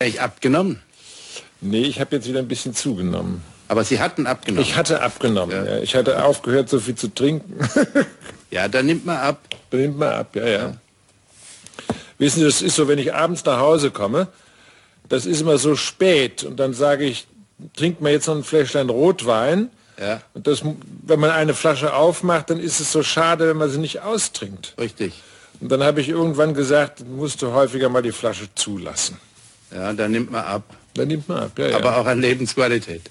Ich abgenommen. Nee, ich habe jetzt wieder ein bisschen zugenommen. Aber Sie hatten abgenommen. Ich hatte abgenommen. Ja. Ja. Ich hatte aufgehört, so viel zu trinken. ja, dann nimmt man ab. Dann nimmt man ab, ja, ja, ja. Wissen Sie, das ist so, wenn ich abends nach Hause komme, das ist immer so spät und dann sage ich, trinkt man jetzt noch ein Fläschlein Rotwein. Ja. Und das, wenn man eine Flasche aufmacht, dann ist es so schade, wenn man sie nicht austrinkt. Richtig. Und dann habe ich irgendwann gesagt, musst du häufiger mal die Flasche zulassen. Ja, dann nimmt man ab. Dann nimmt man ab, ja. Aber ja. auch an Lebensqualität.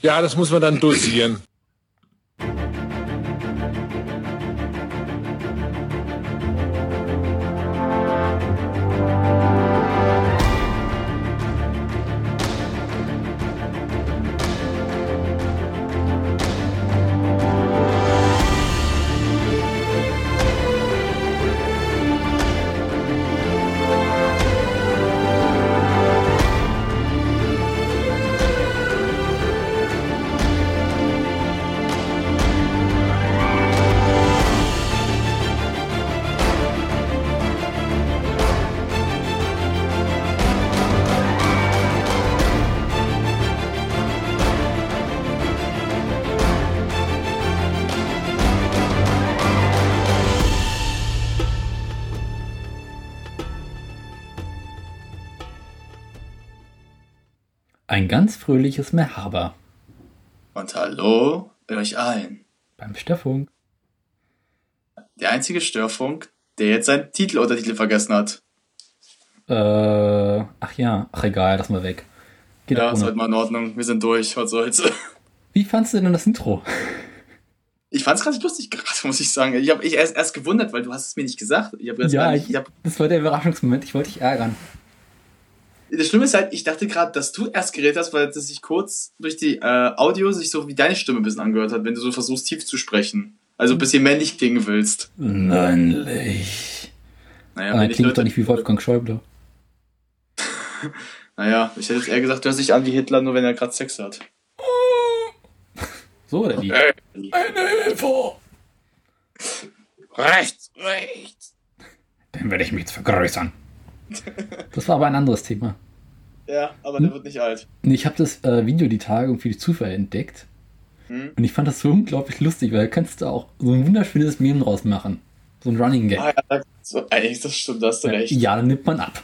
Ja, das muss man dann dosieren. Ein ganz fröhliches Merhaba. Und hallo euch allen. Beim Störfunk. Der einzige Störfunk, der jetzt seinen Titel Untertitel vergessen hat. Äh, ach ja, ach egal, lass mal weg. Geht ja, ist halt mal in Ordnung. Wir sind durch, was soll's. Wie fandst du denn das Intro? Ich fand's gerade lustig gerade, muss ich sagen. Ich habe ich erst, erst gewundert, weil du hast es mir nicht gesagt. Ich ja, nicht, ich, ich hab, das war der Überraschungsmoment. Ich wollte dich ärgern. Das Schlimme ist halt, ich dachte gerade, dass du erst geredet hast, weil es sich kurz durch die äh, Audio sich so wie deine Stimme ein bisschen angehört hat, wenn du so versuchst, tief zu sprechen. Also ein bisschen männlich klingen willst. Männlich. Naja, ah, klingt doch nicht wie Wolfgang Schäuble. naja, ich hätte jetzt eher gesagt, du hörst dich an wie Hitler, nur wenn er gerade Sex hat. So, oder wie? Eine Hilfe! Rechts, rechts! Dann werde ich mich jetzt vergrößern. Das war aber ein anderes Thema. Ja, aber der hm? wird nicht alt. Ich habe das äh, Video die Tage irgendwie durch Zufall entdeckt. Hm? Und ich fand das so unglaublich lustig, weil da kannst du auch so ein wunderschönes Meme draus machen. So ein Running Gag. Ah, ja, so, eigentlich, das stimmt, da hast du ja, recht. Ja, dann nimmt man ab.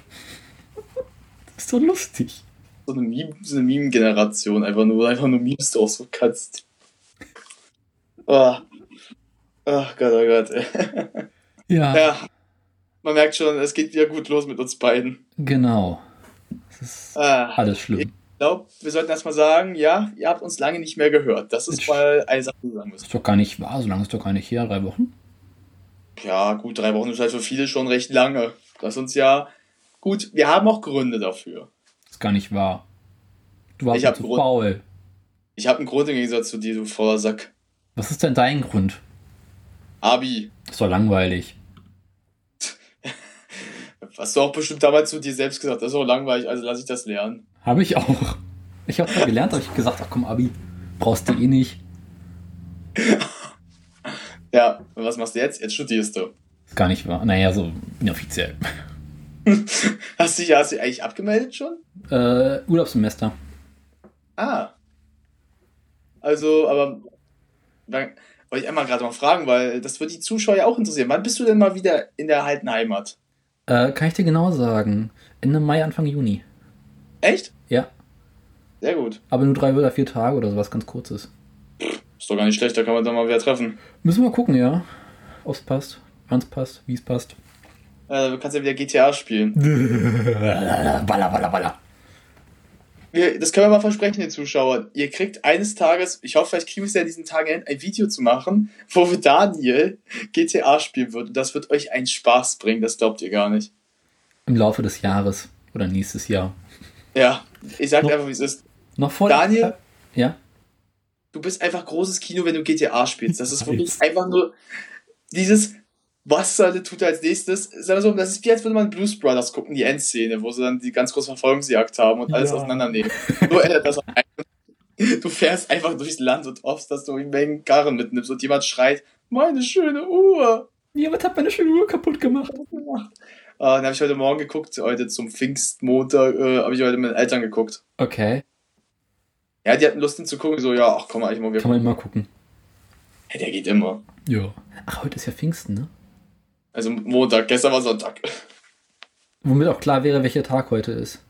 Das ist so lustig. So eine, Meme, so Meme-Generation, einfach nur, einfach nur Memes draus so kannst. Oh. oh Gott, oh Gott. ja. ja man merkt schon, es geht wieder gut los mit uns beiden. Genau. Das ist ah, alles schlimm. Ich glaube, wir sollten erstmal sagen, ja, ihr habt uns lange nicht mehr gehört. Das ist mal eine Sache, die wir sagen müssen. Ist doch gar nicht wahr, so lange ist doch gar nicht her, drei Wochen. Ja, gut, drei Wochen ist halt für viele schon recht lange. Das uns ja. Gut, wir haben auch Gründe dafür. Ist gar nicht wahr. Du warst zu Grund, faul. Ich habe einen Grund im Gegensatz zu dir, du voller Sack. Was ist denn dein Grund? Abi. ist doch langweilig. Hast du auch bestimmt damals zu dir selbst gesagt, das ist auch langweilig, also lass ich das lernen. Habe ich auch. Ich habe gelernt, habe ich gesagt, ach komm, Abi, brauchst du eh nicht. ja, und was machst du jetzt? Jetzt studierst du. Ist gar nicht wahr. Naja, so inoffiziell. hast, du dich, hast du dich eigentlich abgemeldet schon? Äh, Urlaubssemester. Ah. Also, aber dann wollte ich einmal gerade mal fragen, weil das würde die Zuschauer ja auch interessieren. Wann bist du denn mal wieder in der alten Heimat? Äh, kann ich dir genau sagen. Ende Mai, Anfang Juni. Echt? Ja. Sehr gut. Aber nur drei oder vier Tage oder sowas ganz kurzes. Ist doch gar nicht schlecht, da kann man dann mal wieder treffen. Müssen wir mal gucken, ja. Ob es passt, wann es passt, wie es passt. Äh, du kannst ja wieder GTA spielen. baller, baller, baller wir, das können wir mal versprechen, den Zuschauern. Ihr kriegt eines Tages, ich hoffe, vielleicht kriegen wir es ja diesen Tagen hin, ein Video zu machen, wo wir Daniel GTA spielen wird. Und das wird euch einen Spaß bringen, das glaubt ihr gar nicht. Im Laufe des Jahres oder nächstes Jahr. Ja, ich sag noch, einfach, wie es ist. Noch vor Daniel, ja? du bist einfach großes Kino, wenn du GTA spielst. Das ist wirklich einfach nur dieses, was soll tut er als nächstes? Sagen wir so, das ist wie als würde man Blues Brothers gucken, die Endszene, wo sie dann die ganz große Verfolgungsjagd haben und alles ja. auseinandernehmen. Nur ändert das ein. Du fährst einfach durchs Land und hoffst, dass du irgendwelchen Karren mitnimmst und jemand schreit, meine schöne Uhr. Jemand hat meine schöne Uhr kaputt gemacht. dann habe ich heute Morgen geguckt, heute zum Pfingstmontag, äh, habe ich heute mit den Eltern geguckt. Okay. Ja, die hatten Lust, ihn zu gucken. So, ja, ach komm mal, ich mal Kann man immer gucken. Ja, der geht immer. Ja. Ach, heute ist ja Pfingsten, ne? Also Montag, gestern war Sonntag. Womit auch klar wäre, welcher Tag heute ist.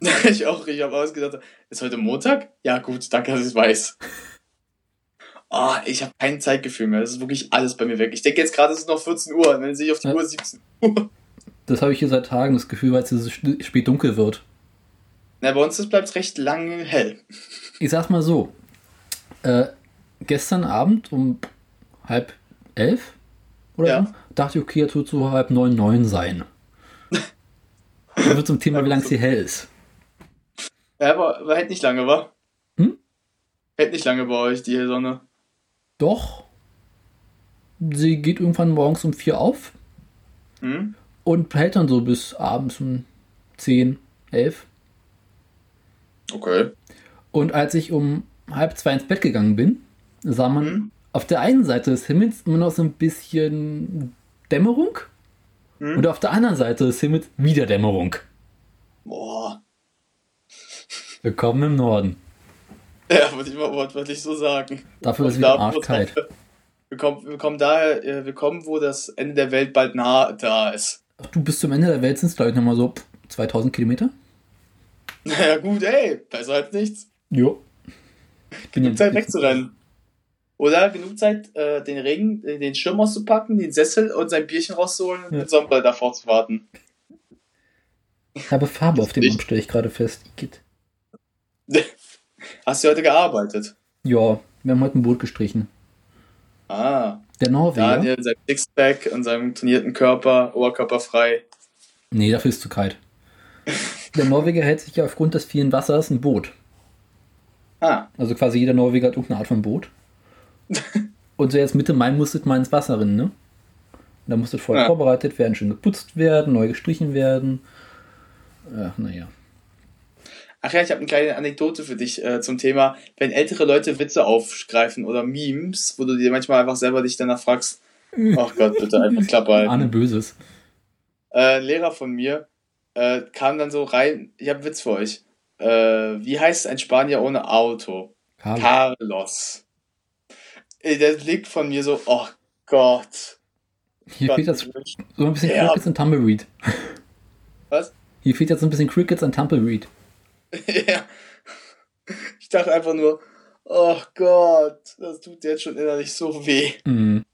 ich auch, ich habe ausgedacht, ist heute Montag? Ja, gut, danke, dass ich es weiß. Oh, ich habe kein Zeitgefühl mehr. Das ist wirklich alles bei mir weg. Ich denke jetzt gerade, es ist noch 14 Uhr. Und dann sehe ich auf die Ja. Uhr 17 Uhr. Das habe ich hier seit Tagen, das Gefühl, weil es so spät dunkel wird. Na, bei uns bleibt es recht lange hell. Ich sag's mal so. Äh, gestern Abend um halb elf oder Ja. so, dachte ich, okay, jetzt wird so halb neun, neun sein. Dann wird zum Thema, wie lange es hier hell ist. Ja, aber, aber hält nicht lange, wa? Hm? Hält nicht lange bei euch, die Sonne. Doch. Sie geht irgendwann morgens um vier auf Hm? und hält dann so bis abends um zehn, elf. Okay. Und als ich um halb zwei ins Bett gegangen bin, sah man Hm? auf der einen Seite des Himmels immer noch so ein bisschen Dämmerung Hm? und auf der anderen Seite des Himmels wieder Dämmerung. Boah. Willkommen im Norden. Ja, würde ich mal wortwörtlich so sagen. Dafür ist wieder arschkalt. Wir kommen, wir kommen daher, äh, wir kommen, wo das Ende der Welt bald nah da ist. Ach, Du bis zum Ende der Welt sind es, glaube ich, nochmal so 2000 Kilometer. Naja, gut, ey, besser als nichts. Jo. Ich bin Zeit wegzurennen. Oder genug Zeit, äh, den Regen, äh, den Schirm auszupacken, den Sessel und sein Bierchen rauszuholen und Ja. den Sommer davor zu warten. Ich habe Farbe auf dem. Arm, stelle ich gerade fest. Igitt. Hast du heute gearbeitet? Ja, wir haben heute ein Boot gestrichen. Ah, Der Norweger. Daniel in seinem Sixpack und seinem trainierten Körper, oberkörperfrei. Nee, dafür ist es zu kalt. Der Norweger hält sich ja aufgrund des vielen Wassers ein Boot. Ah, Also quasi jeder Norweger hat irgendeine Art von Boot. Und so jetzt Mitte Mai musstet mal ins Wasser rennen, ne? Da musste vorher Ja. vorbereitet werden, schön geputzt werden, neu gestrichen werden. Ach, naja. Ach ja, ich habe eine kleine Anekdote für dich äh, zum Thema, wenn ältere Leute Witze aufgreifen oder Memes, wo du dir manchmal einfach selber dich danach fragst, ach Gott, bitte einfach Klappe halten. Ahne Böses. Äh, ein Lehrer von mir äh, kam dann so rein, ich habe einen Witz für euch. Äh, wie heißt ein Spanier ohne Auto? Carlo. Carlos. Ey, der Blick von mir so, oh Gott. Hier fehlt jetzt so ein bisschen Ja. Crickets und Tumbleweed. Was? Hier fehlt jetzt so ein bisschen Crickets und Tumbleweed. ja. Ich dachte einfach nur, oh Gott, das tut jetzt schon innerlich so weh. Mhm.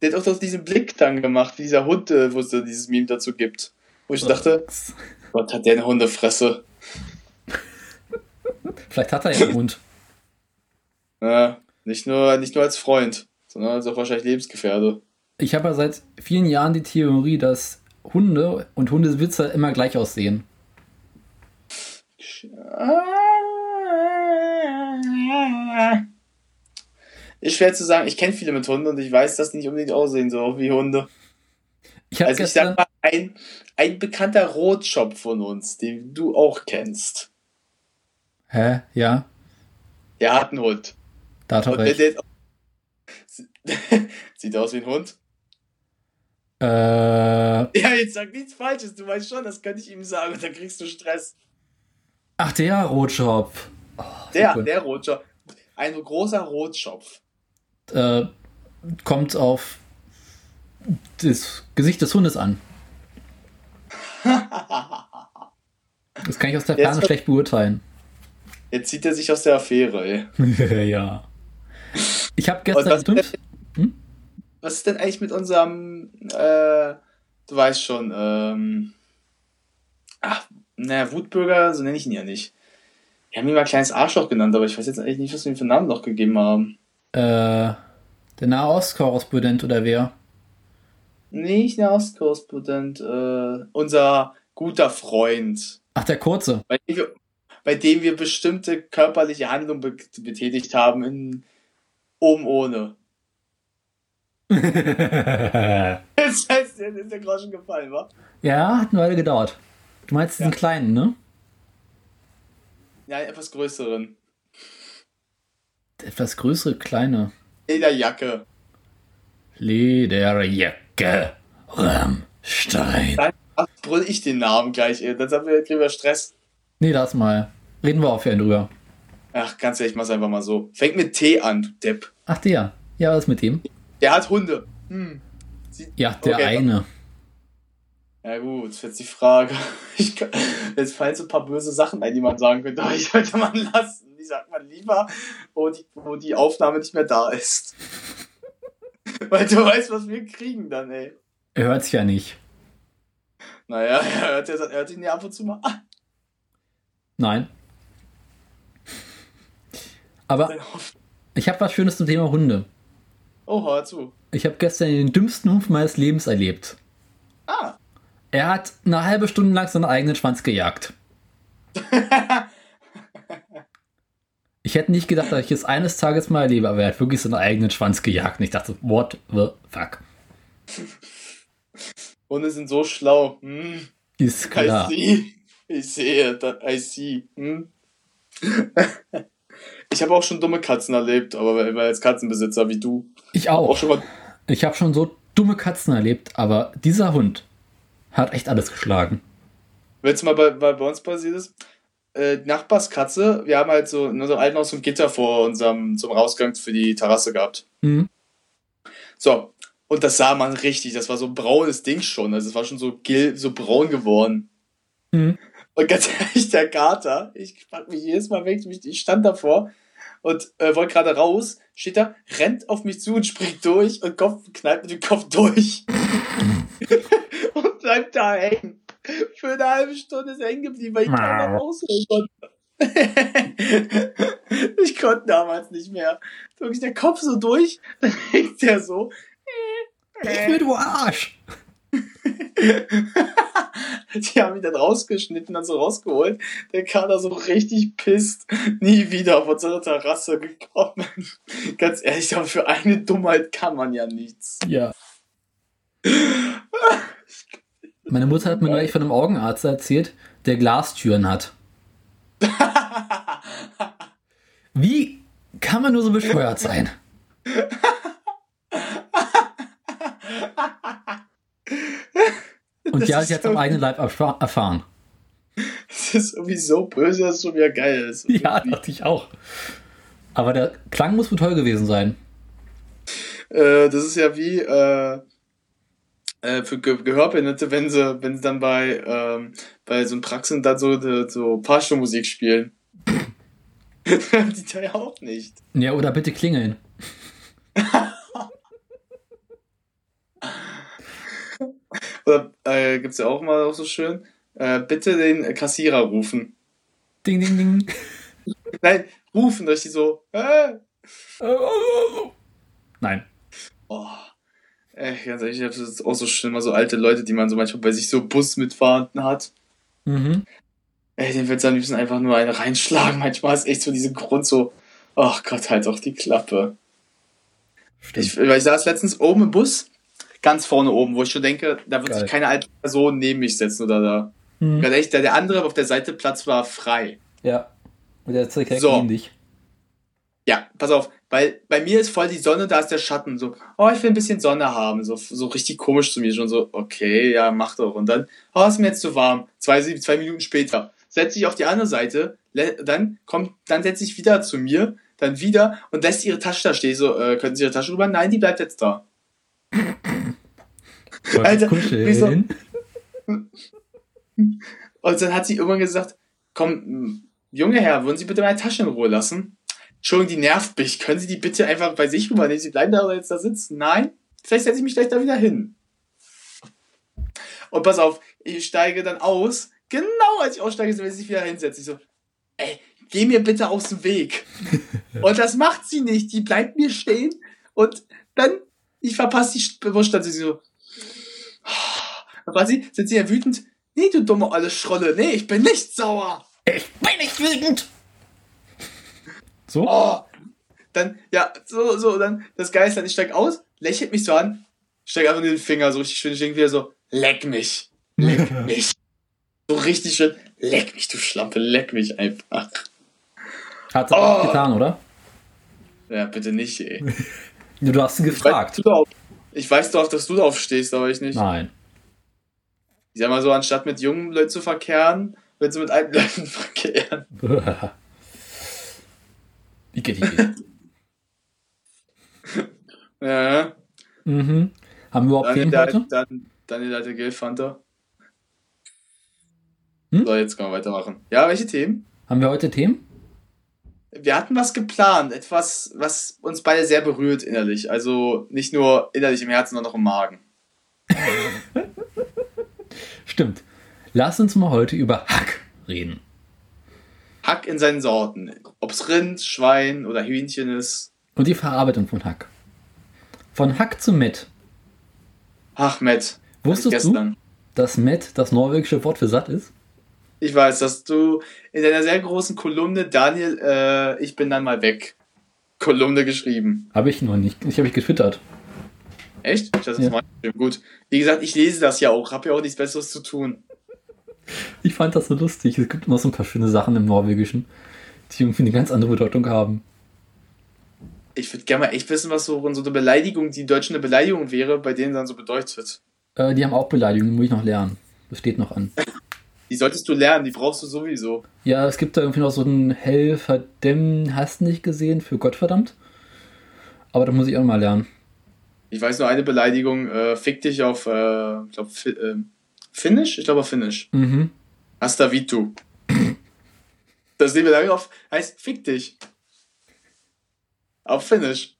Der hat auch doch diesen Blick dann gemacht, wie dieser Hund, äh, wo es da dieses Meme dazu gibt. Wo ich dachte, Gott, hat der eine Hundefresse. Vielleicht hat er ja einen Hund. Ja, nicht, nur, nicht nur als Freund, sondern als auch wahrscheinlich Lebensgefährde. Ich habe ja seit vielen Jahren die Theorie, dass Hunde und Hundesitzer immer gleich aussehen. Ist schwer zu sagen, ich kenne viele mit Hunden und ich weiß, dass die nicht unbedingt aussehen so wie Hunde. Ich Also ich sag mal, ein, ein bekannter Rotschopf von uns, den du auch kennst, hä, ja, der hat einen Hund. Da hat er recht. Sieht aus wie ein Hund? Äh, Ja, jetzt sag nichts Falsches, du weißt schon, das könnte ich ihm sagen dann kriegst du Stress. ach, der Rotschopf. Oh, Der, super. der Rotschopf. Ein großer Rotschopf. äh, kommt auf das Gesicht des Hundes an. Das kann ich aus der Ferne schlecht beurteilen. Jetzt zieht er sich aus der Affäre, ey. ja. Ich habe gestern was, getrimmt. Hm? was ist denn eigentlich mit unserem, äh, du weißt schon, ähm, ach, naja, Wutbürger, so nenne ich ihn ja nicht. Wir haben ihn mal kleines Arschloch genannt, aber ich weiß jetzt eigentlich nicht, was wir ihm für einen Namen noch gegeben haben. Äh, der Nahostkorrespondent oder wer? Nicht der Ostkorrespondent, äh, unser guter Freund, Ach, der Kurze. bei dem wir, bei dem wir bestimmte körperliche Handlungen be betätigt haben in oben ohne. ja, Das heißt, jetzt ist der Groschen gefallen, wa? hat eine Weile gedauert. Du meinst diesen Ja. kleinen, ne? Ja, etwas größeren. Etwas größere, kleine. In der Jacke. Lederjacke. Ram. Stein. Dann brüll ich den Namen gleich, ey. Dann haben wir, kriegen wir Stress. Nee, lass mal. Reden wir aufhören drüber. Ach, ganz ehrlich, mach's einfach mal so. Fängt mit T an, du Depp. Ach, der. Ja, was mit dem? Der hat Hunde. Hm. Sie- Ja, der Okay. eine. Ja gut, ist jetzt die Frage. Ich kann, jetzt fallen so ein paar böse Sachen ein, die man sagen könnte, aber ich sollte man lassen. Die sagt man lieber, wo die, wo die Aufnahme nicht mehr da ist. Weil du weißt, was wir kriegen dann, ey. Er hört sich ja nicht. Naja, er hört, er hört ihn ja ab und zu mal an. Nein. Aber ich habe was Schönes zum Thema Hunde. Oh, hör zu. Ich habe gestern den dümmsten Hund meines Lebens erlebt. Ah, Er hat eine halbe Stunde lang seinen eigenen Schwanz gejagt. Ich hätte nicht gedacht, dass ich es eines Tages mal erlebe, aber er hat wirklich seinen eigenen Schwanz gejagt. Und ich dachte, what the fuck? Hunde sind so schlau. Hm. Ist I klar. see. Ich sehe, I see. Hm? Ich habe auch schon dumme Katzen erlebt, aber weil weil als Katzenbesitzer wie du Ich auch auch. schon mal. Ich habe schon so dumme Katzen erlebt, aber dieser Hund hat echt alles geschlagen. Willst du mal bei, bei, bei uns passiert ist? Äh, Nachbarskatze, wir haben halt so in unserem alten Haus so ein Gitter vor unserem zum Rausgang für die Terrasse gehabt. Mhm. So, und das sah man richtig, das war so ein braunes Ding schon, also es war schon so gel so braun geworden. Mhm. Und ganz ehrlich, der Kater, ich frag mich jedes Mal weg, ich stand davor und äh, wollte gerade raus, steht da, rennt auf mich zu und springt durch und Kopf, knallt mit dem Kopf durch. und bleibt da hängen. Für eine halbe Stunde ist er hängen geblieben, weil ich noch rausholen konnte. ich konnte damals nicht mehr. Wirklich der Kopf so durch, dann hängt der so. Ich will du Arsch! Die haben ihn dann rausgeschnitten, dann so rausgeholt. Der Kater so richtig pisst. Nie wieder auf unsere Terrasse gekommen. Ganz ehrlich, aber für eine Dummheit kann man ja nichts. Ja. Meine Mutter hat mir neulich von einem Augenarzt erzählt, der Glastüren hat. Wie kann man nur so bescheuert sein? Und Das die hat es jetzt am eigenen Leib erfa- erfahren. Das ist irgendwie so böse, dass es schon wieder geil ist. Ja, dachte ich auch. Aber der Klang muss wohl toll gewesen sein. Äh, das ist ja wie äh, äh, für Ge Gehörbehinderte, wenn sie, wenn sie dann bei, ähm, bei so einem Praxen dann so, so, so Fahrstuhlmusik spielen. die da ja auch nicht. Ja, oder bitte klingeln. Oder äh, gibt's ja auch mal auch so schön. Äh, bitte den Kassierer rufen. Ding, ding, ding. Nein, rufen, richtig so. Äh. Nein. Oh. Ey, ganz ehrlich, das ist auch so schlimm, mal so alte Leute, die man so manchmal bei sich so Bus mitfahrenden hat. Mhm. Ey, den du am liebsten einfach nur eine reinschlagen. Manchmal ist echt so diese Grund so, ach Gott, halt doch die Klappe. Stimmt. Ich, weil ich saß letztens oben im Bus, ganz vorne oben, wo ich schon denke, da wird Geil. sich keine alte Person neben mich setzen oder da. Mhm. Ganz ehrlich, der, der andere auf der Seite Platz war frei. Ja. Und der zeigt So. neben dich. Ja, pass auf, weil bei mir ist voll die Sonne, da ist der Schatten. So, oh, ich will ein bisschen Sonne haben. So, so richtig komisch zu mir. Schon so, okay, ja, mach doch. Und dann, oh, ist mir jetzt zu warm. Zwei, zwei Minuten später. Setze ich auf die andere Seite, dann kommt, dann setze ich wieder zu mir, dann wieder und lässt ihre Tasche da stehen. So, äh, können Sie Ihre Tasche rüber? Nein, die bleibt jetzt da. Alter, Kuscheln. Und dann hat sie irgendwann gesagt, komm, junge Herr, würden Sie bitte meine Tasche in Ruhe lassen? Entschuldigung, die nervt mich. Können Sie die bitte einfach bei sich rübernehmen? Sie bleiben da jetzt da sitzen. Nein? Vielleicht setze ich mich gleich da wieder hin. Und pass auf, ich steige dann aus. Genau als ich aussteige, will sie sich wieder hinsetzen. Ich so, ey, geh mir bitte aus dem Weg. und das macht sie nicht. Die bleibt mir stehen. Und dann, ich verpasse die Wurst, dann sie so, dann war sie, sind sie ja wütend. Nee, du dumme olle Schrolle. Nee, ich bin nicht sauer. Ich bin nicht wütend. So? Oh. Dann, ja, so, so, dann, das Geist dann, ich steig aus, lächelt mich so an, steig einfach nur den Finger so richtig schön, ich denke wieder so, leck mich. Leck mich. So richtig schön, leck mich, du Schlampe, leck mich einfach. Hat sie Oh. auch getan, oder? Ja, bitte nicht, ey. Du hast Ich weiß, gefragt. du darauf, ich weiß doch, dass du darauf stehst, aber ich nicht. Nein. Ich sag mal so, anstatt mit jungen Leuten zu verkehren, wird sie mit alten Leuten verkehren. Ike, Ike. Ja. mhm. Haben wir überhaupt der, heute? dann, dann die alte Gilfanta. Hm? So, jetzt können wir weitermachen. Ja, welche Themen? Haben wir heute Themen? Wir hatten was geplant, etwas, was uns beide sehr berührt innerlich. Also nicht nur innerlich im Herzen, sondern auch im Magen. Stimmt. Lass uns mal heute über Hack reden. Hack in seinen Sorten. Ob's Rind, Schwein oder Hühnchen ist. Und die Verarbeitung von Hack. Von Hack zu Met. Ach, Matt. Wusstest du, dass Met das norwegische Wort für satt ist? Ich weiß, dass du in deiner sehr großen Kolumne, Daniel, äh, ich bin dann mal weg. Kolumne geschrieben. Habe ich noch nicht. Ich habe ich getwittert. Echt? Ich das Ja. mal. Gut. Wie gesagt, ich lese das ja auch. Hab ja auch nichts Besseres zu tun. Ich fand das so lustig. Es gibt immer so ein paar schöne Sachen im Norwegischen, die irgendwie eine ganz andere Bedeutung haben. Ich würde gerne mal echt wissen, was so, so eine Beleidigung, die Deutsche eine Beleidigung wäre, bei denen dann so bedeutet. Äh, die haben auch Beleidigungen, muss ich noch lernen. Das steht noch an. Die solltest du lernen, die brauchst du sowieso. Ja, es gibt da irgendwie noch so einen Helfer, dem hast nicht gesehen für Gottverdammt. Aber da muss ich auch mal lernen. Ich weiß nur eine Beleidigung, äh, fick dich auf, äh, ich glaube, fi äh, Finnish? Ich glaube auf Finnish. Mhm. Hasta vitu. Das nehmen wir lange auf, heißt fick dich. Auf Finnish.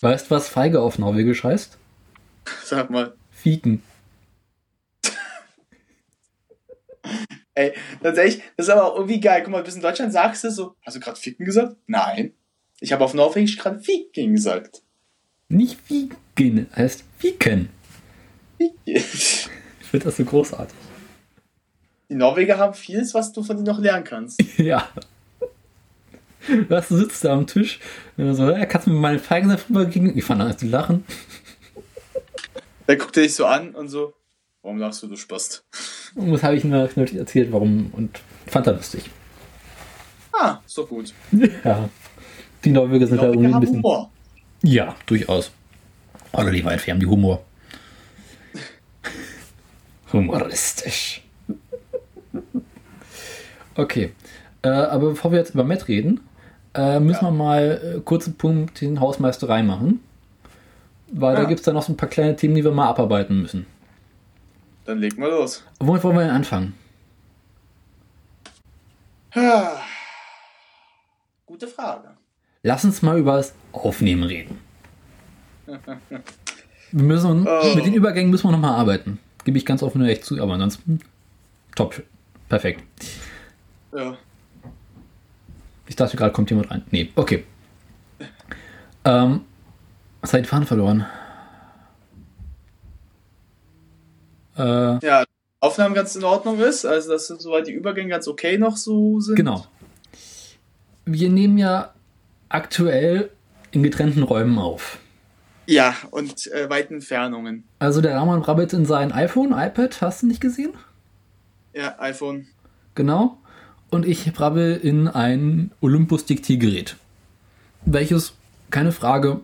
Weißt du, was Feige auf Norwegisch heißt? Sag mal. Fieken. Ey, tatsächlich, das ist aber auch irgendwie geil. Guck mal, bis in Deutschland sagst du so, hast du gerade ficken gesagt? Nein. Ich habe auf Norwegisch gerade ficken gesagt. Nicht Fieken, heißt Fieken. Ficken. Ich finde das so großartig. Die Norweger haben vieles, was du von denen noch lernen kannst. Ja. Was, du sitzt da am Tisch und so, ja, kannst du mir meine Feigensaft rübergeben? Ich fand an zu lachen. Dann guckt er dich so an und so, warum lachst du, du Spast? Und das habe ich natürlich erzählt, warum und fand er lustig. Ah, ist doch gut. Ja. Die Norweger sind da irgendwie ein bisschen. Humor. Ja, durchaus. Oder die Waldfee haben die Humor. Humoristisch. Okay. Äh, aber bevor wir jetzt über Matt reden, äh, müssen Ja. wir mal äh, kurzen Punkt in Hausmeisterei machen. Weil da Ja. gibt es dann noch so ein paar kleine Themen, die wir mal abarbeiten müssen. Dann leg mal los. Womit wollen wir denn anfangen? Gute Frage. Lass uns mal über das Aufnehmen reden. Wir müssen, Oh. Mit den Übergängen müssen wir nochmal arbeiten. Gebe ich ganz offen und ehrlich zu, aber ansonsten top. Perfekt. Ja. Ich dachte gerade, kommt jemand rein. Nee, okay. Ähm, die Fahne verloren? Äh, Ja, Aufnahmen ganz in Ordnung ist, also dass soweit die Übergänge ganz okay noch so sind. genau. Wir nehmen ja aktuell in getrennten Räumen auf. Ja, und äh, weiten Entfernungen. Also der Rahman brabbelt in sein iPhone, iPad, hast du nicht gesehen? Ja, iPhone. Genau. Und ich brabbel in ein Olympus-Diktiergerät. Welches, keine Frage,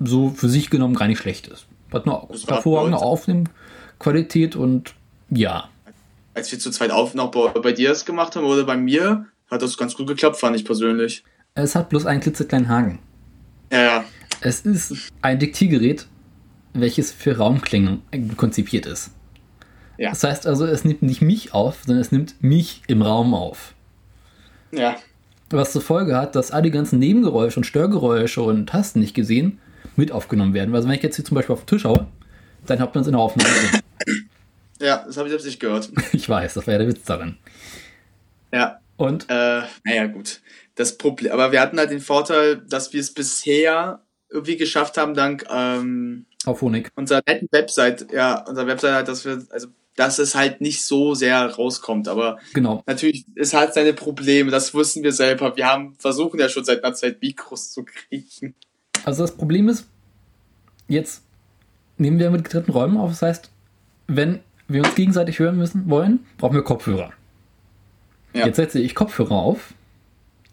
so für sich genommen gar nicht schlecht ist. Hat eine hervorragende gut. Aufnehmqualität und ja. Als wir zu zweit auf noch bei, bei dir das gemacht haben oder bei mir, hat das ganz gut geklappt, fand ich persönlich. Es hat bloß einen klitzekleinen Haken. Ja, ja. Es ist ein Diktiergerät, welches für Raumklänge konzipiert ist. Ja. Das heißt also, es nimmt nicht mich auf, sondern es nimmt mich im Raum auf. Ja. Was zur Folge hat, dass all die ganzen Nebengeräusche und Störgeräusche und Tasten nicht gesehen mit aufgenommen werden. Also wenn ich jetzt hier zum Beispiel auf den Tisch haue, dann habt ihr uns in der Aufnahme. Ja, das habe ich selbst nicht gehört. Ich weiß, das war ja der Witz darin. Ja. Und Äh, naja, gut. Das Problem, aber wir hatten halt den Vorteil, dass wir es bisher irgendwie geschafft haben, dank ähm, auf Honig. unserer netten Website, ja, unserer Website halt, dass wir, also, dass es halt nicht so sehr rauskommt, aber Genau. natürlich, es hat seine Probleme, das wussten wir selber. Wir haben, versuchen ja schon seit einer Zeit Mikros zu kriegen. Also das Problem ist, jetzt nehmen wir mit getrennten Räumen auf. Das heißt, wenn wir uns gegenseitig hören müssen wollen, brauchen wir Kopfhörer. Ja. Jetzt setze ich Kopfhörer auf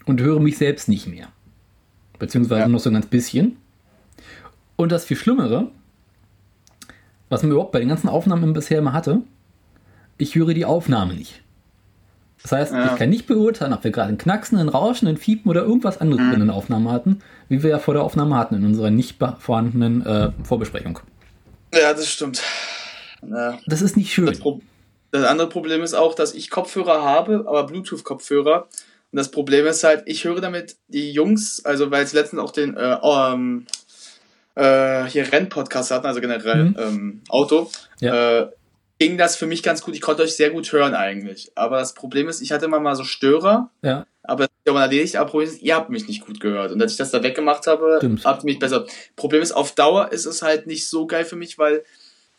und höre mich selbst nicht mehr. Beziehungsweise Ja. noch so ein ganz bisschen. Und das viel Schlimmere, was man überhaupt bei den ganzen Aufnahmen bisher immer hatte, ich höre die Aufnahme nicht. Das heißt, ja. ich kann nicht beurteilen, ob wir gerade einen Knacksen, einen Rauschen, einen Fiepen oder irgendwas anderes mhm. in der Aufnahme hatten, wie wir ja vor der Aufnahme hatten in unserer nicht vorhandenen äh, Vorbesprechung. Ja, das stimmt. Ja. Das ist nicht schön. Das, das, andere Problem ist auch, dass ich Kopfhörer habe, aber Bluetooth-Kopfhörer. Und das Problem ist halt, ich höre damit die Jungs, also weil es letztens auch den äh, ähm, äh, hier Rennpodcast hatten, also generell mhm. ähm, Auto, ja. äh, ging das für mich ganz gut. Ich konnte euch sehr gut hören eigentlich. Aber das Problem ist, ich hatte immer mal so Störer. Ja. Aber das ist ja erledigt. Aber Problem ist, ihr habt mich nicht gut gehört. Und als ich das da weggemacht habe, Stimmt. habt ihr mich besser. Problem ist, auf Dauer ist es halt nicht so geil für mich, weil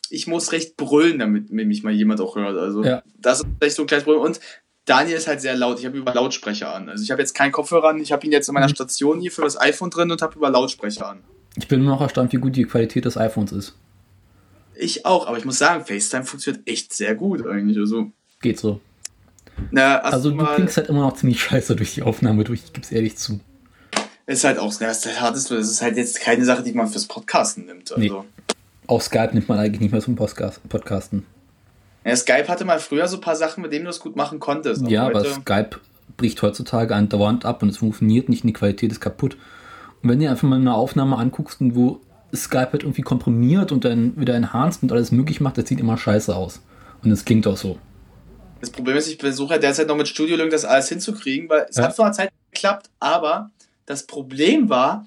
ich muss recht brüllen, damit mich mal jemand auch hört. Also ja. das ist vielleicht so ein kleines Problem. Und Daniel ist halt sehr laut. Ich habe über Lautsprecher an. Also ich habe jetzt keinen Kopfhörer an. Ich habe ihn jetzt in meiner mhm. Station hier für das iPhone drin und habe über Lautsprecher an. Ich bin nur noch erstaunt, wie gut die Qualität des iPhones ist. Ich auch, aber ich muss sagen, FaceTime funktioniert echt sehr gut eigentlich. Also, Geht so. Na, also du klingst halt immer noch ziemlich scheiße durch die Aufnahme durch, ich gebe es ehrlich zu. Ist halt auch, das ist halt das ist halt jetzt keine Sache, die man fürs Podcasten nimmt. Also. Nee. Auch Skype nimmt man eigentlich nicht mehr zum Podcasten. Ja, Skype hatte mal früher so ein paar Sachen, mit denen du es gut machen konntest. Ja, aber Skype bricht heutzutage andauernd ab und es funktioniert nicht und die Qualität ist kaputt. Und wenn du einfach mal eine Aufnahme anguckst, wo Skype halt irgendwie komprimiert und dann wieder enhanced und alles möglich macht, das sieht immer scheiße aus. Und es klingt auch so. Das Problem ist, ich versuche halt derzeit noch mit Studio Link das alles hinzukriegen, weil es ja. hat vor einer Zeit geklappt, aber das Problem war,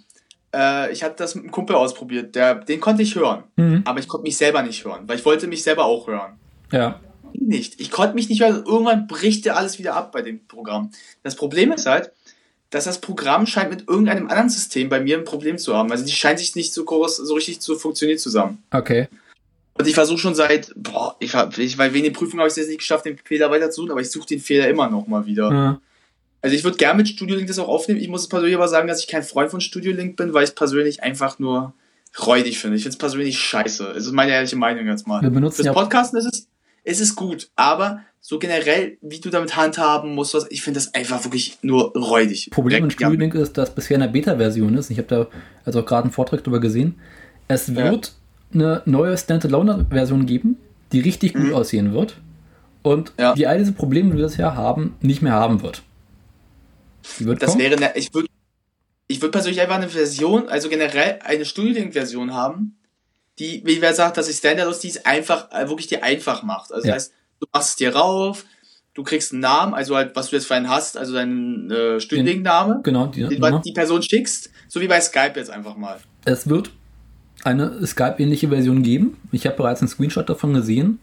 äh, ich hatte das mit einem Kumpel ausprobiert, der, den konnte ich hören, mhm. aber ich konnte mich selber nicht hören, weil ich wollte mich selber auch hören. Ja. Nicht. Ich konnte mich nicht hören, irgendwann bricht der alles wieder ab bei dem Programm. Das Problem ist halt, dass das Programm scheint mit irgendeinem anderen System bei mir ein Problem zu haben. Also die scheint sich nicht so groß, so richtig zu funktionieren zusammen. Okay. Und ich versuche schon seit, boah, ich, hab, ich weil wegen der Prüfung habe ich es jetzt nicht geschafft, den Fehler weiter zu suchen, aber ich suche den Fehler immer noch mal wieder. Ja. Also ich würde gerne mit Studio Link das auch aufnehmen. Ich muss persönlich aber sagen, dass ich kein Freund von Studio Link bin, weil ich es persönlich einfach nur räudig finde. Ich finde es persönlich scheiße. Das ist meine ehrliche Meinung jetzt mal. Wir benutzen Fürs ja Podcasten ist es, ist es gut, aber so generell, wie du damit handhaben musst, was, ich finde das einfach wirklich nur räudig. Problem mit Studio Link ist, dass bisher in der Beta-Version ist. Ich habe da also auch gerade einen Vortrag darüber gesehen. Es wird ja. Eine neue Standalone-Version geben, die richtig gut mhm. aussehen wird und ja. die all diese Probleme, die wir bisher haben, nicht mehr haben wird. Wird das kommen. wäre, eine, ich würde ich würde persönlich einfach eine Version, also generell eine Studio Link-Version haben, die, wie wer sagt, dass ich Standalone, die es einfach, äh, wirklich dir einfach macht. Also ja. das heißt, du machst es dir rauf, du kriegst einen Namen, also halt, was du jetzt für einen hast, also deinen äh, Stündling-Name, genau, die, den du die Person schickst, so wie bei Skype jetzt einfach mal. Es wird eine Skype-ähnliche Version geben. Ich habe bereits einen Screenshot davon gesehen,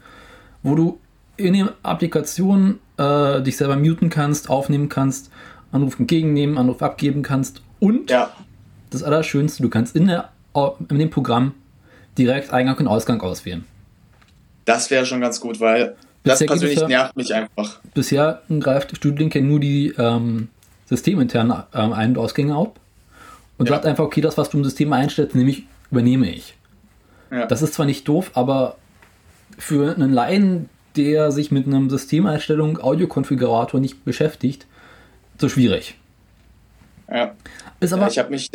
wo du in der Applikation äh, dich selber muten kannst, aufnehmen kannst, Anruf entgegennehmen, Anruf abgeben kannst und ja. das Allerschönste, du kannst in, der, in dem Programm direkt Eingang und Ausgang auswählen. Das wäre schon ganz gut, weil das persönlich ja, nervt mich einfach. Bisher greift Studiolink ja nur die ähm, systeminternen ähm, Ein- und Ausgänge ab und ja. sagt einfach, okay, das, was du im System einstellst, nämlich übernehme ich. Ja. Das ist zwar nicht doof, aber für einen Laien, der sich mit einem Systemeinstellung Audiokonfigurator nicht beschäftigt, so schwierig. Ja. Ist aber, ja, ich habe mich,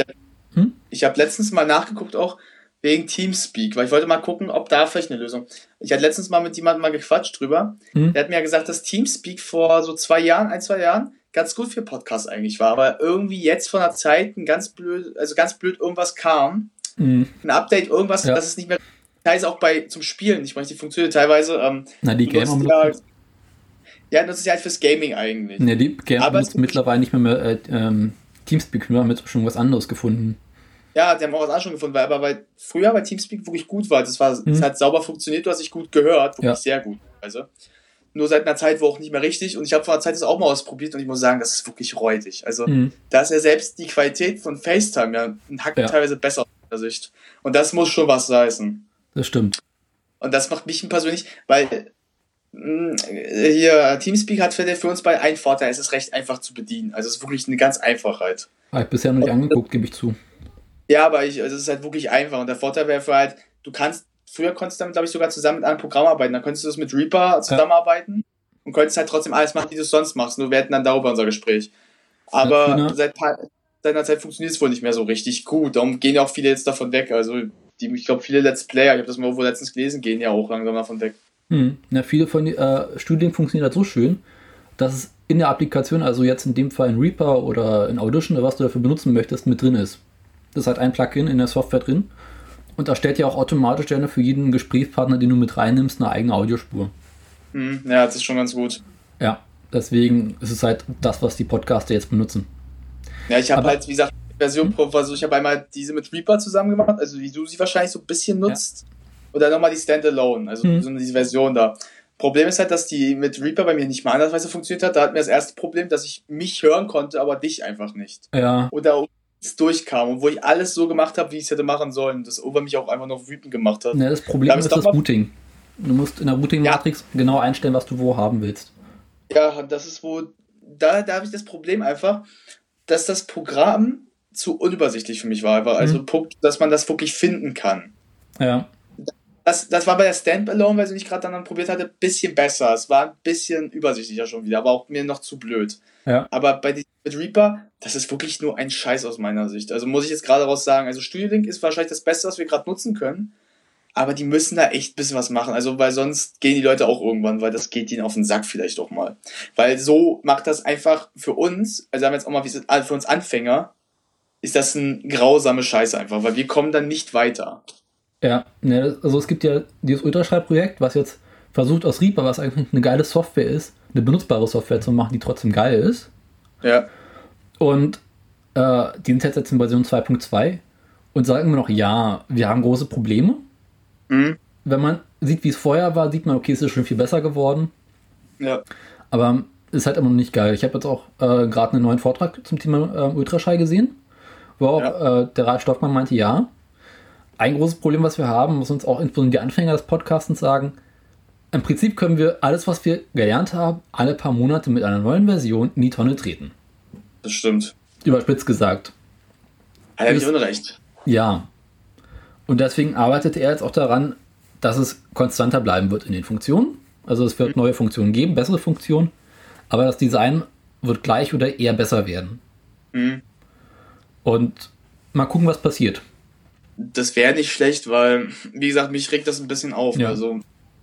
hm? ich habe letztens mal nachgeguckt auch, wegen Teamspeak, weil ich wollte mal gucken, ob da vielleicht eine Lösung. Ich hatte letztens mal mit jemandem mal gequatscht drüber. Mhm. Der hat mir ja gesagt, dass Teamspeak vor so zwei Jahren, ein, zwei Jahren, ganz gut für Podcasts eigentlich war, aber irgendwie jetzt von der Zeit ein ganz blöd, also ganz blöd irgendwas kam. Mhm. Ein Update, irgendwas, ja. das ist nicht mehr teilweise auch bei zum Spielen nicht mehr richtig funktioniert. Teilweise, ähm, Na, die Gamer ja, ja, das ist ja halt fürs Gaming eigentlich. Ja, die Gamer haben mittlerweile nicht mehr, mehr äh, ähm, Teamspeak, wir haben jetzt schon was anderes gefunden. Ja, die haben auch was anderes schon gefunden, weil aber weil früher bei Teamspeak wirklich gut war. Das war, mhm. hat sauber funktioniert, du hast dich gut gehört, wirklich ja. sehr gut. Also nur seit einer Zeit wo auch nicht mehr richtig. Und ich habe vor einer Zeit das auch mal ausprobiert und ich muss sagen, das ist wirklich räudig. Also mhm. da ist ja selbst die Qualität von FaceTime ja ein Hack ja. teilweise besser Sicht. Und das muss schon was heißen. Das stimmt. Und das macht mich persönlich, weil mh, hier Teamspeak hat für, für uns bei einen Vorteil, es ist recht einfach zu bedienen. Also es ist wirklich eine ganz Einfachheit. Habe ich bisher noch nicht angeguckt, gebe ich zu. Ja, aber ich, also es ist halt wirklich einfach. Und der Vorteil wäre für halt, du kannst, früher konntest du damit, glaube ich, sogar zusammen mit einem Programm arbeiten. Dann könntest du das mit Reaper zusammenarbeiten ja. und könntest halt trotzdem alles machen, wie du es sonst machst. Nur wir hätten dann darüber unser Gespräch. Aber ja, seit, seit einer Zeit funktioniert es wohl nicht mehr so richtig gut. Darum gehen ja auch viele jetzt davon weg. Also, die, ich glaube, viele Let's Player, ich habe das mal irgendwo letztens gelesen, gehen ja auch langsam davon weg. Hm. Ja, viele von den äh, Studien funktionieren halt so schön, dass es in der Applikation, also jetzt in dem Fall in Reaper oder in Audition oder was du dafür benutzen möchtest, mit drin ist. Das hat ein Plugin in der Software drin und erstellt ja auch automatisch gerne für jeden Gesprächspartner, den du mit reinnimmst, eine eigene Audiospur. Hm, ja, das ist schon ganz gut. Ja, deswegen ist es halt das, was die Podcaster jetzt benutzen. Ja, ich habe halt, wie gesagt, Version Pro, also ich habe einmal diese mit Reaper zusammen gemacht, also wie du sie wahrscheinlich so ein bisschen nutzt. Ja. Dann nochmal die Standalone, also hm. so diese Version da. Problem ist halt, dass die mit Reaper bei mir nicht mal andersweise funktioniert hat. Da hat mir das erste Problem, dass ich mich hören konnte, aber dich einfach nicht. Ja. Oder es durchkam und wo ich alles so gemacht habe, wie ich es hätte machen sollen. Das Over mich auch einfach noch wütend gemacht hat. Ja, das Problem ist das Booting. Du musst in der Routing-Matrix ja. genau einstellen, was du wo haben willst. Ja, das ist wo. Da, da habe ich das Problem einfach, dass das Programm zu unübersichtlich für mich war. Einfach. Also, mhm. Punkt, dass man das wirklich finden kann. Ja. Das, das war bei der Standalone-Version, die ich gerade dann probiert hatte, ein bisschen besser. Es war ein bisschen übersichtlicher schon wieder, aber auch mir noch zu blöd. Ja. Aber bei die, mit Reaper, das ist wirklich nur ein Scheiß aus meiner Sicht. Also muss ich jetzt gerade raus sagen, also Studio Link ist wahrscheinlich das Beste, was wir gerade nutzen können. Aber die müssen da echt ein bisschen was machen. Also, weil sonst gehen die Leute auch irgendwann, weil das geht ihnen auf den Sack vielleicht doch mal. Weil so macht das einfach für uns, also haben wir jetzt auch mal für uns Anfänger, ist das ein grausame Scheiße einfach, weil wir kommen dann nicht weiter. Ja, ne, also es gibt ja dieses Ultraschall-Projekt, was jetzt versucht aus Reaper, was eigentlich eine geile Software ist, eine benutzbare Software zu machen, die trotzdem geil ist. Ja. Und äh, die sind jetzt in Version 2.2 und sagen immer noch, ja, wir haben große Probleme Mhm. Wenn man sieht, wie es vorher war, sieht man, okay, es ist schon viel besser geworden. Ja. Aber ist halt immer noch nicht geil. Ich habe jetzt auch äh, gerade einen neuen Vortrag zum Thema äh, Ultraschall gesehen, wo auch ja. äh, der Ralf Stockmann meinte, ja, ein großes Problem, was wir haben, muss uns auch insbesondere die Anfänger des Podcastens sagen, im Prinzip können wir alles, was wir gelernt haben, alle paar Monate mit einer neuen Version in die Tonne treten. Das stimmt. Überspitzt gesagt. Habe ich Unrecht. Ja. Und deswegen arbeitet er jetzt auch daran, dass es konstanter bleiben wird in den Funktionen. Also es wird neue Funktionen geben, bessere Funktionen, aber das Design wird gleich oder eher besser werden. Mhm. Und mal gucken, was passiert. Das wäre nicht schlecht, weil, wie gesagt, mich regt das ein bisschen auf. Ja. Also.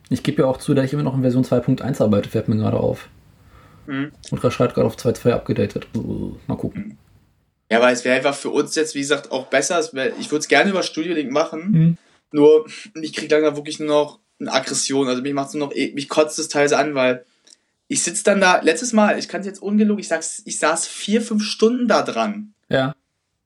Ich gebe ja auch zu, dass ich immer noch in Version 2.1 arbeite, fällt mir gerade auf. Mhm. Und schreibt gerade auf 2.2 abgedatet. Mal gucken. Ja, weil es wäre einfach für uns jetzt, wie gesagt, auch besser. Wär, ich würde es gerne über Studio Link machen. Mhm. Nur, ich kriege langsam wirklich nur noch eine Aggression. Also mich macht nur noch, mich kotzt es teilweise an, weil ich sitze dann da, letztes Mal, ich kann es jetzt ungelogen, ich sag's, ich saß vier, fünf Stunden da dran. Ja.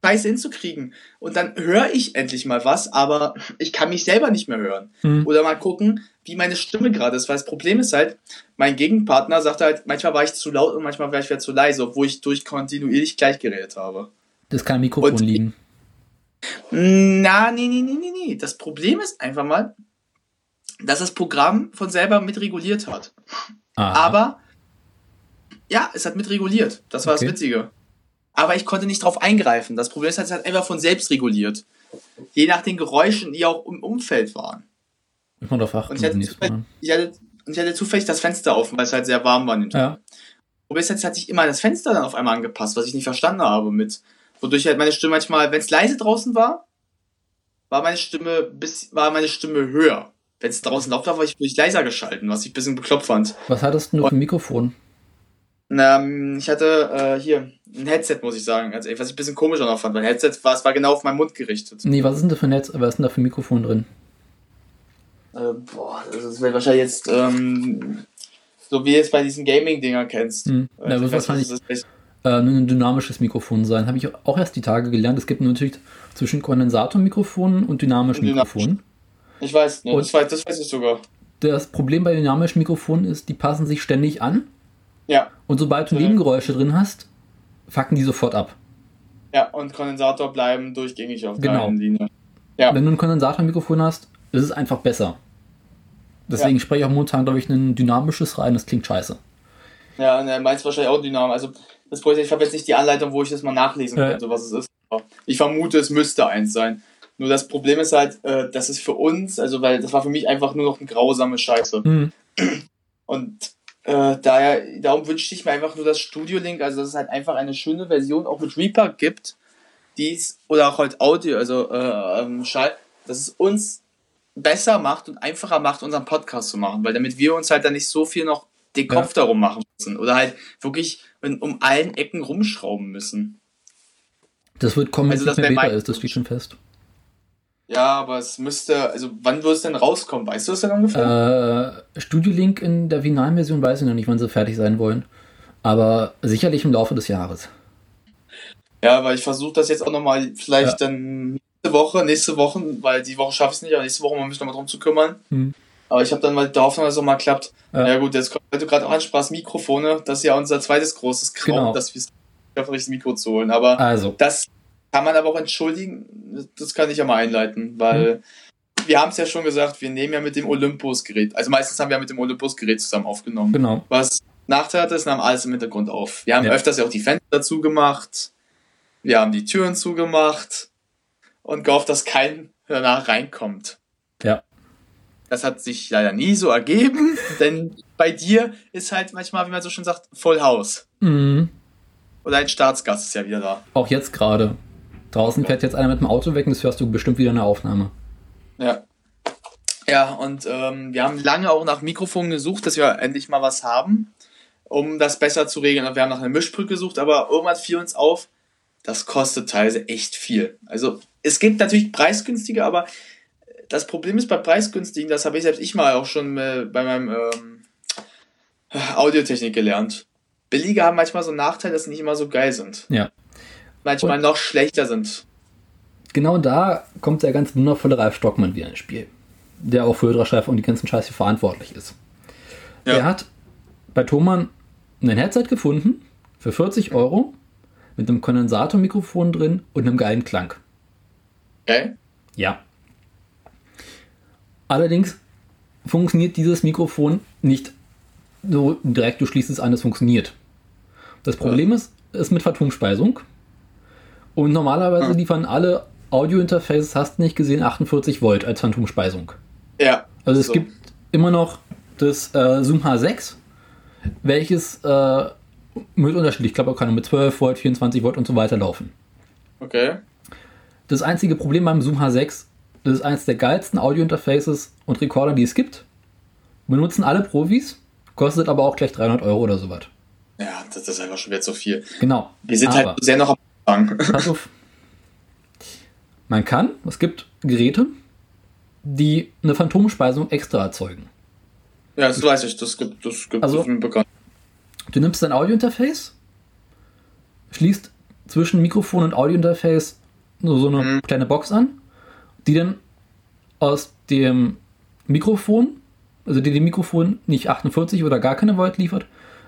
Scheiße hinzukriegen. Und dann höre ich endlich mal was, aber ich kann mich selber nicht mehr hören. Mhm. Oder mal gucken, wie meine Stimme gerade ist. Weil das Problem ist halt, mein Gegenpartner sagt halt, manchmal war ich zu laut und manchmal war ich wieder zu leise, obwohl ich durch kontinuierlich gleich geredet habe. Das kann am Mikrofon und, liegen. Na, nee, nee, nee, nee, nee. Das Problem ist einfach mal, dass das Programm von selber mitreguliert hat. Aha. Aber ja, es hat mitreguliert. Das war okay. das Witzige. Aber ich konnte nicht drauf eingreifen. Das Problem ist, es hat einfach von selbst reguliert. Je nach den Geräuschen, die auch im Umfeld waren. Ich darauf achten. Und ich hatte, zufällig, ich, hatte, ich hatte zufällig das Fenster offen, weil es halt sehr warm war. Ja. Problem ist, jetzt hat sich immer das Fenster dann auf einmal angepasst, was ich nicht verstanden habe mit, wodurch halt meine Stimme manchmal, wenn es leise draußen war, war meine Stimme bis, war meine Stimme höher. Wenn es draußen laut war, war ich, ich leiser geschalten, was ich ein bisschen bekloppt fand. Was hattest du für ein Mikrofon? Na, ich hatte äh, hier ein Headset, muss ich sagen. Also, was ich ein bisschen komischer noch fand, weil Headset war, es war genau auf meinen Mund gerichtet. Nee, was ist denn da für ein Netz, was ist denn da für ein Mikrofon drin? Äh, boah, das ist wahrscheinlich jetzt, ähm, so wie es bei diesen Gaming-Dinger kennst. Hm. Ja, das wird wahrscheinlich äh, ein dynamisches Mikrofon sein. Habe ich auch erst die Tage gelernt. Es gibt natürlich zwischen Kondensatormikrofonen und dynamischen Dynamisch. Mikrofonen. Ich weiß, ne, das, weiß, das weiß ich sogar. Das Problem bei dynamischen Mikrofonen ist, die passen sich ständig an. Ja. Und sobald du Nebengeräusche drin hast, fucken die sofort ab. Ja, und Kondensator bleiben durchgängig auf genau. der Linie. Ja. Wenn du ein Kondensatormikrofon hast, ist es einfach besser. Deswegen ja. spreche ich auch momentan, glaube ich, ein dynamisches rein, das klingt scheiße. Ja, ne, meins wahrscheinlich auch dynamisch. Also, das Problem ich habe jetzt nicht die Anleitung, wo ich das mal nachlesen ja. könnte, was es ist. Ich vermute, es müsste eins sein. Nur das Problem ist halt, äh, das ist für uns, also weil das war für mich einfach nur noch eine grausame Scheiße. Mhm. Und äh, daher, darum wünschte ich mir einfach nur das Studio Link, also dass es halt einfach eine schöne Version auch mit Reaper gibt, die es, oder auch halt Audio, also äh, ähm, Schall, dass es uns besser macht und einfacher macht, unseren Podcast zu machen, weil damit wir uns halt dann nicht so viel noch den Kopf ja. darum machen müssen oder halt wirklich um allen Ecken rumschrauben müssen. Das wird kommen, wenn also, es nicht mehr ist, das steht schon fest. Ja, aber es müsste, also wann wird es denn rauskommen? Weißt du das denn ungefähr? Äh, Studio Link in der finalen Version weiß ich noch nicht, wann sie fertig sein wollen. Aber sicherlich im Laufe des Jahres. Ja, weil ich versuche das jetzt auch nochmal vielleicht ja. dann Woche, nächste Woche, weil die Woche schaffe ich es nicht, aber nächste Woche mal mich nochmal drum zu kümmern. Hm. Aber ich habe dann mal die Hoffnung, dass es auch mal klappt. Ja, ja gut, jetzt kommt, weil du gerade auch ansprachst, Mikrofone, das ist ja unser zweites großes Kraut, genau. dass wir es schaffen, richtig Mikro zu holen. Aber also. das kann man aber auch entschuldigen, das kann ich ja mal einleiten, weil hm. wir haben es ja schon gesagt, wir nehmen ja mit dem Olympus-Gerät, also meistens haben wir ja mit dem Olympus-Gerät zusammen aufgenommen. Genau. Was Nachteil hat, ist, wir haben alles im Hintergrund auf. Wir haben ja. öfters ja auch die Fenster zugemacht, wir haben die Türen zugemacht und gehofft, dass kein danach reinkommt. Ja. Das hat sich leider nie so ergeben, denn bei dir ist halt manchmal, wie man so schön sagt, Voll Haus. Mhm. Oder ein Staatsgast ist ja wieder da. Auch jetzt gerade. Draußen fährt jetzt einer mit dem Auto weg und das hörst du bestimmt wieder in der Aufnahme. Ja. Ja, und ähm, wir haben lange auch nach Mikrofonen gesucht, dass wir endlich mal was haben, um das besser zu regeln. Wir haben nach einer Mischbrücke gesucht, aber irgendwann fiel uns auf, das kostet teilweise echt viel. Also es gibt natürlich preisgünstige, aber das Problem ist bei preisgünstigen, das habe ich selbst ich mal auch schon äh, bei meinem ähm, Audiotechnik gelernt. Billige haben manchmal so einen Nachteil, dass sie nicht immer so geil sind. Ja manchmal und noch schlechter sind. Genau da kommt der ganz wundervolle Ralf Stockmann wieder ins Spiel, der auch für Ultraschleife und die ganzen Scheiße verantwortlich ist. Ja. Der hat bei Thomann ein Headset gefunden für 40 Euro mit einem Kondensatormikrofon drin und einem geilen Klang. Okay. Ja. Allerdings funktioniert dieses Mikrofon nicht so direkt, du schließt es an, es funktioniert. Das Problem ja. ist, es ist mit Phantomspeisung und normalerweise hm. liefern alle Audio-Interfaces, hast du nicht gesehen, 48 Volt als Phantomspeisung. Ja. Also es so. gibt immer noch das äh, Zoom H6, welches äh, mit unterschiedlich, ich glaube, kann mit 12 Volt, 24 Volt und so weiter laufen. Okay. Das einzige Problem beim Zoom H6, das ist eines der geilsten Audio-Interfaces und Recorder, die es gibt. Benutzen alle Profis, kostet aber auch gleich 300 Euro oder sowas. Ja, das ist einfach schon wieder zu viel. Genau. Wir sind halt aber, halt sehr noch am Pass auf. Man kann, es gibt Geräte, die eine Phantomspeisung extra erzeugen. Ja, das weiß ich, das gibt das gibt also, mir bekannt. Du nimmst dein Audiointerface, schließt zwischen Mikrofon und Audiointerface so eine mhm. kleine Box an, die dann aus dem Mikrofon, also die dem Mikrofon nicht 48 oder gar keine Volt liefert,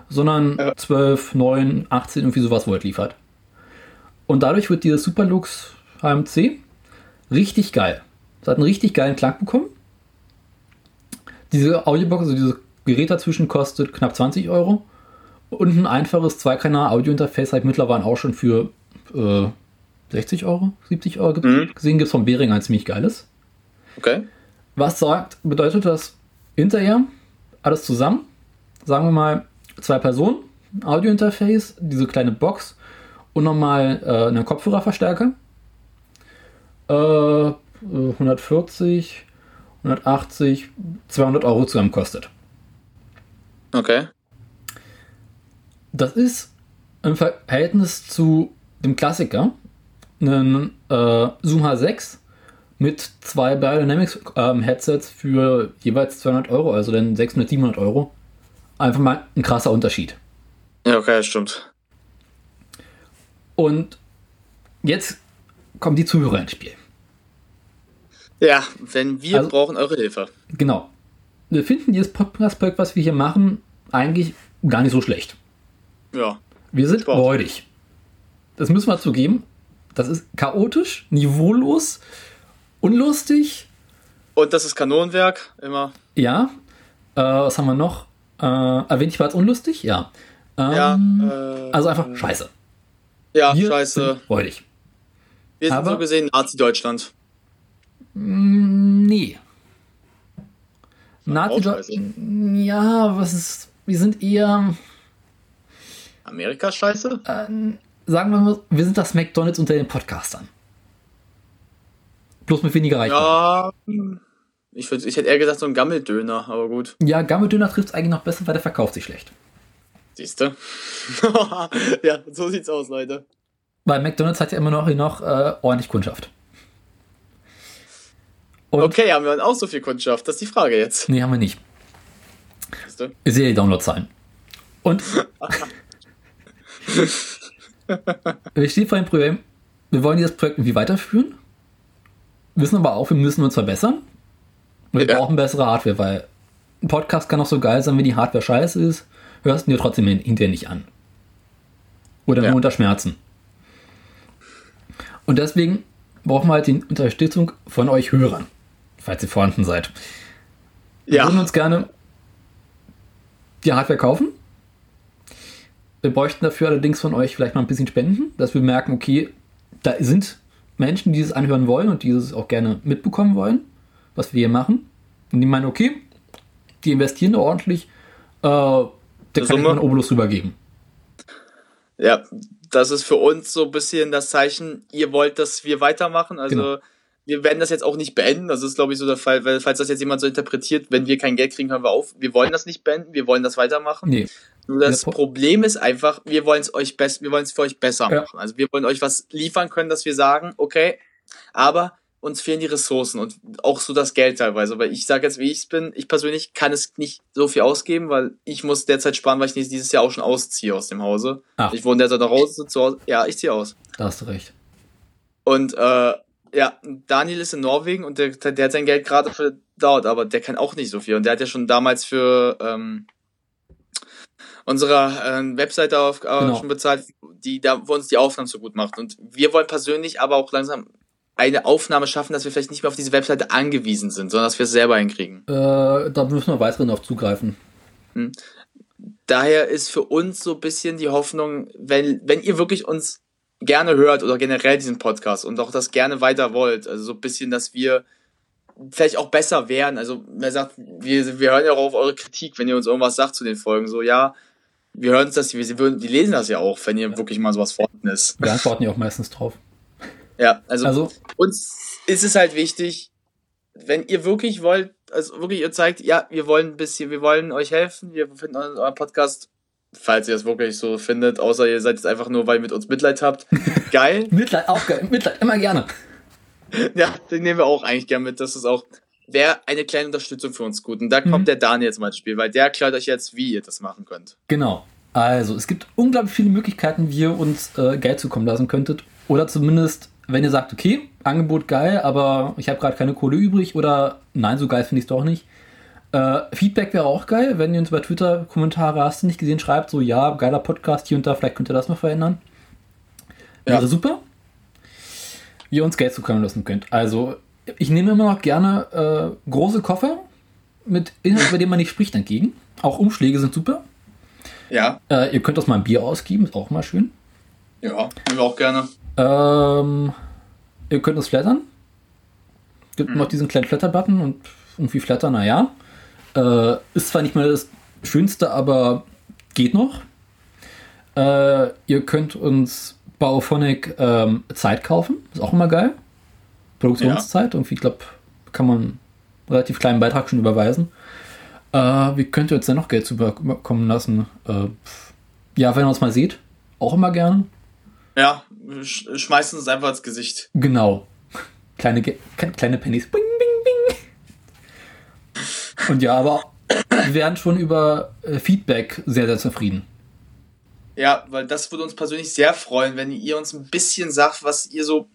sondern ja. 12, 9, 18, irgendwie sowas Volt liefert. Und dadurch wird dieser Superlux AMC richtig geil. Es hat einen richtig geilen Klang bekommen. Diese Audiobox, also dieses Gerät dazwischen kostet knapp 20 Euro. Und ein einfaches Zweikanal-Audio-Interface habe ich mittlerweile auch schon für äh, 60 Euro, 70 Euro mhm. gesehen. Gibt es von Behring ein ziemlich geiles. Okay. Was sagt, bedeutet das hinterher alles zusammen? Sagen wir mal zwei Personen, Audio-Interface, diese kleine Box und nochmal äh, einen Kopfhörerverstärker. Äh, 140, 180, 200 Euro zusammen kostet. Okay. Das ist im Verhältnis zu dem Klassiker ein äh, Zoom H6 mit zwei Biodynamics ähm, Headsets für jeweils 200 Euro, also dann 600, 700 Euro. Einfach mal ein krasser Unterschied. Ja, okay, stimmt. Und jetzt kommen die Zuhörer ins Spiel. Ja, wenn wir also, brauchen eure Hilfe. Genau. Wir finden dieses Podcast-Projekt, was wir hier machen, eigentlich gar nicht so schlecht. Ja. Wir sind freudig. Das müssen wir zugeben. Das ist chaotisch, niveaulos, unlustig. Und das ist Kanonenwerk, immer. Ja. Äh, was haben wir noch? Äh, erwähnt ich war jetzt unlustig? Ja. Ähm, ja äh, also einfach scheiße. Ja, wir scheiße. Freudig. Wir sind Aber, so gesehen Nazi-Deutschland. Mm, nee. Nazi-Deutschland. Ja, was ist. Wir sind eher. Amerika scheiße? Äh, sagen wir mal, wir sind das McDonalds unter den Podcastern. Bloß mit weniger Reichweite. Ja, Ich, würd, ich hätte eher gesagt so ein Gammeldöner, aber gut. Ja, Gammeldöner trifft es eigentlich noch besser, weil der verkauft sich schlecht. Siehst du? ja, so sieht's aus, Leute. Weil McDonalds hat ja immer noch, noch äh, ordentlich Kundschaft. Und okay, haben wir dann auch so viel Kundschaft? Das ist die Frage jetzt. Nee, haben wir nicht. Ich sehe die Downloadzahlen. Und wir stehen vor dem Problem, wir wollen dieses Projekt irgendwie weiterführen, wissen aber auch, wir müssen uns verbessern. Und wir ja. brauchen bessere Hardware, weil ein Podcast kann auch so geil sein, wenn die Hardware scheiße ist, hörst du dir trotzdem hinterher nicht an. Oder nur unter Schmerzen. Und deswegen brauchen wir halt die Unterstützung von euch Hörern, falls ihr vorhanden seid. Wir ja. würden uns gerne die Hardware kaufen. Wir bräuchten dafür allerdings von euch vielleicht mal ein bisschen Spenden, dass wir merken, okay, da sind Menschen, die es anhören wollen und die es auch gerne mitbekommen wollen, was wir hier machen. Und die meinen, okay, die investieren da ordentlich, äh, der kann Summe. ich einen Obolus rübergeben. Ja, das ist für uns so ein bisschen das Zeichen, ihr wollt, dass wir weitermachen. Also genau. wir werden das jetzt auch nicht beenden. Das ist, glaube ich, so der Fall, weil, falls das jetzt jemand so interpretiert, wenn wir kein Geld kriegen, hören wir auf. Wir wollen das nicht beenden, wir wollen das weitermachen. Nee. Nur das ja, Problem ist einfach, wir wollen es euch best, wir wollen es für euch besser ja. machen. Also wir wollen euch was liefern können, dass wir sagen, okay, aber uns fehlen die Ressourcen und auch so das Geld teilweise. Weil ich sage jetzt, wie ich bin, ich persönlich kann es nicht so viel ausgeben, weil ich muss derzeit sparen, weil ich dieses Jahr auch schon ausziehe aus dem Hause. Ach. Ich wohne derzeit noch raus, zu Hause. Ja, ich ziehe aus. Da hast du recht. Und äh, ja, Daniel ist in Norwegen und der, der hat sein Geld gerade für dauert, aber der kann auch nicht so viel. Und der hat ja schon damals für ähm, unserer äh, Webseite auf, äh, genau. schon bezahlt, die da wo uns die Aufnahmen so gut macht. Und wir wollen persönlich aber auch langsam eine Aufnahme schaffen, dass wir vielleicht nicht mehr auf diese Webseite angewiesen sind, sondern dass wir es selber hinkriegen. Äh, da müssen wir weiterhin auf zugreifen. Hm. Daher ist für uns so ein bisschen die Hoffnung, wenn, wenn ihr wirklich uns gerne hört oder generell diesen Podcast und auch das gerne weiter wollt, also so ein bisschen, dass wir vielleicht auch besser wären. Also, wer sagt, wir, wir hören ja auch auf eure Kritik, wenn ihr uns irgendwas sagt zu den Folgen, so, ja, wir hören uns das, wir, wir, die lesen das ja auch, wenn ihr ja. wirklich mal sowas vorhanden ist. Wir antworten ja auch meistens drauf. Ja, also, also uns ist es halt wichtig, wenn ihr wirklich wollt, also wirklich ihr zeigt, ja, wir wollen ein bisschen, wir wollen euch helfen, wir finden euren Podcast, falls ihr es wirklich so findet, außer ihr seid es einfach nur, weil ihr mit uns Mitleid habt. Geil. Mitleid, auch geil. Mitleid, immer gerne. ja, den nehmen wir auch eigentlich gerne mit. Das ist auch, wäre eine kleine Unterstützung für uns gut. Und da kommt mhm. der Daniel jetzt mal ins Spiel, weil der erklärt euch jetzt, wie ihr das machen könnt. Genau. Also, es gibt unglaublich viele Möglichkeiten, wie ihr uns äh, Geld zukommen lassen könntet. Oder zumindest wenn ihr sagt, okay, Angebot geil, aber ich habe gerade keine Kohle übrig oder nein, so geil finde ich es doch nicht. Äh, Feedback wäre auch geil, wenn ihr uns bei Twitter Kommentare hast du nicht gesehen, schreibt so, ja, geiler Podcast hier und da, vielleicht könnt ihr das mal verändern. Wäre ja. super. Wie ihr uns Geld zukommen lassen könnt. Also, ich nehme immer noch gerne äh, große Koffer mit Inhalt, über den man nicht spricht, entgegen. Auch Umschläge sind super. Ja. Äh, ihr könnt das mal ein Bier ausgeben, ist auch mal schön. Ja, nehmen wir auch gerne. Ähm, ihr könnt uns flattern. Gibt mhm. noch diesen kleinen Flatter-Button und irgendwie flattern, naja. Äh, ist zwar nicht mehr das Schönste, aber geht noch. Äh, ihr könnt uns Bauphonic ähm, Zeit kaufen. Ist auch immer geil. Produktionszeit. Ja. Irgendwie, ich glaube, kann man einen relativ kleinen Beitrag schon überweisen. Äh, wie könnt ihr uns denn noch Geld zubekommen lassen? Äh, ja, wenn ihr uns mal seht, auch immer gerne. Ja, sch schmeißen es einfach ins Gesicht. Genau. Kleine, kleine Pennies. Bing, bing, bing. Und ja, aber wir wären schon über äh, Feedback sehr, sehr zufrieden. Ja, weil das würde uns persönlich sehr freuen, wenn ihr uns ein bisschen sagt, was ihr so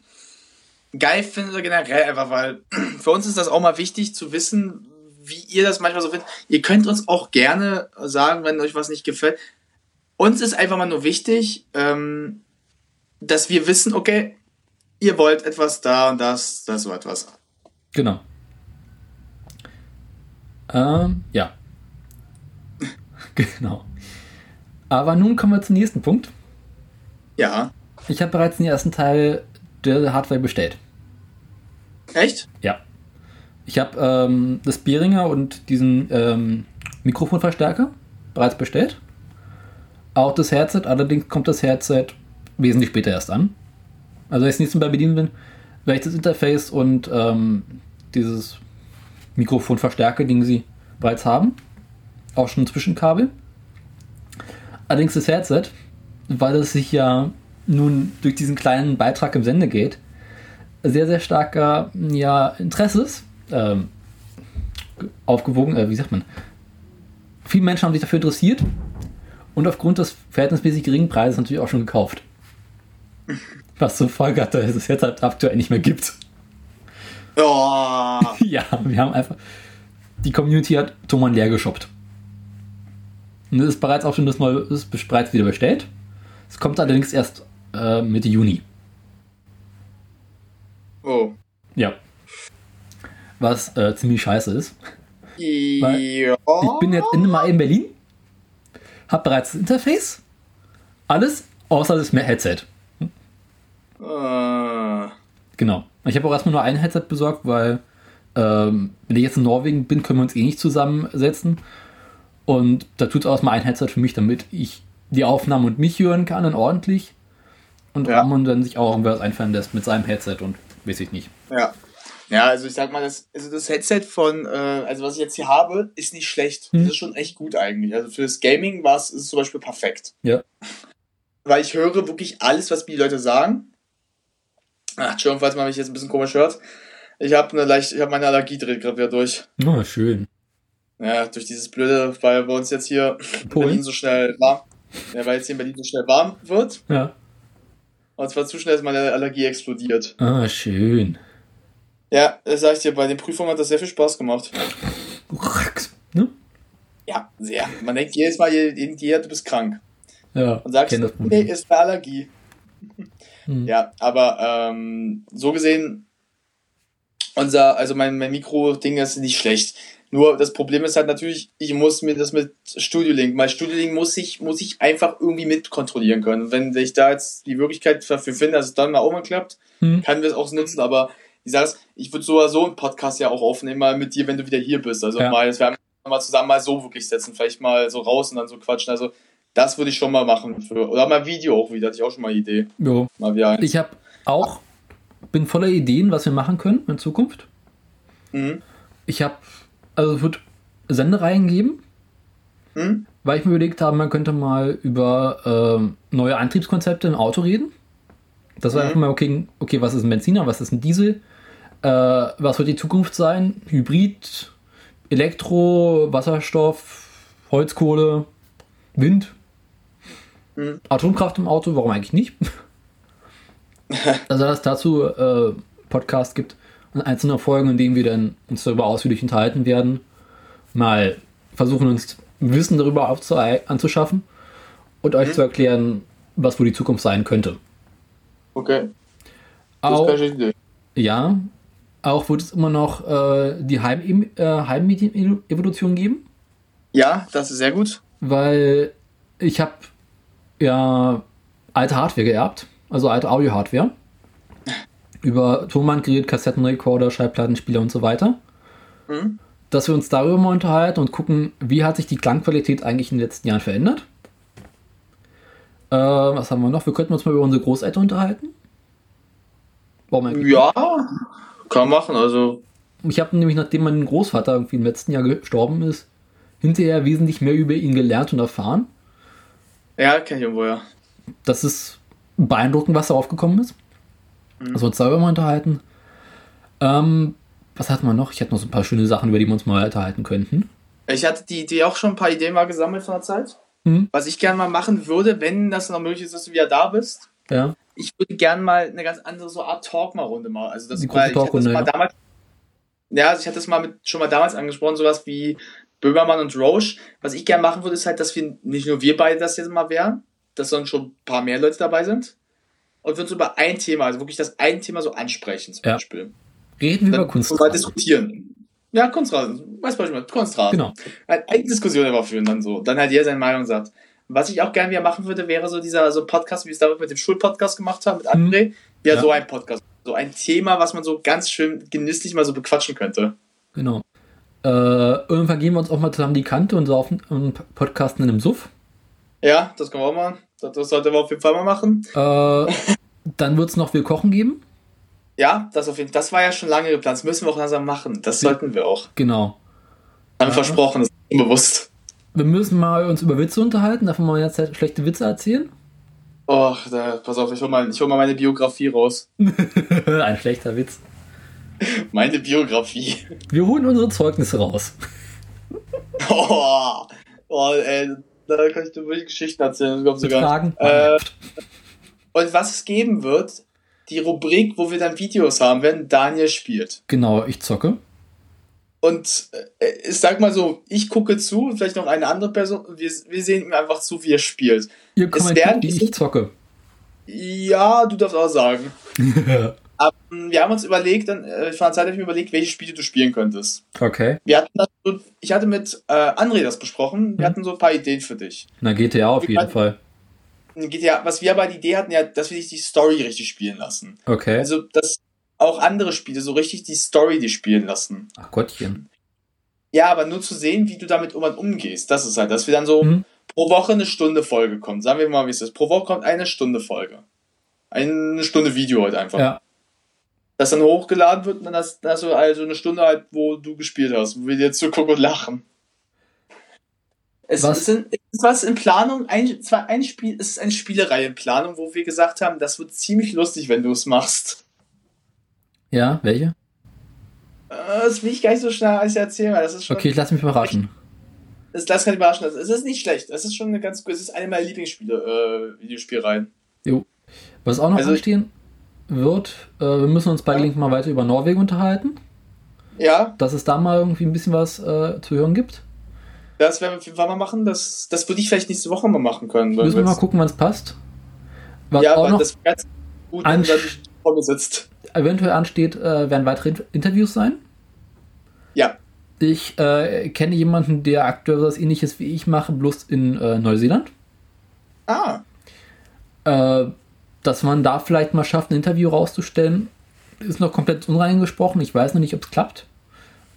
geil findet oder generell einfach, weil für uns ist das auch mal wichtig zu wissen, wie ihr das manchmal so findet. Ihr könnt uns auch gerne sagen, wenn euch was nicht gefällt. Uns ist einfach mal nur wichtig, ähm, dass wir wissen, okay, ihr wollt etwas da und das, das so etwas. Genau. Ähm, ja. genau. Aber nun kommen wir zum nächsten Punkt. Ja. Ich habe bereits den ersten Teil der Hardware bestellt. Echt? Ja. Ich habe ähm, das Behringer und diesen ähm, Mikrofonverstärker bereits bestellt. Auch das Headset, allerdings kommt das Headset wesentlich später erst an. Also wenn ich das nächste Mal bedienen bin, werde ich das Interface und ähm, dieses Mikrofonverstärker, den sie bereits haben. Auch schon ein Zwischenkabel. Allerdings das Headset, weil es sich ja nun durch diesen kleinen Beitrag im Sendegate sehr, sehr starker ja, Interesses ähm, aufgewogen, äh, wie sagt man, viele Menschen haben sich dafür interessiert und aufgrund des verhältnismäßig geringen Preises natürlich auch schon gekauft. Was zur Folge hat, dass es jetzt halt aktuell nicht mehr gibt. Oh. ja, wir haben einfach. Die Community hat Thomann leer geshoppt. Und es ist bereits auch schon das neue, ist bereits wieder bestellt. Es kommt allerdings erst äh, Mitte Juni. Oh. Ja. Was äh, ziemlich scheiße ist. Ja. Ich bin jetzt in mal in Berlin, habe bereits das Interface, alles außer das Headset. Äh. Genau. Ich habe auch erstmal nur ein Headset besorgt, weil ähm, wenn ich jetzt in Norwegen bin, können wir uns eh nicht zusammensetzen. Und da tut es auch mal ein Headset für mich, damit ich die Aufnahmen und mich hören kann und ordentlich. Und Ja. man dann sich auch irgendwas einfallen lässt mit seinem Headset und weiß ich nicht. Ja. Ja, also ich sag mal, das, also das Headset von, äh, also was ich jetzt hier habe, ist nicht schlecht. Hm. Das ist schon echt gut eigentlich. Also für das Gaming war es ist es zum Beispiel perfekt. Ja. Weil ich höre wirklich alles, was mir die Leute sagen. Ach, Entschuldigung, falls man mich jetzt ein bisschen komisch hört. Ich habe eine leicht, ich habe meine Allergie dreht gerade wieder durch. Oh, schön. Ja, durch dieses blöde, weil bei uns jetzt hier in? Berlin so schnell warm, ja, weil jetzt hier in Berlin so schnell warm wird. Ja. Und zwar zu schnell ist meine Allergie explodiert. Ah, schön. Ja, das sag ich dir, bei den Prüfungen hat das sehr viel Spaß gemacht. Ne? Ja, sehr. Man denkt jedes Mal, jeder, du bist krank. Ja, Und sagst, das nee, ist eine Allergie. Hm. Ja, aber ähm, so gesehen, unser, also mein, mein Mikro-Ding ist nicht schlecht. Nur das Problem ist halt natürlich, ich muss mir das mit Studio Link, weil Studio Link muss ich, muss ich einfach irgendwie mitkontrollieren können. Und wenn ich da jetzt die Möglichkeit dafür finde, dass es dann mal auch mal klappt, Hm. kann wir es auch nutzen. Aber ich sag's, ich würde so so einen Podcast ja auch aufnehmen, mal mit dir, wenn du wieder hier bist. Also Ja. mal, dass wir mal zusammen mal so wirklich setzen, vielleicht mal so raus und dann so quatschen. Also das würde ich schon mal machen. Für, oder mal Video auch wieder, hatte ich auch schon mal eine Idee. Jo. Mal wieder eins. Ich habe auch, bin voller Ideen, was wir machen können in Zukunft. Mhm. Ich habe, also es wird Sendereihen geben, Mhm. weil ich mir überlegt habe, man könnte mal über ähm, neue Antriebskonzepte im Auto reden. Das war Mhm. einfach mal, okay, okay, was ist ein Benziner, was ist ein Diesel, äh, was wird die Zukunft sein, Hybrid, Elektro, Wasserstoff, Holzkohle, Wind, Mhm. Atomkraft im Auto, warum eigentlich nicht? also dass es dazu äh, Podcast gibt und einzelne Folgen, in denen wir dann uns darüber ausführlich unterhalten werden, mal versuchen uns Wissen darüber anzuschaffen und euch zu erklären, was wohl die Zukunft sein könnte. Okay. Das Auch, keine schlechte Idee. ja, auch wird es immer noch äh, die Heim äh, Heimmedienevolution geben, Ja, das ist sehr gut. weil ich habe ja alte Hardware geerbt, also alte Audio-Hardware. Über Tonbandgerät, Kassettenrekorder, Schallplattenspieler und so weiter. Mhm. Dass wir uns darüber mal unterhalten und gucken, wie hat sich die Klangqualität eigentlich in den letzten Jahren verändert. Äh, was haben wir noch? Wir könnten uns mal über unsere Großeltern unterhalten. Ja, kann man machen. Also, Ich habe nämlich, nachdem mein Großvater irgendwie im letzten Jahr gestorben ist, hinterher wesentlich mehr über ihn gelernt und erfahren. ja, kenn ich irgendwo, ja. Das ist beeindruckend, was darauf gekommen ist. Also uns darüber mal unterhalten. Ähm, was hatten wir noch? Ich hatte noch so ein paar schöne Sachen, über die wir uns mal unterhalten könnten. Ich hatte die Idee auch schon ein paar Ideen mal gesammelt von der Zeit. Mhm. Was ich gerne mal machen würde, wenn das noch möglich ist, dass du wieder da bist. Ja. Ich würde gerne mal eine ganz andere so Art Talk mal Runde mal. Also das Die weil Talkrunde, ja. damals. Ja, also ich hatte das mal mit, schon mal damals angesprochen, sowas wie Böhmermann und Roche. Was ich gerne machen würde, ist halt, dass wir nicht nur wir beide das jetzt mal wären, dass dann schon ein paar mehr Leute dabei sind. Und wir uns über ein Thema, also wirklich das ein Thema so ansprechen zum Ja. Beispiel. Reden wir Dann über Kunst. Und mal diskutieren. Ja, Kunstrasen. Weißt du, meine? Kunstrasen. Genau. Eine Diskussion darüber führen dann so. Dann halt jeder seine Meinung sagt. Was ich auch gerne wieder machen würde, wäre so dieser so Podcast, wie wir es damals mit dem Schulpodcast gemacht haben, mit André. Ja, Ja. so ein Podcast. So ein Thema, was man so ganz schön genüsslich mal so bequatschen könnte. Genau. Äh, irgendwann gehen wir uns auch mal zusammen die Kante und saufen und podcasten in einem Suff. Ja, das können wir auch mal. Das, sollte wir auf jeden Fall mal machen. Äh, dann wird es noch Wir kochen geben. Ja, das auf jeden Das war ja schon lange geplant. Das müssen wir auch langsam machen. Das sollten wir auch. Genau. Haben wir versprochen, das ist unbewusst. Wir müssen mal uns über Witze unterhalten. Darf man mal jetzt schlechte Witze erzählen? Oh, da, pass auf, ich hol, mal, ich hol mal meine Biografie raus. Ein schlechter Witz. Meine Biografie. Wir holen unsere Zeugnisse raus. Oh, oh ey, da kann ich dir wirklich Geschichten erzählen. Das sogar. Fragen? Äh, und was es geben wird, die Rubrik, wo wir dann Videos haben, wenn Daniel spielt. Genau, ich zocke. Und äh, ich sag mal so, ich gucke zu, vielleicht noch eine andere Person, wir, wir sehen ihm einfach zu, wie er spielt. Ihr kommentiert, wie ich zocke. Ja, du darfst auch sagen. Ähm, wir haben uns überlegt, dann, äh, vor einer Zeit habe ich mir überlegt, welche Spiele du spielen könntest. Okay. Wir hatten das, ich hatte mit äh, André das besprochen, wir hm. hatten so ein paar Ideen für dich. Na, GTA auf jeden hatten, Fall. GTA, was wir aber die Idee hatten, ja, dass wir dich die Story richtig spielen lassen. Okay. Also, dass auch andere Spiele so richtig die Story die spielen lassen. Ach Gottchen. Ja, aber nur zu sehen, wie du damit um umgehst. Das ist halt, dass wir dann so mhm. pro Woche eine Stunde Folge kommt. Sagen wir mal, wie es ist. Pro Woche kommt eine Stunde Folge. Eine Stunde Video halt einfach. Ja. Das dann hochgeladen wird und dann hast, dann hast du also eine Stunde halt, wo du gespielt hast, wo wir dir zugucken und lachen. Es was? Ist, ist was in Planung, ein, zwar ein Spiel, es ist eine Spielerei in Planung, wo wir gesagt haben, das wird ziemlich lustig, wenn du es machst. Ja, welche? Äh, das will ich gar nicht so schnell alles erzählen, weil das ist schon. Okay, ich lass mich überraschen. Das lass mich überraschen. Es ist nicht schlecht. Es ist schon eine ganz Es ist eine meiner Lieblingsspiele, äh, Videospielreihen. Jo. Was auch noch also, anstehen wird, äh, wir müssen uns bei. Link mal weiter über Norwegen unterhalten. Ja. Dass es da mal irgendwie ein bisschen was äh, zu hören gibt. Das werden wir auf jeden Fall mal machen. Das, das würde ich vielleicht nächste Woche mal machen können. Müssen wir mal gucken, wann es passt. Was ja, auch noch das ganz gut, wenn du vor mir sitzt eventuell ansteht, äh, werden weitere Interviews sein. Ja. Ich äh, kenne jemanden, der aktuell was ähnliches wie ich mache, bloß in äh, Neuseeland. Ah. Dass man da vielleicht mal schafft, ein Interview rauszustellen, ist noch komplett unreingesprochen. Ich weiß noch nicht, ob es klappt.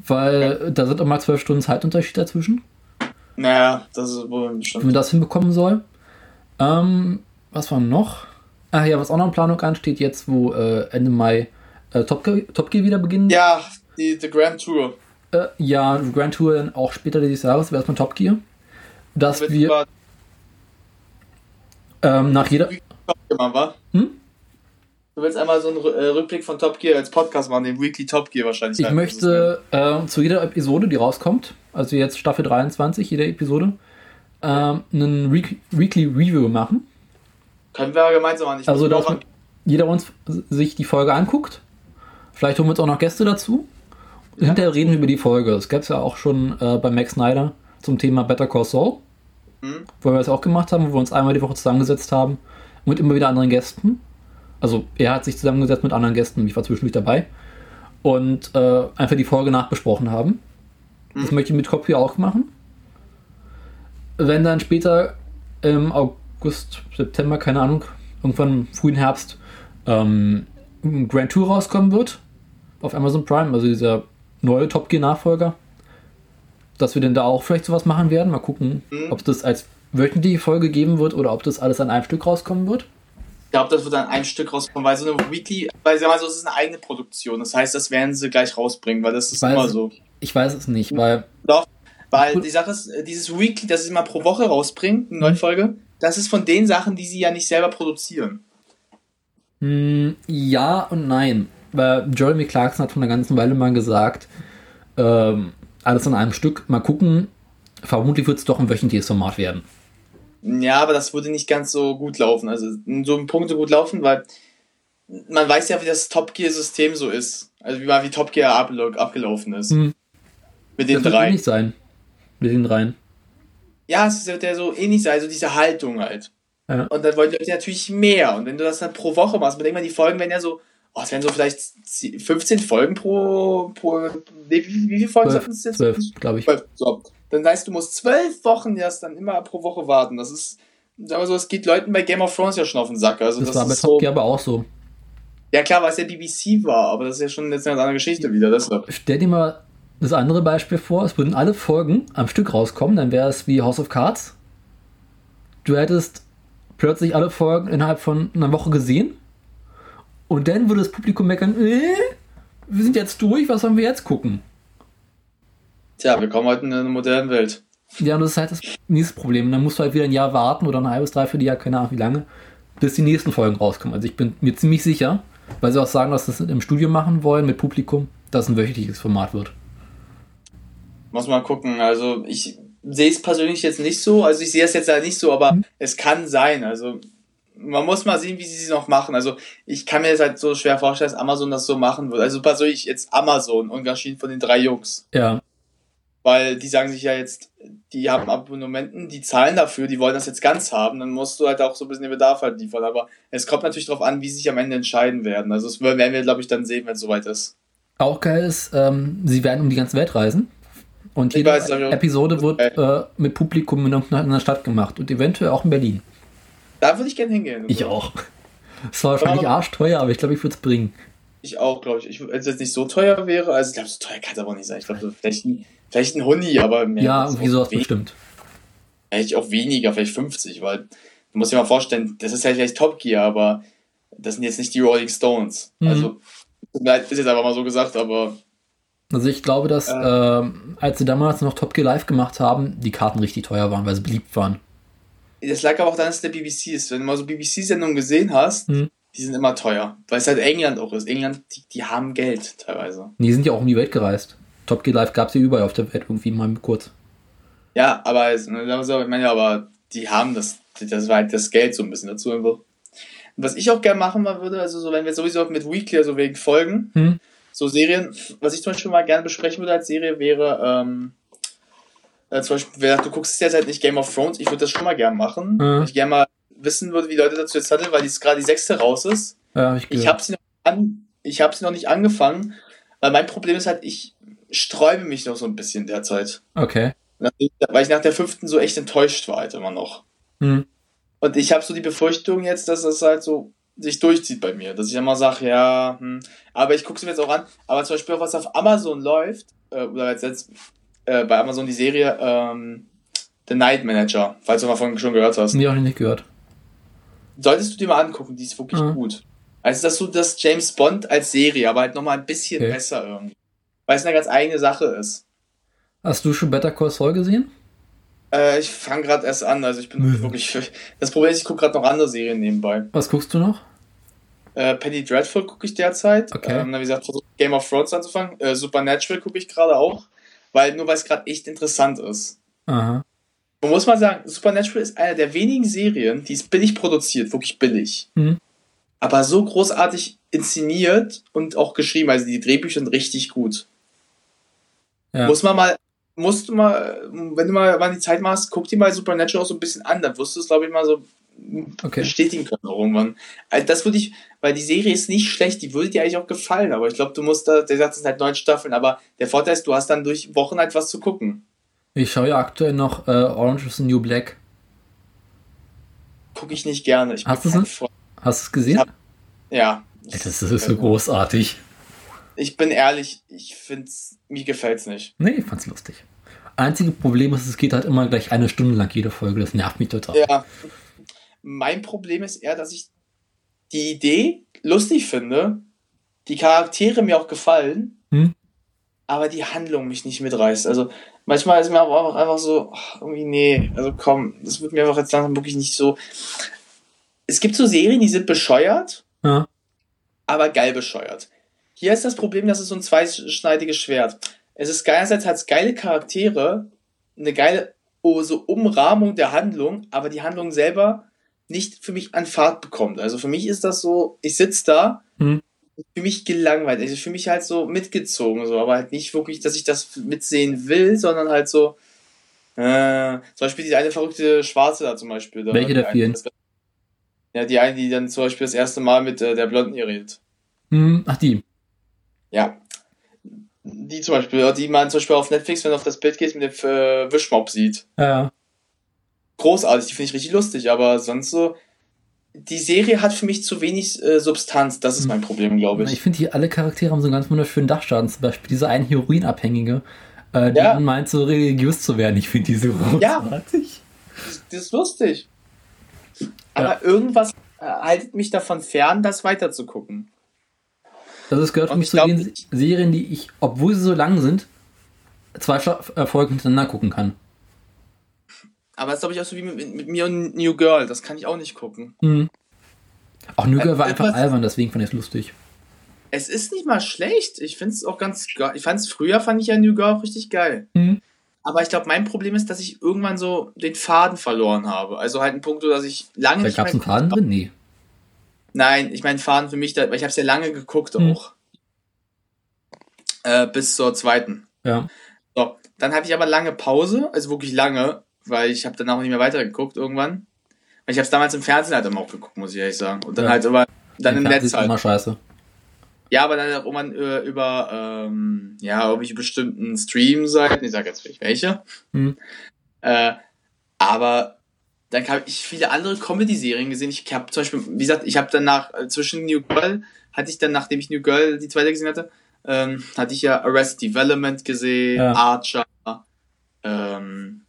Weil okay. da sind mal zwölf Stunden Zeitunterschied dazwischen. Naja, das ist wohl bestimmt. Wenn man das hinbekommen soll. Ähm, was war noch? Ach ja, was auch noch in Planung ansteht, jetzt wo äh, Ende Mai äh, Top, Gear, Top Gear wieder beginnt. Ja, die, die Grand Tour. Äh, ja, die Grand Tour dann auch später dieses Jahres, wäre erstmal Top Gear. Dass wir ähm, nach jeder. Hm? Du willst einmal so einen äh, Rückblick von Top Gear als Podcast machen, den Weekly Top Gear wahrscheinlich. Ich möchte äh, zu jeder Episode, die rauskommt, also jetzt Staffel 23, jede Episode, äh, einen Re Weekly Review machen. Können wir gemeinsam machen. Ich also, dass jeder uns sich die Folge anguckt. Vielleicht holen wir uns auch noch Gäste dazu. Ja. Hinterher reden wir über die Folge. Das gab es ja auch schon äh, bei Max Snyder zum Thema Better Call Saul. Mhm. Wo wir das auch gemacht haben, wo wir uns einmal die Woche zusammengesetzt haben. Mit immer wieder anderen Gästen. Also er hat sich zusammengesetzt mit anderen Gästen, ich war zwischendurch dabei. Und äh, einfach die Folge nachbesprochen haben. Mhm. Das möchte ich mit Kopf hier auch machen. Wenn dann später im August September, keine Ahnung, irgendwann im frühen Herbst ähm, Grand Tour rauskommen wird auf Amazon Prime, also dieser neue Top Gear Nachfolger, dass wir denn da auch vielleicht sowas machen werden. Mal gucken, mhm. ob das als wöchentliche Folge geben wird oder ob das alles an einem Stück rauskommen wird. Ich glaube, das wird an einem Stück rauskommen, weil so eine Weekly, weil sie mal so, es ist eine eigene Produktion. Das heißt, das werden sie gleich rausbringen, weil das ist weiß, immer so. Ich weiß es nicht, weil. Doch, weil die Sache ist, dieses Weekly, das sie mal pro Woche rausbringen, eine neue mhm. Folge, das ist von den Sachen, die sie ja nicht selber produzieren. Hm, ja und nein. Weil Jeremy Clarkson hat von einer ganzen Weile mal gesagt, ähm, alles an einem Stück, mal gucken, vermutlich wird es doch ein wöchentliches Format werden. Ja, aber das würde nicht ganz so gut laufen. Also so ein Punkt so gut laufen, weil man weiß ja, wie das Top Gear-System so ist. Also wie wie Top Gear abgelaufen ist. Hm. Mit den das drei. Wird nicht sein. Mit den dreien ja, es wird ja so ähnlich sein, also diese Haltung halt. Ja. Und dann wollen die Leute natürlich mehr. Und wenn du das dann pro Woche machst, man denkt mal, die Folgen werden ja so, oh, es werden so vielleicht 15 Folgen pro, pro wie, wie, wie viele Folgen sind es jetzt? 12, glaube ich. 12, so. Dann heißt, du musst zwölf Wochen erst dann immer pro Woche warten. Das ist, wir so, es geht Leuten bei Game of Thrones ja schon auf den Sack. Also das, das war bei Top Gear aber auch so. Ja klar, weil es ja BBC war, aber das ist ja schon jetzt eine andere Geschichte wieder. Deshalb. Stell dir mal das andere Beispiel vor, es würden alle Folgen am Stück rauskommen, dann wäre es wie House of Cards. Du hättest plötzlich alle Folgen innerhalb von einer Woche gesehen Und dann würde das Publikum meckern, äh, wir sind jetzt durch, was sollen wir jetzt gucken? Tja, wir kommen heute in eine moderne Welt. Ja, und das ist halt das nächste Problem. dann musst du halt wieder ein Jahr warten oder ein halbes, dreiviertel Jahr, keine Ahnung wie lange, bis die nächsten Folgen rauskommen. Also ich bin mir ziemlich sicher, weil sie auch sagen, dass sie das im Studio machen wollen mit Publikum, dass es ein wöchentliches Format wird. Muss mal gucken. Also ich sehe es persönlich jetzt nicht so. Also ich sehe es jetzt ja nicht so, aber mhm. es kann sein. Also man muss mal sehen, wie sie es noch machen. Also ich kann mir das halt so schwer vorstellen, dass Amazon das so machen wird. Also persönlich jetzt Amazon, ungeachtet von den drei Jungs. Ja. Weil die sagen sich ja jetzt, die haben Abonnementen, die zahlen dafür, die wollen das jetzt ganz haben, dann musst du halt auch so ein bisschen den Bedarf halt liefern. Aber es kommt natürlich darauf an, wie sie sich am Ende entscheiden werden. Also das werden wir, glaube ich, dann sehen, wenn es soweit ist. Auch geil ist, ähm, sie werden um die ganze Welt reisen. Und jede weiß, Episode wird äh, mit Publikum in einer Stadt gemacht und eventuell auch in Berlin. Da würde ich gerne hingehen. Ich auch. Es war wahrscheinlich arschteuer, aber ich glaube, ich würde es bringen. Ich auch, glaube ich. ich. Wenn es jetzt nicht so teuer wäre, also ich glaube, so teuer kann es aber nicht sein. Ich glaube, so vielleicht Vielleicht ein Huni, aber mehr. Ja, irgendwie sowas bestimmt. Vielleicht auch weniger, vielleicht 50, weil du musst dir mal vorstellen, das ist ja vielleicht Top Gear, aber das sind jetzt nicht die Rolling Stones. Mhm. Also, ist jetzt einfach mal so gesagt, aber. Also ich glaube, dass äh, äh, als sie damals noch Top Gear Live gemacht haben, die Karten richtig teuer waren, weil sie beliebt waren. Das lag aber auch dann, dass der BBC ist. Wenn du mal so BBC-Sendungen gesehen hast, mhm. die sind immer teuer. Weil es halt England auch ist. England, die, die haben Geld teilweise. Die sind ja auch um die Welt gereist. Top Gear Live gab es ja überall auf der Welt irgendwie mal kurz. Ja, aber ich meine, aber die haben das, das war halt das Geld so ein bisschen dazu einfach. Was ich auch gerne machen würde, also so, wenn wir sowieso mit Weekly, also wegen Folgen, hm. so Serien, was ich zum Beispiel mal gerne besprechen würde als Serie, wäre, ähm, äh, zum Beispiel, du guckst jetzt halt nicht Game of Thrones, ich würde das schon mal gerne machen. Hm. Ich gerne mal wissen würde, wie Leute dazu jetzt handeln, weil die gerade die sechste raus ist. Ja, ich ich habe sie, noch an, ich hab sie noch nicht angefangen, weil mein Problem ist halt, ich sträube mich noch so ein bisschen derzeit. Okay. Weil ich nach der fünften so echt enttäuscht war halt immer noch. Hm. Und ich habe so die Befürchtung jetzt, dass das halt so sich durchzieht bei mir. Dass ich immer sage, ja, hm, aber ich gucke es mir jetzt auch an. Aber zum Beispiel auch was auf Amazon läuft, äh, oder jetzt, jetzt äh, bei Amazon die Serie ähm, The Night Manager, falls du mal von schon gehört hast. Nee, auch nicht gehört. Solltest du dir mal angucken, die ist wirklich mhm. gut. Also, dass du das James Bond als Serie, aber halt nochmal ein bisschen okay. besser irgendwie weil es eine ganz eigene Sache ist. Hast du schon Better Call Saul gesehen? Äh, ich fange gerade erst an, also ich bin mhm. wirklich. Das Problem ist, ich gucke gerade noch andere Serien nebenbei. Was guckst du noch? Äh, Penny Dreadful gucke ich derzeit. Okay. Ähm, wie gesagt, Game of Thrones anzufangen. Äh, Supernatural gucke ich gerade auch, weil nur weil es gerade echt interessant ist. Aha. Man muss mal sagen, Supernatural ist eine der wenigen Serien, die ist billig produziert, wirklich billig. Mhm. Aber so großartig inszeniert und auch geschrieben. Also die Drehbücher sind richtig gut. Ja. Muss man mal, musst du mal, wenn du mal, mal die Zeit machst, guck dir mal Supernatural auch so ein bisschen an, dann wirst du es, glaube ich, mal so okay. bestätigen können irgendwann. Also das würde ich, weil die Serie ist nicht schlecht, die würde dir eigentlich auch gefallen, aber ich glaube, du musst da, der sagt, es sind halt neun Staffeln, aber der Vorteil ist, du hast dann durch Wochen halt was zu gucken. Ich schaue ja aktuell noch äh, Orange is the New Black. Gucke ich nicht gerne. Ich hast du es? Hast du es gesehen? Hab, ja. Das ist so großartig ich bin ehrlich, ich finde es, mir gefällt es nicht. Nee, ich fand's lustig. Einzige Problem ist, es geht halt immer gleich eine Stunde lang jede Folge. Das nervt mich total. Ja. Mein Problem ist eher, dass ich die Idee lustig finde, die Charaktere mir auch gefallen, hm? aber die Handlung mich nicht mitreißt. Also manchmal ist mir aber auch einfach so, ach, irgendwie, nee, also komm, das wird mir einfach jetzt langsam wirklich nicht so. Es gibt so Serien, die sind bescheuert, ja. aber geil bescheuert. Hier ist das Problem, das ist so ein zweischneidiges Schwert. Es ist einerseits hat es geile Charaktere, eine geile oh, so Umrahmung der Handlung, aber die Handlung selber nicht für mich an Fahrt bekommt. Also für mich ist das so, ich sitze da, hm. für mich gelangweilt. Also für mich halt so mitgezogen, so, aber halt nicht wirklich, dass ich das mitsehen will, sondern halt so, äh, zum Beispiel die eine verrückte Schwarze da zum Beispiel. Da, Welche der vielen? Ja, die eine, die dann zum Beispiel das erste Mal mit äh, der Blonden hier redet. Hm, ach, die. Ja. Die zum Beispiel, die man zum Beispiel auf Netflix, wenn du auf das Bild gehst, mit dem äh, Wischmob sieht. Ja. Großartig, die finde ich richtig lustig, aber sonst so. Die Serie hat für mich zu wenig äh, Substanz, das ist mein Problem, glaube ich. Ich finde, hier alle Charaktere haben so einen ganz wunderschönen Dachschaden. Zum Beispiel dieser eine Heroinabhängige, äh, der ja. meint, so religiös zu werden. Ich finde diese großartig. Ja, das ist lustig. Aber ja. irgendwas äh, haltet mich davon fern, das weiterzugucken. Also es gehört für mich zu den Serien, die ich, obwohl sie so lang sind, zwei äh, Folgen hintereinander gucken kann. Aber das ist, glaube ich, auch so wie mit, mit, mir und New Girl. Das kann ich auch nicht gucken. Mhm. Auch New Girl war einfach albern, deswegen fand ich es lustig. Es ist nicht mal schlecht. Ich finde es auch ganz geil. Ich fand es früher, fand ich ja New Girl auch richtig geil. Mhm. Aber ich glaube, mein Problem ist, dass ich irgendwann so den Faden verloren habe. Also halt ein Punkt, dass ich lange da nicht. Gab es einen Faden drin? Nee. Nein, ich meine Faden für mich, weil ich habe es ja lange geguckt mhm. auch. Äh, bis zur zweiten. Ja. So, dann habe ich aber lange Pause, also wirklich lange, weil ich habe danach nicht mehr weitergeguckt irgendwann. Weil ich habe es damals im Fernsehen halt immer auch geguckt, muss ich ehrlich sagen. Und dann ja. halt aber dann im, im Netz halt. immer scheiße. Ja, aber dann auch immer über, über ähm, ja, irgendwelche bestimmten Stream-Seiten, ich sage jetzt nicht welche. Mhm. Äh, aber dann habe ich viele andere Comedy-Serien gesehen. Ich habe zum Beispiel, wie gesagt, ich habe danach äh, zwischen New Girl, hatte ich dann, nachdem ich New Girl die zweite gesehen hatte, ähm, hatte ich ja Arrest Development gesehen, ja. Archer, ähm,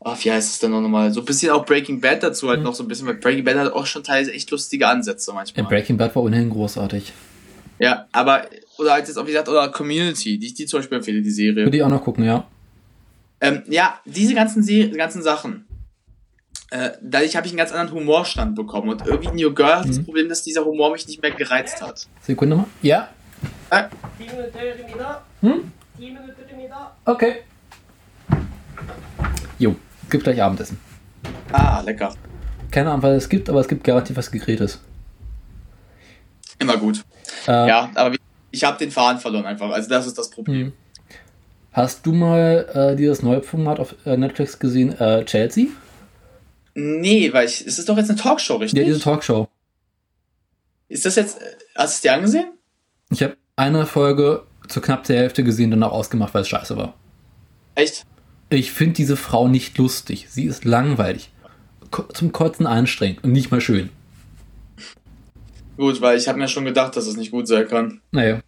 ach, wie heißt es denn noch nochmal? So ein bisschen auch Breaking Bad dazu halt mhm. noch so ein bisschen, weil Breaking Bad hat auch schon teilweise echt lustige Ansätze manchmal. Ja, Breaking Bad war ohnehin großartig. Ja, aber, oder halt jetzt auch, wie gesagt, oder Community, die ich die zum Beispiel empfehle, die Serie. Würde ich auch noch gucken, ja. Ähm, ja, diese ganzen, Se ganzen Sachen. Äh, dadurch habe ich einen ganz anderen Humorstand bekommen. Und irgendwie New Girl hat mhm. das Problem, dass dieser Humor mich nicht mehr gereizt hat. Sekunde mal. Ja. Äh. Hm? Okay. Jo, gibt gleich Abendessen. Ah, lecker. Keine Ahnung, was es gibt, aber es gibt garantiert was Gegrilles. Immer gut. Äh, ja, aber ich habe den Faden verloren einfach. Also das ist das Problem. Hm. Hast du mal äh, dieses neue Format auf äh, Netflix gesehen, äh, Chelsea? Nee, weil ich, es ist doch jetzt eine Talkshow, richtig? Ja, diese Talkshow. Ist das jetzt, hast du es dir angesehen? Ich habe eine Folge zur knapp der Hälfte gesehen, danach ausgemacht, weil es scheiße war. Echt? Ich finde diese Frau nicht lustig. Sie ist langweilig. Zum Kotzen anstrengend und nicht mal schön. Gut, weil ich habe mir schon gedacht, dass es nicht gut sein kann. Naja.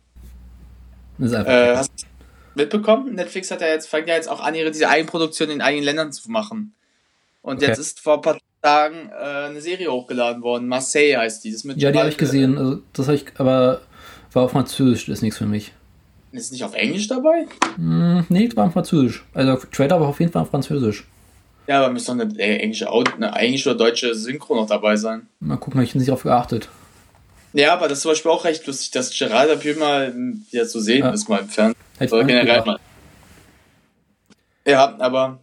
Das ist einfach äh, hast du mitbekommen? Netflix hat ja jetzt, fängt ja jetzt auch an, ihre diese Eigenproduktion in eigenen Ländern zu machen. Und okay. jetzt ist vor ein paar Tagen äh, eine Serie hochgeladen worden. Marseille heißt die. Das mit ja, die habe ich gesehen. Also, das habe ich, aber war auf Französisch, das ist nichts für mich. Ist nicht auf Englisch dabei? Mm, nee, war auf Französisch. Also Trailer war auf jeden Fall auf Französisch. Ja, aber müsste doch eine, äh, englische, eine englische oder deutsche Synchro noch dabei sein. Mal gucken, habe ich nicht darauf geachtet. Ja, aber das ist zum Beispiel auch recht lustig, dass Gerard Depardieu mal wieder zu sehen ja. ist, mal im Fernsehen. Oder generell mal. Ja, aber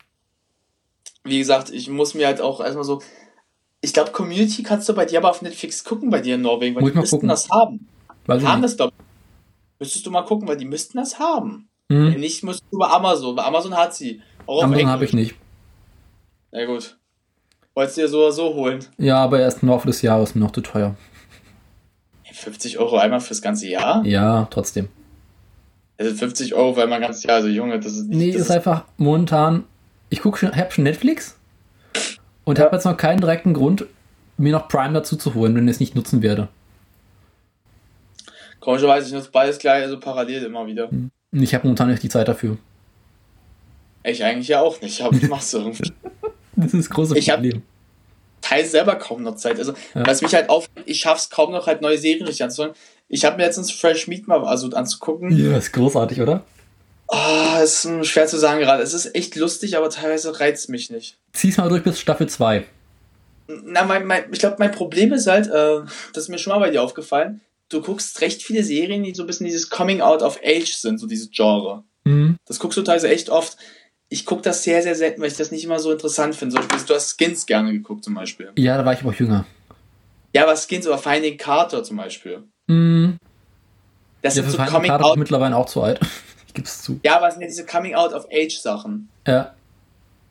wie gesagt, ich muss mir halt auch erstmal so. Ich glaube, Community kannst du bei dir aber auf Netflix gucken, bei dir in Norwegen, weil muss die müssten gucken. das haben. Weiß die haben das, glaube ich. Müsstest du mal gucken, weil die müssten das haben. Mhm. Wenn nicht, musst du über Amazon, weil Amazon hat sie. Auch Amazon habe ich nicht. Na gut. Wolltest du dir so oder so holen? Ja, aber erst im Laufe des Jahres noch zu teuer. 50 Euro einmal fürs ganze Jahr? Ja, trotzdem. Also 50 Euro für einmal ganzes Jahr, also Junge, das ist nicht. Nee, das ist einfach momentan. Ich gucke schon, habe schon Netflix und ja. habe jetzt noch keinen direkten Grund, mir noch Prime dazu zu holen, wenn ich es nicht nutzen werde. Komischerweise, ich nutze beides gleich, also parallel immer wieder. Hm. Ich habe momentan nicht die Zeit dafür. Ich eigentlich ja auch nicht, aber ich mach's irgendwie. das ist das große Problem teils selber kaum noch Zeit. Also, ja. was mich halt auf, ich schaff's kaum noch halt neue Serien richtig anzuhören. Ich habe mir letztens Fresh Meat mal also anzugucken. Ja, ist großartig, oder? Oh, ist schwer zu sagen gerade. Es ist echt lustig, aber teilweise reizt mich nicht. Zieh's mal durch bis Staffel 2. Na, mein, mein, ich glaube, mein Problem ist halt, äh, das ist mir schon mal bei dir aufgefallen, du guckst recht viele Serien, die so ein bisschen dieses Coming Out of Age sind, so dieses Genre. Mhm. Das guckst du teilweise echt oft ich gucke das sehr, sehr selten, weil ich das nicht immer so interessant finde. Beispiel, du hast Skins gerne geguckt zum Beispiel. Ja, da war ich aber auch jünger. Ja, aber Skins oder Finding Carter zum Beispiel. Mhm. Das ja, sind so Finding Coming Carter Out. mittlerweile auch zu alt. Ich gib's zu. Ja, aber es sind ja diese Coming Out of Age Sachen. Ja.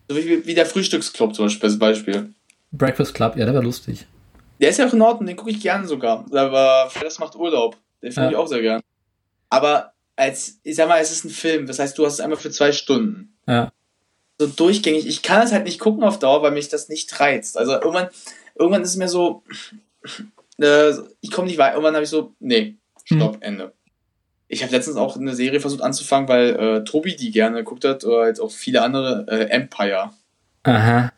So wie, wie der Frühstücksclub zum Beispiel, als Beispiel. Breakfast Club, ja, der war lustig. Der ist ja auch in Ordnung, den gucke ich gerne sogar. Aber das macht Urlaub. Den finde ja. ich auch sehr gern. Aber als, ich sag mal, es ist ein Film, das heißt, du hast es einmal für zwei Stunden. Ja. So durchgängig. Ich kann es halt nicht gucken auf Dauer, weil mich das nicht reizt. Also irgendwann, irgendwann ist es mir so, äh, ich komme nicht weiter. Irgendwann habe ich so, nee, stopp, mhm. Ende. Ich habe letztens auch eine Serie versucht anzufangen, weil äh, Tobi die gerne geguckt hat, oder jetzt auch viele andere, äh, Empire. Aha.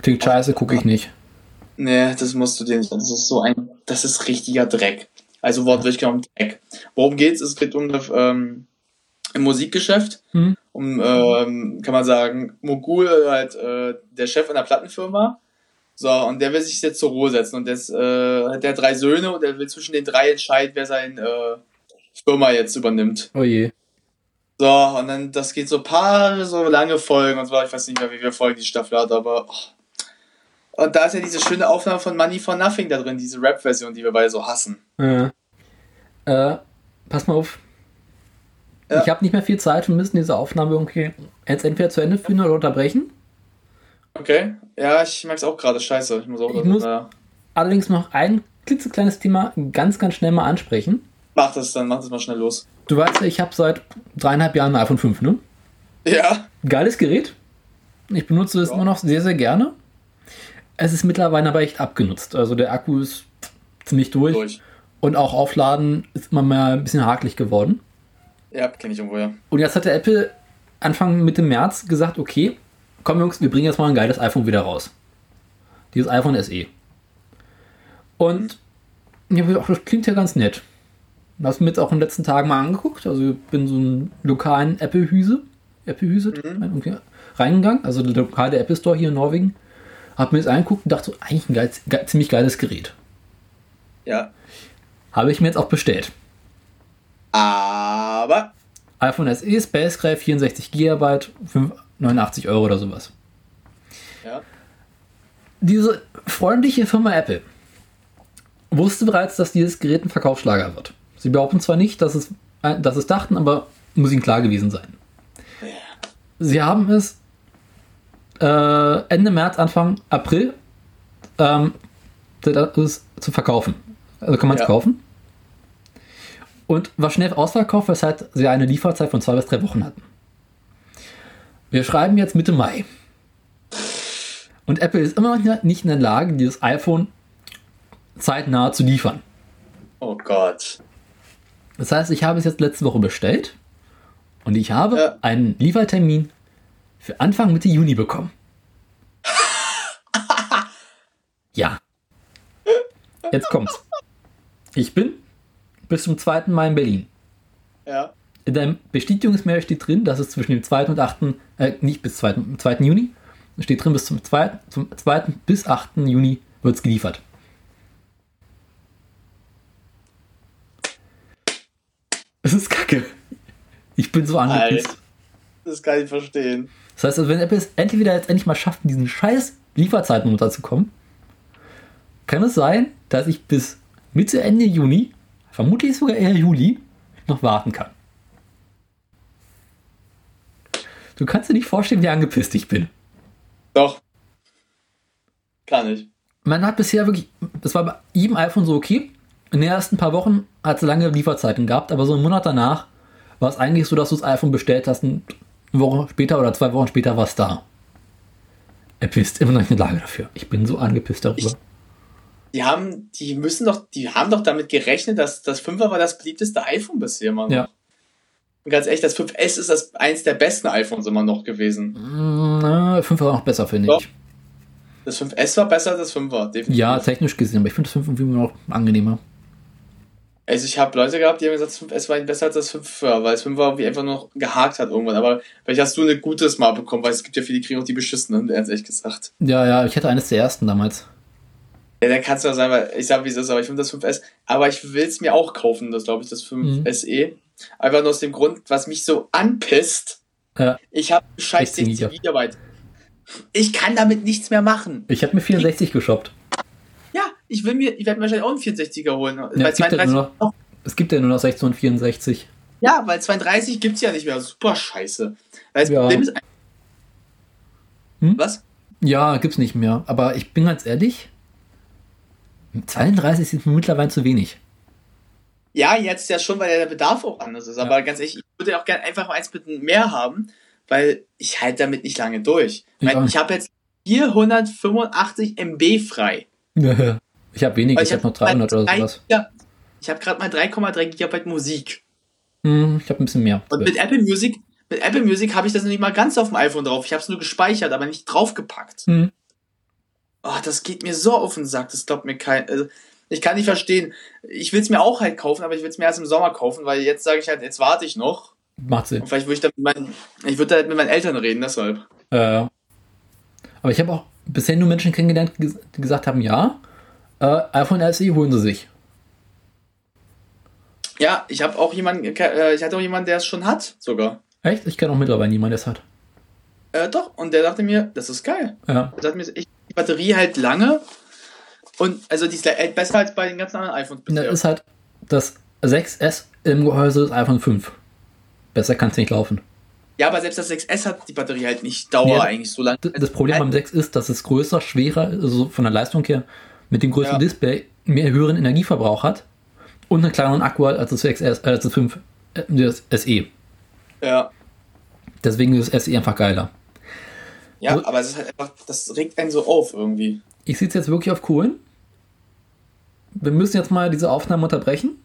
Klingt scheiße, gucke ich nicht. Nee, das musst du dir nicht. Das ist so ein, das ist richtiger Dreck. Also wortwörtlich genommen Tag. Worum geht's? Es geht um ähm, im Musikgeschäft, hm. um, ähm, kann man sagen, Mogul, halt äh, der Chef einer Plattenfirma. So, und der will sich jetzt zur Ruhe setzen. Und jetzt äh, hat der drei Söhne und er will zwischen den drei entscheiden, wer seine äh, Firma jetzt übernimmt. Oh je. So, und dann, das geht so paar so lange Folgen und so, ich weiß nicht mehr, wie viele Folgen die Staffel hat, aber. Oh. Und da ist ja diese schöne Aufnahme von Money for Nothing da drin, diese Rap-Version, die wir beide so hassen. Ja. Äh, pass mal auf. Ja. Ich habe nicht mehr viel Zeit, wir müssen diese Aufnahme irgendwie jetzt entweder zu Ende führen oder unterbrechen. Okay, ja, ich merke es auch gerade, scheiße. Ich muss auch. Ich muss ja. allerdings noch ein klitzekleines Thema ganz, ganz schnell mal ansprechen. Mach das dann, mach das mal schnell los. Du weißt ja, ich habe seit dreieinhalb Jahren ein iPhone 5, ne? Ja. Geiles Gerät. Ich benutze es ja. immer noch sehr, sehr gerne. Es ist mittlerweile aber echt abgenutzt. Also der Akku ist ziemlich durch. durch. Und auch Aufladen ist immer mehr ein bisschen hakelig geworden. Ja, kenne ich irgendwo, ja. Und jetzt hat der Apple Anfang Mitte März gesagt, okay, komm Jungs, wir bringen jetzt mal ein geiles iPhone wieder raus. Dieses iPhone SE. Und ja, das klingt ja ganz nett. Das hast mir jetzt auch in den letzten Tagen mal angeguckt. Also ich bin so einen lokalen Apple-Hüse, Apple-Hüse mhm. reingegangen, also der lokale Apple Store hier in Norwegen. Hab mir das angeguckt und dachte so, eigentlich ein geiles, ge ziemlich geiles Gerät. Ja. Habe ich mir jetzt auch bestellt. Aber. iPhone SE, Space Gray, 64 GB, 89 Euro oder sowas. Ja. Diese freundliche Firma Apple wusste bereits, dass dieses Gerät ein Verkaufsschlager wird. Sie behaupten zwar nicht, dass es, äh, dass es dachten, aber muss ihnen klar gewesen sein. Sie haben es äh, Ende März, Anfang April ähm, zu verkaufen. Also kann man es ja. kaufen. Und war schnell ausverkauft, weshalb sie eine Lieferzeit von zwei bis drei Wochen hatten. Wir schreiben jetzt Mitte Mai. Und Apple ist immer noch nicht in der Lage, dieses iPhone zeitnah zu liefern. Oh Gott. Das heißt, ich habe es jetzt letzte Woche bestellt und ich habe ja. einen Liefertermin für Anfang Mitte Juni bekommen. ja. Jetzt kommt's. Ich bin bis zum 2. Mai in Berlin. Ja. In deinem Bestätigungsmail steht drin, dass es zwischen dem 2. und 8. Äh, nicht bis 2. 2. Juni, steht drin bis zum 2. Zum 2. bis 8. Juni wird es geliefert. Das ist kacke. Ich bin so angepisst. Das kann ich verstehen. Das heißt, also wenn Apple es endlich wieder jetzt endlich mal schafft, in diesen scheiß Lieferzeiten runterzukommen, kann es sein, dass ich bis Mitte, Ende Juni, vermutlich sogar eher Juli, noch warten kann. Du kannst dir nicht vorstellen, wie angepisst ich bin. Doch. Kann ich. Man hat bisher wirklich, das war bei jedem iPhone so okay, in den ersten paar Wochen hat es lange Lieferzeiten gehabt, aber so einen Monat danach war es eigentlich so, dass du das iPhone bestellt hast, eine Woche später oder zwei Wochen später war es da. Er pisst immer noch nicht in der Lage dafür. Ich bin so angepisst darüber. Ich, die haben, die müssen doch, die haben doch damit gerechnet, dass das 5er war das beliebteste iPhone bisher, Mann. Ja. Und ganz ehrlich, das 5S ist das eins der besten iPhones immer noch gewesen. Na, 5 war noch besser, finde ich. Das 5S war besser als das 5er, definitiv. Ja, technisch gesehen, aber ich finde das 5 irgendwie noch angenehmer. Also ich habe Leute gehabt, die haben gesagt, das 5S war besser als das 5er, weil das 5er wie einfach noch gehakt hat irgendwann. Aber vielleicht hast du eine gute Smart bekommen, weil es gibt ja viele, die kriegen auch die beschissenen, ehrlich gesagt. Ja, ja, ich hatte eines der ersten damals. Ja, dann kannst du ja sagen, weil ich sag, wie es ist, aber ich finde das 5S. Aber ich will es mir auch kaufen, das glaube ich, das 5 mhm. SE. Einfach nur aus dem Grund, was mich so anpisst. Ja. Ich habe scheiß 60 Gigabyte. Ich kann damit nichts mehr machen. Ich habe mir 64 ich, geshoppt ich will mir, ich werde mir wahrscheinlich auch einen 64er holen. Ja, es, gibt ja noch, es, gibt ja nur noch 16 und 64. Ja, weil 32 gibt es ja nicht mehr. Super scheiße. Weil das ja. Problem ist. Hm? Was? Ja, gibt's nicht mehr. Aber ich bin ganz ehrlich, 32 ist mir mittlerweile zu wenig. Ja, jetzt ja schon, weil der Bedarf auch anders ist. Aber ganz ehrlich, ich würde auch gerne einfach mal eins mit mehr haben, weil ich halte damit nicht lange durch. Ich, ich habe jetzt 485 MB frei. Ja. Ich habe weniger, ich, ich habe noch 300 oder sowas. Ja, ich habe gerade mal 3,3 Gigabyte Musik. Hm, ich habe ein bisschen mehr. Und mit Apple Music, mit Apple Music habe ich das noch nicht mal ganz auf dem iPhone drauf. Ich habe es nur gespeichert, aber nicht draufgepackt. Hm. Oh, das geht mir so auf den Sack, das glaubt mir kein. Also, Ich kann nicht verstehen. Ich will es mir auch halt kaufen, aber ich will es mir erst im Sommer kaufen, weil jetzt sage ich halt, jetzt warte ich noch. Macht Sinn. Und vielleicht würde ich dann mit meinen, ich würde halt mit meinen Eltern reden, deshalb. Äh, aber ich habe auch bisher nur Menschen kennengelernt, die gesagt haben, ja, äh, iPhone SE holen sie sich. Ja, ich habe auch jemanden, äh, ich hatte auch jemanden, der es schon hat, sogar. Echt? Ich kenne auch mittlerweile niemanden, der es hat. Äh, doch, und der dachte mir, das ist geil. Ja. Der mir, ich, die Batterie hält lange und also die ist halt besser als bei den ganzen anderen iPhones bisher. Das ist halt das 6S im Gehäuse des iPhone 5. Besser kann es nicht laufen. Ja, aber selbst das 6S hat die Batterie halt nicht Dauer ja, eigentlich so lange. Das Problem beim 6 ist, dass es größer, schwerer, also von der Leistung her, mit dem größeren ja. Display mehr höheren Energieverbrauch hat und einen kleineren Akku hat als das 6S, äh, als das 5, äh, das SE. Ja. Deswegen ist das SE einfach geiler. Ja, also, aber es ist halt einfach, das regt einen so auf irgendwie. Ich sitze jetzt wirklich auf Kohlen. Wir müssen jetzt mal diese Aufnahme unterbrechen.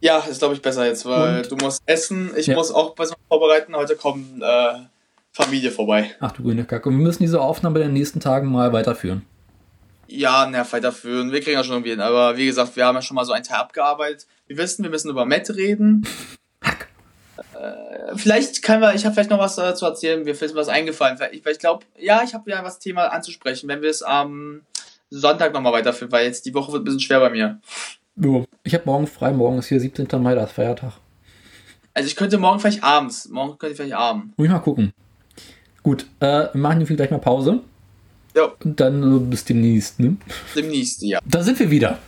Ja, ist glaube ich besser jetzt, weil Und? du musst essen, ich ja. muss auch was vorbereiten. Heute kommt äh, Familie vorbei. Ach du grüne Kacke. Und wir müssen diese Aufnahme in den nächsten Tagen mal weiterführen. Ja, na, weiterführen. Wir kriegen das schon irgendwie hin. Aber wie gesagt, wir haben ja schon mal so einen Teil abgearbeitet. Wir wissen, wir müssen über Matt reden. Hack. Äh, vielleicht können wir, ich habe vielleicht noch was dazu erzählen, mir ist was eingefallen. Ich, ich glaube, ja, ich habe ja was Thema anzusprechen, wenn wir es am Sonntag nochmal weiterführen, weil jetzt die Woche wird ein bisschen schwer bei mir. Jo, ich habe morgen frei, morgen ist hier 17. Mai, das Feiertag. Also ich könnte morgen vielleicht abends, morgen könnte ich vielleicht abends. Muss ich mal gucken. Gut, äh, wir machen hier gleich mal Pause. Ja. Und dann äh, bis demnächst, ne? Demnächst, ja. Da sind wir wieder.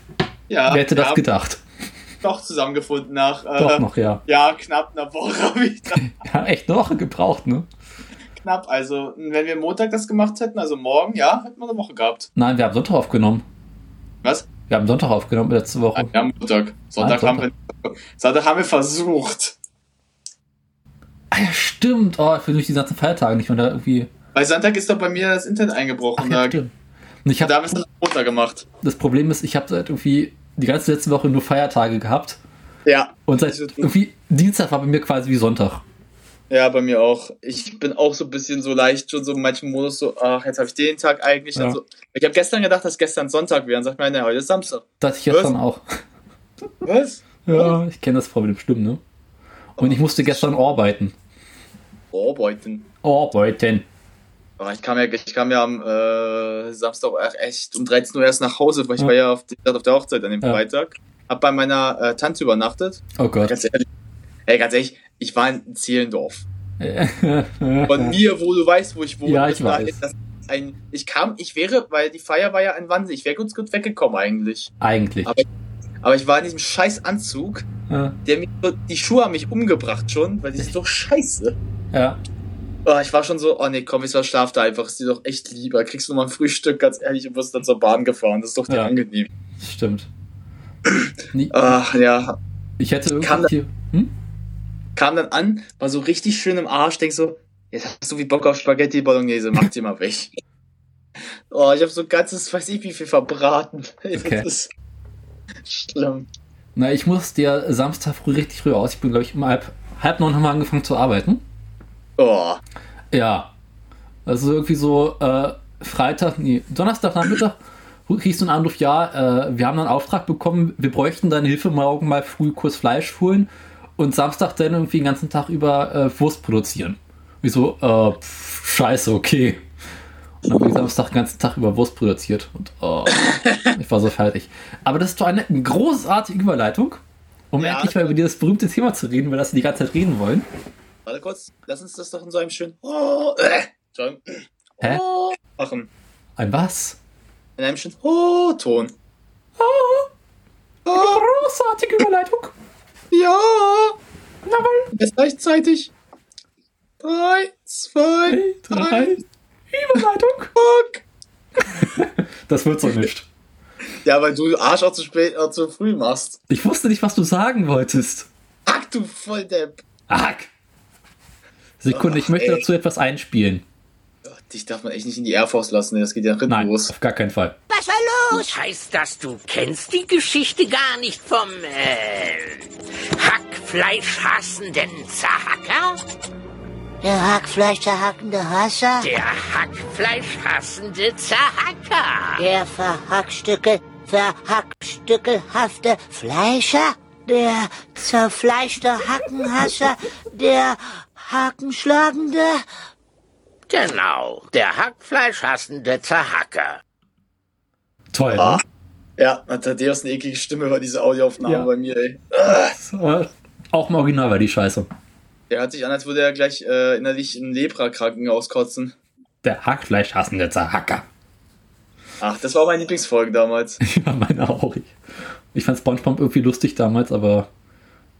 Ja. Wer hätte das gedacht? Doch zusammengefunden nach. Äh, Doch noch, ja. Ja, knapp einer Woche wieder. ja, echt eine Woche gebraucht, ne? Knapp, also wenn wir Montag das gemacht hätten, also morgen, ja, hätten wir eine Woche gehabt. Nein, wir haben Sonntag aufgenommen. Was? Wir haben Sonntag aufgenommen letzte Woche. Ah, ja, Montag. Sonntag, ah, Sonntag. Haben wir, Sonntag haben wir versucht. Ah ja, stimmt. Oh, für durch die ganzen Feiertage nicht, wenn da irgendwie. Bei Sonntag ist doch bei mir das Internet eingebrochen. Ach, ja, da. Und ich hab, da haben wir es Montag gemacht. Das Problem ist, ich habe seit irgendwie die ganze letzte Woche nur Feiertage gehabt. Ja. Und seit irgendwie Dienstag war bei mir quasi wie Sonntag. Ja, bei mir auch. Ich bin auch so ein bisschen so leicht schon so in manchen Modus so, ach, jetzt habe ich den Tag eigentlich. Ja. Also, ich habe gestern gedacht, dass gestern Sonntag wäre. Und sagt mir, ne, heute ist Samstag. Das ich gestern Was? auch. Was? Ja, ich kenne das Problem, stimmt, ne? Und ich musste gestern arbeiten. Arbeiten? Arbeiten. Ich kam ja, ich kam ja am äh, Samstag echt um 13 Uhr erst nach Hause, weil ich ja. war ja auf, auf, der Hochzeit an dem ja. Freitag. Hab bei meiner äh, Tante übernachtet. Oh Gott. Ganz ehrlich, ey, ganz ehrlich, ich war in Zehlendorf. Von mir, wo du weißt, wo ich wohne. Ja, ich weiß. ein, ich kam, ich wäre, weil die Feier war ja ein Wahnsinn, ich wäre kurz gut weggekommen eigentlich. Eigentlich. Aber, aber ich war in diesem scheiß Anzug, ja. der mir die Schuhe haben mich umgebracht schon, weil die sind doch scheiße. Ja. Oh, ich war schon so, oh nee, komm, ich schlaf da einfach, ist dir doch echt lieber. Kriegst du mal ein Frühstück, ganz ehrlich, und wirst dann zur Bahn gefahren. Das ist doch dir ja. angenehm. Stimmt. Ach ja. Ich hätte irgendwie. Hm? kam dann an, war so richtig schön im Arsch, denk so, jetzt hast du wie Bock auf Spaghetti Bolognese, mach die mal weg. oh, ich habe so ganzes, weiß ich wie viel verbraten. Okay. Das ist schlimm. Na, ich muss dir Samstag früh richtig früh aus. Ich bin, glaube ich, um halb, halb neun haben wir angefangen zu arbeiten. Oh. Ja. Also irgendwie so äh, Freitag, nee, Donnerstagnachmittag kriegst du einen Anruf, ja, äh, wir haben einen Auftrag bekommen, wir bräuchten deine Hilfe morgen mal früh kurz Fleisch holen und Samstag dann irgendwie den ganzen Tag über äh, Wurst produzieren. Wieso, äh, pff, scheiße, okay. Und dann habe ich Samstag den ganzen Tag über Wurst produziert. Und oh, ich war so fertig. Aber das ist doch eine großartige Überleitung, um ja. endlich mal über dieses berühmte Thema zu reden, weil das die ganze Zeit reden wollen. Warte kurz, lass uns das doch in so einem schönen oh, äh, Hä? Oh, machen. Ein was? In einem schönen Oh-Ton. Oh, oh. Großartige Überleitung. Ja! Jawohl! Jetzt gleichzeitig. Drei, zwei, drei. drei. Überleitung. Fuck. das wird so nicht. Ja, weil du Arsch auch zu spät, auch zu früh machst. Ich wusste nicht, was du sagen wolltest. Ach du Volldepp. Ach. Sekunde, ich möchte ey. dazu etwas einspielen. Dich darf man echt nicht in die Air Force lassen, das geht ja Nein, los. auf gar keinen Fall. Was war los? Das heißt, dass du kennst die Geschichte gar nicht vom äh, Hackfleischhassenden Zahacker? Der Hackfleisch-zerhackende Hasser? Der Hackfleischhassende Zahacker. Der Verhackstücke verhackstückelhafte Fleischer, der zerfleischte Hackenhasser, der Hakenschlagende. Genau, der hackfleischhassende Zerhacker. Toll. Ah. Ja, hat Thaddeus eine eklige Stimme bei dieser Audioaufnahme Ja. bei mir, ey. ne? Auch im Original war die Scheiße. Der hört sich an, als würde er gleich äh, innerlich einen Lepra-Krankenhaus kotzen. Der Hackfleischhassende Zerhacker. Ach, das war meine Lieblingsfolge damals. Ja, meine auch. Ich, ich fand Spongebob irgendwie lustig damals, aber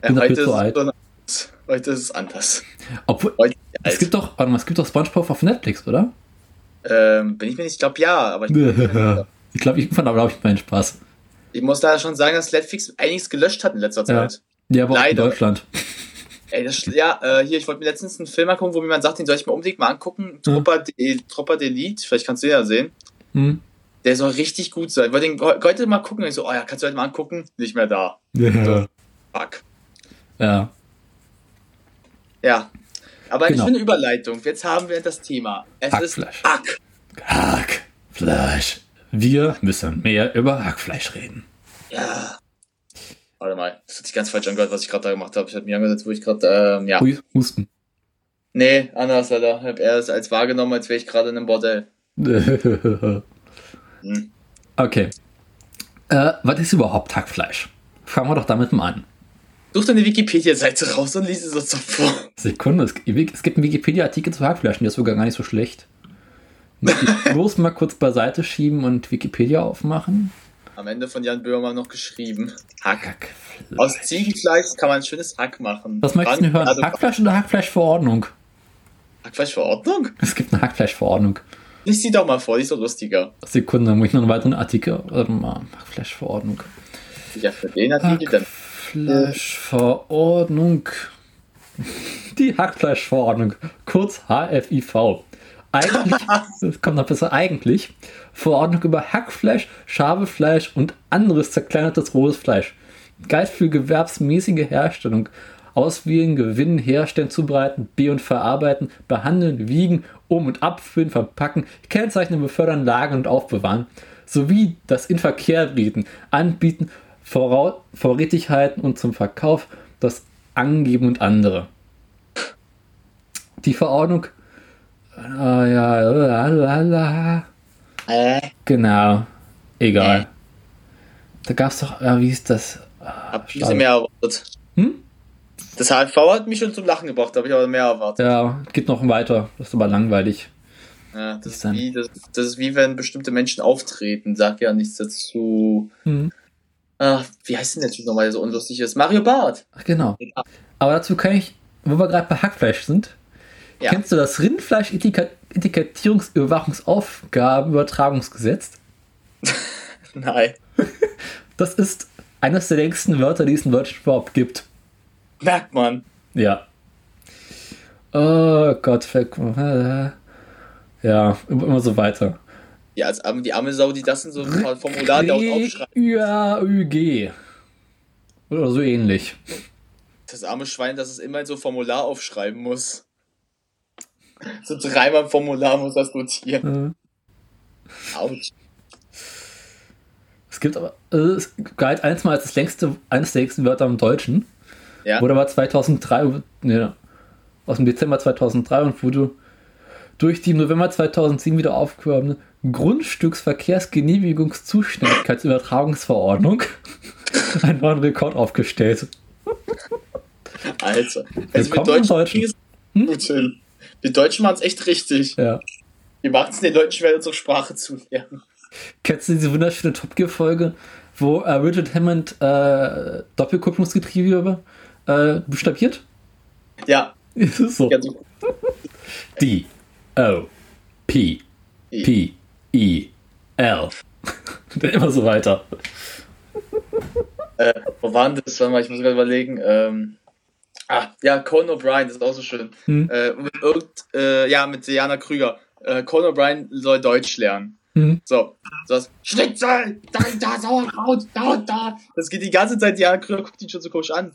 Ja, Bin dafür heute, zu ist alt. es so- heute ist es anders. obwohl Heute es gibt doch, warte mal, es gibt doch Spongebob auf Netflix, oder? Ähm, bin ich mir nicht, ich glaube ja, aber ich, ich glaube, ich fand aber glaube ich meinen Spaß. ich muss da schon sagen, dass Netflix einiges gelöscht hat in letzter Ja. Zeit. Ja, aber auch in Leider. Deutschland. Ey, das, ja, äh, hier, ich wollte mir letztens einen Film angucken, wo mir jemand sagt, den soll ich mir unbedingt mal angucken. Trupper, de, Trupper d'Elite, vielleicht kannst du ja sehen. Hm? Der soll richtig gut sein. Ich wollte den he- heute mal gucken. Und ich so, oh ja, kannst du heute mal angucken? Nicht mehr da. Ja. Fuck. ja. Ja. Aber Genau. eine schöne Überleitung. Jetzt haben wir das Thema. Es Hackfleisch. ist Hack. Hackfleisch. Wir müssen mehr über Hackfleisch reden. Ja. Warte mal, das hat sich ganz falsch angehört, was ich gerade da gemacht habe. Ich habe mir angesetzt, wo ich gerade, ähm, ja. Hui, Husten. Nee, anders, Alter. Ich habe eher es als wahrgenommen, als wäre ich gerade in einem Bordell. Hm. okay. Äh, was ist überhaupt Hackfleisch? Fangen wir doch damit mal an. Such deine Wikipedia-Seite raus und lies es uns so vor. Sekunde, es, es gibt einen Wikipedia-Artikel zu Hackfleisch und der ist sogar gar nicht so schlecht. Muss ich bloß mal kurz beiseite schieben und Wikipedia aufmachen. Am Ende von Jan Böhmer noch geschrieben. Hack. Hackfleisch. Aus Ziegenfleisch kann man ein schönes Hack machen. Was möchtest du hören? Also, Hackfleisch oder Hackfleischverordnung? Hackfleischverordnung? Es gibt eine Hackfleischverordnung. Lies die doch mal vor, die ist doch lustiger. Sekunde, dann muss ich noch einen weiteren Artikel. Warte mal, Hackfleischverordnung. Ja, für den Artikel dann. Hackfleischverordnung. Die Hackfleischverordnung, kurz HFIV. Eigentlich, das kommt noch besser, eigentlich Verordnung über Hackfleisch, Schabefleisch und anderes zerkleinertes rohes Fleisch. Galt für gewerbsmäßige Herstellung, Auswählen, Gewinnen, Herstellen, Zubereiten, be- und verarbeiten, behandeln, wiegen, um- und abfüllen, verpacken, kennzeichnen, befördern, lagern und aufbewahren, sowie das Inverkehrtreten, Anbieten, Vorrätig halten und zum Verkauf, das Angeben und andere. Die Verordnung. Ah ja, lalala. Äh, genau. Egal. Da gab es doch, äh, wie ist das? hab ein bisschen mehr erwartet. Hm? Das HFV hat mich schon zum Lachen gebracht, da habe ich aber mehr erwartet. Ja, geht noch weiter. Das ist aber langweilig. Ja, das, ist wie, das, das ist wie wenn bestimmte Menschen auftreten. Sag ja nichts dazu. Hm. Ach, wie heißt denn der Typ nochmal, der so unlustig ist? Mario Barth. Ach, genau. Aber dazu kann ich, wo wir gerade bei Hackfleisch sind, Ja. kennst du das Rindfleisch-Etikettierungsüberwachungsaufgabenübertragungsgesetz? Nein. Das ist eines der längsten Wörter, die es in Deutsch überhaupt gibt. Merkt man. Ja. Oh Gott, fällt- ja, immer so weiter. Ja, als die arme Sau, die das in so ein Formular laut aufschreibt. ÜAÜG. Oder so ähnlich. Das arme Schwein, das es immer in so ein Formular aufschreiben muss. So dreimal im Formular muss das notieren. Äh, Autsch. Es gibt aber, äh, es galt eins mal als das längste, eines der längsten Wörter im Deutschen. Ja. Wurde aber 2003, ne, aus dem Dezember 2003 und wurde durch die im November 2007 wieder aufgehobene Grundstücksverkehrsgenehmigungszuständigkeitsübertragungsverordnung einen neuen Rekord aufgestellt. Alter. Also wir Willkommen im Deutschen Deutschen. es gut hin. Wir Deutschen machen es echt richtig. Ja. Wir machen es den Leuten schwer, unsere Sprache zu lernen. Kennst du diese wunderschöne Top Gear-Folge, wo äh, Richard Hammond äh, Doppelkupplungsgetriebe äh, buchstabiert? Ja, Es ist so. ganz gut. O P P E L. Dann immer so weiter. Äh, wo waren das? Warte mal, ich muss gerade überlegen. Ähm, ah, ja, Conan O'Brien, das ist auch so schön. Hm. Äh, mit irgend, äh, ja, mit Diana Krüger. Äh, Conan O'Brien soll Deutsch lernen. Hm. So, so was. Schnitzel! Da, da, Sauerkraut, da und da. Das geht die ganze Zeit, Diana Krüger guckt ihn schon so komisch an.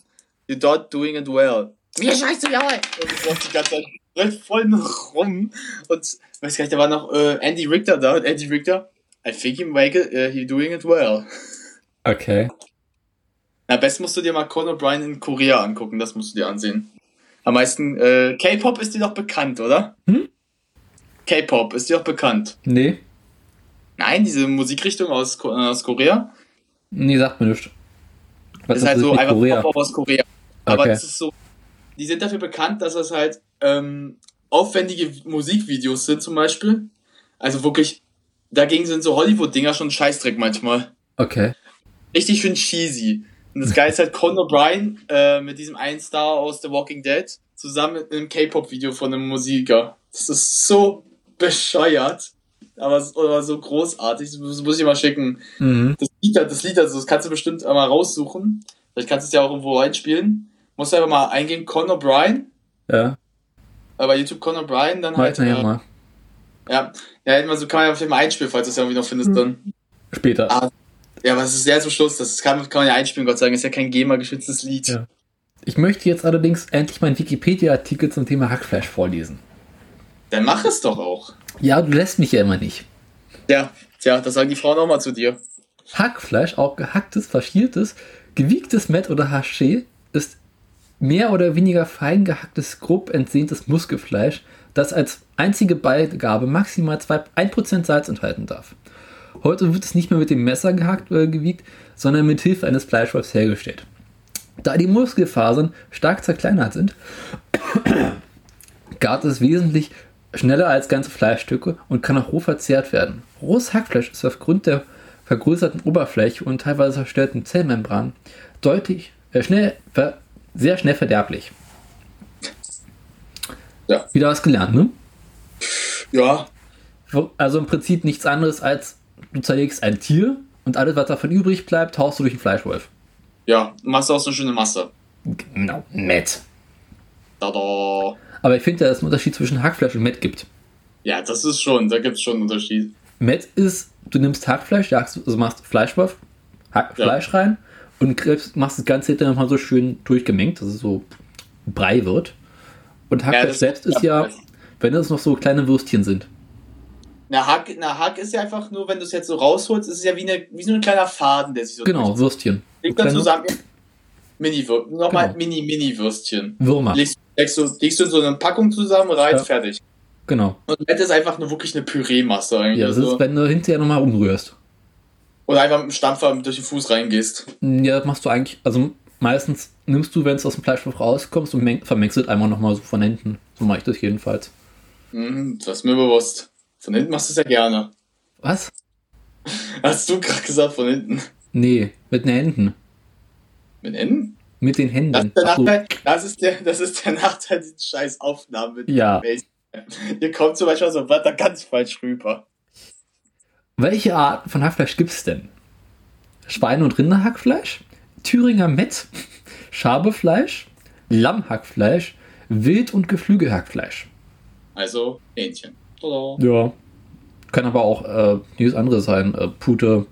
You're not doing it well. Mir scheiße, ja! Und das macht die ganze Zeit rennt voll noch rum. Und, weiß gar nicht, da war noch äh, Andy Richter da. Und Andy Richter, I think make it, uh, he doing it well. Okay. Na, best musst du dir mal Conan O'Brien in Korea angucken, das musst du dir ansehen. Am meisten, äh, K-Pop ist dir doch bekannt, oder? Hm? K-Pop ist dir doch bekannt. Nee. Nein, diese Musikrichtung aus, Ko- äh, aus Korea. Nee, sagt mir nicht. Was ist halt das so einfach Korea? Pop aus Korea. Aber Okay. das ist so, die sind dafür bekannt, dass das halt ähm, aufwendige Musikvideos sind zum Beispiel. Also wirklich, dagegen sind so Hollywood-Dinger schon Scheißdreck manchmal. Okay. Richtig schön cheesy. Und das Geile ist halt Conan O'Brien äh, mit diesem einen Star aus The Walking Dead zusammen mit einem K-Pop-Video von einem Musiker. Das ist so bescheuert, aber, aber so großartig. Das muss, ich mal schicken. Mhm. Das Lied, das Lied, also das kannst du bestimmt mal raussuchen. Vielleicht kannst du es ja auch irgendwo reinspielen. Musst du einfach mal eingeben, Conor O'Brien. Ja, bei YouTube Conor O'Brien, dann halt. weiter ja Äh, mal. ja, ja, so kann man ja vielleicht mal einspielen, falls du es ja irgendwie noch findest dann. Später. Ah, Ja, aber es ist sehr zum Schluss. Das kann, kann man ja einspielen, Gott sei Dank. Ist ja kein GEMA-geschütztes Lied. Ja. Ich möchte jetzt allerdings endlich meinen Wikipedia-Artikel zum Thema Hackfleisch vorlesen. Dann mach es doch auch. Ja, du lässt mich ja immer nicht. Ja, tja, das sagen die Frauen auch mal zu dir. Hackfleisch, auch gehacktes, faschiertes, gewiegtes Met oder Haché, ist mehr oder weniger fein gehacktes, grob entsehntes Muskelfleisch, das als einzige Beigabe maximal zwei- 1% Salz enthalten darf. Heute wird es nicht mehr mit dem Messer gehackt oder gewiegt, sondern mit Hilfe eines Fleischwolfs hergestellt. Da die Muskelfasern stark zerkleinert sind, gart es wesentlich schneller als ganze Fleischstücke und kann auch roh verzehrt werden. Rohes Hackfleisch ist aufgrund der vergrößerten Oberfläche und teilweise zerstörten Zellmembran deutlich, äh, schnell, ver, sehr schnell verderblich. Ja. Wieder was gelernt, ne? Ja, Also im Prinzip nichts anderes als du zerlegst ein Tier und alles, was davon übrig bleibt, haust du durch den Fleischwolf. ja, du machst auch so eine schöne Masse. Genau, nett. Tada. Aber ich finde, dass es einen Unterschied zwischen Hackfleisch und Met gibt. Ja, das ist schon, da gibt es schon einen Unterschied. Met ist, du nimmst Hackfleisch, jagst, also machst Fleischwolf, Hack, Ja. Fleisch rein und gräbst- machst das Ganze dann nochmal so schön durchgemengt, dass es so Brei wird. Und Hackfleisch das- selbst ist ja, wenn es noch so kleine Würstchen sind. Na Hack, na, Hack ist ja einfach nur, wenn du es jetzt so rausholst, ist es ja wie, eine, wie so ein kleiner Faden, der sich so Genau, Würstchen. Leg dann zusammen. Mini, nochmal Genau. Mini, Mini-Würstchen. Würmer. Legst, legst, du, legst du in so eine Packung zusammen, rein, Ja. fertig. Genau. Und Met ist einfach nur wirklich eine Püreemasse eigentlich. Ja, das so. ist, wenn du hinterher nochmal umrührst. Oder einfach mit dem Stampfer durch den Fuß reingehst. Ja, das machst du eigentlich, also meistens nimmst du, wenn es aus dem Fleischwolf rauskommst und meng- vermengst es einmal nochmal so von hinten. So mache ich das jedenfalls. Mhm, das ist mir bewusst. Von hinten machst du es ja gerne. Was? Hast du gerade gesagt, von hinten. Nee, mit den Händen. Mit Enden? Mit den Das Händen. ist der so. Nachteil, das ist der, das ist der Nachteil dieser scheiß Aufnahmen mit Ja. Hier kommt zum Beispiel so Wörter ganz falsch rüber. Welche Arten von Hackfleisch gibt es denn? Schweine- und Rinderhackfleisch, Thüringer Met, Schabefleisch, Lammhackfleisch, Wild- und Geflügelhackfleisch. Also Hähnchen. Tada. Ja. Kann aber auch äh, jedes andere sein. Äh, Pute,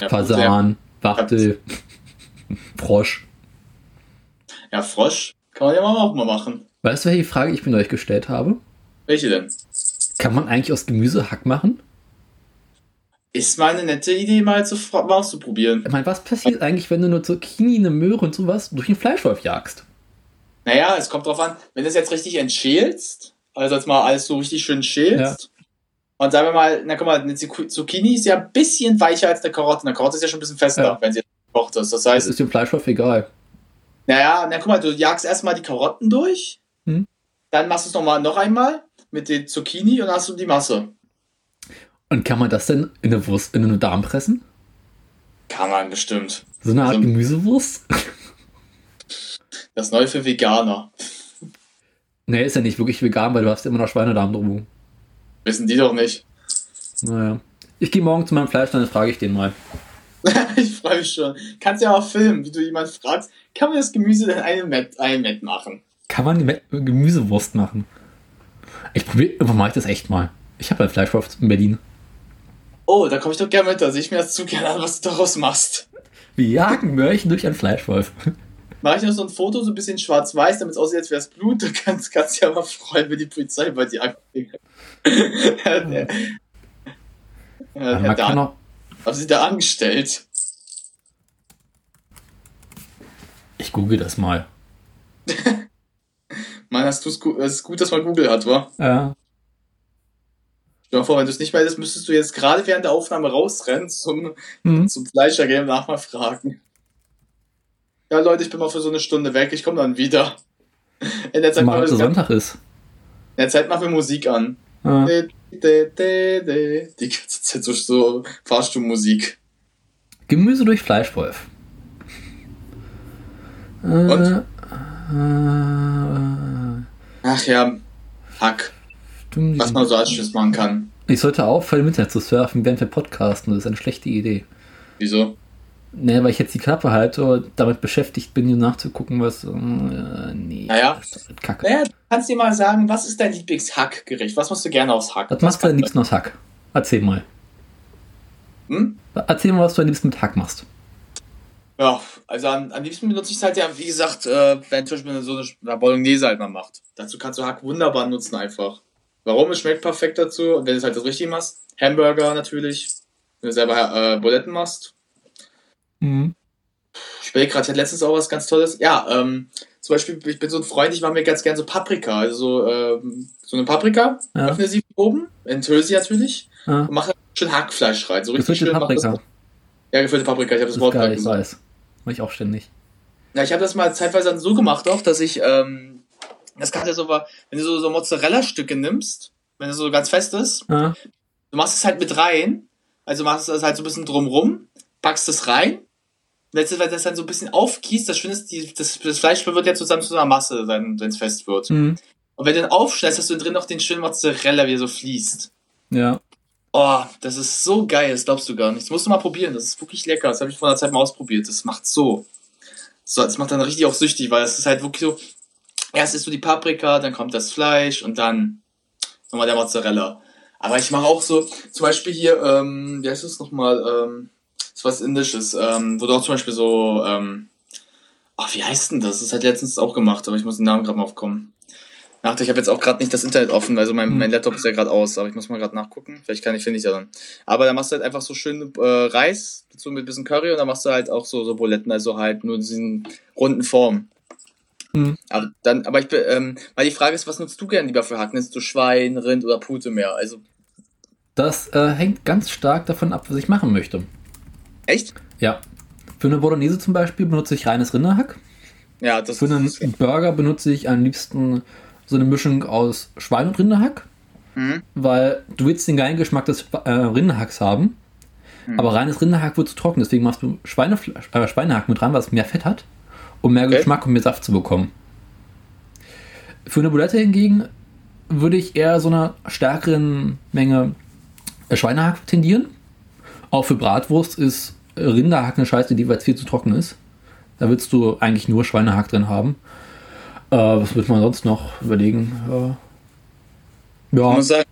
Ja, Fasan, Wachtel, Frosch. Ja, Frosch kann man ja mal auch mal machen. Weißt du, welche Frage ich mir euch gestellt habe? Welche denn? Kann man eigentlich aus Gemüse Hack machen? Ist mal eine nette Idee, mal, zu, mal auszuprobieren. Ich meine, was passiert eigentlich, wenn du eine Zucchini, eine Möhre und sowas durch den Fleischwolf jagst? Naja, es kommt drauf an, wenn du es jetzt richtig entschälst, also jetzt mal alles so richtig schön schälst, und sagen wir mal, na guck mal, eine Zuc- Zucchini ist ja ein bisschen weicher als eine Karotte. Eine Karotte ist ja schon ein bisschen fester, Ja. wenn sie jetzt gekocht ist. Das Das heißt, ist dem Fleischwolf egal. naja, na guck mal, du jagst erstmal die Karotten durch, Hm. dann machst du es nochmal noch einmal mit den Zucchini und dann hast du die Masse. Und kann man das denn in eine Wurst, in eine Darm pressen? Kann man bestimmt. So eine Art Also- Gemüsewurst? Das neue für Veganer. nee, ist ja nicht wirklich vegan, weil du hast immer noch Schweinedarm drum. Wissen die doch nicht. Naja. Ich gehe morgen zu meinem Fleisch, dann frage ich den mal. ich freue mich schon. Kannst ja auch filmen, wie du jemanden fragst, kann man das Gemüse denn einem Met, einem Met machen? Kann man Geme- Gemüsewurst machen? Ich probiere, mache ich das echt mal. Ich habe ein Fleischwolf in Berlin. Oh, da komme ich doch gerne mit, da sehe ich mir das zu gerne an, was du daraus machst. Wir jagen Mörchen durch einen Fleischwolf. Mache ich noch so ein Foto, so ein bisschen schwarz-weiß, damit es aussieht, als wäre es Blut. Du kannst, dich ja mal freuen, wenn die Polizei bei dir anfängt. Herr, Herr Dan, was Sie da angestellt? Ich google das mal. Mann, hast du's es ist gut, dass man Google hat, wa? Ja. Stell dir mal vor, wenn du es nicht meldest, müsstest du jetzt gerade während der Aufnahme rausrennen zum, mhm. zum Fleischergame nach mal fragen. Ja, Leute, ich bin mal für so eine Stunde weg, ich komme dann wieder. In der Zeit mal heute Sonntag ist. In der Zeit machen wir Musik an. Ah. Die ganze Zeit so, so Fahrstuhlmusik. Gemüse durch Fleischwolf. Und? Äh, Ach ja, Hack. Was man so als Schiss machen kann. Ich sollte aufhören, im Internet zu surfen, während wir podcasten. Das ist eine schlechte Idee. Wieso? Nee, weil ich jetzt die Klappe halte und damit beschäftigt bin, nachzugucken, was. Äh, nee. Naja. Kacke. Naja, kannst dir mal sagen, was ist dein Lieblingshackgericht? Was machst du gerne aus Hack? Was machst du am liebsten aus Hack? Erzähl mal. Hm? Erzähl mal, was du am liebsten mit Hack machst. Ja, also am, am liebsten benutze ich es halt ja, wie gesagt, äh, wenn zum Beispiel so eine Bolognese halt mal macht. Dazu kannst du Hack wunderbar nutzen einfach. Warum? Es schmeckt perfekt dazu und wenn du es halt das richtig machst. Hamburger natürlich, wenn du selber äh, Buletten machst. Mhm. Ich überlege gerade, ich hatte letztens auch was ganz Tolles. Ja, ähm, zum Beispiel, ich bin so ein Freund, ich mache mir ganz gern so Paprika. Also so, ähm, so eine Paprika, ja. öffne sie oben, enthülle sie natürlich ja. und mache schön Hackfleisch rein. So richtig schön. Paprika. Ja, gefüllte Paprika, ich habe das, das Wort geil, ich weiß. Mach ich auch ständig. Ja, ich habe das mal zeitweise dann so gemacht auch, dass ich, ähm, das kann ja so, wenn du so, so Mozzarella-Stücke nimmst, wenn es so ganz fest ist, ja. du machst es halt mit rein, also machst du das halt so ein bisschen drumrum, packst es rein, letztes weil das dann so ein bisschen aufgießt, das die, das, das Fleisch wird ja zusammen zu einer Masse, wenn es fest wird. Mhm. Und wenn du dann aufschneidest, hast du drin noch den schönen Mozzarella, wie er so fließt. Ja. Oh, das ist so geil, das glaubst du gar nicht. Das musst du mal probieren, das ist wirklich lecker. Das habe ich vor einer Zeit mal ausprobiert. Das macht so. So, das macht dann richtig auch süchtig, weil es ist halt wirklich so. Erst isst du die Paprika, dann kommt das Fleisch und dann nochmal der Mozzarella. Aber ich mache auch so, zum Beispiel hier, ähm, wie heißt das nochmal, ähm, das ist was Indisches, ähm, wo du auch zum Beispiel so, ähm, ach, wie heißt denn das? Das hat letztens auch gemacht, aber ich muss den Namen gerade mal aufkommen. Ach, ich habe jetzt auch gerade nicht das Internet offen, also mein, hm. mein Laptop ist ja gerade aus, aber ich muss mal gerade nachgucken. Vielleicht kann ich, finde ich ja dann. Aber da machst du halt einfach so schön äh, Reis dazu mit ein bisschen Curry und dann machst du halt auch so, so Buletten, also halt nur in diesen runden Form. Mhm. Aber dann, aber ich bin, ähm, weil die Frage ist, was nutzt du gern lieber für Hack? Nutzt du Schwein, Rind oder Pute mehr? Also. Das äh, hängt ganz stark davon ab, was ich machen möchte. Echt? Ja. Für eine Bolognese zum Beispiel benutze ich reines Rinderhack. Ja, das Für einen Burger benutze ich am liebsten so eine Mischung aus Schwein- und Rinderhack. Mhm. Weil du willst den geilen Geschmack des äh, Rinderhacks haben. Mhm. Aber reines Rinderhack wird zu trocken. Deswegen machst du Schweinefleisch, äh, Schweinehack mit rein, was mehr Fett hat, um mehr okay. Geschmack und mehr Saft zu bekommen. Für eine Bulette hingegen würde ich eher so einer stärkeren Menge Schweinehack tendieren. Auch für Bratwurst ist Rinderhack eine Scheiße, die weil es viel zu trocken ist. Da willst du eigentlich nur Schweinehack drin haben. Äh, was wird man sonst noch überlegen? Äh, ja. Ich muss, sagen,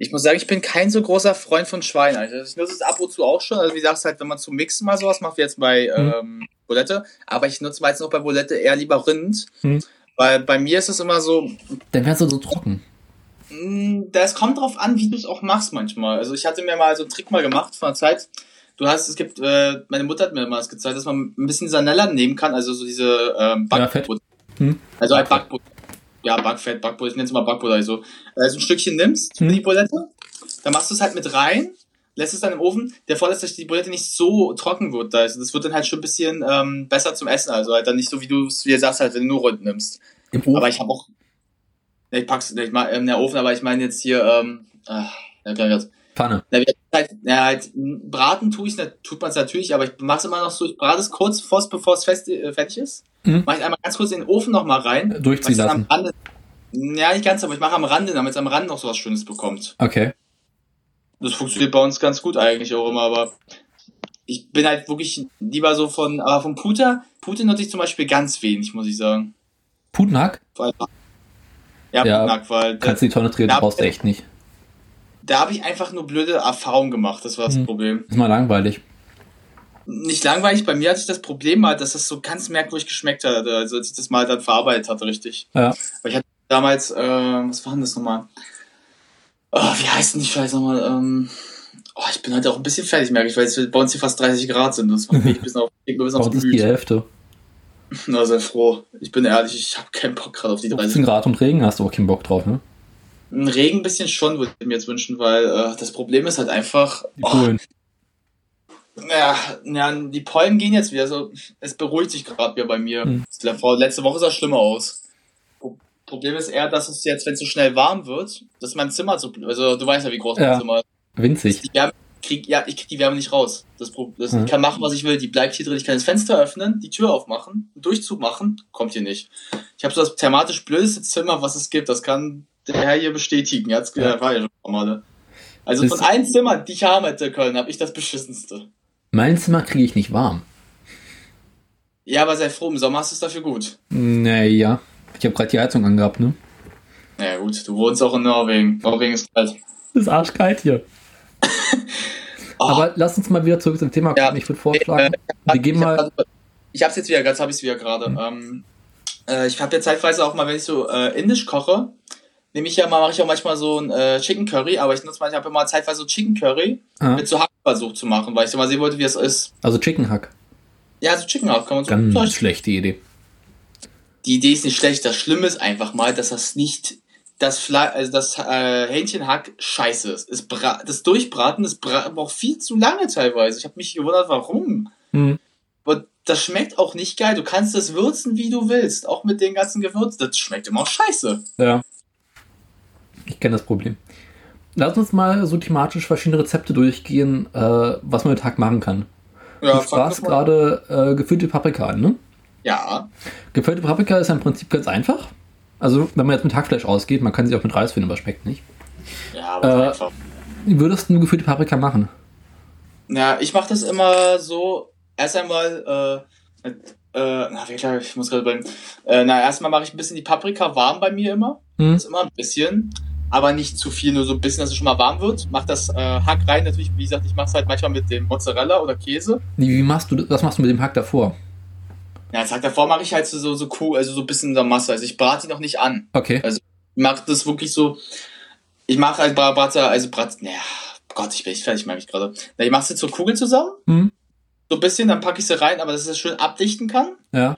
ich muss sagen, ich bin kein so großer Freund von Schwein. Also ich nutze es ab und zu auch schon. Also wie sagst halt, wenn man zum Mixen mal sowas macht, wie jetzt bei mhm. ähm, Bulette. Aber ich nutze meistens auch bei Bulette eher lieber Rind. Mhm. Weil bei mir ist es immer so. Dann wärst du so trocken. Mm, das kommt drauf an, wie du es auch machst manchmal. Also ich hatte mir mal so einen Trick mal gemacht von der Zeit. Du hast, es gibt, äh, meine Mutter hat mir mal das gezeigt, dass man ein bisschen Sanella nehmen kann, also so diese ähm, Backbutter. Ja, hm? Also halt Backbutter. Ja, Backfett, Backbutter, ich nenne es mal Backbutter. Also, also ein Stückchen nimmst, hm? die Bulette, dann machst du es halt mit rein, lässt es dann im Ofen. Der Vorteil ist, dass die Bulette nicht so trocken wird. Also das wird dann halt schon ein bisschen ähm, besser zum Essen. Also halt dann nicht so, wie du es wie du sagst, halt, wenn du nur rund nimmst. Im Ofen? Aber ich habe auch. Ne, ich pack's nicht mal in der Ofen, aber ich meine jetzt hier, ähm, ach, ja, Pfanne. Na, halt, ja, halt, braten tue ich, tut man es natürlich, aber ich mache es immer noch so, ich brate es kurz, bevor es fest, äh, fertig ist. Mhm. Mache ich einmal ganz kurz in den Ofen noch mal rein. Durchziehen lassen. Rande, ja, nicht ganz, aber ich mache am Rande, damit es am Rand noch so was Schönes bekommt. Okay. Das funktioniert bei uns ganz gut eigentlich auch immer, aber ich bin halt wirklich lieber so von, aber von Puter, Puter nutze ich zum Beispiel ganz wenig, muss ich sagen. Putenhack? Ja, ja Putenhack, weil. Kannst du die Tonne drehen, brauchst du echt nicht da habe ich einfach nur blöde Erfahrungen gemacht. Das war das hm. Problem. Ist mal langweilig. Nicht langweilig, bei mir hatte ich das Problem mal, dass das so ganz merkwürdig geschmeckt hat, also als ich das mal dann verarbeitet hatte, richtig. Ja. Weil ich hatte damals, äh, was war denn das nochmal? Oh, wie heißt denn die Scheiße nochmal? Ähm, Oh, ich bin heute auch ein bisschen fertig, merke ich, weil es bei uns hier fast 30 Grad sind. Das macht mich ein bisschen auf, die. Hälfte. Na, sehr froh. Ich bin ehrlich, ich habe keinen Bock gerade auf die 30 15 Grad und Regen hast du auch keinen Bock drauf, ne? Ein Regen ein bisschen schon, würde ich mir jetzt wünschen, weil äh, das Problem ist halt einfach. Die Oh, Polen. ja, ja, die Pollen gehen jetzt wieder so. Es beruhigt sich gerade wieder bei mir. Hm. Letzte Woche sah es schlimmer aus. Pro- Problem ist eher, dass es jetzt, wenn es so schnell warm wird, dass mein Zimmer so. Also, du weißt ja, wie groß Ja. mein Zimmer ist. Winzig. Die Wärme, krieg, ja, ich krieg die Wärme nicht raus. Das, das, Mhm. Ich kann machen, was ich will. Die bleibt hier drin. Ich kann das Fenster öffnen, die Tür aufmachen, einen Durchzug machen. Kommt hier nicht. Ich habe so das thematisch blödeste Zimmer, was es gibt. Das kann der Herr hier bestätigen. Er hat's- Ja. er war ja schon Male. Also Das- von allen Zimmern, die ich haben hätte können, habe ich das beschissenste. Mein Zimmer kriege ich nicht warm. Ja, aber sei froh, im Sommer ist es dafür gut. Naja. Ich habe gerade die Heizung angehabt, ne? Naja gut, du wohnst auch in Norwegen. Norwegen ist kalt. Das ist arschkalt hier. Oh, Aber lass uns mal wieder zurück zum Thema kommen. Ja. Ich würde vorschlagen, wir gehen mal. ich hab's jetzt wieder, jetzt habe ich es wieder gerade. Mhm. Ähm, äh, ich habe ja zeitweise auch mal, wenn ich so äh, indisch koche, nehme ich ja mal, mache ich auch manchmal so ein äh, Chicken Curry, aber ich nutze mal, ich habe immer zeitweise so Chicken Curry Ah, mit so Hack versucht zu machen, weil ich so mal sehen wollte, wie es ist. also Chicken Hack. Ja, so Chicken Hack kann man so. Ganz so schlechte Idee. die Idee ist nicht schlecht. Das Schlimme ist einfach mal, dass das nicht das Fle also das äh, Hähnchenhack scheiße ist. Es bra das Durchbraten, das bra braucht viel zu lange teilweise. Ich habe mich gewundert, warum. Hm. Und das schmeckt auch nicht geil. Du kannst das würzen, wie du willst. Auch mit den ganzen Gewürzen. Das schmeckt immer scheiße. Ja. Ich kenne das Problem. Lass uns mal so thematisch verschiedene Rezepte durchgehen, äh, was man mit Hack machen kann. Ja, du sprachst gerade äh, gefüllte Paprika an, ne? Ja. Gefüllte Paprika ist ja im Prinzip ganz einfach. Also, wenn man jetzt mit Hackfleisch ausgeht, man kann sie auch mit Reis finden, aber schmeckt nicht. Ja, aber Äh, einfach. Wie würdest du gefüllte Paprika machen? Ja, ich mache das immer so. Erst einmal, äh, mit, äh, na, wie klar, ich muss gerade bleiben. Äh, na, erstmal mache ich ein bisschen die Paprika warm bei mir immer. Hm? Das ist immer ein bisschen, aber nicht zu viel, nur so ein bisschen, dass es schon mal warm wird. Mach das äh, Hack rein, natürlich, wie gesagt, ich mache es halt manchmal mit dem Mozzarella oder Käse. Wie, wie machst du das? Was machst du mit dem Hack davor? Ja, das Hack davor mache ich halt so, so, so cool, also so ein bisschen in der Masse. Also ich brate die noch nicht an. Okay. Ich mache das wirklich so. Ich mache halt Bra- Brate, also Brat, naja, Gott, ich bin nicht fertig, merke ich gerade. Na, ich mache es jetzt zur Kugel zusammen. Hm? So ein bisschen, dann packe ich sie rein, aber dass ich es schön abdichten kann. Ja.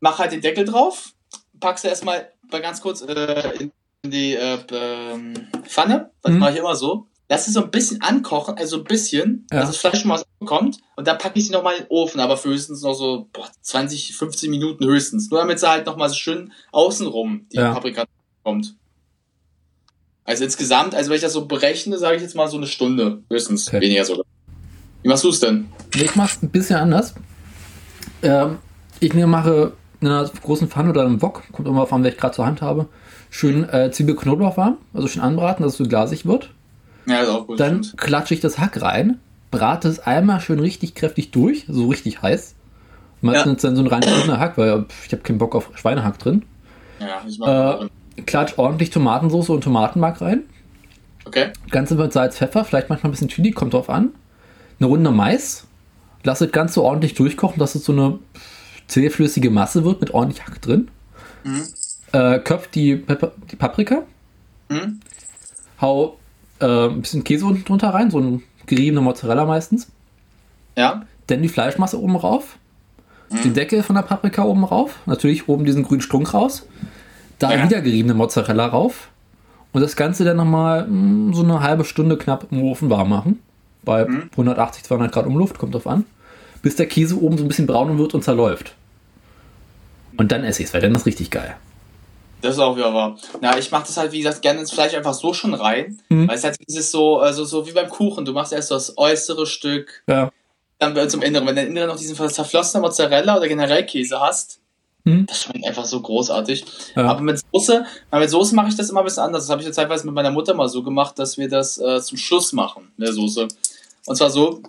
Mach halt den Deckel drauf. Pack sie erstmal mal ganz kurz äh, in die äh, ähm, Pfanne. Das Mhm. mache ich immer so. Lass sie so ein bisschen ankochen, also ein bisschen, Ja. dass das Fleisch schon mal kommt. Und dann packe ich sie nochmal in den Ofen, aber für höchstens noch so boah, 20, 15 Minuten höchstens. Nur damit sie halt nochmal so schön außenrum die Ja. Paprika kommt. Also insgesamt, also wenn ich das so berechne, sage ich jetzt mal so eine Stunde. Höchstens. Okay. Weniger sogar. Wie machst du es denn? Nee, Ich mache es ein bisschen anders. Ähm, ich nehme, mache in einer großen Pfanne oder einem Wok, kommt immer auf an, welche ich gerade zur Hand habe, schön äh, Zwiebel Knoblauch warm, also schön anbraten, dass es so glasig wird. Ja, ist auch gut. Dann stimmt. klatsche ich das Hack rein, brate es einmal schön richtig kräftig durch, so richtig heiß. Meistens dann so ein rein grüner Hack, weil ich habe keinen Bock auf Schweinehack drin. Ja, ich mach Äh, klatsch ordentlich Tomatensauce und Tomatenmark rein. Okay. Ganze mit Salz, Pfeffer, vielleicht manchmal ein bisschen Chili, kommt drauf an. Eine Runde Mais. Lass das Ganze ordentlich durchkochen, dass es so eine zähflüssige Masse wird mit ordentlich Hack drin. Mhm. Äh, köpf die, Pepper, die Paprika. Mhm. Hau äh, ein bisschen Käse unten drunter rein, so ein geriebene Mozzarella meistens. Ja. Dann die Fleischmasse oben rauf. Mhm. Den Deckel von der Paprika oben rauf. Natürlich oben diesen grünen Strunk raus. Da Ja. wieder geriebene Mozzarella rauf. Und das Ganze dann nochmal mh, so eine halbe Stunde knapp im Ofen warm machen. Bei Mhm. 180, 200 Grad Umluft, kommt drauf an. Bis der Käse oben so ein bisschen braun wird und zerläuft. Und dann esse ich es, weil dann ist richtig geil. Das ist auch wieder wahr. Na, ich mache das halt, wie gesagt, gerne ins Fleisch einfach so schon rein. Mhm. Weil es halt dieses so, also so wie beim Kuchen. Du machst erst das äußere Stück, Ja. dann wird zum Inneren. Wenn du im Inneren noch diesen zerflossenen Mozzarella oder generell Käse hast, Mhm. das schmeckt einfach so großartig. Ja. Aber mit Soße, mit Soße mache ich das immer ein bisschen anders. Das habe ich jetzt teilweise mit meiner Mutter mal so gemacht, dass wir das äh, zum Schluss machen, in der Soße. Und zwar so,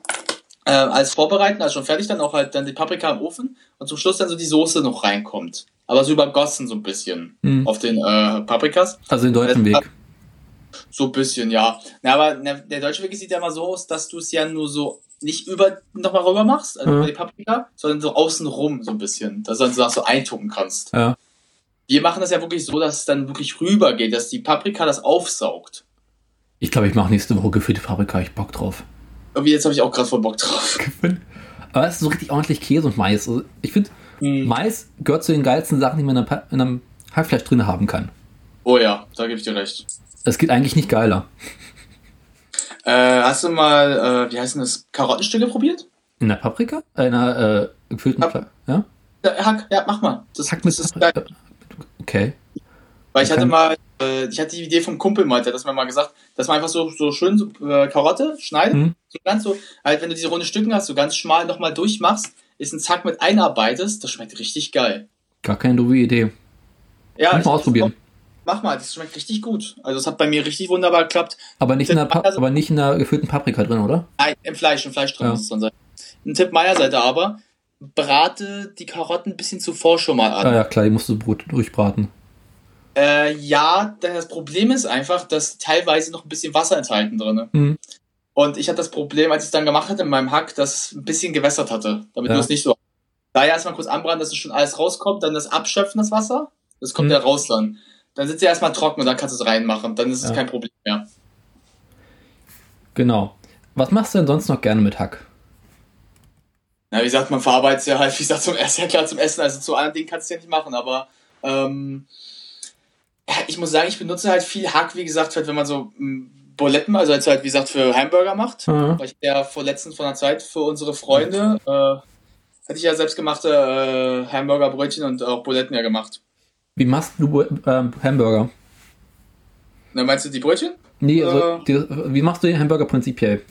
äh, als Vorbereiten, also schon fertig, dann auch halt dann die Paprika im Ofen und zum Schluss dann so die Soße noch reinkommt. Aber so übergossen so ein bisschen Mhm. auf den äh, Paprikas. Also den deutschen Das- Weg. So ein bisschen, ja. Na, aber na, der deutsche Weg sieht ja immer so aus, dass du es ja nur so nicht über nochmal rüber machst, also über die Paprika, sondern so außen rum so ein bisschen, dass du dann so, so eintucken kannst. Ja. Wir machen das ja wirklich so, dass es dann wirklich rüber geht, dass die Paprika das aufsaugt. Ich glaube, ich mache nächste Woche gefüllte Paprika. Ich Bock drauf. Irgendwie jetzt habe ich auch gerade voll Bock drauf. Aber es ist so richtig ordentlich Käse und Mais. Also ich finde, Hm. Mais gehört zu den geilsten Sachen, die man in einem, Pa- in einem Hackfleisch drin haben kann. Oh ja, da gebe ich dir recht. Es geht eigentlich nicht geiler. Äh, hast du mal, äh, wie heißt denn das, Karottenstücke probiert? In der Paprika? Äh, in einer äh, gefüllten Fle Ja? Ja, Hack, ja, mach mal. Das, Hack mit das ist geil. Paprika. Okay. Weil ich hatte mal, äh, ich hatte die Idee vom Kumpel mal, der hat das mir mal gesagt, dass man einfach so, so schön so, äh, Karotte schneidet, Mhm. so ganz so, halt wenn du diese runde Stücken hast, so ganz schmal nochmal durchmachst, ist ein Zack mit einarbeitest, das schmeckt richtig geil. Gar keine doofe Idee. Ja, Muss ich- mal ausprobieren. Mach mal, das schmeckt richtig gut. Also es hat bei mir richtig wunderbar geklappt. Aber nicht, in der, Pa- aber nicht in der gefüllten Paprika drin, oder? Nein, im Fleisch, im Fleisch drin Ja. muss es drin sein. Ein Tipp meiner Seite aber, brate die Karotten ein bisschen zuvor schon mal an. Ah ja, klar, die musst du brut durchbraten. Äh, ja, denn das Problem ist einfach, dass teilweise noch ein bisschen Wasser enthalten drin. Mhm. Und ich hatte das Problem, als ich es dann gemacht hatte in meinem Hack, dass es ein bisschen gewässert hatte, damit Ja. du es nicht so. Daher erstmal kurz anbraten, dass es schon alles rauskommt, dann das Abschöpfen, das Wasser. Das kommt Mhm. ja raus dann. Dann sitzt ja erstmal trocken und dann kannst du es reinmachen. Dann ist es Ja. kein Problem mehr. Genau. Was machst du denn sonst noch gerne mit Hack? Na, wie gesagt, man verarbeitet es ja halt, wie gesagt, zum Essen, ja klar zum Essen, also zu anderen Dingen kannst du es ja nicht machen, aber ähm, ja, ich muss sagen, ich benutze halt viel Hack, wie gesagt, halt, wenn man so m, Buletten, also als halt, wie gesagt, für Hamburger macht. Mhm. Weil ich ja vor letztens von der Zeit für unsere Freunde, äh, hatte ich ja selbstgemachte äh, Hamburgerbrötchen und auch Buletten ja gemacht. Wie machst du ähm, Hamburger? Na, meinst du die Brötchen? Nee, also, Äh. die, wie machst du den Hamburger prinzipiell?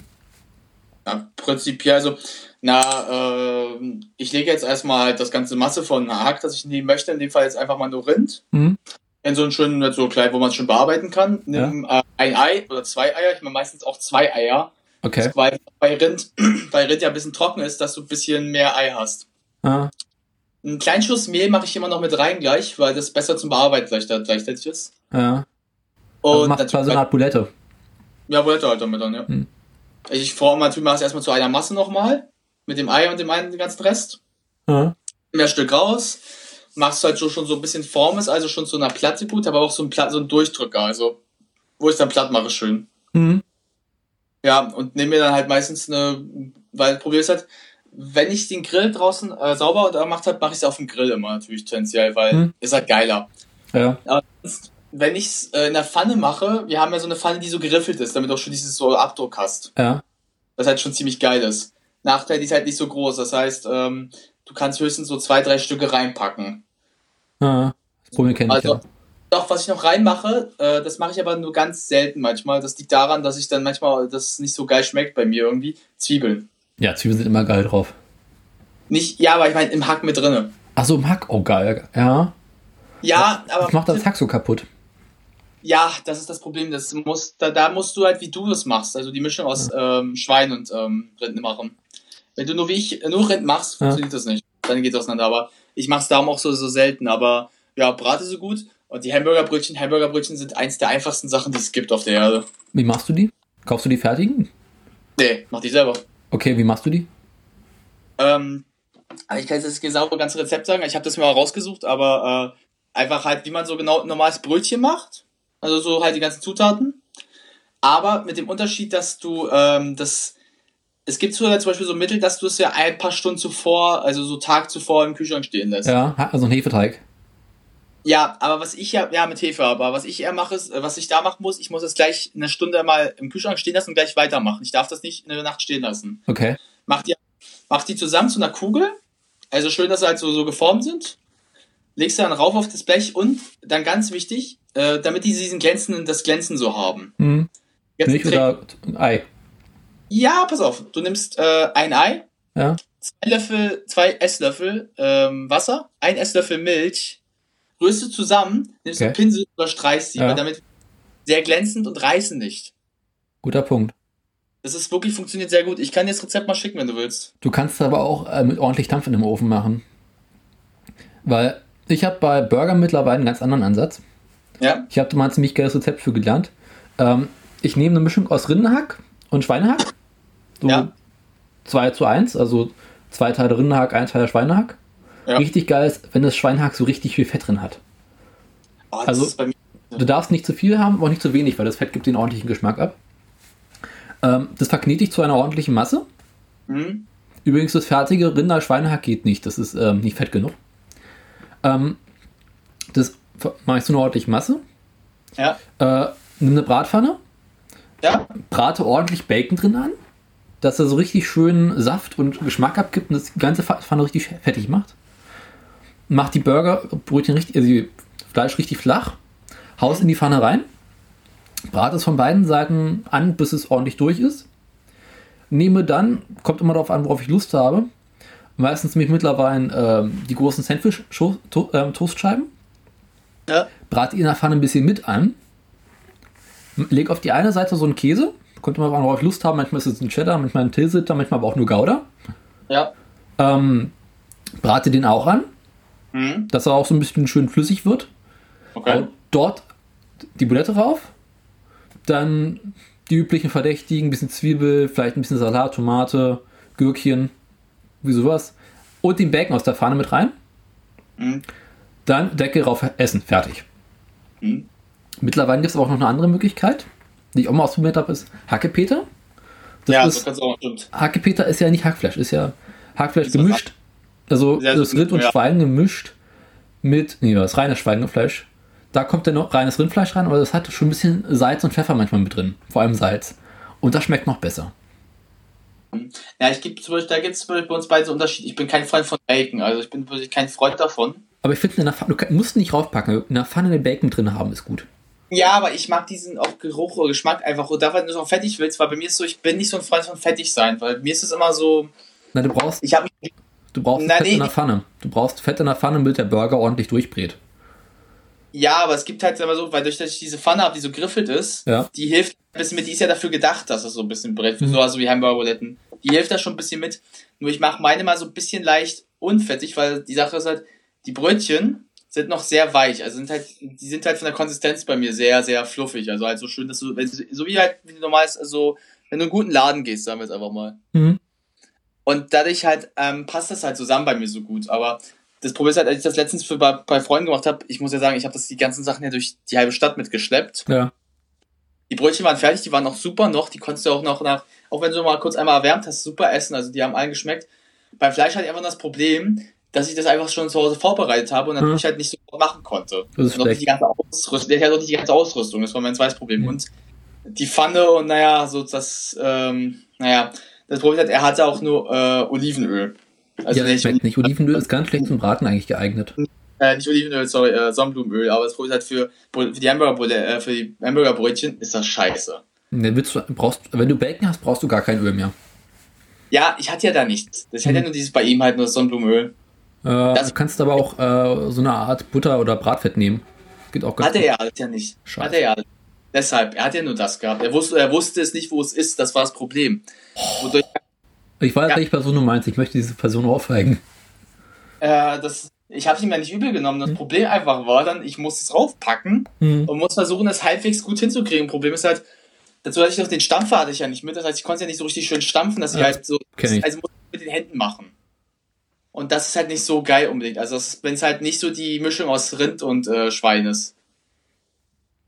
Ja, prinzipiell, also, na, äh, ich lege jetzt erstmal halt das ganze Masse von Hack, das ich nehmen möchte, in dem Fall jetzt einfach mal nur Rind. Mhm. In so einen schönen, so klein, wo man es schon bearbeiten kann. Nimm äh, ein Ei oder zwei Eier, ich meine meistens auch zwei Eier, Okay. weil bei Rind, weil Rind ja ein bisschen trocken ist, dass du ein bisschen mehr Ei hast. Ah, Einen kleinen Schuss Mehl mache ich immer noch mit rein gleich, weil das besser zum Bearbeiten gleich, gleichzeitig ist. ja. Also Und macht quasi so eine Art Bulette. ja, wollte halt damit dann, ja. Hm. Ich forme natürlich mache es erstmal zu einer Masse nochmal, mit dem Ei und dem einen den ganzen Rest. Ja. Mehr Stück raus, machst halt so, schon so ein bisschen Form ist, also schon zu einer Platte gut, aber auch so ein, Pla so ein Durchdrücker, also wo ich dann platt mache schön. Mhm. Ja, und nehme mir dann halt meistens eine, weil Problem ist halt, wenn ich den Grill draußen äh, sauber gemacht habe, mache ich es auf dem Grill immer natürlich tendenziell, weil Hm. ist halt geiler. Ja. Aber sonst, wenn ich es äh, in der Pfanne mache, wir haben ja so eine Pfanne, die so geriffelt ist, damit du auch schon dieses so Abdruck hast. Ja. Das halt schon ziemlich geil ist. Nachteil, die ist halt nicht so groß, das heißt, ähm, du kannst höchstens so zwei, drei Stücke reinpacken. ja. Das Problem kenne ich Also, ja. doch, was ich noch reinmache, äh, das mache ich aber nur ganz selten manchmal. Das liegt daran, dass ich dann manchmal, das nicht so geil schmeckt bei mir irgendwie, Zwiebeln. Ja, Zwiebeln sind immer geil drauf. Nicht, ja, aber ich meine im Hack mit drinne. Achso, im Hack. Oh, geil. Ja. Ja, aber Das macht das Hack so kaputt. ja, das ist das Problem. Das muss, da, da musst du halt, wie du das machst, also die Mischung aus ähm, Schwein und ähm, Rind machen. Wenn du nur wie ich nur Rind machst, Ja. funktioniert das nicht. Dann geht das auseinander. Aber ich mache es darum auch so, so selten. Aber ja, brate so gut. Und die Hamburgerbrötchen, Hamburgerbrötchen sind eins der einfachsten Sachen, die es gibt auf der Erde. Wie machst du die? Kaufst du die fertigen? Nee, mach die selber. Okay, wie machst du die? Ähm, ich kann jetzt das genaue ganze Rezept sagen. Ich habe das mir mal rausgesucht, aber äh, einfach halt, wie man so genau ein normales Brötchen macht. Also so halt die ganzen Zutaten. Aber mit dem Unterschied, dass du ähm, das. Es gibt so zum Beispiel so Mittel, dass du es ja ein paar Stunden zuvor, also so Tag zuvor im Kühlschrank stehen lässt. Ja, also ein Hefeteig. Ja, aber was ich ja, ja mit Hefe, aber was ich eher mache, ist, äh, was ich da machen muss, ich muss es gleich eine Stunde mal im Kühlschrank stehen lassen und gleich weitermachen. Ich darf das nicht eine Nacht stehen lassen. Okay. Mach die, mach die zusammen zu einer Kugel. Also schön, dass sie halt so, so geformt sind. Legst du dann rauf auf das Blech und dann ganz wichtig, äh, damit die diesen glänzenden, das Glänzen so haben. Hm. Jetzt Milch oder Ei? Ja, pass auf. Du nimmst äh, ein Ei, Ja. zwei Löffel, zwei Esslöffel ähm, Wasser, ein Esslöffel Milch, rührst du zusammen, nimmst Okay. einen Pinsel oder streichst sie, Ja. weil damit sehr glänzend und reißen nicht. Guter Punkt. Das ist wirklich funktioniert sehr gut. Ich kann dir das Rezept mal schicken, wenn du willst. Du kannst es aber auch äh, mit ordentlich Dampf in dem Ofen machen. Weil ich habe bei Burger mittlerweile einen ganz anderen Ansatz. Ja? Ich habe mal ein ziemlich geiles Rezept für gelernt. Ähm, ich nehme eine Mischung aus Rindenhack und Schweinehack. So Ja. 2 zu 1, also zwei Teile Rindenhack, ein Teil Schweinehack. Ja. Richtig geil ist, wenn das Schweinehack so richtig viel Fett drin hat. Oh, Also-. Du darfst nicht zu viel haben, aber auch nicht zu wenig, weil das Fett gibt den ordentlichen Geschmack ab. Ähm, das verknete ich zu einer ordentlichen Masse. Mhm. Übrigens, das fertige Rinder-Schweinehack geht nicht. Das ist ähm, nicht fett genug. Ähm, das mache ich zu einer ordentlichen Masse. Ja. Äh, nimm eine Bratpfanne. Ja. Brate ordentlich Bacon drin an. Dass er so richtig schön Saft und Geschmack abgibt und das ganze Pfanne richtig fettig macht. Mach die Burgerbrötchen richtig, also die Fleisch richtig flach. Haus in die Pfanne rein. Brate es von beiden Seiten an, bis es ordentlich durch ist. Nehme dann, kommt immer darauf an, worauf ich Lust habe. Meistens nehme ich mittlerweile äh, die großen Sandwich-Toastscheiben. Ja. Brate in der Pfanne ein bisschen mit an. Leg auf die eine Seite so einen Käse. Kommt immer darauf an, worauf ich Lust habe. Manchmal ist es ein Cheddar, manchmal ein Tilsiter, manchmal aber auch nur Gouda. Ja. Ähm, brate den auch an, Mhm. dass er auch so ein bisschen schön flüssig wird. Okay. Und dort die Bulette rauf. Dann die üblichen Verdächtigen, ein bisschen Zwiebel, vielleicht ein bisschen Salat, Tomate, Gürkchen, wie sowas. Und den Bacon aus der Pfanne mit rein. Mhm. Dann Deckel rauf, essen, fertig. Mhm. Mittlerweile gibt es aber auch noch eine andere Möglichkeit, die ich auch mal ausprobiert habe, ist Hackepeter. Das ja, ist, so kannst du auch, stimmt. Hackepeter ist ja nicht Hackfleisch, ist ja Hackfleisch Ist gemischt. Also Ja, das Rind und ja. Schwein gemischt mit, nee, das reine Schweinefleisch. Da kommt dann noch reines Rindfleisch rein, aber das hat schon ein bisschen Salz und Pfeffer manchmal mit drin. Vor allem Salz. Und das schmeckt noch besser. Ja, ich gebe zum Beispiel, da gibt es bei uns beide so Unterschied. Ich bin kein Freund von Bacon, also ich bin wirklich kein Freund davon. Aber ich finde, du musst nicht raufpacken. In der Pfanne den Bacon drin haben ist gut. Ja, aber ich mag diesen auch Geruch oder Geschmack einfach. Und davon, wenn du es auch fettig willst, weil bei mir ist so, ich bin nicht so ein Freund von fettig sein, weil mir ist es immer so, Na, du brauchst, ich habe mich du brauchst Na, Fett nee. in der Pfanne. Du brauchst Fett in der Pfanne, damit der Burger ordentlich durchbrät. Ja, aber es gibt halt immer so, weil durch dass ich diese Pfanne habe, die so griffelt ist, Ja. die hilft ein bisschen mit, die ist ja dafür gedacht, dass es so ein bisschen brät, Mhm. so also wie Hamburger-Buletten. Die hilft da schon ein bisschen mit. Nur ich mache meine mal so ein bisschen leicht unfettig, weil die Sache ist halt, die Brötchen sind noch sehr weich, also sind halt, die sind halt von der Konsistenz bei mir sehr, sehr fluffig. Also halt so schön, dass du, wenn, so wie halt, wie du normal ist, also wenn du in einen guten Laden gehst, sagen wir es einfach mal. Mhm. Und dadurch halt ähm, passt das halt zusammen bei mir so gut. Aber das Problem ist halt, als ich das letztens für bei, bei Freunden gemacht habe, ich muss ja sagen, ich habe das die ganzen Sachen ja durch die halbe Stadt mitgeschleppt. Ja. Die Brötchen waren fertig, die waren noch super noch, die konntest du auch noch nach, auch wenn du mal kurz einmal erwärmt hast, super essen, also die haben allen geschmeckt. Beim Fleisch hatte ich einfach das Problem, dass ich das einfach schon zu Hause vorbereitet habe und natürlich halt nicht so machen konnte. Das ist noch nicht die ganze Ausrüstung, der hat noch nicht die ganze Ausrüstung, das war mein zweites Problem. Mhm. Und die Pfanne und naja, so das, ähm, naja, das Problem ist halt, er hatte auch nur äh, Olivenöl. Also ja, nicht, schmeckt nicht. Olivenöl ist ganz schlecht zum Braten eigentlich geeignet. äh, nicht Olivenöl, sorry, äh, Sonnenblumenöl, aber das Problem ist halt für, für die Hamburger, äh, für die Hamburgerbrötchen ist das scheiße. Ne, willst du, brauchst, wenn du Bacon hast, brauchst du gar kein Öl mehr. Ja, ich hatte ja da nichts. Ich hatte ja nur dieses bei ihm halt nur Sonnenblumenöl. Äh, Das- du kannst aber auch äh, so eine Art Butter oder Bratfett nehmen. Geht auch ganz Hatte gut. er alles ja nicht. Scheiße. Hatte er alles. Deshalb, er hat ja nur das gehabt. Er wusste, er wusste es nicht, wo es ist, das war das Problem. Wodurch, Ich weiß, Ja. welche Person du meinst. Ich möchte diese Person aufweigen. äh, das, ich habe ihm ja nicht übel genommen. Das Problem einfach war dann, ich muss es raufpacken Hm. und muss versuchen, das halbwegs gut hinzukriegen. Problem ist halt, dazu hatte ich noch den Stampfer hatte ich ja nicht mit. Das heißt, ich konnte es ja nicht so richtig schön stampfen, dass ich Ja, halt so, ich. also muss ich mit den Händen machen. Und das ist halt nicht so geil unbedingt. Also wenn es halt nicht so die Mischung aus Rind und äh, Schwein ist.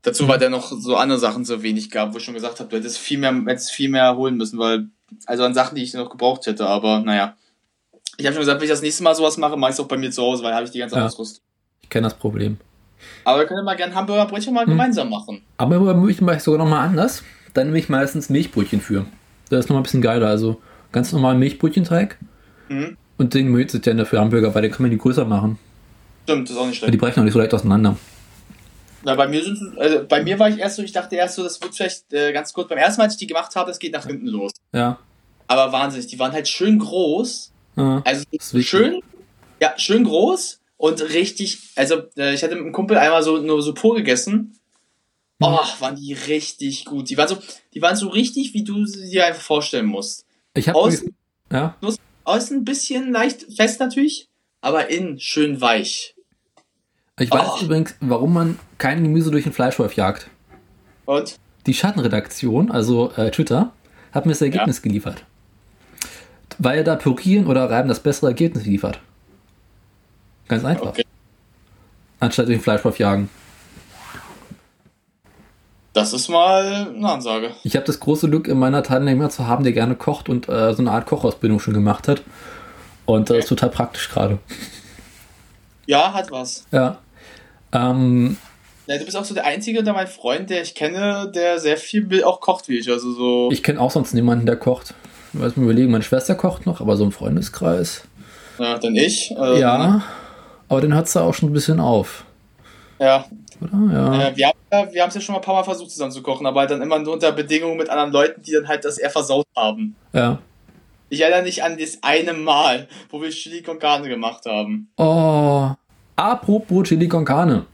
Dazu, weil der noch so andere Sachen so wenig gab, wo ich schon gesagt habe, du hättest viel mehr, hättest viel mehr holen müssen, weil, also an Sachen, die ich noch gebraucht hätte, aber naja. Ich habe schon gesagt, wenn ich das nächste Mal sowas mache, mache ich es auch bei mir zu Hause, weil habe ich die ganze Ja. Ausrüstung. Ich kenne das Problem. Aber wir können mal gerne Hamburgerbrötchen mal Hm. gemeinsam machen. Aber bei Brötchen mache ich sogar nochmal anders. Dann nehme ich meistens Milchbrötchen für. Das ist nochmal ein bisschen geiler. Also ganz normal Milchbrötchenteig. Mhm. Und den Milch sind ja dafür Hamburger, weil den kann man die größer machen. Stimmt, das ist auch nicht Weil die schlecht. brechen auch nicht so leicht auseinander. Na, bei mir sind, also bei mir war ich erst so, ich dachte erst so, das wird vielleicht äh, ganz kurz, beim ersten Mal, als ich die gemacht habe, das geht nach hinten los. Ja. Aber wahnsinnig, die waren halt schön groß. ja. Also schön, ja, schön groß und richtig, also äh, ich hatte mit einem Kumpel einmal so nur so pur gegessen. Mhm. Oh, waren die richtig gut. Die waren so, die waren so richtig, wie du sie dir einfach vorstellen musst. Ich habe ja. Außen ein bisschen leicht fest natürlich, aber innen schön weich. Ich weiß Oh. übrigens, warum man kein Gemüse durch den Fleischwolf jagt. Und? Die Schattenredaktion, also äh, Twitter, hat mir das Ergebnis geliefert. Weil da Pürieren oder Reiben das bessere Ergebnis liefert. Ganz einfach. Okay. Anstatt durch den Fleischwolf jagen. Das ist mal eine Ansage. Ich habe das große Glück, in meiner Teilnehmer zu haben, der gerne kocht und äh, so eine Art Kochausbildung schon gemacht hat. Und das ist total praktisch gerade. Ja, hat was. Ja. Ähm, ja. Du bist auch so der Einzige unter meinen Freunden, der ich kenne, der sehr viel auch kocht wie ich. Also so. Ich kenne auch sonst niemanden, der kocht. Ich weiß mir überlegen, meine Schwester kocht noch, aber so im Freundeskreis. Ja, dann ich. Ähm, ja, aber den hat sie auch schon ein bisschen auf. Ja. Oder? Ja. Äh, wir haben wir es ja schon mal ein paar Mal versucht zusammen zu kochen, aber dann immer nur unter Bedingungen mit anderen Leuten, die dann halt das eher versaut haben. Ja. Ich erinnere mich an das eine Mal, wo wir Chili con Carne gemacht haben. Oh, apropos Chili con Carne.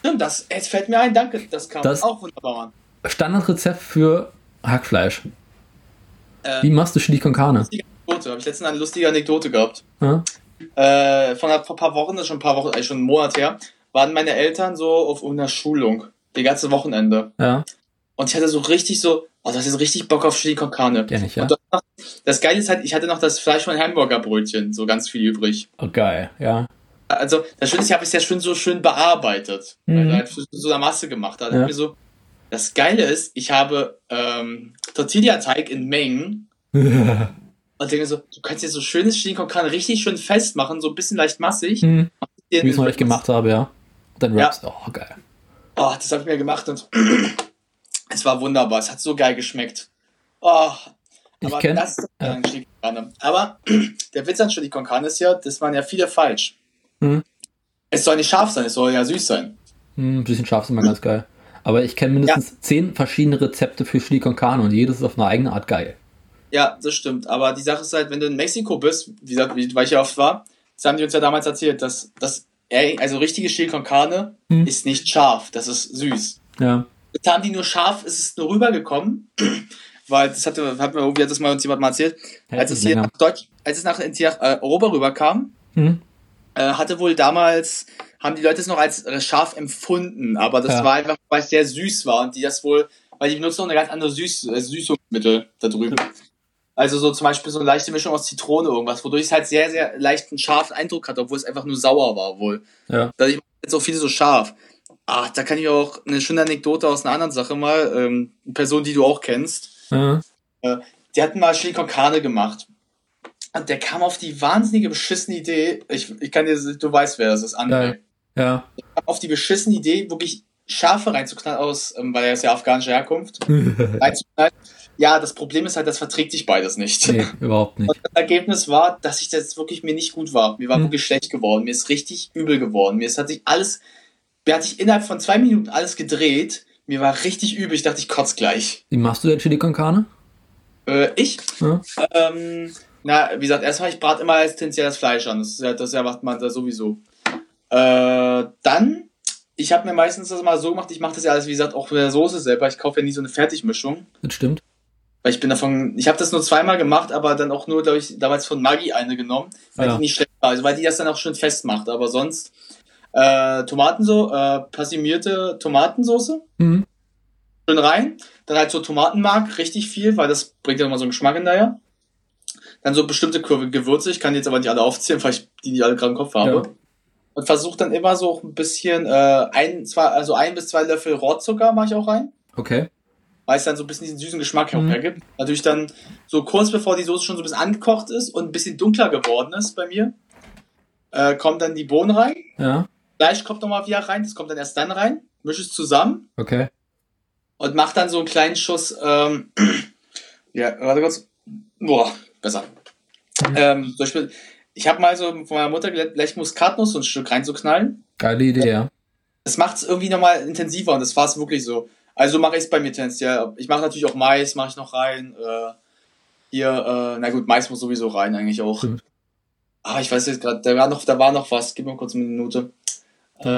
Stimmt, das, es fällt mir ein, danke, das kam das auch wunderbar an. Standardrezept für Hackfleisch. Äh, Wie machst du Chili con Carne? Lustige Anekdote, habe ich letztens eine lustige Anekdote gehabt. Ja? Äh, von ein paar Wochen, das ist schon ein paar Wochen, eigentlich schon einen Monat her, waren meine Eltern so auf einer Schulung. Die ganze Wochenende. Ja. Und ich hatte so richtig so, oh, das ist richtig Bock auf Chili con Carne. Kenn ich, ja. Das, das Geile ist halt, ich hatte noch das Fleisch von Hamburgerbrötchen, so ganz viel übrig. Oh, geil, ja. Also, das Schöne ist, ich habe es ja schon so schön bearbeitet. Mhm. Also halt so eine Masse gemacht. Also Ja. mir so, das Geile ist, ich habe ähm, Tortilla-Teig in Mengen und denke so, du kannst dir so schönes Chili con Carne richtig schön festmachen, so ein bisschen leicht massig. Mhm. Wie ich es nicht gemacht habe, ja. Dann Ja. Raps. Oh, geil. Oh, das habe ich mir gemacht und es war wunderbar. Es hat so geil geschmeckt. Oh, Ich aber kenn- das ist ja. ein Chili con Carne. Aber der Witz an Chili con Carne ist ja, das waren ja viele falsch. Mhm. Es soll nicht scharf sein, es soll ja süß sein. Hm, ein bisschen scharf ist immer ganz geil. Aber ich kenne mindestens zehn verschiedene Rezepte für Chili con Carne und jedes ist auf eine eigene Art geil. Ja, das stimmt. Aber die Sache ist halt, wenn du in Mexiko bist, wie gesagt, weil ich ja oft war, das haben die uns ja damals erzählt, dass das, also richtige Chili con Carne Mhm. ist nicht scharf, das ist süß. Ja. Jetzt haben die nur scharf, ist es nur rübergekommen, weil das hatte, hat mir irgendwie hat das mal uns jemand mal erzählt, als es hier länger. nach Deutsch, als es nach, nach äh, Europa rüberkam, Hm? äh, hatte wohl damals, haben die Leute es noch als äh, scharf empfunden, aber das Ja. war einfach, weil es sehr süß war und die das wohl, weil die benutzen noch eine ganz andere Süß, äh, Süßungsmittel da drüben. Also so zum Beispiel so eine leichte Mischung aus Zitrone irgendwas, wodurch es halt sehr, sehr leichten scharfen Eindruck hat, obwohl es einfach nur sauer war wohl. Ja. Dadurch jetzt auch viele so scharf. Ah, da kann ich auch eine schöne Anekdote aus einer anderen Sache mal, ähm, eine Person, die du auch kennst. Ja. Die hatten mal Chili con Carne gemacht. Und der kam auf die wahnsinnige beschissene Idee, ich, ich kann dir, du weißt, wer das ist, André. Ja. Kam auf die beschissene Idee, wirklich Schafe reinzuknallen aus, ähm, weil er ist ja afghanischer Herkunft, reinzuknallen. Ja, das Problem ist halt, das verträgt sich beides nicht. nee, überhaupt nicht. Und das Ergebnis war, dass ich das wirklich mir nicht gut war. Mir war Hm. wirklich schlecht geworden. Mir ist richtig übel geworden. Mir ist, hat sich alles, mir hat sich innerhalb von zwei Minuten alles gedreht. Mir war richtig übel. Ich dachte, ich kotze gleich. Wie machst du denn Chili con Carne? Äh, ich? Ja. Ähm, na, wie gesagt, erstmal, ich brate immer als tendenziell das Fleisch an. Das ist ja, das erwartet man da sowieso. Äh, dann, ich habe mir meistens das mal so gemacht, ich mache das ja alles, wie gesagt, auch mit der Soße selber. Ich kaufe ja nie so eine Fertigmischung. Das stimmt. Weil ich bin davon, ich habe das nur zweimal gemacht, aber dann auch nur, glaube ich, damals von Maggi eine genommen, weil Ja. die nicht schlecht war. Also weil die das dann auch schön festmacht. Aber sonst äh, Tomatenso, äh, passimierte Tomatensoße, Mhm. schön rein. Dann halt so Tomatenmark, richtig viel, weil das bringt ja nochmal so einen Geschmack hinterher. Dann so bestimmte Kurve Gewürze, ich kann jetzt aber nicht alle aufzählen, weil ich die nicht alle gerade im Kopf habe. Ja. Und versuche dann immer so ein bisschen, äh, ein, zwei, also ein bis zwei Löffel Rohrzucker mache ich auch rein Okay. Weil es dann so ein bisschen diesen süßen Geschmack Mhm. hergibt. Natürlich dann so kurz bevor die Soße schon so ein bisschen angekocht ist und ein bisschen dunkler geworden ist bei mir, äh, kommen dann die Bohnen rein. Ja. Fleisch kommt nochmal wieder rein, das kommt dann erst dann rein. Mische es zusammen Okay. und mach dann so einen kleinen Schuss, ähm, ja, warte kurz. Boah, besser. Mhm. Ähm, zum Beispiel, ich habe mal so von meiner Mutter gelernt, vielleicht Muskatnuss so ein Stück reinzuknallen. Geile Idee, ja. Das macht es irgendwie nochmal intensiver und das war es wirklich so. Also mache ich es bei mir tendenziell. Ich mache natürlich auch Mais, mache ich noch rein. Äh, hier, äh, na gut, Mais muss sowieso rein eigentlich auch. Stimmt. Aber ich weiß jetzt gerade, da war noch, da war noch was. Gib mir kurz eine Minute. Äh,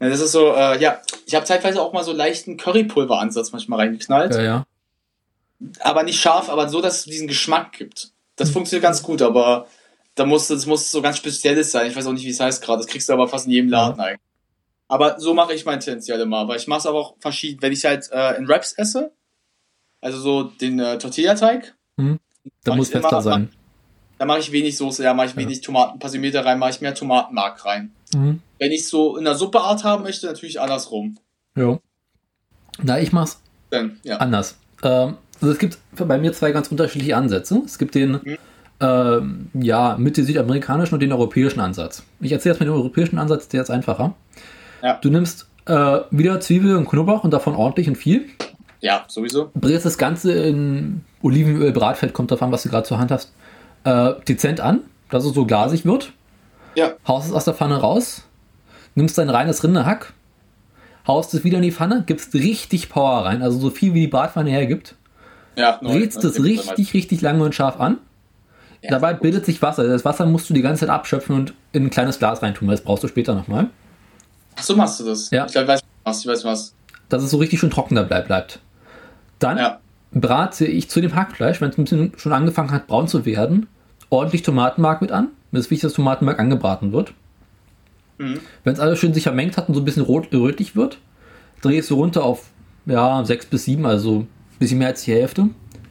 ja, das ist so, äh, ja, ich habe zeitweise auch mal so leichten Currypulveransatz manchmal reingeknallt. Ja, ja. Aber nicht scharf, aber so, dass es diesen Geschmack gibt. Das funktioniert ganz gut, aber da muss, das muss so ganz Spezielles sein. Ich weiß auch nicht, wie es heißt gerade. Das kriegst du aber fast in jedem Laden eigentlich. Aber so mache ich mein tendenziell immer. Aber ich mache es aber auch verschieden. Wenn ich halt äh, in Wraps esse, also so den äh, Tortilla-Teig, Da Mach muss fester sein. Da mache ich wenig Soße, da mache ich wenig Tomaten, Passimilter rein, mache ich mehr Tomatenmark rein. Mhm. Wenn ich so in der Suppeart haben möchte, natürlich andersrum. Ja. Na, ich mach's Dann, ja. anders. Ähm, also es gibt bei mir zwei ganz unterschiedliche Ansätze. Es gibt den Mhm. ähm, ja, mit dem südamerikanischen und den europäischen Ansatz. Ich erzähle jetzt mit dem europäischen Ansatz, der ist einfacher. Ja. Du nimmst äh, wieder Zwiebel und Knoblauch und davon ordentlich und viel. Ja, sowieso. Brätst das Ganze in Olivenöl, Bratfett, kommt davon, was du gerade zur Hand hast, äh, dezent an, dass es so glasig wird. Ja. Haust es aus der Pfanne raus, nimmst dein reines Rinderhack, haust es wieder in die Pfanne, gibst richtig Power rein, also so viel wie die Bratpfanne hergibt. Ja, neu- es richtig, richtig lange und scharf an. Ja. Dabei bildet sich Wasser. Das Wasser musst du die ganze Zeit abschöpfen und in ein kleines Glas reintun, weil das brauchst du später nochmal. Ach so machst du das. Ja. Ich glaube, ich weiß, was. Ich weiß was. Dass es so richtig schön trocken dabei bleibt. Dann Ja. brate ich zu dem Hackfleisch, wenn es ein bisschen schon angefangen hat, braun zu werden, ordentlich Tomatenmark mit an. Mir ist wichtig, dass Tomatenmark angebraten wird. Mhm. Wenn es alles schön sich vermengt hat und so ein bisschen rot rötlich wird, drehe ich so runter auf ja, 6 bis 7, also ein bisschen mehr als die Hälfte.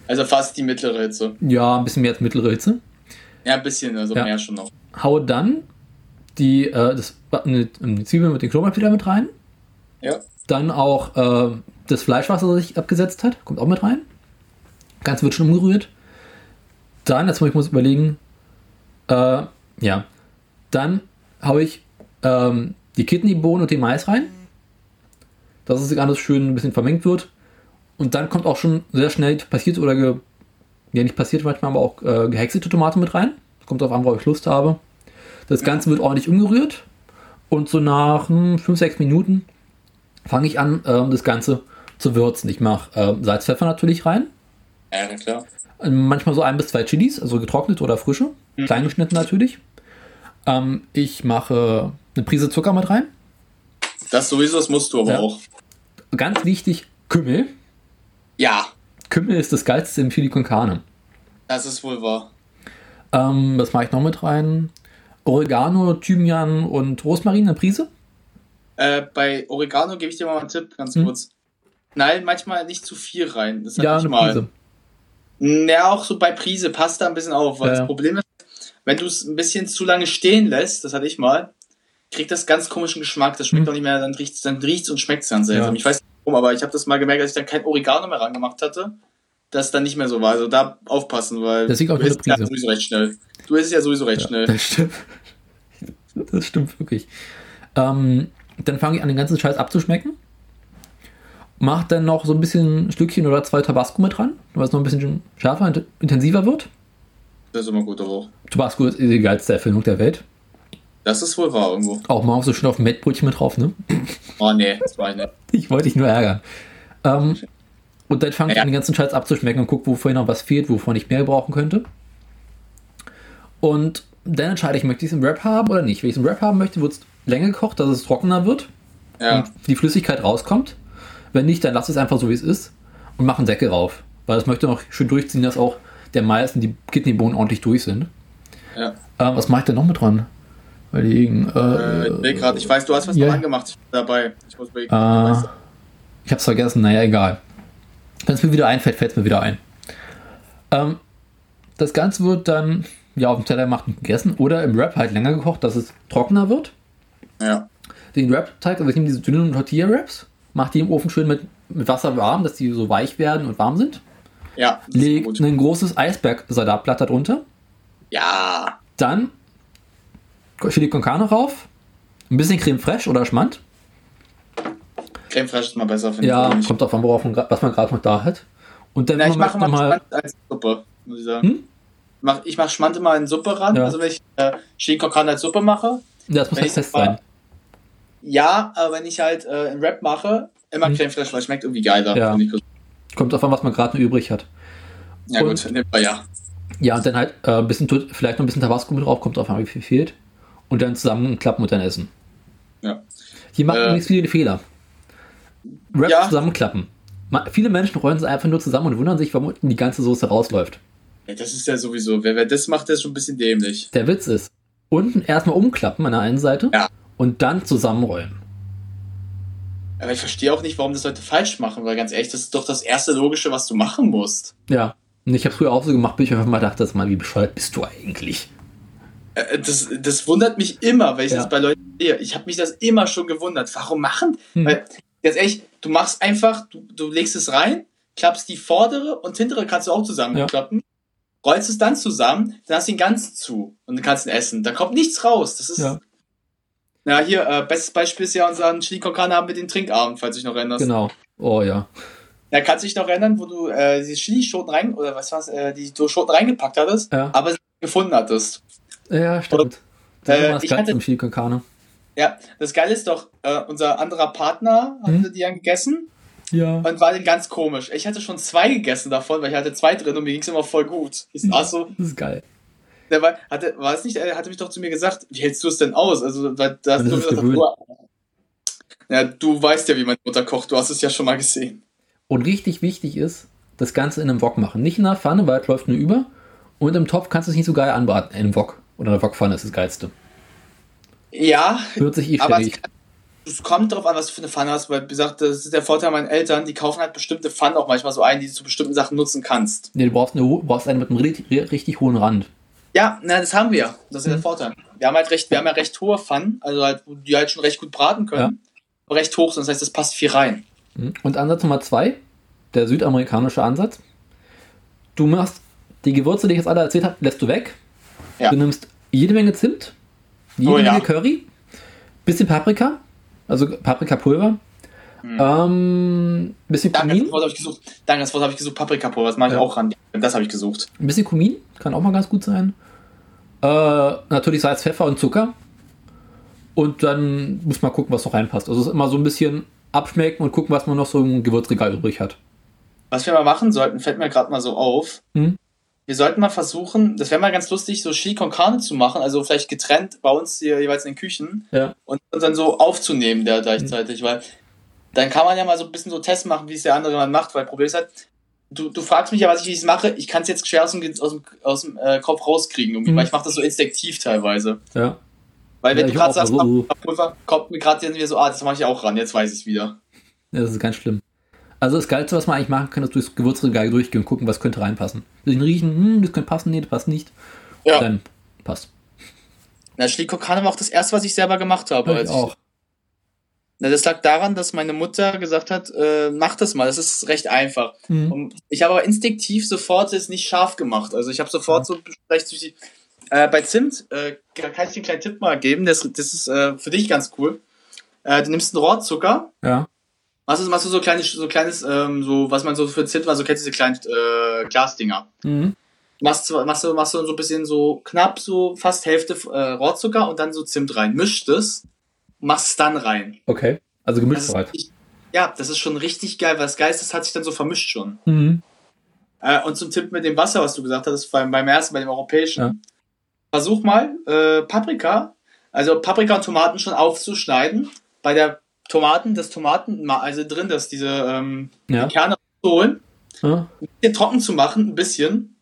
Also fast die mittlere Hitze. Ja, ein bisschen mehr als mittlere Hitze. Ja, ein bisschen, also Ja. mehr schon noch. Haue dann die, äh, das, eine, die Zwiebeln mit den Knoblauch wieder mit rein. Ja. Dann auch äh, das Fleisch, was er sich abgesetzt hat, kommt auch mit rein. Ganz wird schon umgerührt. Dann, jetzt muss ich muss überlegen, äh, ja, dann haue ich ähm, die Kidneybohnen und den Mais rein, dass es alles schön ein bisschen vermengt wird. Und dann kommt auch schon sehr schnell passiert oder ge, ja nicht passiert manchmal, aber auch äh, gehäckselte Tomate mit rein. Kommt auf an, worauf ich Lust habe. Das Ganze wird ordentlich umgerührt und so nach 5, 6 Minuten fange ich an, ähm, das Ganze zu würzen. Ich mache ähm, Salz, Pfeffer natürlich rein. Ja, klar. Ähm, Manchmal so ein bis zwei Chilis, also getrocknet oder frische. Klein geschnitten natürlich. Ähm, ich mache eine Prise Zucker mit rein. Das sowieso, das musst du aber Ja. auch. Ganz wichtig, Kümmel. Ja, Kümmel ist das Geilste im Chili con Carne. das ist wohl wahr. Ähm, was mache ich noch mit rein? Oregano, Thymian und Rosmarin, eine Prise. Äh, bei Oregano gebe ich dir mal einen Tipp, ganz Hm. kurz. Nein, manchmal nicht zu viel rein. Das Ja, ich eine mal. Prise. Ja, auch so bei Prise passt da ein bisschen auf, weil Ja, das Problem ist, wenn du es ein bisschen zu lange stehen lässt, das hatte ich mal, kriegt das ganz komischen Geschmack. Das schmeckt Mhm. doch nicht mehr, dann riecht es dann riecht's und schmeckt es dann seltsam. Ja. Ich weiß nicht warum, aber ich habe das mal gemerkt, als ich dann kein Oregano mehr rangemacht hatte, dass es dann nicht mehr so war. Also da aufpassen, weil Das liegt auch du isst ja sowieso recht schnell. Du isst ja sowieso recht schnell. Das stimmt. Das stimmt wirklich. Ähm, dann fange ich an, den ganzen Scheiß abzuschmecken. Mach dann noch so ein bisschen ein Stückchen oder zwei Tabasco mit dran, weil es noch ein bisschen schärfer und intensiver wird. Das ist immer gut, auch. Tabasco ist die geilste Erfindung der Welt. Das ist wohl wahr irgendwo. Auch mal so schön auf dem Mettbrötchen mit drauf, ne? Oh nee, das war ich nicht. Ich wollte dich nur ärgern. Ähm, und dann fange ich Ja. an, den ganzen Scheiß abzuschmecken und gucke, wovon noch was fehlt, wovon ich mehr brauchen könnte. Und dann entscheide ich, möchte ich es im Wrap haben oder nicht. Wenn ich es im Wrap haben möchte, wird es länger gekocht, dass es trockener wird Ja. und die Flüssigkeit rauskommt. Wenn nicht, dann lass es einfach so, wie es ist und mach einen Deckel rauf. Weil das möchte noch schön durchziehen, dass auch der Mais und die Kidneybohnen ordentlich durch sind. ja. Ähm, was mache ich denn noch mit dran? Überlegen. Äh, Äh, ich grad, ich weiß, du hast was ja. dran gemacht. Dabei. Ich muss überlegen. Du? ich hab's vergessen, naja, egal. Wenn es mir wieder einfällt, fällt es mir wieder ein. Ähm, das Ganze wird dann ja auf dem Teller gemacht und gegessen oder im Wrap halt länger gekocht, dass es trockener wird. Ja. Den Wrap-Teig, also ich nehme diese dünnen Tortilla-Wraps, mache die im Ofen schön mit, mit Wasser warm, dass die so weich werden und warm sind. Ja. Leg ein großes Eisberg-Salatblatt darunter. Ja. Dann Chili con Carne rauf. Ein bisschen Creme Fraiche oder Schmand. Creme Fraiche ist mal besser, finde Ja, ich. kommt auf an, worauf man, was man gerade noch da hat. Und dann Na, ich mache mal noch mal Schmand als Suppe, muss ich sagen. Hm? Mach, ich mache Schmand immer in Suppe ran. Ja. Also wenn ich äh, Carne als Suppe mache. Ja, das muss ich fest sein. Ja, aber wenn ich halt äh, einen Rap mache, immer Hm. Creme Fraiche, weil es schmeckt irgendwie geiler. Ja. Kommt an, was man gerade noch übrig hat. ja Und- gut, nehmen wir ja. Ja, und dann halt äh, ein bisschen, Tut- vielleicht noch ein bisschen Tabasco mit drauf, kommt auf an, wie viel fehlt. Und dann zusammenklappen und dann essen. Ja. Hier machen Äh. übrigens viele Fehler. Wraps Ja. zusammenklappen. Viele Menschen rollen sie einfach nur zusammen und wundern sich, warum unten die ganze Soße rausläuft. ja. Das ist ja sowieso, wer, wer das macht, der ist schon ein bisschen dämlich. Der Witz ist, unten erstmal umklappen an der einen Seite Ja. und dann zusammenrollen. Aber ich verstehe auch nicht, warum das Leute falsch machen, weil ganz ehrlich, das ist doch das erste Logische, was du machen musst. Ja. Ich habe früher auch so gemacht, bis ich einfach mal dachte, das mal, wie bescheuert bist du eigentlich? Äh, das, das wundert mich immer, weil ich ja. das bei Leuten sehe. Ich habe mich das immer schon gewundert. Warum machen? Hm. Weil, ganz ehrlich, du machst einfach, du, du legst es rein, klappst die vordere und hintere kannst du auch zusammenklappen, ja. rollst es dann zusammen, dann hast du ihn ganz zu und dann kannst du ihn essen. Da kommt nichts raus. Das ist. Ja, ja hier, äh, bestes Beispiel ist ja unser Chili con Carne wir den Trinkabend, falls du dich noch erinnerst. Genau. Oh ja. Ja, kannst du dich noch erinnern, wo du äh, die Chili-Schoten rein, oder was war's, äh, die du Schoten reingepackt hattest, ja. aber sie gefunden hattest. Ja, stimmt. Das äh, ich hatte, Chili con Carne. Ja, das Geile ist doch, äh, unser anderer Partner hatte hm? die dann gegessen. Ja. Und war dann ganz komisch. Ich hatte schon zwei gegessen davon, weil ich hatte zwei drin und mir ging es immer voll gut. Ich ach so. Das ist geil. Der war, hatte, war es nicht, er hatte mich doch zu mir gesagt, wie hältst du es denn aus? Also, da hast du gesagt, du, ja, du weißt ja, wie meine Mutter kocht, du hast es ja schon mal gesehen. Und richtig wichtig ist, das Ganze in einem Wok machen. Nicht in der Pfanne, weil es läuft nur über. Und im Topf kannst du es nicht so geil anbraten. In einem Wok. Oder in der Wokpfanne ist das geilste. Ja, Hört sich eh aber es, es, kommt darauf an, was du für eine Pfanne hast, weil, wie gesagt, das ist der Vorteil meiner Eltern, die kaufen halt bestimmte Pfannen auch manchmal so ein, die du zu bestimmten Sachen nutzen kannst. Nee, du brauchst, eine, brauchst eine mit einem richtig, richtig hohen Rand. Ja, na, das haben wir. Das ist mhm. der Vorteil. Wir haben halt recht, wir haben ja recht hohe Pfannen, also halt, die halt schon recht gut braten können. Ja. Recht hoch, das heißt, das passt viel rein. Mhm. Und Ansatz Nummer zwei, der südamerikanische Ansatz. Du machst die Gewürze, die ich jetzt alle erzählt habe, lässt du weg. Ja. Du nimmst jede Menge Zimt, jede oh, ja. Curry, bisschen Paprika, also Paprikapulver, hm. ähm, bisschen Danke, Kumin. Das Wort habe ich gesucht. Danke, das Wort habe ich gesucht. Paprikapulver, das mache ich ja. auch ran. Das habe ich gesucht. Ein bisschen Kumin, kann auch mal ganz gut sein. Äh, natürlich Salz, Pfeffer und Zucker. Und dann muss man gucken, was noch reinpasst. Also es ist immer so ein bisschen abschmecken und gucken, was man noch so im Gewürzregal übrig hat. Was wir mal machen sollten, fällt mir gerade mal so auf. Hm? Wir sollten mal versuchen, das wäre mal ganz lustig, so Chili con Carne zu machen, also vielleicht getrennt bei uns hier jeweils in den Küchen ja. und, und dann so aufzunehmen der gleichzeitig, mhm. weil dann kann man ja mal so ein bisschen so Tests machen, wie es der andere dann macht, weil Problem ist halt, du, du fragst mich ja, was ich, wie ich es mache, ich kann es jetzt schwer aus dem, aus dem, aus dem äh, Kopf rauskriegen, mhm. weil ich mache das so instinktiv teilweise. Ja. Weil wenn ja, du gerade sagst, Pulver, kommt mir gerade wieder so, ah, das mache ich auch ran, jetzt weiß ich es wieder. Ja, das ist ganz schlimm. Also das Geilste, was man eigentlich machen kann, ist durchs Gewürzregal durchgehen und gucken, was könnte reinpassen. Den riechen, hm, das könnte passen, nee, das passt nicht. Ja. Dann passt. Na, Schliekokane war auch das erste, was ich selber gemacht habe. Ja, ich auch. Na, das lag daran, dass meine Mutter gesagt hat, äh, mach das mal, das ist recht einfach. Mhm. ich habe aber instinktiv sofort es nicht scharf gemacht. Also ich habe sofort mhm. so vielleicht äh, bei Zimt, äh, kann ich dir einen kleinen Tipp mal geben, das, das ist äh, für dich ganz cool. Äh, du nimmst einen Rohrzucker, ja. Machst du, machst du so kleines, so kleines, ähm, so, was man so für Zimt, so kennst du diese kleinen äh, Glasdinger. Mhm. Machst, machst, du, machst du so ein bisschen so knapp, so fast Hälfte äh, Rohrzucker und dann so Zimt rein. Mischt es, machst es dann rein. Okay, also gemischt halt. Ja, das ist schon richtig geil, weil das Geist, das hat sich dann so vermischt schon. Mhm. Äh, und zum Tipp mit dem Wasser, was du gesagt hast, beim, beim ersten, bei dem europäischen. Ja. Versuch mal, äh, Paprika, also Paprika und Tomaten schon aufzuschneiden. Bei der Tomaten, das Tomaten, also drin, dass diese ähm, ja. Kerne holen, ja. ein bisschen trocken zu machen, ein bisschen,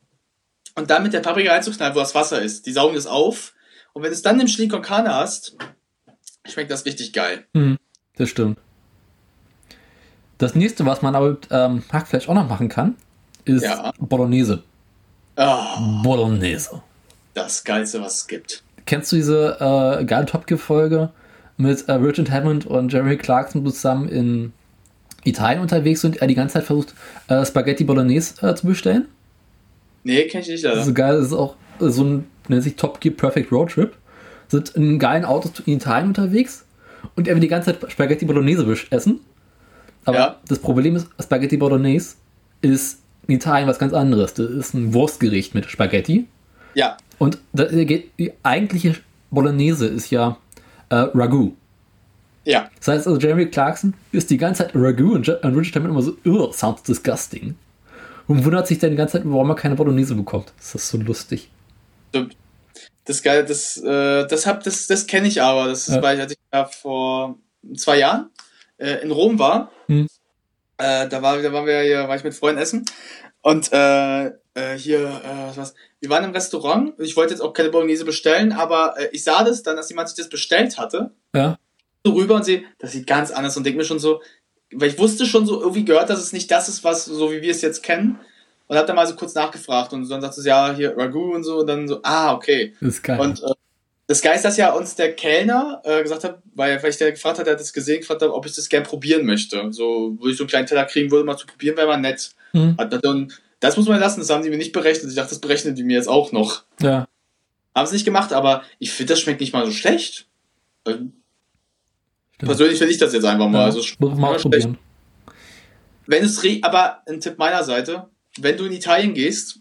und dann mit der Paprika reinzuknallen, wo das Wasser ist. Die saugen das auf. Und wenn du es dann im Chili con Carne hast, schmeckt das richtig geil. Mhm, das stimmt. Das nächste, was man aber mit ähm, Hackfleisch auch noch machen kann, ist ja. Bolognese. Oh, Bolognese. Das Geilste, was es gibt. Kennst du diese äh, geile Top Gear-Folge, mit äh, Richard Hammond und Jerry Clarkson zusammen in Italien unterwegs sind, er die ganze Zeit versucht, äh, Spaghetti Bolognese äh, zu bestellen. Nee, kenn ich nicht, leider. Das ist geil, das ist auch so ein, nennt sich Top Gear Perfect Road Trip. Sind in geilen Autos in Italien unterwegs und er will die ganze Zeit Spaghetti Bolognese essen. Aber ja. das Problem ist, Spaghetti Bolognese ist in Italien was ganz anderes. Das ist ein Wurstgericht mit Spaghetti. Ja. Und die eigentliche Bolognese ist ja äh, Ragu. Ja. Das heißt also, Jeremy Clarkson ist die ganze Zeit Ragu und, und Richard Hammond immer so, Ugh, sounds disgusting. Und wundert sich dann die ganze Zeit, warum er keine Bolognese bekommt. Das ist so lustig. Das geil, das, äh, das, hab, das, das kenne ich aber. Das ist, ja. weil ich, als ich ja vor zwei Jahren äh, in Rom war. Hm. Äh, da, war, da waren wir hier, war ich mit Freunden essen. Und äh, äh, hier, äh, was, wir waren im Restaurant. Ich wollte jetzt auch keine Bolognese bestellen, aber äh, ich sah das dann, dass jemand sich das bestellt hatte. Ja. So rüber und sehe, das sieht ganz anders und denke mir schon so, weil ich wusste schon so, irgendwie gehört, dass es nicht das ist, was, so wie wir es jetzt kennen. Und habe dann mal so kurz nachgefragt und dann sagt sie, ja, hier Ragu und so und dann so, ah, okay. Das ist geil. Und äh, das Geil ist, dass ja uns der Kellner äh, gesagt hat, weil, weil ich der gefragt hat, der hat das gesehen, gefragt hat, ob ich das gern probieren möchte. So, wo ich so einen kleinen Teller kriegen würde, mal zu probieren, wäre mal nett. Mhm. Hat dann, das muss man lassen, das haben die mir nicht berechnet. Ich dachte, das berechnen die mir jetzt auch noch. Ja. Haben sie nicht gemacht, aber ich finde, das schmeckt nicht mal so schlecht. Ähm, Persönlich finde ich das jetzt einfach mal. Ja, Also, mal schlecht. Wenn es aber ein Tipp meiner Seite, wenn du in Italien gehst,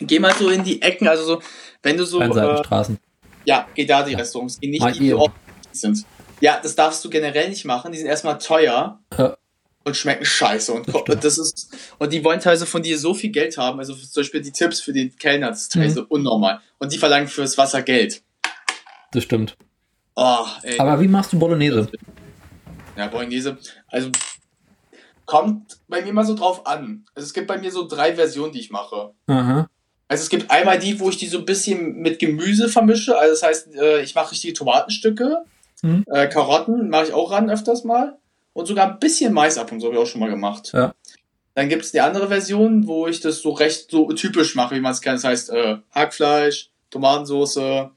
geh mal so in die Ecken, also so, wenn du so, äh, Einseitenstraßen. ja, geh da die Restaurants, geh nicht Mach die, die sind. Ja, das darfst du generell nicht machen, die sind erstmal teuer Ja. Und schmecken scheiße und Das ist, und die wollen teilweise von dir so viel Geld haben, also zum Beispiel die Tipps für den Kellner, das ist teilweise Mhm. unnormal. Und die verlangen fürs Wasser Geld. Das stimmt. Oh. Aber wie machst du Bolognese? Ja, Bolognese, also kommt bei mir mal so drauf an. Also es gibt bei mir so drei Versionen, die ich mache. Aha. Also es gibt einmal die, wo ich die so ein bisschen mit Gemüse vermische. Also das heißt, äh, ich mache richtige Tomatenstücke, Mhm. äh, Karotten mache ich auch ran öfters mal. Und sogar ein bisschen Mais ab und so habe ich auch schon mal gemacht. Ja. Dann gibt es die andere Version, wo ich das so recht so typisch mache, wie man es kennt. Das heißt äh, Hackfleisch, Tomatensauce,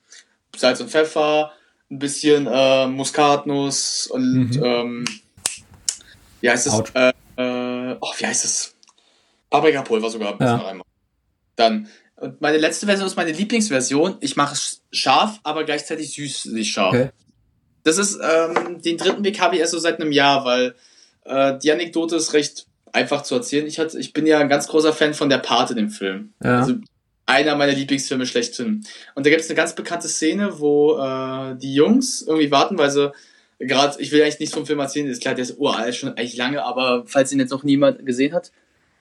Salz und Pfeffer, ein bisschen äh, Muskatnuss und Mhm. ähm, wie heißt es? Autsch. Äh, äh, oh, wie heißt es? Paprikapulver sogar ein bisschen Ja. Dann, und meine letzte Version ist meine Lieblingsversion. Ich mache es scharf, aber gleichzeitig süßlich scharf. Okay. Das ist, ähm, den dritten Weg habe ich erst so seit einem Jahr, weil äh, die Anekdote ist recht einfach zu erzählen. Ich, hatte, ich bin ja ein ganz großer Fan von der Pate, dem Film. Ja. Also einer meiner Lieblingsfilme schlechthin. Und da gibt es eine ganz bekannte Szene, wo äh, die Jungs irgendwie warten, weil sie gerade, ich will eigentlich nichts vom Film erzählen, ist klar, der ist uralt, schon eigentlich lange, aber falls ihn jetzt noch niemand gesehen hat,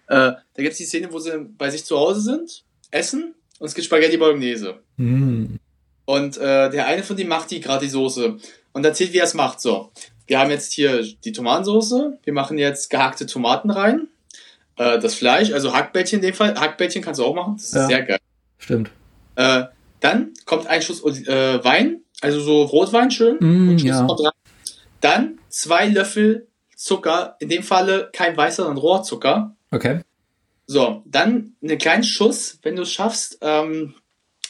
äh, da gibt es die Szene, wo sie bei sich zu Hause sind, essen und es gibt Spaghetti Bolognese. Hm. Und äh, der eine von denen macht die gerade die Soße und erzählt, wie er es macht. So, wir haben jetzt hier die Tomatensoße, wir machen jetzt gehackte Tomaten rein, äh, das Fleisch, also Hackbällchen in dem Fall, Hackbällchen kannst du auch machen, das ist Ja. sehr geil. Stimmt. Äh, dann kommt ein Schuss äh, Wein, also so Rotwein schön. Mm, ja. Dann zwei Löffel Zucker, in dem Falle kein weißer, sondern Rohrzucker. Okay. So, dann einen kleinen Schuss, wenn du es schaffst, ähm,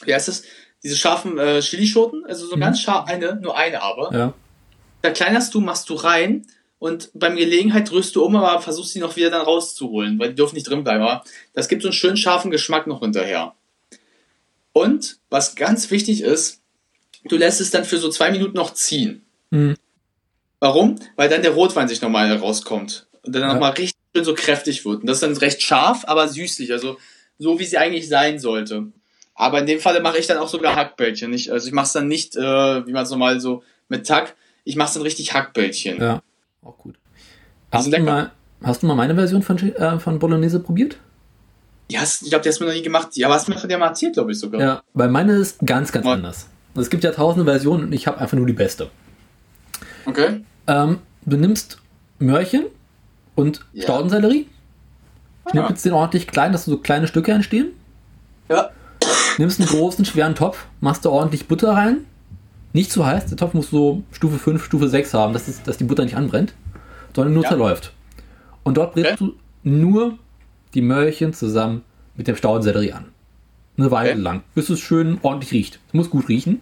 wie heißt es? Diese scharfen äh, Chilischoten, also so Mhm. ganz scharf, eine, nur eine aber. Ja. Verkleinerst du, machst du rein und beim Gelegenheit rührst du um, aber versuchst sie noch wieder dann rauszuholen, weil die dürfen nicht drin bleiben. Aber das gibt so einen schönen scharfen Geschmack noch hinterher. Und was ganz wichtig ist, du lässt es dann für so zwei Minuten noch ziehen. Mhm. Warum? Weil dann der Rotwein sich nochmal rauskommt und dann Ja. nochmal richtig schön so kräftig wird. Und das ist dann recht scharf, aber süßlich, also so wie sie eigentlich sein sollte. Aber in dem Falle mache ich dann auch sogar Hackbällchen. Ich, also ich mache es dann nicht, äh, wie man es normal so mit Tack, ich mache es dann richtig Hackbällchen. Ja. Auch gut. Die Hast du, mal, hast du mal meine Version von, äh, von Bolognese probiert? Ja, ich glaube, die hast du mir noch nie gemacht. Ja, aber hast du mir von der mal erzählt, glaube ich sogar. Ja, weil meine ist ganz, ganz Ja. anders. Es gibt ja tausende Versionen und ich habe einfach nur die beste. Okay. Ähm, du nimmst Möhrchen und Ja. Staudensellerie, Ah. schnippelst den ordentlich klein, dass so kleine Stücke entstehen, Ja. Nimmst einen großen, schweren Topf, machst da ordentlich Butter rein, nicht zu heiß, der Topf muss so Stufe 5, Stufe 6 haben, dass, es, dass die Butter nicht anbrennt, sondern nur Ja. zerläuft. Und dort brätst Okay. du nur die Möhrchen zusammen mit dem Staudensellerie an. Eine Weile Okay. lang, bis es schön ordentlich riecht. Es muss gut riechen.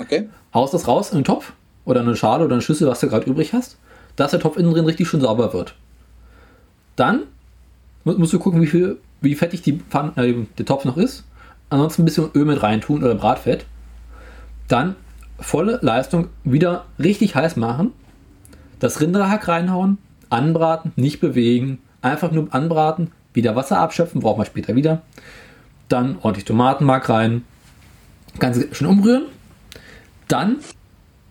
Okay. haust das raus in einen Topf oder eine Schale oder eine Schüssel, was du gerade übrig hast, dass der Topf innen drin richtig schön sauber wird. Dann mu- musst du gucken, wie viel, wie fettig die Pfanne, äh, der Topf noch ist. Ansonsten ein bisschen Öl mit reintun oder Bratfett. Dann volle Leistung wieder richtig heiß machen. Das Rinderhack reinhauen, anbraten, nicht bewegen, einfach nur anbraten, wieder Wasser abschöpfen, braucht man später wieder. Dann ordentlich Tomatenmark rein, ganz schön umrühren. Dann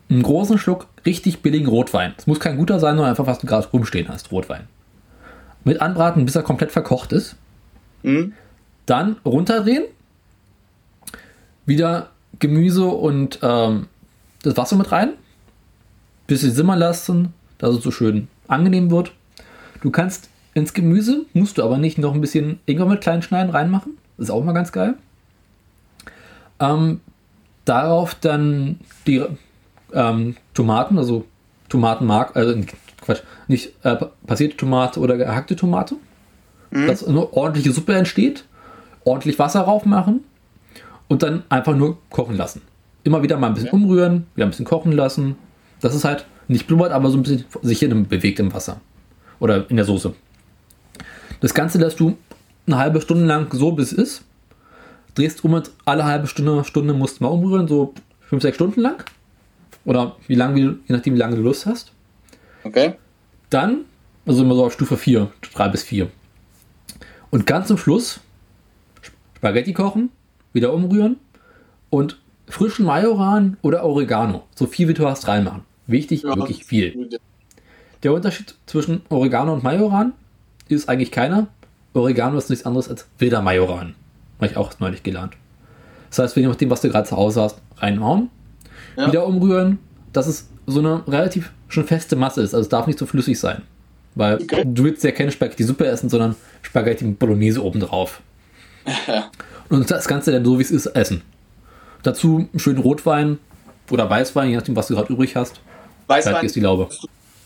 einen großen Schluck richtig billigen Rotwein. Es muss kein guter sein, sondern einfach, was du gerade rumstehen hast, Rotwein. Mit anbraten, bis er komplett verkocht ist. Mhm. Dann runterdrehen. Wieder Gemüse und ähm, das Wasser mit rein. Bisschen simmern lassen, dass es so schön angenehm wird. Du kannst ins Gemüse, musst du aber nicht noch ein bisschen Ingwer mit kleinen Schneiden reinmachen. Das ist auch mal ganz geil. Ähm, darauf dann die ähm, Tomaten, also Tomatenmark, also Quatsch, nicht äh, passierte Tomate oder gehackte Tomate. mhm. dass eine ordentliche Suppe entsteht, ordentlich Wasser rauf machen und dann einfach nur kochen lassen. Immer wieder mal ein bisschen umrühren, wieder ein bisschen kochen lassen. Das ist halt nicht blubbert, aber so ein bisschen sich hin bewegt im Wasser. Oder in der Soße. Das Ganze lässt du eine halbe Stunde lang so, bis es ist. Drehst um und alle halbe Stunde, Stunde musst du mal umrühren, so 5, 6 Stunden lang. Oder wie lange, je nachdem, wie lange du Lust hast. Okay. Dann, also immer so auf Stufe 4, 3 bis 4. Und ganz zum Schluss Spaghetti kochen, wieder umrühren und frischen Majoran oder Oregano, so viel wie du hast, reinmachen. Wichtig, ja, wirklich viel. Der Unterschied zwischen Oregano und Majoran ist eigentlich keiner. Oregano ist nichts anderes als wilder Majoran. Habe ich auch neulich gelernt. Das heißt, je nachdem, was du gerade zu Hause hast, reinhauen, ja. wieder umrühren, dass es so eine relativ schon feste Masse ist. Also es darf nicht so flüssig sein. Weil okay. du willst ja keine Spaghetti-Suppe essen, sondern Spaghetti Bolognese obendrauf. Ja. Und das Ganze dann so, wie es ist, essen. Dazu einen schönen Rotwein oder Weißwein, je nachdem, was du gerade übrig hast. Weißwein ist die Laube.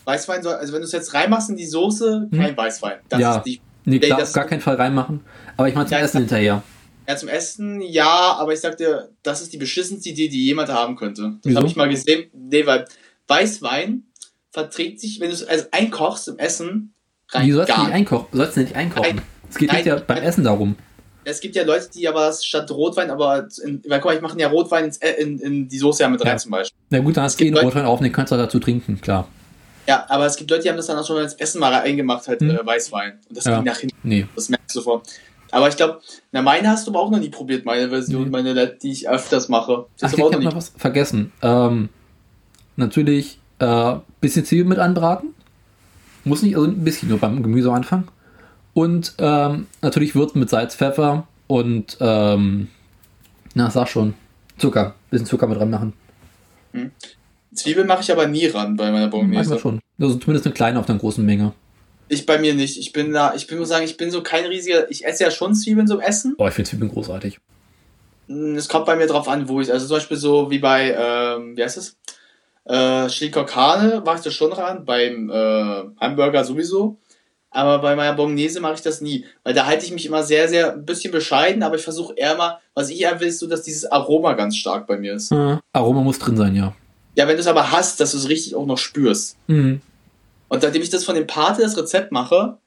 Weißwein soll, also wenn du es jetzt reinmachst in die Soße, kein hm. Weißwein. Das ja, ist die, nee, klar, auf gar keinen Fall reinmachen. Aber ich meine zum ja, Essen hinterher. Ja, zum Essen, ja, aber ich sag dir, das ist die beschissenste Idee, die jemand haben könnte. Das habe ich mal gesehen. Nee, weil Weißwein verträgt sich, wenn du es also einkochst im Essen, rein Wie sollst du nicht einkochen? Du sollst nicht einkochen. Es geht nicht ja beim Essen darum. Es gibt ja Leute, die aber statt Rotwein, aber in, weil guck mal, ich mache ja Rotwein ins, äh, in, in die Soße ja mit rein ja. zum Beispiel. Na gut, dann hast du den Rotwein auf, den kannst du dazu trinken, klar. Ja, aber es gibt Leute, die haben das dann auch schon ins Essen mal eingemacht, halt hm. äh, Weißwein. Und das ja. ging nach hinten. Nee. Das merkst du sofort. Aber ich glaube, na, meine hast du aber auch noch nie probiert, meine Version, mhm. meine, die ich öfters mache. Das Ach, ich habe noch was vergessen. Ähm, natürlich äh, bisschen Zwiebeln mit anbraten. Muss nicht, also ein bisschen nur beim Gemüse am Anfang. Und ähm, natürlich würzen mit Salz, Pfeffer und, ähm, na, sag schon, Zucker. Bisschen Zucker mit dran machen. Hm. Zwiebeln mache ich aber nie ran bei meiner Bolognese. Manchmal schon. Also zumindest eine kleine auf einer großen Menge. Ich bei mir nicht. Ich bin da, ich bin, muss sagen, ich bin so kein riesiger, ich esse ja schon Zwiebeln zum Essen. Oh, ich finde Zwiebeln großartig. Hm, es kommt bei mir drauf an, wo ich, also zum Beispiel so wie bei, ähm, wie heißt es? Äh, Schlikorkane mache ich das schon ran, beim äh, Hamburger sowieso. Aber bei meiner Bolognese mache ich das nie. Weil da halte ich mich immer sehr, sehr ein bisschen bescheiden, aber ich versuche eher mal, was ich eher will, ist so, dass dieses Aroma ganz stark bei mir ist. Mhm. Aroma muss drin sein, ja. Ja, wenn du es aber hast, dass du es richtig auch noch spürst. Mhm. Und seitdem ich das von dem Pate das Rezept mache,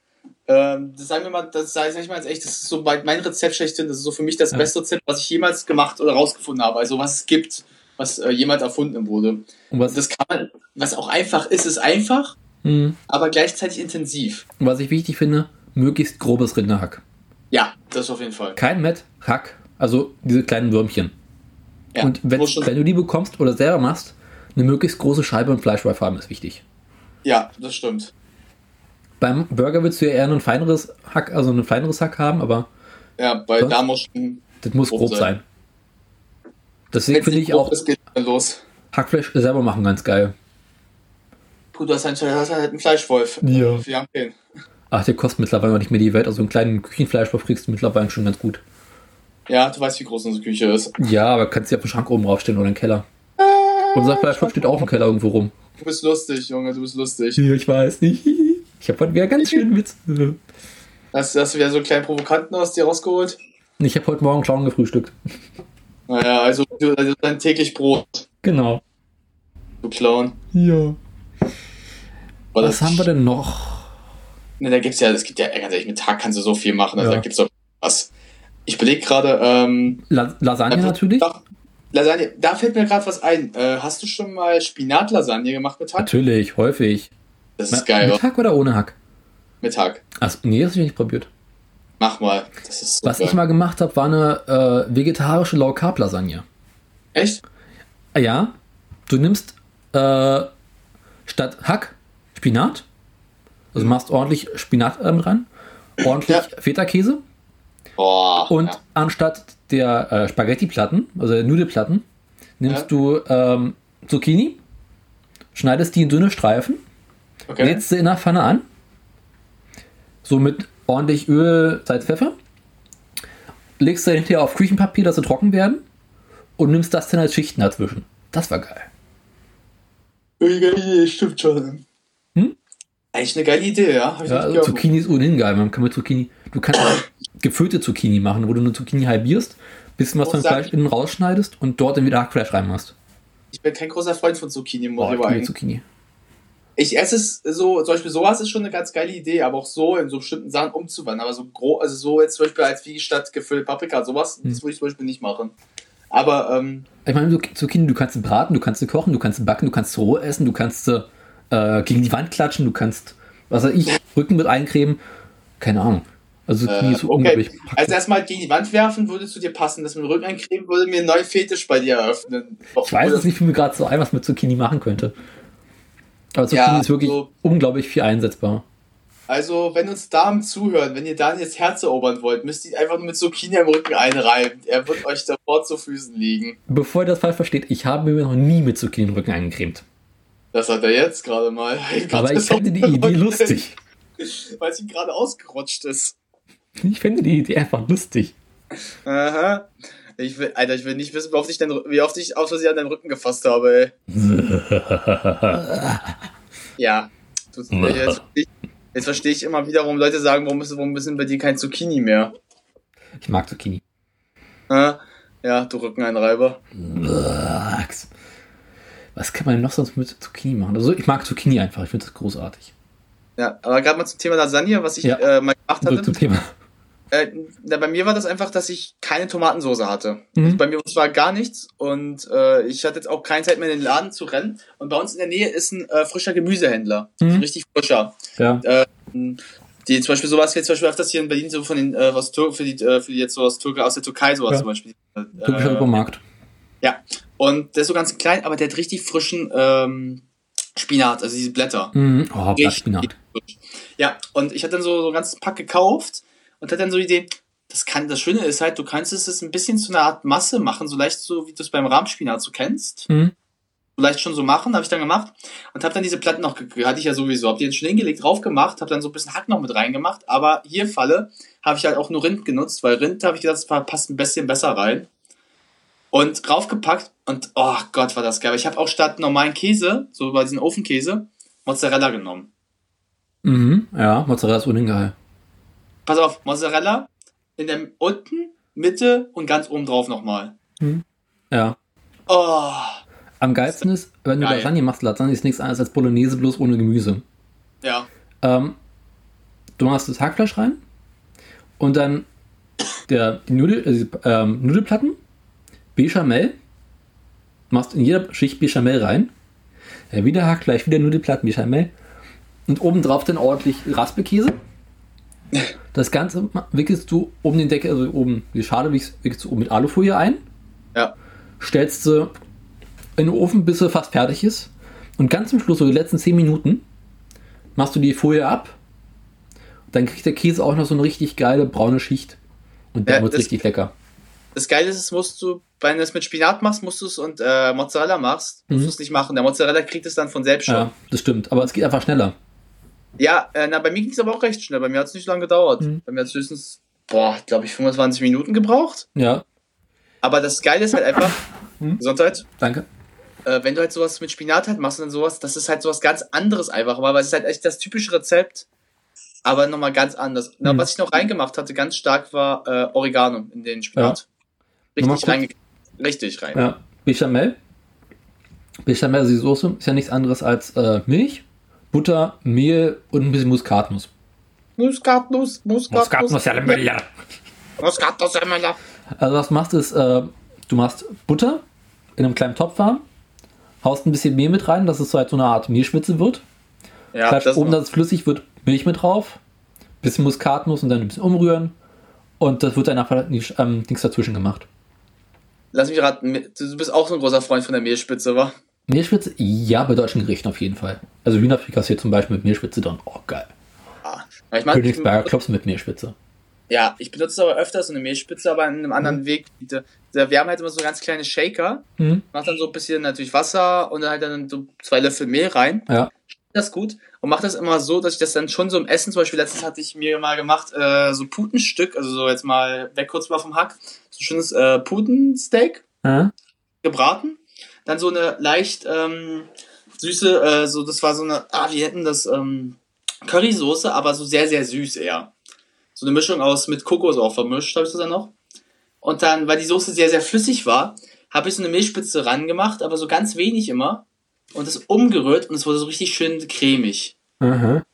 ähm, das sagen wir mal, das sage ich mal jetzt echt, das ist so mein Rezept schlechthin, das ist so für mich das ja. beste Rezept, was ich jemals gemacht oder rausgefunden habe. Also was es gibt, was äh, jemand erfunden wurde. Und was das kann man, was auch einfach ist, ist einfach, mhm. aber gleichzeitig intensiv. Was ich wichtig finde, möglichst grobes Rinderhack. Ja, das auf jeden Fall. Kein Met, Hack, also diese kleinen Würmchen. Ja, und wenn, wenn, du die bekommst oder selber machst, eine möglichst große Scheibe und Fleischwolf haben ist wichtig. Ja, das stimmt. Beim Burger willst du ja eher ein feineres Hack, also ein feineres Hack haben, aber. Ja, bei da muss Das muss grob sein. sein. Deswegen finde ich auch los. Hackfleisch selber machen ganz geil. Gut, du hast halt, einen Fleischwolf. Ja. Wir haben den. Ach, der kostet mittlerweile nicht mehr die Welt. Also einen kleinen Küchenfleischwolf kriegst du mittlerweile schon ganz gut. Ja, du weißt, wie groß unsere Küche ist. Ja, aber kannst du ja auf den Schrank oben raufstellen oder im Keller. Äh, Unser Fleischwolf steht auch im Keller irgendwo rum. Du bist lustig, Junge, du bist lustig. Ich weiß nicht. Ich habe heute wieder ganz schön Witz. Hast, hast du wieder so einen kleinen Provokanten aus dir rausgeholt? Ich habe heute Morgen Clown gefrühstückt. Naja, also, also dein täglich Brot. Genau. Du Clown. Ja. Was haben wir denn noch? Ne, da gibt's ja, es gibt ja, ganz ehrlich, mit Tag kannst du so viel machen, also ja. da gibt's doch was. Ich belege gerade, ähm. La Lasagne natürlich? Lasagne, da fällt mir gerade was ein. Äh, hast du schon mal Spinatlasagne gemacht mit Hack? Natürlich, häufig. Das ist geil. Mit Hack oder ohne Hack? Mit Hack. Achso, nee, das habe ich nicht probiert. Mach mal. So Was geil. ich mal gemacht habe, war eine äh, vegetarische Low Carb Lasagne. Echt? Ja. Du nimmst äh, statt Hack Spinat. Also machst ordentlich Spinat äh, mit rein. Ordentlich ja. Feta-Käse. Oh, und ja. anstatt der äh, Spaghetti-Platten, also der Nudelplatten, nimmst ja. du ähm, Zucchini, schneidest die in dünne Streifen, okay. lädst sie in der Pfanne an, so mit ordentlich Öl, Salz, Pfeffer. Legst du hinterher auf Küchenpapier, dass sie trocken werden. Und nimmst das dann als Schichten dazwischen. Das war geil. Stimmt schon. Eigentlich eine geile Idee, ja. ja also Zucchini ist ohnehin geil. Man kann mit Zucchini, du kannst gefüllte Zucchini machen, wo du eine Zucchini halbierst, bisschen was von Fleisch innen rausschneidest und dort dann wieder Hackfleisch reinmachst. Ich bin kein großer Freund von Zucchini, muss oh, ich Zucchini. Ich esse es so, zum Beispiel sowas ist schon eine ganz geile Idee, aber auch so in so bestimmten Sachen umzuwandeln. Aber so groß, also so jetzt zum Beispiel als wie statt gefüllt Paprika, sowas, hm. das würde ich zum Beispiel nicht machen. Aber, ähm, Ich meine, Zucchini, du kannst sie braten, du kannst sie kochen, du kannst sie backen, du kannst sie roh essen, du kannst sie äh, gegen die Wand klatschen, du kannst, was weiß ich, Rücken mit eincremen. Keine Ahnung. Also Zucchini äh, ist okay. Also erstmal gegen die Wand werfen würde zu dir passen. Das mit dem Rücken eincremen würde mir einen neuen Fetisch bei dir eröffnen. Ich weiß es nicht, wie mir gerade so ein, was mit Zucchini machen könnte. Aber Zucchini ja, ist wirklich so, unglaublich viel einsetzbar. Also, wenn uns Damen zuhören, wenn ihr Daniels Herz erobern wollt, müsst ihr einfach nur mit Zucchini im Rücken einreiben. Er wird euch sofort zu Füßen liegen. Bevor ihr das falsch versteht, ich habe mir noch nie mit Zucchini im Rücken eingecremt. Das hat er jetzt gerade mal. Aber ich finde die Idee lustig. Weil es ihm gerade ausgerutscht ist. Ich finde die Idee einfach lustig. Aha. Ich will, Alter, ich will nicht wissen, wie oft ich, denn, wie oft ich aus Versehen an deinen Rücken gefasst habe, ey. ja. jetzt, jetzt verstehe ich immer wieder, warum Leute sagen, warum ist, warum denn bei dir kein Zucchini mehr? Ich mag Zucchini. Ja, du Rückeneinreiber. Was kann man denn noch sonst mit Zucchini machen? Also ich mag Zucchini einfach, ich finde das großartig. Ja, aber gerade mal zum Thema Lasagne, was ich ja. äh, mal gemacht hatte. Zum Thema. Äh, bei mir war das einfach, dass ich keine Tomatensoße hatte. Mhm. Also bei mir war gar nichts und äh, ich hatte jetzt auch keine Zeit mehr in den Laden zu rennen. Und bei uns in der Nähe ist ein äh, frischer Gemüsehändler, mhm. richtig frischer. Ja. Äh, die zum Beispiel sowas wie zum Beispiel öfters hier in Berlin so von den äh, was Tur für die äh, für die jetzt sowas Türke aus der Türkei sowas ja. zum Beispiel. Äh, Türkischer Supermarkt. Ja. Und der ist so ganz klein, aber der hat richtig frischen ähm, Spinat, also diese Blätter. Mhm. Oh, Spinat. Ja, und ich hatte dann so, so ein ganzes Pack gekauft und hat dann so die Idee, das kann, das Schöne ist halt, du kannst es ein bisschen zu einer Art Masse machen, so leicht so, wie du es beim Rahmspinat so kennst. Mhm. Vielleicht schon so machen, habe ich dann gemacht und habe dann diese Platten noch, hatte ich ja sowieso, habe die jetzt schon hingelegt, drauf gemacht, habe dann so ein bisschen Hack noch mit reingemacht, aber hier Falle habe ich halt auch nur Rind genutzt, weil Rind, habe ich gedacht, das passt ein bisschen besser rein. Und draufgepackt und oh Gott, war das geil. Ich habe auch statt normalen Käse, so bei diesen Ofenkäse, Mozzarella genommen. Mhm, ja, Mozzarella ist ohnehin geil. Pass auf, Mozzarella in der unten, Mitte und ganz oben drauf nochmal. Mhm. Ja. Oh. Am geilsten ist, wenn du Geil. Lasagne machst, Lasagne ist nichts anderes als Bolognese, bloß ohne Gemüse. Ja. Ähm, du machst das Hackfleisch rein und dann der, die Nudel, äh, ähm, Nudelplatten Bechamel, machst in jeder Schicht Bechamel rein, ja, wieder Hackfleisch, wieder Nudelplatten Bechamel und obendrauf dann ordentlich Raspekäse. Das Ganze wickelst du oben den Deckel, also oben die Schale wickelst du oben mit Alufolie ein. Ja. Stellst sie in den Ofen, bis sie fast fertig ist. Und ganz zum Schluss, so die letzten 10 Minuten, machst du die Folie ab. Dann kriegt der Käse auch noch so eine richtig geile braune Schicht. Und dann ja, wird richtig lecker. Das Geile ist, musst du, wenn du es mit Spinat machst, musst du es und äh, Mozzarella machst, musst mhm. du es nicht machen. Der Mozzarella kriegt es dann von selbst schon. Ja, das stimmt, aber es geht einfach schneller. Ja, äh, na, bei mir ging es aber auch recht schnell. Bei mir hat es nicht lange gedauert. Mhm. Bei mir hat es höchstens, boah, glaube ich, 25 Minuten gebraucht. Ja. Aber das Geile ist halt einfach, mhm. Gesundheit. Danke. Äh, wenn du halt sowas mit Spinat halt machst und dann sowas, das ist halt sowas ganz anderes einfach, weil es ist halt echt das typische Rezept, aber nochmal ganz anders. Mhm. Na, was ich noch reingemacht hatte, ganz stark war äh, Oregano in den Spinat. Ja. Richtig rein. Richtig rein. Ja. Bechamel. Bechamel, also die Soße, ist ja nichts anderes als äh, Milch, Butter, Mehl und ein bisschen Muskatnuss. Muskatnuss, Muskatnuss. Muskatnuss, ja, Müller. Muskatnuss, ja. Also was du machst ist, äh, du machst Butter in einem kleinen Topf warm, haust ein bisschen Mehl mit rein, dass es so halt so eine Art Mehlschwitze wird. Ja, das oben, dass es flüssig wird, Milch mit drauf, bisschen Muskatnuss und dann ein bisschen umrühren. Und das wird dann einfach ähm, nichts dazwischen gemacht. Lass mich raten, du bist auch so ein großer Freund von der Mehlspitze, wa? Mehlspitze? Ja, bei deutschen Gerichten auf jeden Fall. Also Hühnerfrikassee zum Beispiel mit Mehlspitze drin. Oh, geil. Ah, ich mein, Königsberger Klops mit Mehlspitze. Ja, ich benutze aber öfter so eine Mehlspitze, aber in einem anderen mhm. Weg. Wir haben halt immer so ganz kleine Shaker. Mhm. Mach dann so ein bisschen natürlich Wasser und dann halt dann so zwei Löffel Mehl rein. Ja. Das gut. Und mach das immer so, dass ich das dann schon so im Essen, zum Beispiel letztens hatte ich mir mal gemacht, äh, so Putenstück, also so jetzt mal weg kurz mal vom Hack so ein schönes äh, Putensteak mhm. gebraten. Dann so eine leicht ähm, süße, äh, so das war so eine, ah, wie hätten das, ähm, Currysoße, aber so sehr, sehr süß eher. So eine Mischung aus mit Kokos auch vermischt, habe ich das dann noch. Und dann, weil die Soße sehr, sehr flüssig war, habe ich so eine Milchspitze ran gemacht, aber so ganz wenig immer. Und das umgerührt und es wurde so richtig schön cremig. Aha.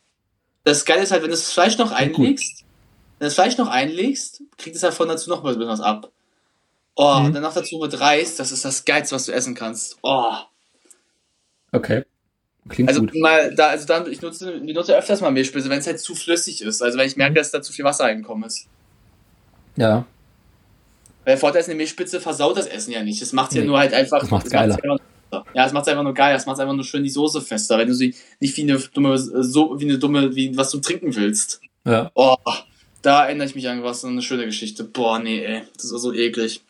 Das Geile ist halt, wenn du das Fleisch noch einlegst, wenn du das Fleisch noch einlegst, kriegt es davon dazu noch mal was ab. Oh, Mhm. und dann noch dazu mit Reis, das ist das Geilste, was du essen kannst. Oh. Okay. Klingt Also gut. mal da, also dann, ich nutze, ich nutze öfters mal Milchspitze, wenn es halt zu flüssig ist. Also wenn ich Mhm. merke, dass da zu viel Wasser reingekommen ist. Ja. Weil der Vorteil ist, eine Milchspitze versaut das Essen ja nicht. Es macht ja Nee. nur halt einfach. Das macht's es geiler. einfach nur- Ja, es macht einfach nur geil. Es macht einfach nur schön die Soße fester, wenn du sie nicht wie eine dumme, so wie eine dumme, wie was du trinken willst. Ja. Oh, da erinnere ich mich an was, eine schöne Geschichte. Boah, nee, ey, das war so eklig.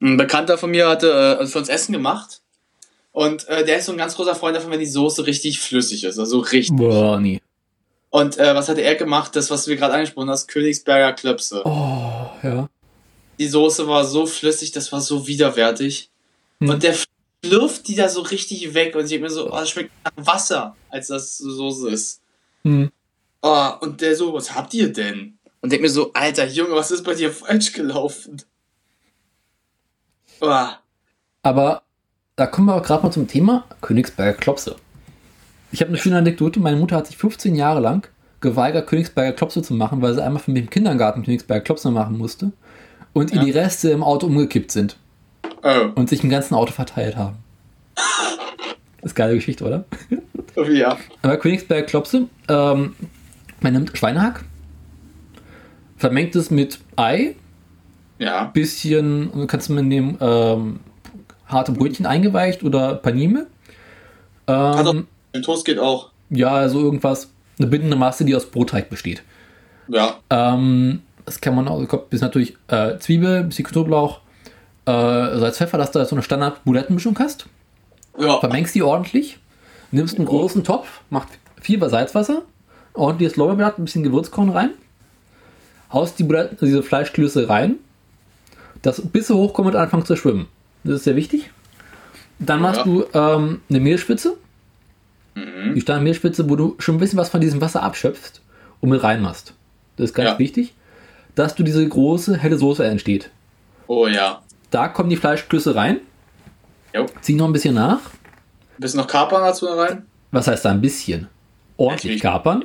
Ein Bekannter von mir hatte äh, für uns Essen gemacht. Und äh, der ist so ein ganz großer Freund davon, wenn die Soße richtig flüssig ist, also richtig. Boah, nee. Und äh, was hatte er gemacht? Das, was du gerade angesprochen hast, Königsberger Klöpse. Oh, ja. Die Soße war so flüssig, das war so widerwärtig. Hm. Und der schlürft die da so richtig weg. Und ich denke mir so, oh, das schmeckt nach Wasser, als das so Soße ist. Hm. Oh, und der so, was habt ihr denn? Und denk mir so, alter Junge, was ist bei dir falsch gelaufen? Oh, Aber da kommen wir auch gerade mal zum Thema Königsberger Klopse. Ich habe eine schöne Anekdote. Meine Mutter hat sich 15 Jahre lang geweigert, Königsberger Klopse zu machen, weil sie einmal für mich im Kindergarten Königsberger Klopse machen musste und ihr Ja. die Reste im Auto umgekippt sind oh, und sich im ganzen Auto verteilt haben. Das ist geile Geschichte, oder? ja. Aber Königsberger Klopse, ähm, man nimmt Schweinehack, vermengt es mit Ei, Ja, bisschen, kannst du mitnehmen, ähm, harte Brötchen eingeweicht oder Panime. Also- Ähm, im Toast geht auch. ja, also irgendwas, eine bindende Masse, die aus Brotteig besteht. Ja, Ähm, das kann man auch, kommt bis natürlich äh, Zwiebel, bisschen Knoblauch, äh, Salz, Pfeffer, dass du da so eine Standard-Bulettenmischung hast. ja. Vermengst die ordentlich, nimmst einen großen Topf, macht viel Salzwasser, ordentliches Lorbeerblatt, ein bisschen Gewürzkorn rein, haust die Buletten, diese Fleischklöße rein, das bis sie hochkommen und anfangen zu schwimmen. Das ist sehr wichtig. Dann machst Ja. du ähm, eine Mehlspitze, Mhm. die Standardmehlspitze, wo du schon ein bisschen was von diesem Wasser abschöpfst und mit reinmachst. Das ist ganz Ja. wichtig, dass du diese große helle Soße entsteht. Oh ja. Da kommen die Fleischklöße rein, Jo. zieh noch ein bisschen nach. Bisschen noch Kapern dazu rein? Was heißt da ein bisschen? Ordentlich Richtig. kapern.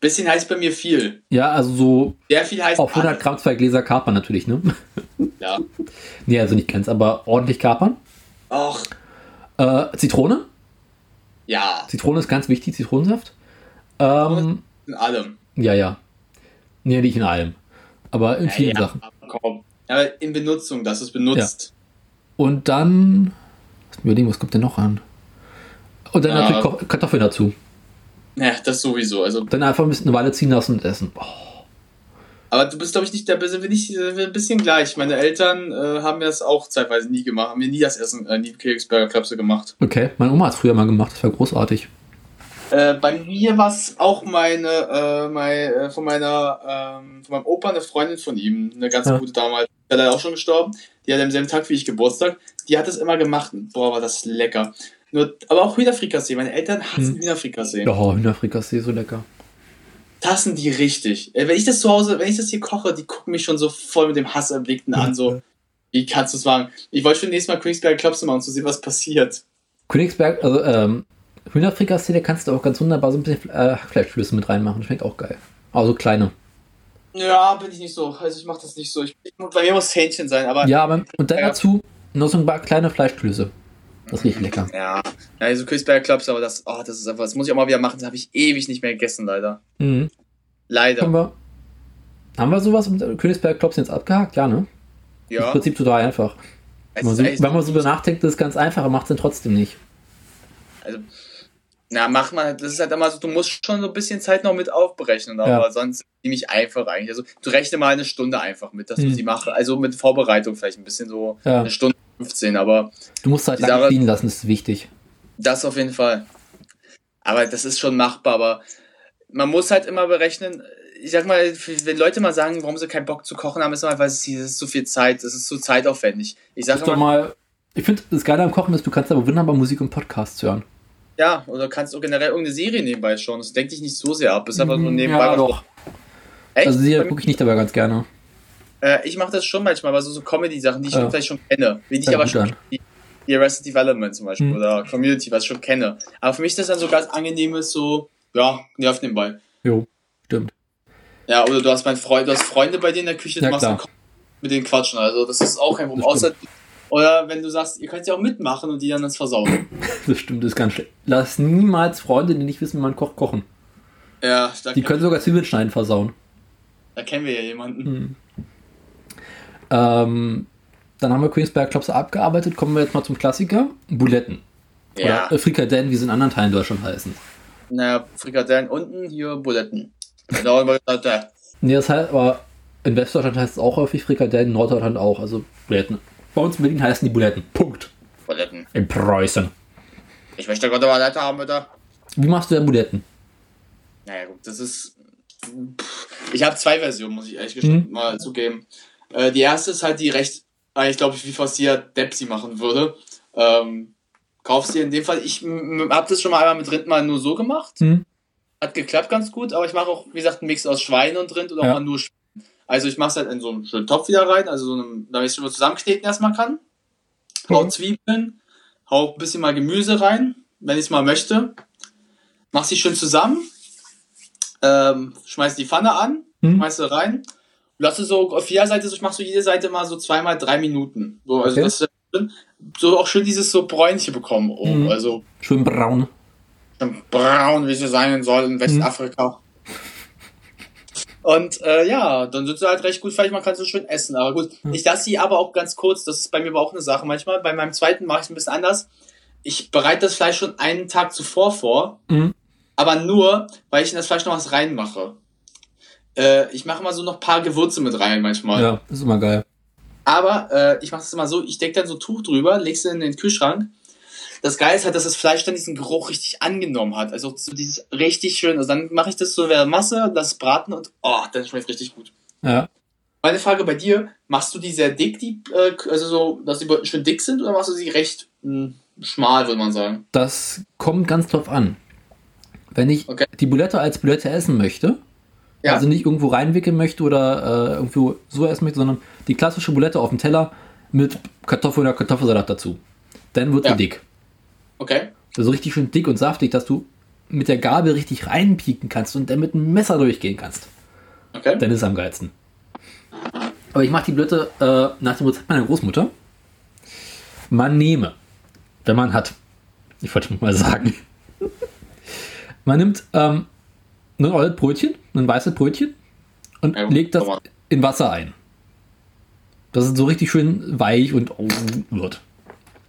Bisschen heißt bei mir viel. Ja, also so Sehr viel heißt auf 100 alles. Gramm zwei Gläser kapern natürlich, ne? Ja. nee, also nicht ganz, aber ordentlich kapern. Och, Äh, Zitrone. ja. Zitrone ist ganz wichtig, Zitronensaft. Ähm, In allem. ja, ja. Nee, nicht in allem. Aber in vielen ja, Sachen. Komm. Aber in Benutzung, dass es benutzt. Und dann. Lass mich überlegen, was kommt denn noch an? Und dann Ja. natürlich Kartoffeln dazu. Ja. das sowieso. Also, Dann einfach ein bisschen eine Weile ziehen lassen und essen. Oh, aber du bist, glaube ich, nicht, da sind wir nicht sind wir ein bisschen gleich. Meine Eltern äh, haben das auch zeitweise nie gemacht, haben mir nie das Essen, äh, nie Königsberger Klapse gemacht. okay, meine Oma hat es früher mal gemacht, das war großartig. Äh, bei mir war es auch meine, äh, mein, äh, von meiner, ähm, von meinem Opa, eine Freundin von ihm, eine ganz Ja. gute damals, die ist leider auch schon gestorben, die hat am selben Tag wie ich Geburtstag, die hat es immer gemacht, boah, war das lecker. Nur, aber auch Hühnerfrikassee, meine Eltern hassen Hm. Hühnerfrikassee. Ja, Hühnerfrikassee, so lecker. Hassen die richtig. Äh, wenn ich das zu Hause, wenn ich das hier koche, die gucken mich schon so voll mit dem Hass erblickten an, so, wie kannst du es wagen? Ich wollte schon nächstes Mal Königsberger Klopse machen, um zu sehen, was passiert. Königsberg, also ähm, Hühnerfrikassee, da kannst du auch ganz wunderbar so ein bisschen äh, Fleischflüsse mit reinmachen. Schmeckt auch geil. Also kleine. Ja, bin ich nicht so. Also ich mache das nicht so. Ich, bei mir muss Hähnchen sein, aber Ja, aber und dann Ja. dazu noch so ein paar kleine Fleischklöße. Das riecht lecker. Ja, ja also Königsberger Klopse, aber das, oh, das ist einfach, das muss ich auch mal wieder machen. Das habe ich ewig nicht mehr gegessen, leider. Mhm. Haben Leider. wir, haben wir sowas mit Königsberg Klopsen jetzt abgehakt? Ja, ne? Im Ja. Prinzip total einfach. Wenn man so, wenn man so nachdenkt, ist es ganz einfach, aber macht es dann trotzdem nicht. also, na, mach mal, das ist halt immer so, du musst schon so ein bisschen Zeit noch mit aufberechnen, aber Ja. sonst ziemlich einfach eigentlich. Also, du rechne mal eine Stunde einfach mit, dass du Mhm. sie machst. Also mit Vorbereitung vielleicht ein bisschen so Ja. eine Stunde 15, aber Du musst halt Die lange ziehen lassen, das ist wichtig. das auf jeden Fall. Aber das ist schon machbar, aber man muss halt immer berechnen, ich sag mal, wenn Leute mal sagen, warum sie keinen Bock zu kochen haben, ist immer, weil es ist zu viel Zeit, es ist zu zeitaufwendig. Ich doch immer, mal, ich finde, das Geile am Kochen ist, du kannst aber wunderbar Musik und Podcasts hören. Ja, oder kannst du generell irgendeine Serie nebenbei schauen. Das denkt dich nicht so sehr ab. Ist einfach nur nebenbei. Ja, doch. Echt? Also Serie gucke ich nicht dabei ganz gerne. Äh, ich mache das schon manchmal, aber so, so Comedy-Sachen, die ich Ja. vielleicht schon kenne. Wie ich aber schon wie Arrested Development zum Beispiel Hm. oder Community, was ich schon kenne. Aber für mich ist das dann so ganz angenehmes, so, ja, nervt nebenbei. Jo, stimmt. Ja, oder du hast mein Freund, du hast Freunde bei dir in der Küche, du Ja, machst klar. mit denen quatschen. Also das ist auch kein Problem. Außer, oder wenn du sagst, ihr könnt ja auch mitmachen und die dann das versauen. Das stimmt, das ist ganz schlecht. Lass niemals Freunde, die nicht wissen, wie man kocht, kochen. Ja, da, Die können sogar Zwiebeln schneiden versauen. da kennen wir ja jemanden. Hm. Ähm, dann haben wir Queensberg Klops abgearbeitet. Kommen wir jetzt mal zum Klassiker. Buletten. Ja, Oder äh, Frikadellen, wie sie in anderen Teilen Deutschland heißen. naja, Frikadellen unten, hier Buletten. Da haben wir gesagt, ja. Nee, das heißt aber in Westdeutschland heißt es auch häufig Frikadellen, in Norddeutschland auch, also Buletten. Bei uns in Berlin heißen die Buletten. Punkt. Buletten. In Preußen. Ich möchte gerade mal Leiter haben, bitte. Wie machst du denn Buletten? Naja, gut, das ist. Ich habe zwei Versionen, muss ich ehrlich gesagt mal zugeben. Äh, die erste ist halt die recht, ich glaube, wie fast jeder Depp sie machen würde. Ähm, kaufst dir in dem Fall, ich habe das schon mal einmal mit Rind mal nur so gemacht. Hm? Hat geklappt ganz gut, aber ich mache auch, wie gesagt, einen Mix aus Schwein und Rind oder Ja. auch mal nur Schwein. Also ich mache es halt in so einen schönen Topf wieder rein, also so einem, damit ich es schon mal zusammenkneten erstmal kann. Hau Mhm. Zwiebeln, hau ein bisschen mal Gemüse rein, wenn ich es mal möchte. Mach sie schön zusammen, ähm, schmeiß die Pfanne an, Mhm. schmeiß sie rein. Lasse so auf jeder Seite, so, ich mache so jede Seite mal so zweimal drei Minuten. So, also Okay. das so auch schön dieses so Bräunchen bekommen oben. Mhm. Also Schön braun. schön braun, wie sie sein soll in Westafrika. Und äh, ja, dann sind sie halt recht gut fertig, man kann sie schön essen. Aber gut, ich lasse sie aber auch ganz kurz, das ist bei mir aber auch eine Sache manchmal. Bei meinem zweiten mache ich es ein bisschen anders. Ich bereite das Fleisch schon einen Tag zuvor vor, Mhm. aber nur, weil ich in das Fleisch noch was reinmache. Äh, ich mache mal so noch ein paar Gewürze mit rein manchmal. Ja, ist immer geil. Aber äh, ich mache das immer so, ich decke dann so ein Tuch drüber, leg's in den Kühlschrank. Das Geile ist halt, dass das Fleisch dann diesen Geruch richtig angenommen hat. Also so dieses richtig schön. Also dann mache ich das so in der Masse, lass es braten und oh, dann schmeckt richtig gut. Ja. Meine Frage bei dir, machst du die sehr dick, die, äh, also so, dass die schön dick sind, oder machst du sie recht mh, schmal, würde man sagen? Das kommt ganz drauf an. Wenn ich Okay. die Bulette als Bulette essen möchte, Ja. also nicht irgendwo reinwickeln möchte oder äh, irgendwo so essen möchte, sondern die klassische Bulette auf dem Teller mit Kartoffel oder Kartoffelsalat dazu, dann wird Ja. sie dick. Okay. Also richtig schön dick und saftig, dass du mit der Gabel richtig reinpieken kannst und dann mit einem Messer durchgehen kannst. Okay. Dann ist es am geilsten. Aber ich mache die Blöte äh, nach dem Rezept meiner Großmutter. Man nehme, wenn man hat, ich wollte mal sagen, man nimmt ähm, ein olles Brötchen, ein weißes Brötchen und Ja, legt das in Wasser ein. Dass es so richtig schön weich und wird.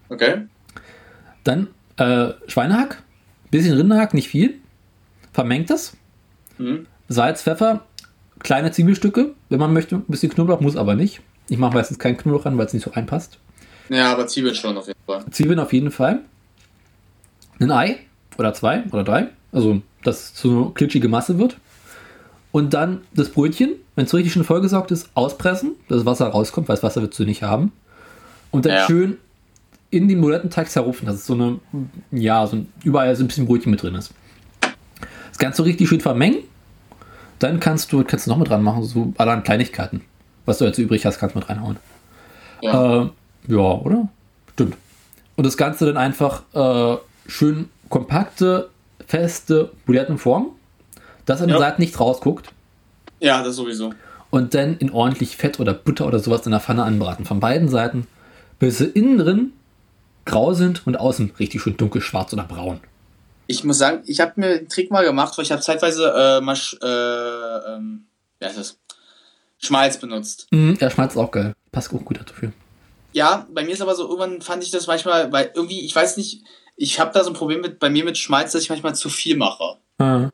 Okay. Dann äh, Schweinehack, bisschen Rinderhack, nicht viel. Vermengt das. Mhm. Salz, Pfeffer, kleine Zwiebelstücke, wenn man möchte. Ein bisschen Knoblauch, muss aber nicht. Ich mache meistens keinen Knoblauch ran, weil es nicht so reinpasst. Ja, aber Zwiebeln schon auf jeden Fall. Zwiebeln auf jeden Fall. Ein Ei oder zwei oder drei. Also, dass es so eine klitschige Masse wird. Und dann das Brötchen, wenn es richtig schön vollgesaugt ist, auspressen, dass das Wasser rauskommt, weil das Wasser willst du nicht haben. Und dann Ja. schön in den Bulettenteig zerrupfen, dass es so eine, ja, so ein, überall so ein bisschen Brötchen mit drin ist. Das Ganze richtig schön vermengen. Dann kannst du, kannst du noch mit dran machen, so allerhand Kleinigkeiten. Was du jetzt übrig hast, kannst du mit reinhauen. Ja. Äh, ja, oder? Stimmt. Und das Ganze dann einfach äh, schön kompakte, feste Bulettenform, dass an den Ja. Seiten nichts rausguckt. ja, das sowieso. Und dann in ordentlich Fett oder Butter oder sowas in der Pfanne anbraten. Von beiden Seiten, bis sie innen drin grau sind und außen richtig schön dunkel, schwarz oder braun. Ich muss sagen, ich habe mir den Trick mal gemacht, weil ich habe zeitweise äh, mal, äh, ähm, wie heißt das? Schmalz benutzt. Mhm, ja, Schmalz ist auch geil. Passt auch gut dafür. Ja, bei mir ist aber so, irgendwann fand ich das manchmal, weil irgendwie, ich weiß nicht, ich habe da so ein Problem mit, bei mir mit Schmalz, dass ich manchmal zu viel mache. Ah,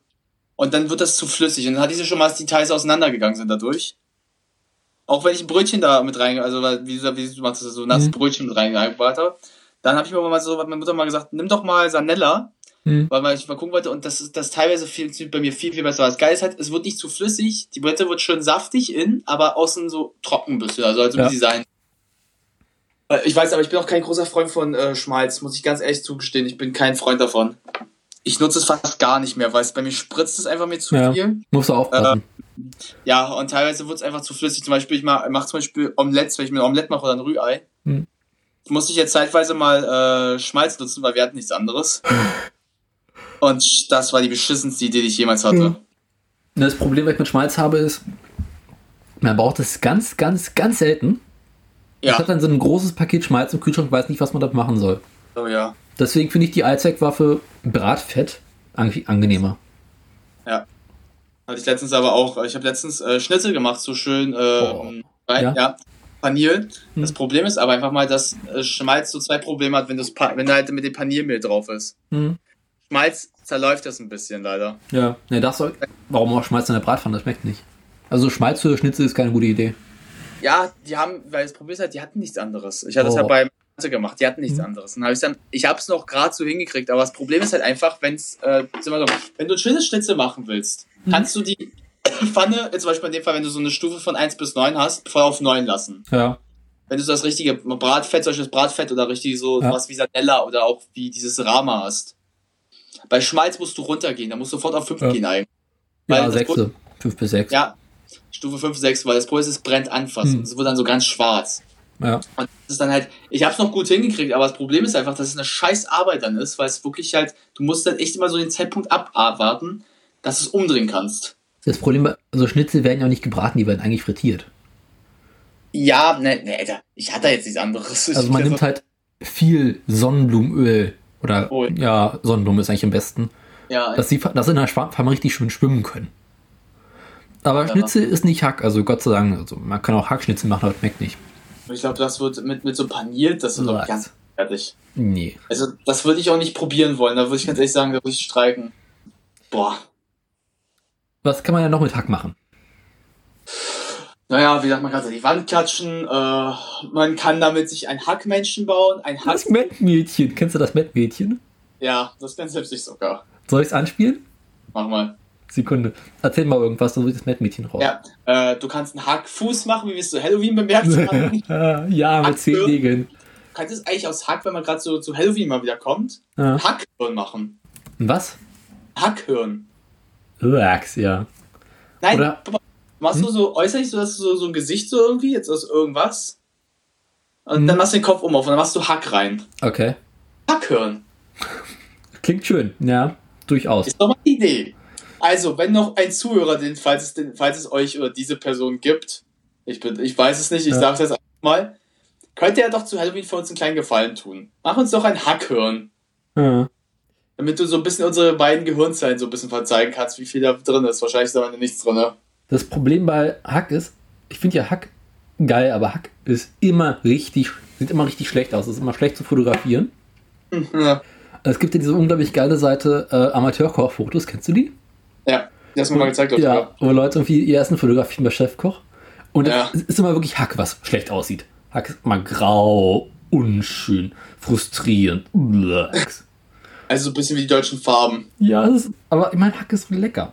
Und dann wird das zu flüssig. Und dann hatte ich ja schon mal, dass die Teile auseinandergegangen sind dadurch. Auch wenn ich ein Brötchen da mit rein, also wie, wie du machst, so ein nasses Mhm. Brötchen mit reingebracht habe, dann habe ich mir mal so, hat meine Mutter mal gesagt, nimm doch mal Sanella, Mhm. weil ich mal gucken wollte und das ist das teilweise viel, bei mir viel, viel besser. Das Geile ist halt, es wird nicht zu flüssig, die Brette wird schön saftig innen, aber außen so trocken ein bisschen, also als Ja. wie sie sein. Äh, Ich weiß, aber ich bin auch kein großer Freund von äh, Schmalz, muss ich ganz ehrlich zugestehen. Ich bin kein Freund davon. Ich nutze es fast gar nicht mehr, weil es bei mir spritzt es einfach mir zu Ja. viel. Musst du aufpassen. Ja, und teilweise wird es einfach zu flüssig. Zum Beispiel, ich mache mach zum Beispiel Omelettes, wenn ich mir ein Omelette mache oder ein Rührei. Hm. Musste ich jetzt zeitweise mal äh, Schmalz nutzen, weil wir hatten nichts anderes. Und das war die beschissenste Idee, die ich jemals hatte. Hm. Das Problem, was ich mit Schmalz habe, ist, man braucht es ganz, ganz, ganz selten. Ich Ja, habe dann so ein großes Paket Schmalz im Kühlschrank, weiß nicht, was man damit machen soll. oh ja. Deswegen finde ich die Allzweckwaffe Bratfett angenehmer. Ja. Hatte ich letztens aber auch, ich habe letztens äh, Schnitzel gemacht, so schön äh, Oh. rein, Ja. ja. Panierl. Das Hm. Problem ist aber einfach mal, dass äh, Schmalz so zwei Probleme hat, wenn, wenn da halt mit dem Paniermehl drauf ist. Hm. Schmalz zerläuft das ein bisschen leider. Ja, ne, das soll. Warum auch Schmalz in der Bratpfanne? Das schmeckt nicht. Also Schmalz für Schnitzel ist keine gute Idee. Ja, die haben, weil das Problem ist halt, die hatten nichts anderes. Ich hatte das Oh. ja bei Tante gemacht, die hatten nichts Mhm. anderes. Und hab ich dann, ich habe es noch gerade so hingekriegt, aber das Problem ist halt einfach, wenn's, äh, sag mal so, wenn du ein schönes Schnitzel machen willst, Mhm. kannst du die Pfanne, jetzt zum Beispiel in dem Fall, wenn du so eine Stufe von 1 bis 9 hast, voll auf 9 lassen. Ja. Wenn du so das richtige Bratfett, zum Beispiel das Bratfett oder richtig so Ja. was wie Sanella oder auch wie dieses Rama hast. Bei Schmalz musst du runtergehen, da musst du sofort auf 5 Ja. gehen eigentlich. Weil Ja, das sechste. Fünf bis sechs. Ja, Stufe 5, 6, weil das Problem ist, es brennt anfassen. Hm. Es wird dann so ganz schwarz. Ja. Und das ist dann halt, ich hab's noch gut hingekriegt, aber das Problem ist einfach, dass es eine scheiß Arbeit dann ist, weil es wirklich halt, du musst dann echt immer so den Zeitpunkt abwarten, dass du es umdrehen kannst. Das Problem, also Schnitzel werden ja auch nicht gebraten, die werden eigentlich frittiert. Ja, ne, ne, Alter, ich hatte jetzt nichts anderes. Also man nimmt halt viel Sonnenblumenöl oder Oh. ja, Sonnenblumen ist eigentlich am besten, ja, dass sie dass in der Schwammfarbe richtig schön schwimmen können. Aber Ja. Schnitzel ist nicht Hack, also Gott sei Dank, also man kann auch Hackschnitzel machen, aber das schmeckt nicht. ich glaube, das wird mit, mit so paniert, das wird doch ganz fertig. Nee. Also, das würde ich auch nicht probieren wollen, da würde ich ganz ehrlich sagen, da würde ich streiken. Boah. Was kann man ja noch mit Hack machen? Naja, wie sagt man gerade, die Wand klatschen, äh, man kann damit sich ein Hackmenschen bauen, ein Hack. Das Mettmädchen. Kennst du das Mettmädchen? Ja, das kann selbst ich sogar. Soll ich es anspielen? Mach mal. Sekunde. Erzähl mal irgendwas, dann wird das Mettmädchen raus. Ja, äh, du kannst einen Hackfuß machen, wie wir es zu Halloween bemerkt haben. Du ja, mit zehn Nägeln. kannst es eigentlich aus Hack, wenn man gerade so zu Halloween mal wieder kommt, Ja. Hackhirn machen. Was? Hackhirn. Lachs, ja. Nein, Oder- machst du so äußerlich so, dass du so, so ein Gesicht so irgendwie, jetzt aus irgendwas. Und Hm. dann machst du den Kopf um auf und dann machst du Hack rein. Okay. Hackhirn. Klingt schön, ja, durchaus. Ist doch mal eine Idee. Also, wenn noch ein Zuhörer, den, falls, es, den, falls es euch oder diese Person gibt, ich, bin, ich weiß es nicht, ich Ja. sage es jetzt einfach mal, könnt ihr ja doch zu Halloween für uns einen kleinen Gefallen tun. Mach uns doch ein Hackhirn, Ja. Damit du so ein bisschen unsere beiden Gehirnzellen so ein bisschen verzeigen kannst, wie viel da drin ist. Wahrscheinlich ist da Ende nichts drin. Ne? Das Problem bei Hack ist, ich finde ja Hack geil, aber Hack ist immer richtig, sieht immer richtig schlecht aus. Es ist immer schlecht zu fotografieren. Ja, Es gibt ja diese unglaublich geile Seite äh, Amateurkochfotos, kennst du die? ja. die hast du mir mal gezeigt, Ja, wo Leute irgendwie ihr Essen fotografieren bei Chefkoch. Und Ja. es ist immer wirklich Hack, was schlecht aussieht. Hack ist immer grau, unschön, frustrierend. Blacks. Also so ein bisschen wie die deutschen Farben. Ja, ist, aber ich meine, Hack ist lecker.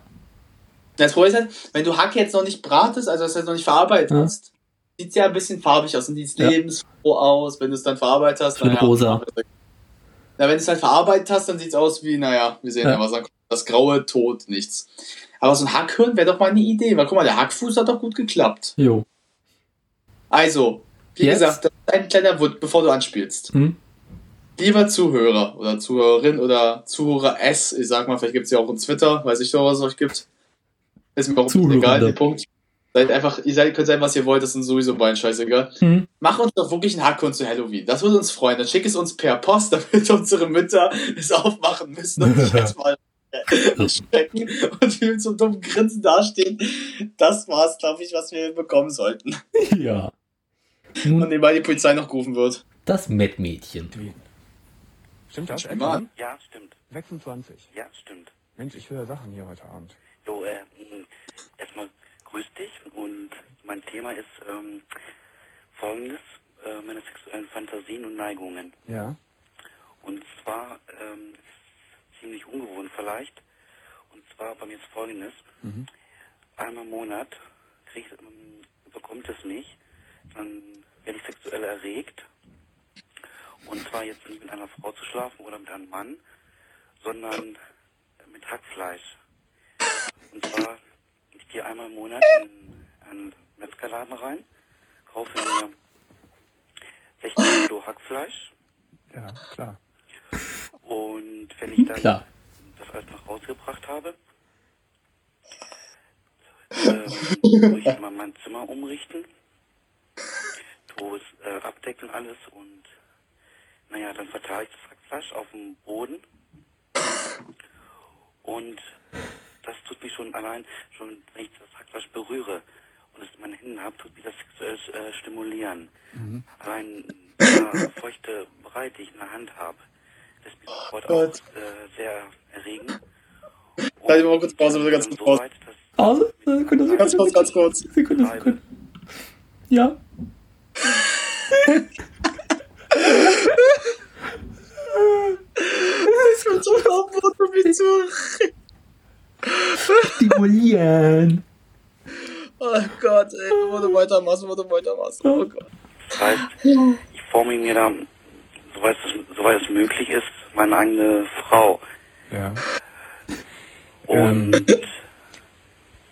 Das Problem ist halt, wenn du Hack jetzt noch nicht bratest, also das heißt noch nicht verarbeitet Ja. hast, sieht es ja ein bisschen farbig aus und sieht Ja. lebensfroh aus, wenn du es dann verarbeitet hast. Naja. rosa. Na, wenn du es halt verarbeitet hast, dann sieht es aus wie, naja, wir sehen Ja. ja, was dann kommt. Das graue Tod, nichts. Aber so ein Hackhirn wäre doch mal eine Idee, weil guck mal, der Hackfuß hat doch gut geklappt. Jo. Also, wie Jetzt? gesagt, das ist ein kleiner Wunsch, bevor du anspielst. Hm? Lieber Zuhörer oder Zuhörerin oder Zuhörer S, ich sag mal, vielleicht gibt es ja auch einen Twitter, weiß ich doch, was es euch gibt. Ist mir auch Zuhörende. egal, der Punkt. Seid einfach, ihr seid, könnt sein, was ihr wollt, das sind sowieso beiden scheißegal. Hm? Mach uns doch wirklich einen Hackhund zu Halloween. Das würde uns freuen. Dann schick es uns per Post, damit unsere Mütter es aufmachen müssen und sich jetzt mal stecken und wir mit so einem dummen Grinsen dastehen. Das war's, glaube ich, was wir bekommen sollten. Ja. Und nebenbei die Polizei noch gerufen wird. das Mettmädchen. Stimmt das Mann. etwa? Ja, stimmt. 26. Ja, stimmt. Mensch, ich höre Sachen hier heute Abend. So, äh, mh, erstmal grüß dich und mein Thema ist ähm, folgendes, äh, meine sexuellen Fantasien und Neigungen. Ja? Und zwar, ähm, ziemlich ungewohnt vielleicht, und zwar bei mir ist folgendes, Mhm. einmal im Monat krieg, ähm, bekommt es mich, dann werde ich sexuell erregt Und zwar jetzt nicht mit einer Frau zu schlafen oder mit einem Mann, sondern mit Hackfleisch. Und zwar, ich gehe einmal im Monat in einen Metzgerladen rein, kaufe mir 60 Kilo Hackfleisch Ja, klar. und wenn ich dann Klar. das alles nach Hause gebracht habe, ähm, ich immer mein Zimmer umrichten, tue es äh, abdecken alles und naja, dann verteile ich das Hackfleisch auf dem Boden und das tut mich schon allein, schon wenn ich das Hackfleisch berühre und es in meinen Händen habe, tut mich das sexuell äh, stimulieren. Allein der feuchte Brei, die ich in der Hand habe, das ist sofort auch Gott. äh, sehr erregend. Bleib ich mal kurz Pause, bitte ganz kurz so Pause. Pause? Sekunde, Sekunde. Ganz kurz, ganz kurz. Sekunde, Sekunde. Ja. Ich bin so verwirrt, du bist so. Stimulieren. Oh Gott, ey, wo du weitermachst, wo du weitermachst. Oh Gott. Das heißt, ich forme mir da, soweit es, soweit es möglich ist, meine eigene Frau. Ja. Und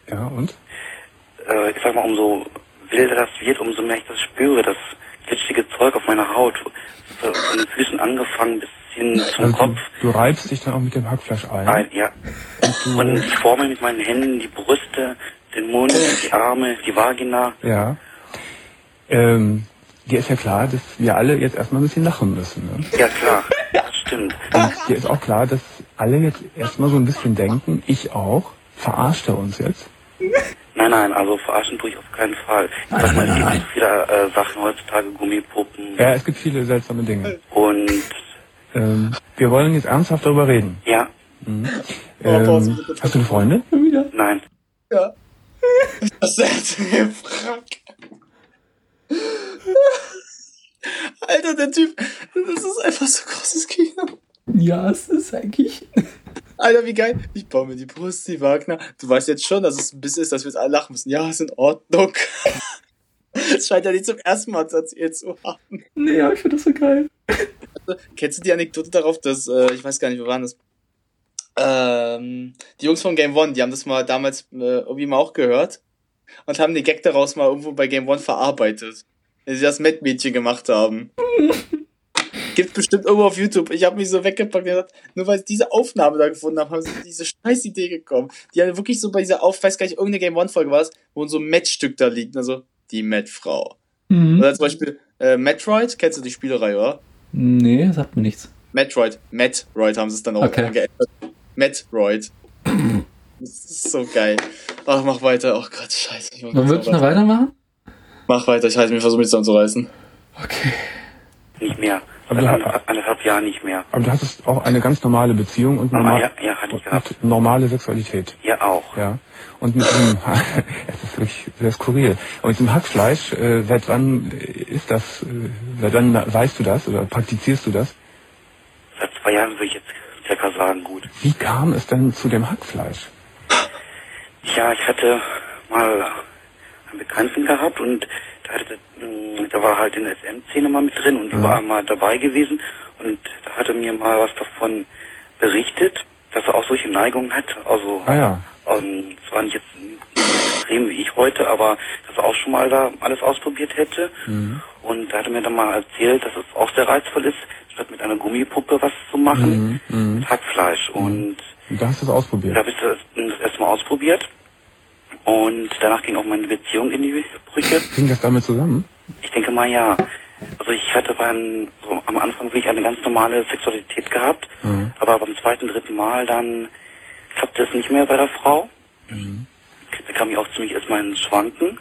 Ja, und? äh, ich sag mal, umso wilder das wird, umso mehr ich das spüre, das glitschige Zeug auf meiner Haut, von von den Füßen angefangen bis hin zum Also, Kopf. du reibst dich dann auch mit dem Hackfleisch ein. Ein, ja. Und ich forme mit meinen Händen die Brüste, den Mund, die Arme, die Vagina. Ja. Ähm, dir ist ja klar, dass wir alle jetzt erstmal ein bisschen lachen müssen. Ne? Ja klar, das stimmt. Und dir ist auch klar, dass alle jetzt erstmal so ein bisschen denken, ich auch, verarscht er uns jetzt? Nein, nein, also verarschen tue ich auf keinen Fall. Ich sag mal, es gibt viele äh, Sachen heutzutage, Gummipuppen Ja, es gibt viele seltsame Dinge. und Ähm, wir wollen jetzt ernsthaft darüber reden. ja, Ähm, hast du eine Freundin? nein. Ja. Was ist denn Frank? Alter, der Typ, das ist einfach so großes Kino. Ja, es ist eigentlich. Alter, wie geil. Ich baue mir die Brust, die Wagner. Du weißt jetzt schon, dass es ein bisschen ist, dass wir jetzt alle lachen müssen. Ja, ist in Ordnung. Das scheint ja nicht zum ersten Mal erzählt zu haben. Nee, aber ich finde das so geil. Kennst du die Anekdote darauf, dass, äh, ich weiß gar nicht, wo waren das? Ähm, die Jungs von Game One, die haben das mal damals äh, irgendwie mal auch gehört und haben den Gag daraus mal irgendwo bei Game One verarbeitet. Wenn sie das Met-Mädchen gemacht haben. Gibt bestimmt irgendwo auf YouTube. Ich habe mich so weggepackt und gesagt, nur weil sie diese Aufnahme da gefunden haben, haben sie diese scheiß Idee gekommen. Die haben wirklich so bei dieser Auf, weiß gar nicht, irgendeine Game One-Folge war es, wo so ein Met-Stück da liegt. Also, die Met-Frau. Mhm. Oder zum Beispiel äh, Metroid, kennst du die Spielerei, oder? Nee, sagt mir nichts. Metroid. Metroid haben sie es dann auch Okay. geändert. Metroid. das ist so geil. Ach, mach weiter. Oh Gott, scheiße. Ich Wollen wir noch weitermachen? Mach weiter, ich halte mich versuche mich zusammenzureißen. Okay. Nicht mehr. Aber du- anderthalb, anderthalb Jahren nicht mehr. Aber du hattest auch eine ganz normale Beziehung und, Aber normal, ja, ja, hatte ich gehabt. normale Sexualität. Ja, auch. Ja. Und mit dem, es ist wirklich sehr skurril. Und mit dem Hackfleisch, äh, seit wann ist das, äh, seit wann weißt du das oder praktizierst du das? Seit zwei Jahren würde ich jetzt circa sagen, gut. Wie kam es denn zu dem Hackfleisch? Ja, ich hatte mal einen Bekannten gehabt und hatte, mh, da war halt in der SM-Szene mal mit drin und die war mal dabei gewesen und da hatte mir mal was davon berichtet, dass er auch solche Neigungen hat. Also Ah ja. ähm, zwar nicht jetzt extrem wie ich heute, aber dass er auch schon mal da alles ausprobiert hätte. Und da hat er mir dann mal erzählt, dass es auch sehr reizvoll ist, statt mit einer Gummipuppe was zu machen, mit Hackfleisch. Und Und da hast du es ausprobiert. da habe ich das, das erste Mal ausprobiert. Und danach ging auch meine Beziehung in die Brüche. Hing das damit zusammen? Ich denke mal ja. Also ich hatte beim, so am Anfang wirklich eine ganz normale Sexualität gehabt, aber beim zweiten, dritten Mal dann klappte es nicht mehr bei der Frau. Da kam ich auch ziemlich erstmal ins Schwanken.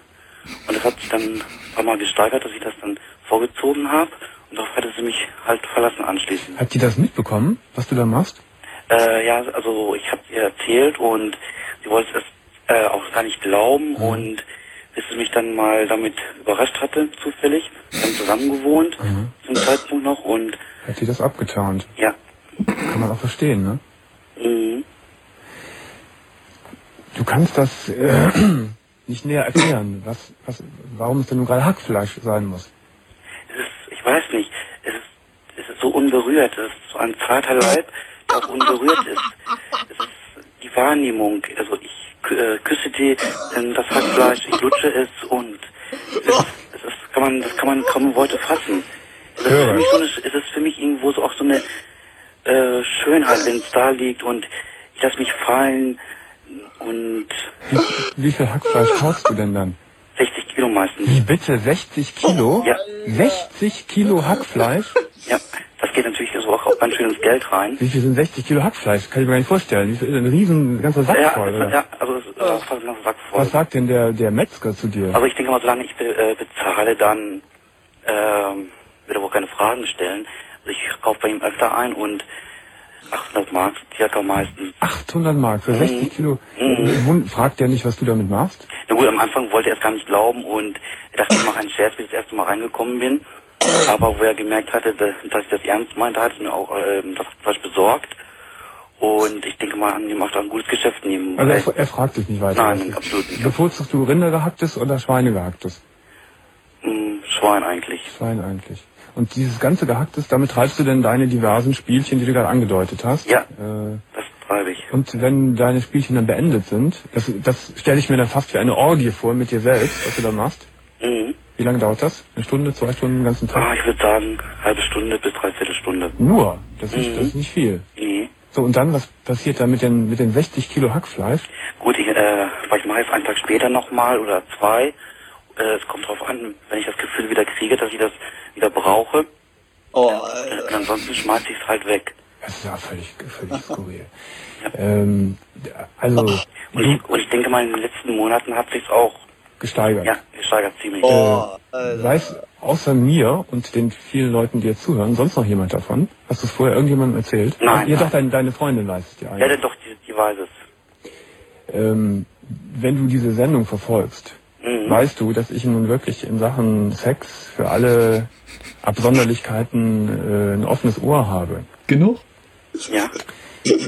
Und das hat sich dann ein paar Mal gesteigert, dass ich das dann vorgezogen habe. Und darauf hatte sie mich halt verlassen anschließend. Hat die das mitbekommen, was du da machst? Äh, ja, also ich habe ihr erzählt und sie wollte es äh, auch gar nicht glauben und bis sie mich dann mal damit überrascht hatte, zufällig. Wir haben zusammen gewohnt zum Zeitpunkt noch und Hat die das abgetarnt? ja. Kann man auch verstehen, ne? Mhm. Du kannst das äh, nicht näher erklären, was, was, warum es denn nun gerade Hackfleisch sein muss. Es ist, ich weiß nicht, es ist, es so unberührt ist, so ein zarter Leib, der auch unberührt ist. Es ist die Wahrnehmung, also ich küsse die, äh, das Hackfleisch, ich lutsche es und es ist, kann man, das kann man kaum Worte fassen. Es ist, für mich so eine, es ist für mich irgendwo so auch so eine äh, Schönheit, wenn es da liegt und ich lasse mich fallen und Wie, wie viel Hackfleisch kaufst du denn dann? 60 Kilo meistens. Wie bitte? 60 Kilo? Ja. 60 Kilo Hackfleisch? Ja, das geht natürlich so auch, auch ganz schön ins Geld rein. Wie viel sind 60 Kilo Hackfleisch? Kann ich mir gar nicht vorstellen. Das ist ein riesen, ganzer Sack Ja, voll, oder? ja, also es ist auch fast ein ganzer Sack voll. Was sagt denn der, der Metzger zu dir? Also ich denke mal, solange ich be äh, bezahle, dann ähm, wird er wohl keine Fragen stellen. Also ich kaufe bei ihm öfter ein und 800 Mark circa meistens. 800 Mark für 60 Kilo. Wund- Fragt der nicht, was du damit machst? Na gut, am Anfang wollte er es gar nicht glauben und er dachte, ich mache einen Scherz, bis ich das erste Mal reingekommen bin. Aber wo er gemerkt hatte, dass, dass ich das ernst meinte, hat er mir auch ähm, das Fleisch besorgt. Und ich denke mal, an ihm auch da ein gutes Geschäft nehmen. Also er, er fragt dich nicht weiter. Nein, was absolut nicht. Bevorzugst du Rindergehacktes oder Schweinegehacktes? Hm, Schwein eigentlich. Schwein eigentlich. Und dieses ganze Gehacktes, damit treibst du denn deine diversen Spielchen, die du gerade angedeutet hast? Ja. Äh, Das treibe ich. und wenn deine Spielchen dann beendet sind, das, das stelle ich mir dann fast wie eine Orgie vor mit dir selbst, was du da machst. Mhm. Wie lange dauert das? Eine Stunde, zwei Stunden, den ganzen Ah, Tag? ich würde sagen, halbe Stunde bis dreiviertel Stunde. Nur. Das ist, Mhm. das ist nicht viel. Nee. So, und dann, was passiert da mit den, mit den 60 Kilo Hackfleisch? Gut, ich, äh, vielleicht mache ich es einen Tag später nochmal oder zwei. Äh, es kommt drauf an, wenn ich das Gefühl wieder kriege, dass ich das wieder brauche. Oh, Äh, und ansonsten schmeiße ich es halt weg. Das ist ja völlig, völlig skurril. ähm, also, Und ich, und ich denke mal, in den letzten Monaten hat sich auch gesteigert. ja, gesteigert ziemlich. oh, Äh, weiß außer mir und den vielen Leuten, die jetzt zuhören, sonst noch jemand davon? Hast du es vorher irgendjemandem erzählt? Nein, Ihr nein. doch, deine, deine Freundin weiß es dir Ja, eigentlich. denn doch, die, die weiß es. Ähm, wenn du diese Sendung verfolgst, Mhm. weißt du, dass ich nun wirklich in Sachen Sex für alle Absonderlichkeiten äh, ein offenes Ohr habe. Genug? Ja.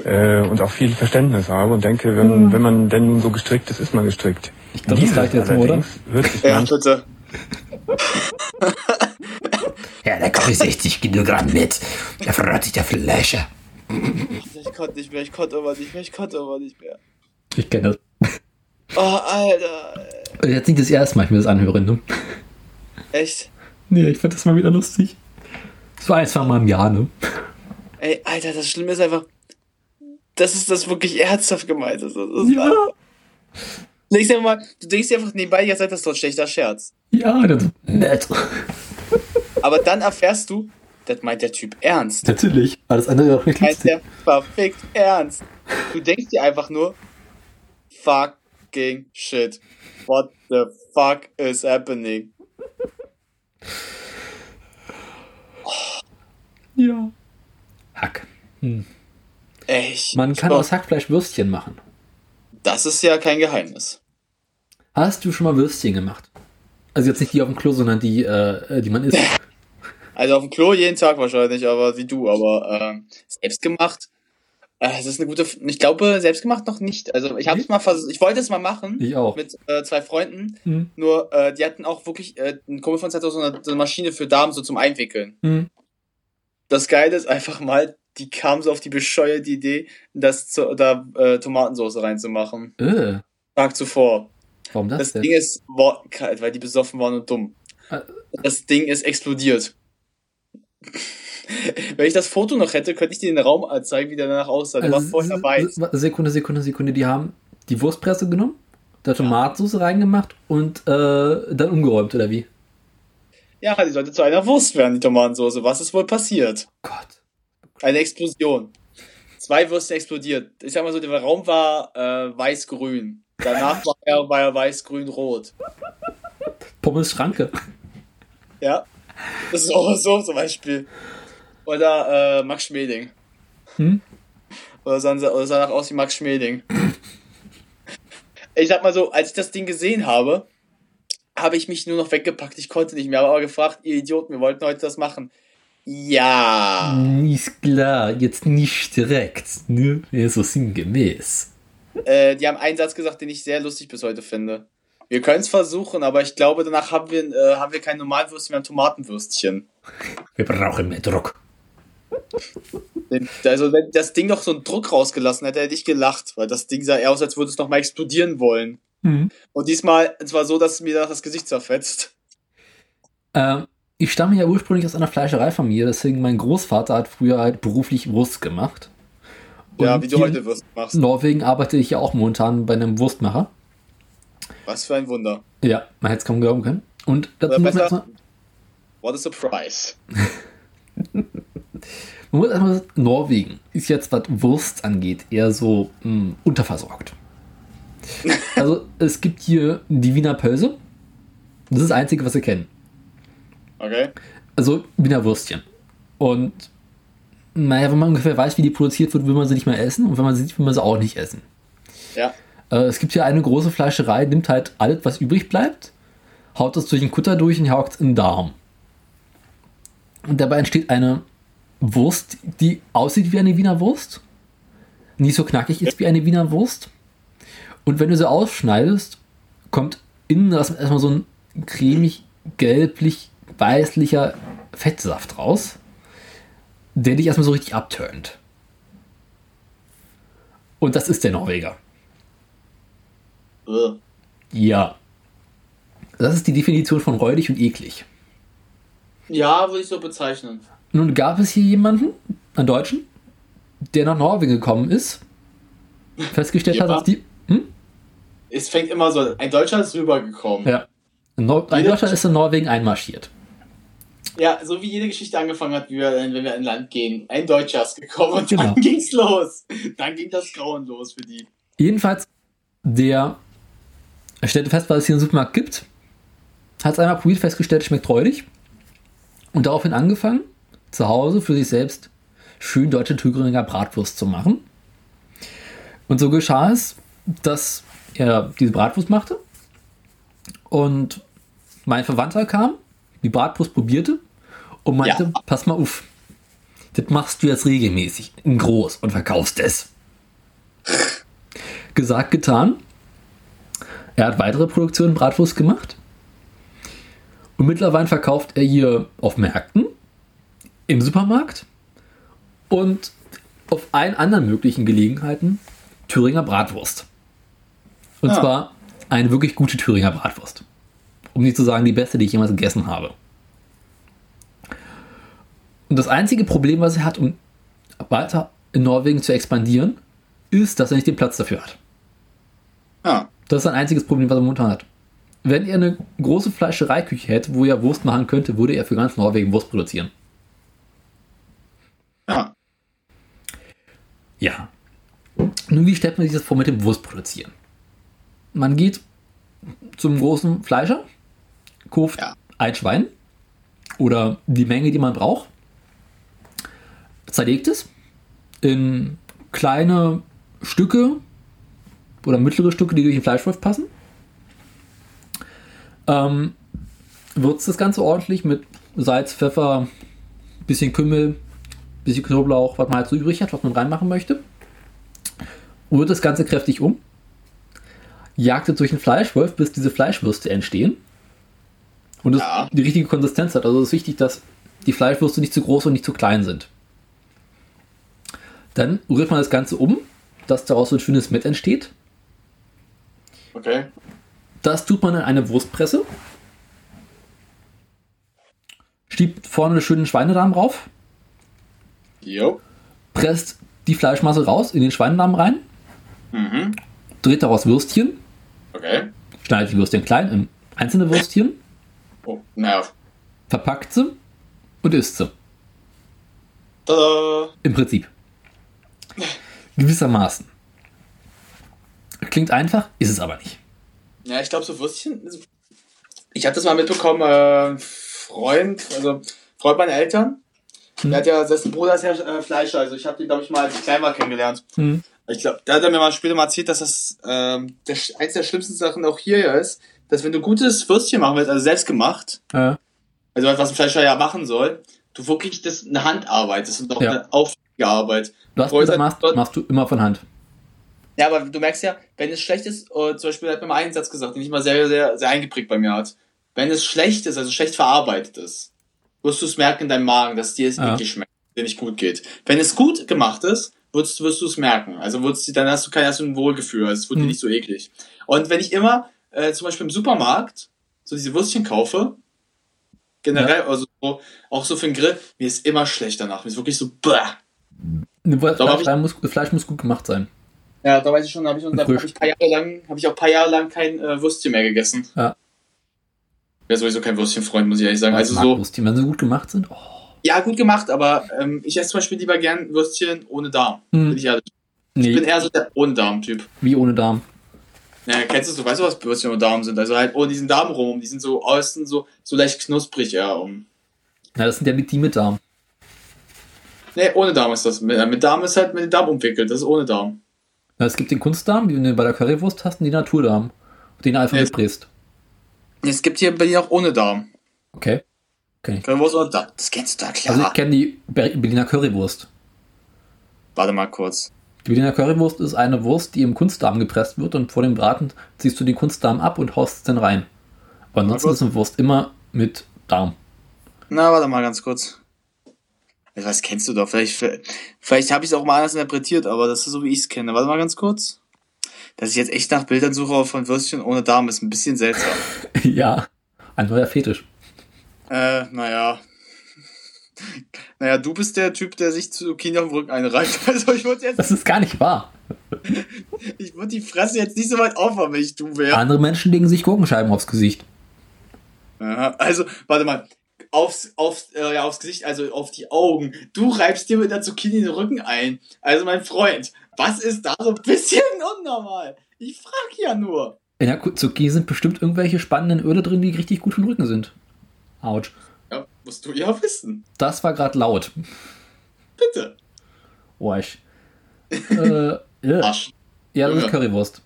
Äh, und auch viel Verständnis habe und denke, wenn, wenn man denn nun so gestrickt ist, ist man gestrickt. Ich glaube, das reicht jetzt mal, oder? sich ja, bitte. Ja, da koche ich 60 Kilogramm mit. Da verrät sich der Fleischer. Ich konnte nicht mehr, ich konnte aber nicht mehr, ich konnte aber nicht mehr. Ich kenne das. Oh, Alter. Jetzt nicht das erste Mal, ich mir das anhöre. Ne? Echt? Nee, ich fand das mal wieder lustig. So ein, zwei Mal im Jahr, ne? Ey, Alter, das Schlimme ist einfach, das ist das wirklich ernsthaft gemeint. ist. Das ist Ja. einfach- denkst dir mal, du denkst dir einfach nebenbei, ja, seid das doch ein schlechter Scherz. Ja, das nett. Aber dann erfährst du, das meint der Typ ernst. Natürlich. Das andere auch nicht Meint lustig. der verfickt ernst. Du denkst dir einfach nur, fucking shit. What the fuck is happening? Ja. Hack. Echt. Man kann aus Hackfleisch Würstchen machen. Das ist ja kein Geheimnis. Hast du schon mal Würstchen gemacht? Also jetzt nicht die auf dem Klo, sondern die, äh, die man isst. Also auf dem Klo jeden Tag wahrscheinlich, aber wie du, aber ähm, selbst gemacht. Äh, das ist eine gute. F ich glaube, selbst gemacht noch nicht. Also ich habe es mal versucht. Ich wollte es mal machen. Ich auch. Mit äh, zwei Freunden. Hm. Nur äh, die hatten auch wirklich äh, ein Kumpel von uns hatte so eine, so eine Maschine für Damen so zum Einwickeln. Hm. Das Geile ist einfach mal, die kam so auf die bescheuerte Idee, das zu, da äh, Tomatensauce reinzumachen. Äh, Tag zuvor. Warum das, Das denn? Ding ist, war, kalt, weil die besoffen waren und dumm. Äh. Das Ding ist explodiert. Wenn ich das Foto noch hätte, könnte ich dir den Raum zeigen, wie der danach aussah. War Also, vorher weiß. S- Sekunde, Sekunde, Sekunde. Die haben die Wurstpresse genommen, da Tomatensauce reingemacht und äh, dann umgeräumt, oder wie? Ja, die sollte zu einer Wurst werden, die Tomatensauce. Was ist wohl passiert? Gott. Eine Explosion. Zwei Würste explodiert. Ich sag mal so, der Raum war äh, weiß-grün. Danach war er, war er weiß-grün-rot. Pommes Schranke. Ja. Das ist auch so zum Beispiel. Oder äh, Max Schmeling. Hm? Oder sah, oder sah nach aus wie Max Schmeling. Ich sag mal so, als ich das Ding gesehen habe, habe ich mich nur noch weggepackt. Ich konnte nicht mehr, habe aber gefragt, ihr Idioten, wir wollten heute das machen. Ja. Ist klar, jetzt nicht direkt, ne? Ja, so sinngemäß. Äh, die haben einen Satz gesagt, den ich sehr lustig bis heute finde. Wir können es versuchen, aber ich glaube, danach haben wir, äh, haben wir kein Normalwürstchen, wir haben Tomatenwürstchen. Wir brauchen mehr Druck. Also, wenn das Ding noch so einen Druck rausgelassen hätte, hätte ich gelacht, weil das Ding sah eher aus, als würde es noch mal explodieren wollen. Mhm. Und diesmal zwar so, dass es mir das Gesicht zerfetzt. Ähm, ich stamme ja ursprünglich aus einer Fleischereifamilie, deswegen mein Großvater hat früher halt beruflich Wurst gemacht. Ja, wie du heute Wurst machst. In Norwegen arbeite ich ja auch momentan bei einem Wurstmacher. Was für ein Wunder. Ja, man hätte es kaum glauben können. Und dazu muss man erstmal. What a surprise. man muss erstmal sagen, Norwegen ist jetzt, was Wurst angeht, eher so mh, hm, unterversorgt. also es gibt hier die Wiener Pölse. Das ist das Einzige, was wir kennen. Okay. Also Wiener Würstchen. Und naja, wenn man ungefähr weiß, wie die produziert wird, will man sie nicht mehr essen. Und wenn man sie sieht, will man sie auch nicht essen. Ja. Äh, es gibt hier eine große Fleischerei, nimmt halt alles, was übrig bleibt, haut es durch den Kutter durch und haucht es in den Darm. Und dabei entsteht eine Wurst, die aussieht wie eine Wiener Wurst, nicht so knackig ist wie eine Wiener Wurst. Und wenn du sie ausschneidest, kommt innen erstmal so ein cremig, gelblich, weißlicher Fettsaft raus, der dich erstmal so richtig abturnt. Und das ist der Norweger. Uh. Ja. Das ist die Definition von räudig und eklig. Ja, würde ich so bezeichnen. Nun gab es hier jemanden, einen Deutschen, der nach Norwegen gekommen ist, festgestellt ja. hat, dass die. Hm? Es fängt immer so, ein Deutscher ist rübergekommen. Ja. Ein, Nor ein Deutscher ist in Norwegen einmarschiert. Ja, so wie jede Geschichte angefangen hat, wie wir, wenn wir in ein Land gehen. Ein Deutscher ist gekommen und genau. dann ging's los. Dann ging das Grauen los für die. Jedenfalls, der stellte fest, weil es hier einen Supermarkt gibt, hat es einmal probiert, festgestellt, schmeckt räudig. Und daraufhin angefangen, zu Hause für sich selbst schön deutsche Thüringer Bratwurst zu machen. Und so geschah es, dass er diese Bratwurst machte und mein Verwandter kam, die Bratwurst probierte und meinte, ja. pass mal auf, das machst du jetzt regelmäßig in groß und verkaufst es. Gesagt, getan. Er hat weitere Produktionen Bratwurst gemacht. Und mittlerweile verkauft er hier auf Märkten, im Supermarkt und auf allen anderen möglichen Gelegenheiten Thüringer Bratwurst. Und ah. zwar eine wirklich gute Thüringer Bratwurst. Um nicht zu sagen, die beste, die ich jemals gegessen habe. Und das einzige Problem, was er hat, um weiter in Norwegen zu expandieren, ist, dass er nicht den Platz dafür hat. Ah. Das ist ein einziges Problem, was er momentan hat. Wenn er eine große Fleischereiküche hätte, wo er Wurst machen könnte, würde er für ganz Norwegen Wurst produzieren. Ja. Ja. Nun, wie stellt man sich das vor mit dem Wurst produzieren? Man geht zum großen Fleischer, kauft ja. ein Schwein oder die Menge, die man braucht, zerlegt es in kleine Stücke oder mittlere Stücke, die durch den Fleischwolf passen. Ähm, würzt das Ganze ordentlich mit Salz, Pfeffer, bisschen Kümmel, bisschen Knoblauch, was man halt so übrig hat, was man reinmachen möchte. Rührt das Ganze kräftig um. Jagt es durch den Fleischwolf, bis diese Fleischwürste entstehen. Und es ja. die richtige Konsistenz hat. Also es ist wichtig, dass die Fleischwürste nicht zu groß und nicht zu klein sind. Dann rührt man das Ganze um, dass daraus so ein schönes Mett entsteht. Okay. Das tut man in eine Wurstpresse. Stiebt vorne einen schönen Schweinedarm rauf. Jo. Presst die Fleischmasse raus in den Schweinedarm rein. Mhm. Dreht daraus Würstchen. Okay. Schneidet die Würstchen klein in einzelne Würstchen. Oh, naja. Verpackt sie und isst sie. Tada. Im Prinzip. Gewissermaßen. Klingt einfach, ist es aber nicht. Ja, ich glaube, so Würstchen. Ich habe das mal mitbekommen, äh, Freund, also Freund meiner Eltern. Hm. Der hat ja, dessen Bruder ist ja äh, Fleischer, also ich habe den, glaube ich, mal als ich klein war kennengelernt. Hm. Ich glaube, da hat er mir mal später mal erzählt, dass das ähm, der, eins der schlimmsten Sachen auch hier ist, dass wenn du gutes Würstchen machen willst, also selbst gemacht, ja. also was ein Fleischer ja machen soll, du wirklich das eine Handarbeit, ist doch ja. eine aufwendige Arbeit. Du hast gesagt, machst, machst du immer von Hand. Ja, aber du merkst ja, wenn es schlecht ist, uh, zum Beispiel hat mir mal einen Satz gesagt, den ich mal sehr, sehr, sehr eingeprägt bei mir hat. Wenn es schlecht ist, also schlecht verarbeitet ist, wirst du es merken in deinem Magen, dass dir es ja. wirklich schmeckt. dir nicht gut geht. Wenn es gut gemacht ist, wirst, wirst du es merken. Also wirst, dann hast du kein hast du ein Wohlgefühl. Also es wird dir Mhm. nicht so eklig. Und wenn ich immer äh, zum Beispiel im Supermarkt so diese Würstchen kaufe, generell, also so, auch so für den Grill, mir ist immer schlecht danach. Mir ist wirklich so, bäh. Ne, Fleisch, ich- muss, Fleisch muss gut gemacht sein. Ja, da weiß ich schon, habe ich, hab ich, paar Jahre lang, hab ich auch ein paar Jahre lang kein äh, Würstchen mehr gegessen. Ja. Wäre sowieso kein Würstchenfreund, muss ich ehrlich sagen. Ich Also so, Würstchen, wenn sie gut gemacht sind. Oh. ja, gut gemacht, aber ähm, ich esse zum Beispiel lieber gern Würstchen ohne Darm. Hm. Bin ich, ehrlich. ich Nee, bin eher so der ohne Darm-Typ. wie ohne Darm. Ja, kennst du so, weißt du, was Würstchen ohne Darm sind? Also halt ohne diesen Darm rum. Die sind so außen so, so leicht knusprig, ja. Um. Ja, das sind ja die mit Darm. Nee, ohne Darm ist das. Mit, äh, mit Darm ist halt mit dem Darm umwickelt. Das ist ohne Darm. Ja, es gibt den Kunstdarm, den du bei der Currywurst hast, und den Naturdarm. Den du einfach Ja. mitbrätst. Es gibt hier in Berlin auch ohne Darm. Okay. Kenn ich. Currywurst ohne Darm. Das kennst du da, klar. Also ich kenne die Ber- Berliner Currywurst. Warte mal kurz. Die Berliner Currywurst ist eine Wurst, die im Kunstdarm gepresst wird und vor dem Braten ziehst du den Kunstdarm ab und haust es dann rein. Aber ansonsten ist eine Wurst immer mit Darm. Na, warte mal ganz kurz. Ich weiß, kennst du doch. Vielleicht, vielleicht habe ich es auch mal anders interpretiert, aber das ist so, wie ich es kenne. Warte mal ganz kurz. Dass ich jetzt echt nach Bildern suche von Würstchen ohne Darm, ist ein bisschen seltsam. ja, ein neuer Fetisch. äh, naja. Naja, du bist der Typ, der sich Zucchini auf dem Rücken einreicht. Also ich würde jetzt, Das ist gar nicht wahr. ich würde die Fresse jetzt nicht so weit aufhaben, wenn ich du wäre. Andere Menschen legen sich Gurkenscheiben aufs Gesicht. Aha, Also, warte mal. Aufs, aufs, äh, ja, aufs Gesicht, also auf die Augen. Du reibst dir mit der Zucchini den Rücken ein. Also, mein Freund, was ist da so ein bisschen unnormal? Ich frag ja nur. In der Zucchini sind bestimmt irgendwelche spannenden Öle drin, die richtig gut für den Rücken sind. Autsch. Ja, musst du ja wissen. Das war gerade laut. Bitte. Oh, ich. äh, ja. Arsch. ja, das ist. Currywurst.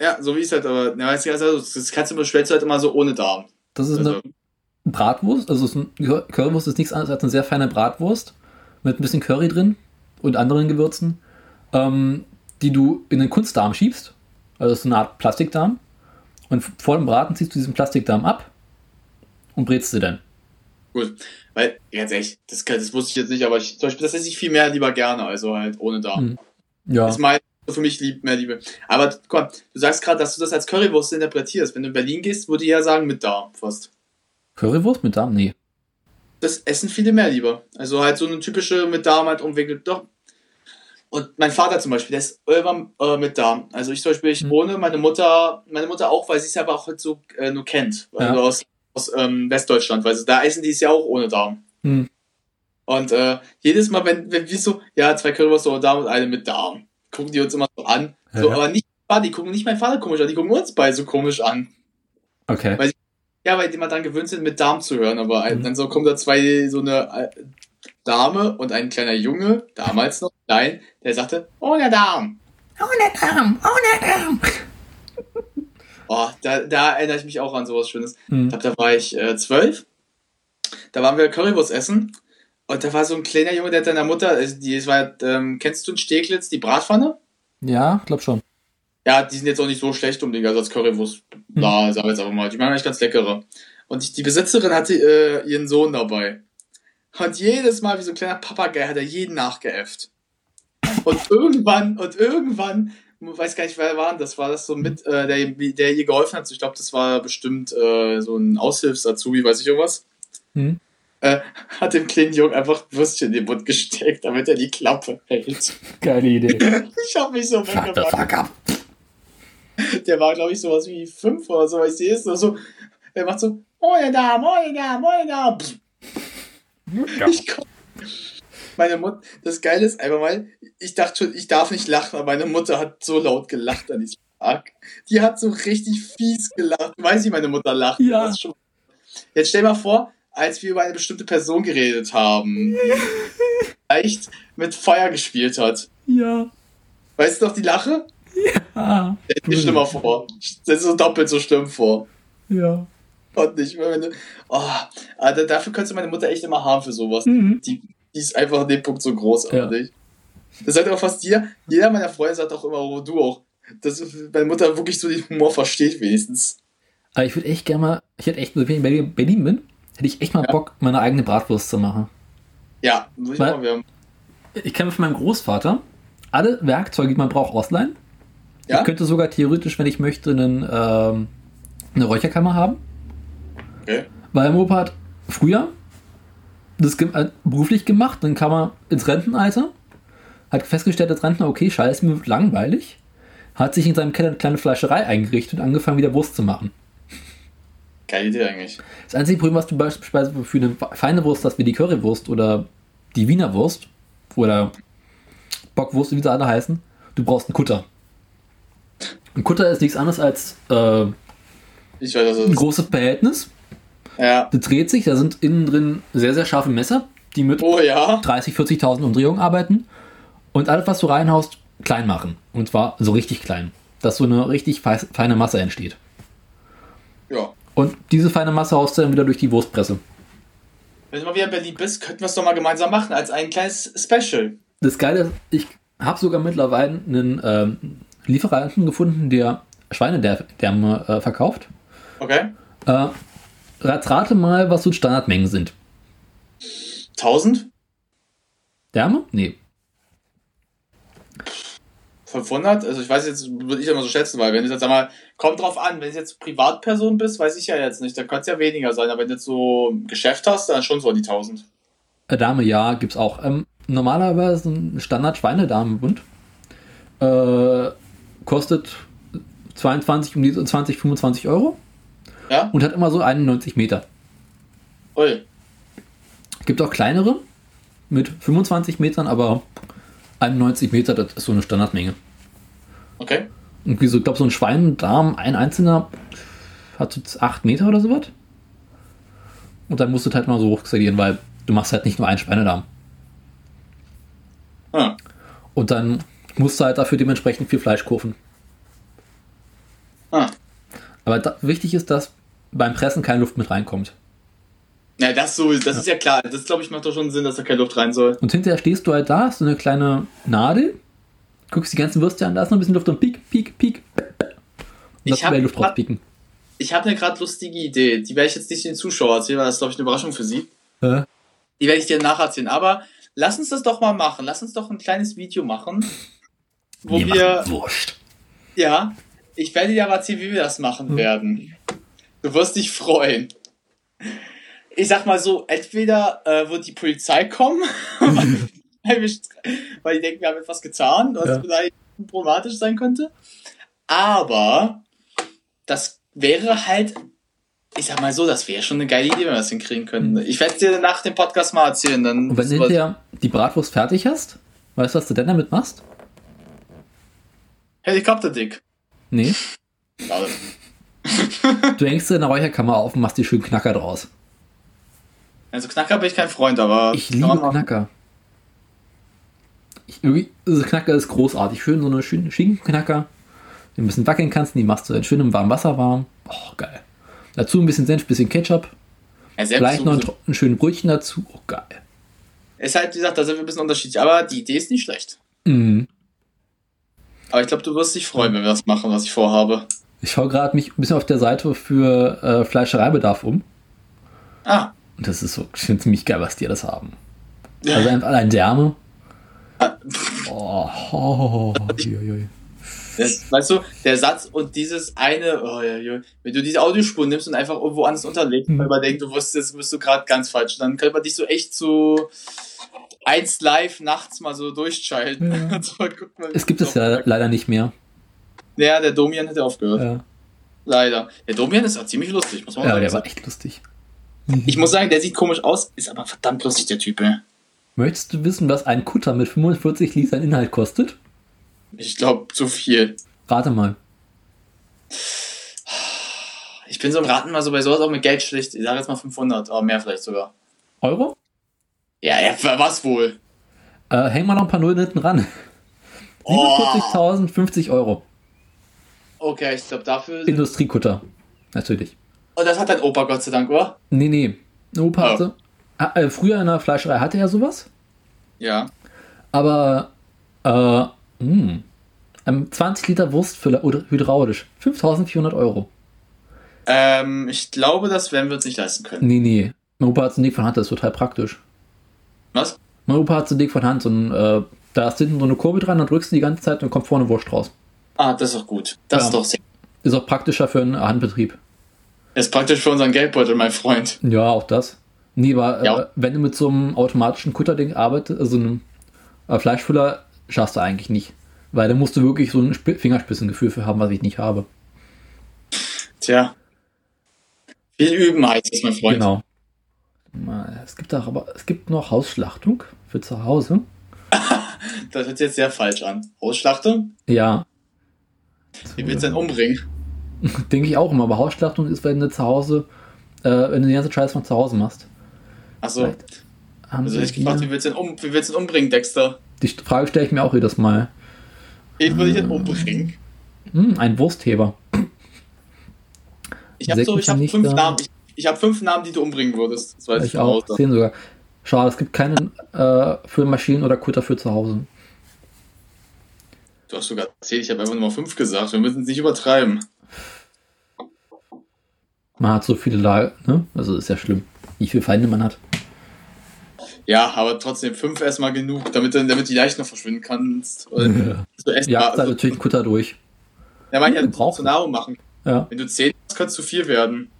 Ja, so wie es halt, aber, ja, weißt du, also, das kannst du bestellst du halt immer so ohne Darm. Das ist Also, eine Bratwurst. Also ist ein, Currywurst ist nichts anderes als eine sehr feine Bratwurst mit ein bisschen Curry drin und anderen Gewürzen, ähm, die du in den Kunstdarm schiebst. Also ist eine Art Plastikdarm. Und vor dem Braten ziehst du diesen Plastikdarm ab und brätst sie dann. gut. Weil, ganz ehrlich, das, das wusste ich jetzt nicht, aber ich, zum Beispiel, das esse ich viel mehr lieber gerne, also halt ohne Darm. Mhm. Ja. ist mein für mich lieb, mehr Liebe. Aber komm, du sagst gerade, dass du das als Currywurst interpretierst. Wenn du in Berlin gehst, würde ich ja sagen mit Darm fast. Currywurst mit Darm? Nee. Das essen viele mehr lieber. Also halt so eine typische mit Darm halt umwickelt. Doch. Und mein Vater zum Beispiel, der ist immer äh, mit Darm. Also ich zum Beispiel, ich Mhm. wohne, meine Mutter, meine Mutter auch, weil sie es aber auch halt so äh, nur kennt. Also Ja. aus, aus ähm, Westdeutschland, weil sie, da essen die es ja auch ohne Darm. Hm. Und äh, jedes Mal, wenn, wenn wir so, ja, zwei Currywurst ohne Darm und eine mit Darm, gucken die uns immer so an. So, Ja. aber nicht, die gucken nicht meinen Vater komisch an, die gucken uns beide so komisch an. Okay. Weil- Ja, weil die immer dann gewöhnt sind, mit Darm zu hören, aber Mhm. dann so kommen da zwei, so eine äh, Dame und ein kleiner Junge, damals noch klein, der sagte, ohne Darm. Ohne Darm, ohne Darm. Oh, da, da erinnere ich mich auch an sowas Schönes. Ich Hm. glaube, da war ich äh, zwölf. Da waren wir Currywurst essen. Und da war so ein kleiner Junge, der hat deiner Mutter, also die, es war, ähm, kennst du in Steglitz die Bratpfanne? Ja, glaub schon. Ja, die sind jetzt auch nicht so schlecht um also als Currywurst. Da, sag ich jetzt einfach mal. Die machen eigentlich ganz leckere. Und die, die Besitzerin hatte äh, ihren Sohn dabei. Und jedes Mal, wie so ein kleiner Papagei, hat er jeden nachgeäfft. Und irgendwann, und irgendwann, ich weiß gar nicht, wer war das? War das so mit, äh, der, der ihr geholfen hat? Ich glaube, das war bestimmt äh, so ein Aushilfs-Azubi, weiß ich irgendwas. Hm. Äh, hat dem kleinen Jungen einfach Würstchen in den Mund gesteckt, damit er die Klappe hält. Geile Idee. Ich hab mich so Shut the fuck up. Der war, glaube ich, sowas wie fünf oder so. Ich sehe es so. Er macht so, Darm, ohne Darm, ohne Darm. Pff. Ich komm. Meine Mutter, das Geile ist einfach mal, ich dachte schon, ich darf nicht lachen, aber meine Mutter hat so laut gelacht an diesem Tag. Die hat so richtig fies gelacht. Weiß ich, meine Mutter lacht. Ja. Jetzt stell mal vor, als wir über eine bestimmte Person geredet haben, vielleicht mit Feuer gespielt hat. Ja. Weißt du noch die Lache? Ah. Stell dir schlimmer vor. Stell dir so doppelt so schlimm vor. Ja. Und nicht mehr, wenn du. Oh, Alter, dafür könntest du meine Mutter echt immer haben für sowas. Mhm. Die, die ist einfach an dem Punkt so großartig. Das sagt auch fast jeder. Jeder meiner Freunde sagt auch immer, oh, du auch. Dass meine Mutter wirklich so den Humor versteht, wenigstens. Aber ich würde echt gerne mal, ich hätte echt, wenn ich in Berlin Berlin bin, hätte ich echt mal Ja. Bock, meine eigene Bratwurst zu machen. Ja, muss ich Weil- mal werden. Ich kann mir von meinem Großvater alle Werkzeuge, die man braucht, ausleihen. Ja? Ich könnte sogar theoretisch, wenn ich möchte, einen, ähm, eine Räucherkammer haben. Okay. Weil mein Opa hat früher das äh, beruflich gemacht, dann kam er ins Rentenalter, hat festgestellt als Rentner, okay, scheiße, mir wird langweilig, hat sich in seinem Keller eine kleine Fleischerei eingerichtet und angefangen, wieder Wurst zu machen. Geile Idee eigentlich. Das einzige Problem, was du beispielsweise für eine feine Wurst hast, wie die Currywurst oder die Wiener Wurst oder Bockwurst, wie sie alle heißen, du brauchst einen Kutter. Ein Kutter ist nichts anderes als äh, Ich weiß, ein großes Behältnis. Ja. Das dreht sich, da sind innen drin sehr, sehr scharfe Messer, die mit Oh ja. 30, 40.000 Umdrehungen arbeiten und alles, was du reinhaust, klein machen. Und zwar so richtig klein, dass so eine richtig fei- feine Masse entsteht. Ja. Und diese feine Masse haust du dann wieder durch die Wurstpresse. Wenn du mal wieder in Berlin bist, könnten wir es doch mal gemeinsam machen, als ein kleines Special. Das Geile ist, ich habe sogar mittlerweile einen ähm, Lieferanten gefunden, der Schweinedärme äh, verkauft. Okay? Äh, rat- rate mal, was so Standardmengen sind. 1000? Därme? Nee. 500? Also ich weiß jetzt, würde ich immer so schätzen, weil wenn du jetzt, sag mal, kommt drauf an, wenn du jetzt Privatperson bist, weiß ich ja jetzt nicht, dann kann es ja weniger sein, aber wenn du jetzt so ein Geschäft hast, dann schon so die 1000. Äh, Dame, ja, gibt's auch. Ähm, normalerweise ein Standard-Schweinedamenbund äh, kostet 22, um die 20, 25 Euro Ja? und hat immer so 91 Meter. Ui. Gibt auch kleinere mit 25 Metern, aber 91 Meter, das ist so eine Standardmenge. Okay. Und wie so, ich glaube, so ein Schweindarm, ein einzelner, hat so 8 Meter oder sowas. Und dann musst du halt mal so hochskalieren, weil du machst halt nicht nur einen Schweinedarm. Ah. Und dann musst du halt dafür dementsprechend viel Fleisch kaufen. Ah. Aber da, wichtig ist, dass beim Pressen keine Luft mit reinkommt. Ja, das so, das ist ja klar. Das glaube ich macht doch schon Sinn, dass da keine Luft rein soll. Und hinterher stehst du halt da, hast so eine kleine Nadel, guckst die ganzen Würste an, da ist noch ein bisschen Luft und piek, piek, piek. Und Ich das hab wäre Luft rauspieken. Ich habe eine gerade lustige Idee. Die werde ich jetzt nicht den Zuschauer erzählen, weil das ist, glaube ich, eine Überraschung für sie. Äh, Die werde ich dir nacherzählen. Aber lass uns das doch mal machen. Lass uns doch ein kleines Video machen, wo wir, Wurscht. ja, ich werde dir aber erzählen, wie wir das machen werden. Du wirst dich freuen. Ich sag mal so, entweder äh, wird die Polizei kommen, weil, wir, weil die denken, wir haben etwas getan, was Ja. vielleicht problematisch sein könnte. Aber das wäre halt, ich sag mal so, das wäre schon eine geile Idee, wenn wir das hinkriegen könnten. Ich werde dir nach dem Podcast mal erzählen. Dann Und wenn du hinterher die Bratwurst fertig hast, weißt du, was du denn damit machst? Helikopterdick. Nee. Du hängst sie in der Räucherkammer auf und machst die schönen Knacker draus. Also Knacker bin ich kein Freund, aber. Ich liebe. Knacker. Ich, also Knacker ist großartig. Schön, so eine schöne Schinkenknacker, die ein bisschen wackeln kannst, die machst du in schönem warmen Wasser warm. Oh, geil. Dazu ein bisschen Senf, bisschen Ketchup. Ja, Vielleicht noch ein, ein schönes Brötchen dazu. Oh, geil. Ist halt, wie gesagt, da sind wir ein bisschen unterschiedlich, aber die Idee ist nicht schlecht. Mhm. Aber ich glaube, du wirst dich freuen, wenn wir das machen, was ich vorhabe. Ich schaue gerade mich ein bisschen auf der Seite für äh, Fleischereibedarf um. Ah, Und das ist so schon ziemlich geil, was die alles haben. Ja. Also einfach allein Därme. Ah. Oh, oh, uiuiui. das, weißt du, der Satz und dieses eine, oh, ja, ja, wenn du diese Audiospur nimmst und einfach irgendwo anders unterlegst, Mhm. weil man denkt, du wusstest, bist du gerade ganz falsch, dann könnte man dich so echt so eins live nachts mal so durchschalten. Ja. Und so mal Es gibt es ja leider nicht mehr. Ja, der Domian hat ja aufgehört. Ja, Leider. Der Domian ist auch ziemlich lustig, muss man ja sagen. der war echt lustig. Ich muss sagen, der sieht komisch aus, ist aber verdammt lustig, der Typ, ey. Möchtest du wissen, was ein Kutter mit 45 Litern Inhalt kostet? Ich glaube, zu viel. Rate mal. Ich bin so im Raten mal so bei sowas auch mit Geld schlecht. Ich sage jetzt mal 500, aber mehr vielleicht sogar. Euro? Ja, ja, für was wohl? Äh, häng mal noch ein paar Nullen hinten ran. Oh. 47.050 Euro. Okay, ich glaube dafür. Industriekutter. Natürlich. Und das hat dein Opa Gott sei Dank, oder? Nee, nee. Opa Oh. hatte. Ah, äh, früher in der Fleischerei hatte er sowas. Ja. Aber äh, mh, ähm, 20 Liter Wurstfüller oder hydraulisch. 5400 Euro. Ähm, ich glaube, das werden wir uns nicht leisten können. Nee, nee. Mein Opa hat es nicht von Hand, das ist total praktisch. Was? Mein Opa hat so dick von Hand, ein, äh, da ist hinten so eine Kurbel dran, dann drückst du die ganze Zeit und kommt vorne Wurst raus. Ah, das ist doch gut. Das Ja. ist doch sehr. Ist auch praktischer für einen Handbetrieb. Ist praktisch für unseren Geldbeutel, mein Freund. Ja, auch das. Nee, aber Ja. äh, wenn du mit so einem automatischen Kutterding arbeitest, also einem äh, Fleischfüller, schaffst du eigentlich nicht. Weil da musst du wirklich so ein Sp Fingerspitzengefühl für haben, was ich nicht habe. Tja. Viel üben heißt es, mein Freund. Genau. Es gibt auch, aber es gibt noch Hausschlachtung für zu Hause. Das hört sich jetzt sehr falsch an. Ausschlachtung? Ja, Wie willst du denn umbringen? denke ich auch immer. Aber Hausschlachtung ist, wenn du zu Hause, äh, wenn du die ganze Scheiße von zu Hause machst. Achso. Also ich gefragt, wie willst du denn, um, wie willst du denn umbringen, Dexter? die Frage stelle ich mir auch jedes Mal. Wie würde ich denn umbringen? Hm, ein Wurstheber. Ich habe so, ich habe fünf da. Namen. Ich, ich habe fünf Namen, die du umbringen würdest. Das weiß ich, Ich auch. Zehn sogar. Schade, es gibt keinen äh, für Maschinen oder Kutter für zu Hause. Du hast sogar zehn, ich habe einfach nur mal fünf gesagt. Wir müssen es nicht übertreiben. Man hat so viele Lager, ne? Also ist ja schlimm, wie viele Feinde man hat. Ja, aber trotzdem fünf erstmal genug, damit, du- damit die leicht noch verschwinden kannst. Ja. so. Ja, da also, natürlich einen Kutter durch. ja, man ja Gebraucht. zur Nahrung machen. Ja. Wenn du zehn hast, kannst du vier werden.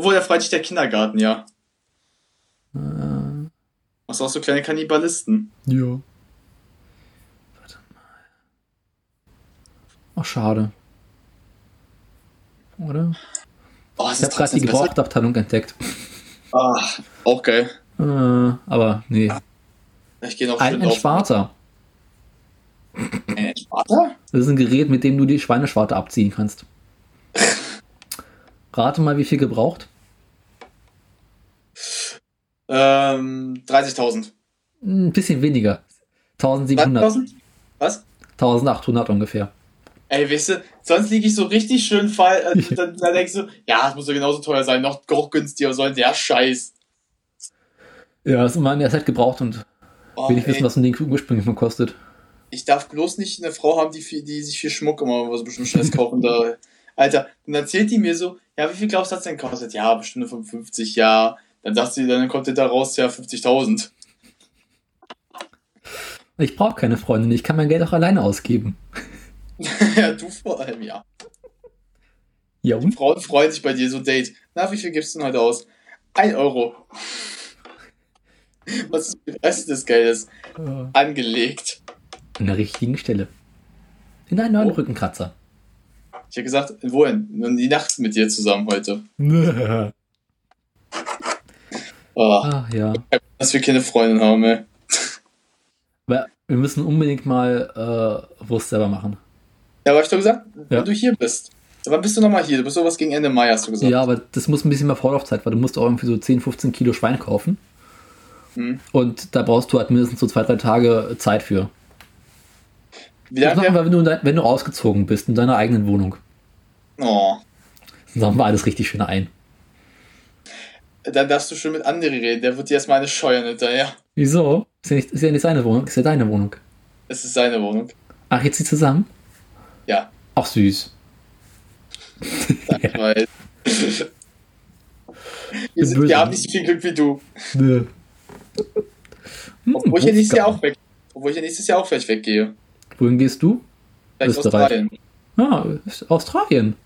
Obwohl, da freut sich der Kindergarten, ja. Äh, Machst auch so kleine Kannibalisten. ja. Warte mal. Ach, schade. Oder? Oh, Ich habe gerade die. Gebrauchtabteilung entdeckt. Ah, auch geil. Äh, aber nee. Ich gehe noch Ein. Entsparter. Ein Entsparter? Das ist ein Gerät, mit dem du die Schweineschwarte abziehen kannst. Rate mal, wie viel gebraucht? Ähm, 30.000. Ein bisschen weniger. 1700. 30.000? Was? 1800 ungefähr. Ey, weißt du, sonst liege ich so richtig schön fall, äh, dann, dann denkst du, ja, es muss ja genauso teuer sein, noch, günstiger, soll der Scheiß. Ja, das ist immer in der Zeit gebraucht und Oh, will ich wissen, was ein Ding ursprünglich mal kostet. ich darf bloß nicht eine Frau haben, die, viel, die sich viel Schmuck immer so bestimmt Scheiß kaufen. Da. Alter, dann erzählt die mir so, ja, wie viel glaubst du, hat's denn gekostet? Ja, bestimmt 55, ja. Dann sagt sie, dann kommt der da raus, ja, 50.000. Ich brauche keine Freundin, ich kann mein Geld auch alleine ausgeben. ja, du vor allem, ja. Ja und? Frauen freuen sich bei dir so Date. Na, wie viel gibst du denn heute aus? Ein Euro. Was ist mit dem Rest des Geldes? Angelegt. An der richtigen Stelle. In einen neuen Oh. Rückenkratzer. Ich habe gesagt, wohin? Nun die Nacht mit dir zusammen heute. Oh, Ah, ja. dass wir keine Freundin haben, ey. Aber wir müssen unbedingt mal äh, Wurst selber machen. Ja, aber ich doch gesagt, Ja. wenn du hier bist. Wann bist du nochmal hier? Du bist sowas gegen Ende Mai, hast du gesagt. Ja, aber das muss ein bisschen mehr Vorlaufzeit, weil du musst auch irgendwie so 10, 15 Kilo Schwein kaufen. Hm. Und da brauchst du halt mindestens so zwei, drei Tage Zeit für. Wie Das lange? machen wir, wenn du, wenn du ausgezogen bist in deiner eigenen Wohnung. Oh, Dann haben wir alles richtig schön ein. Dann darfst du schon mit André reden. Der wird dir erstmal eine scheuern hinterher. Wieso? Ist ja, nicht, ist ja nicht seine Wohnung, ist ja deine Wohnung. Es ist seine Wohnung. Ach, jetzt sie zusammen? Ja, Ach, süß. weil. wir, sind, wir haben nicht so viel Glück wie du. Nö. Hm, Obwohl ich ja nächstes Jahr auch weg. Obwohl ich ja nächstes Jahr auch vielleicht weggehe. Wohin gehst du? Vielleicht Österreich. Australien. Ah, Australien.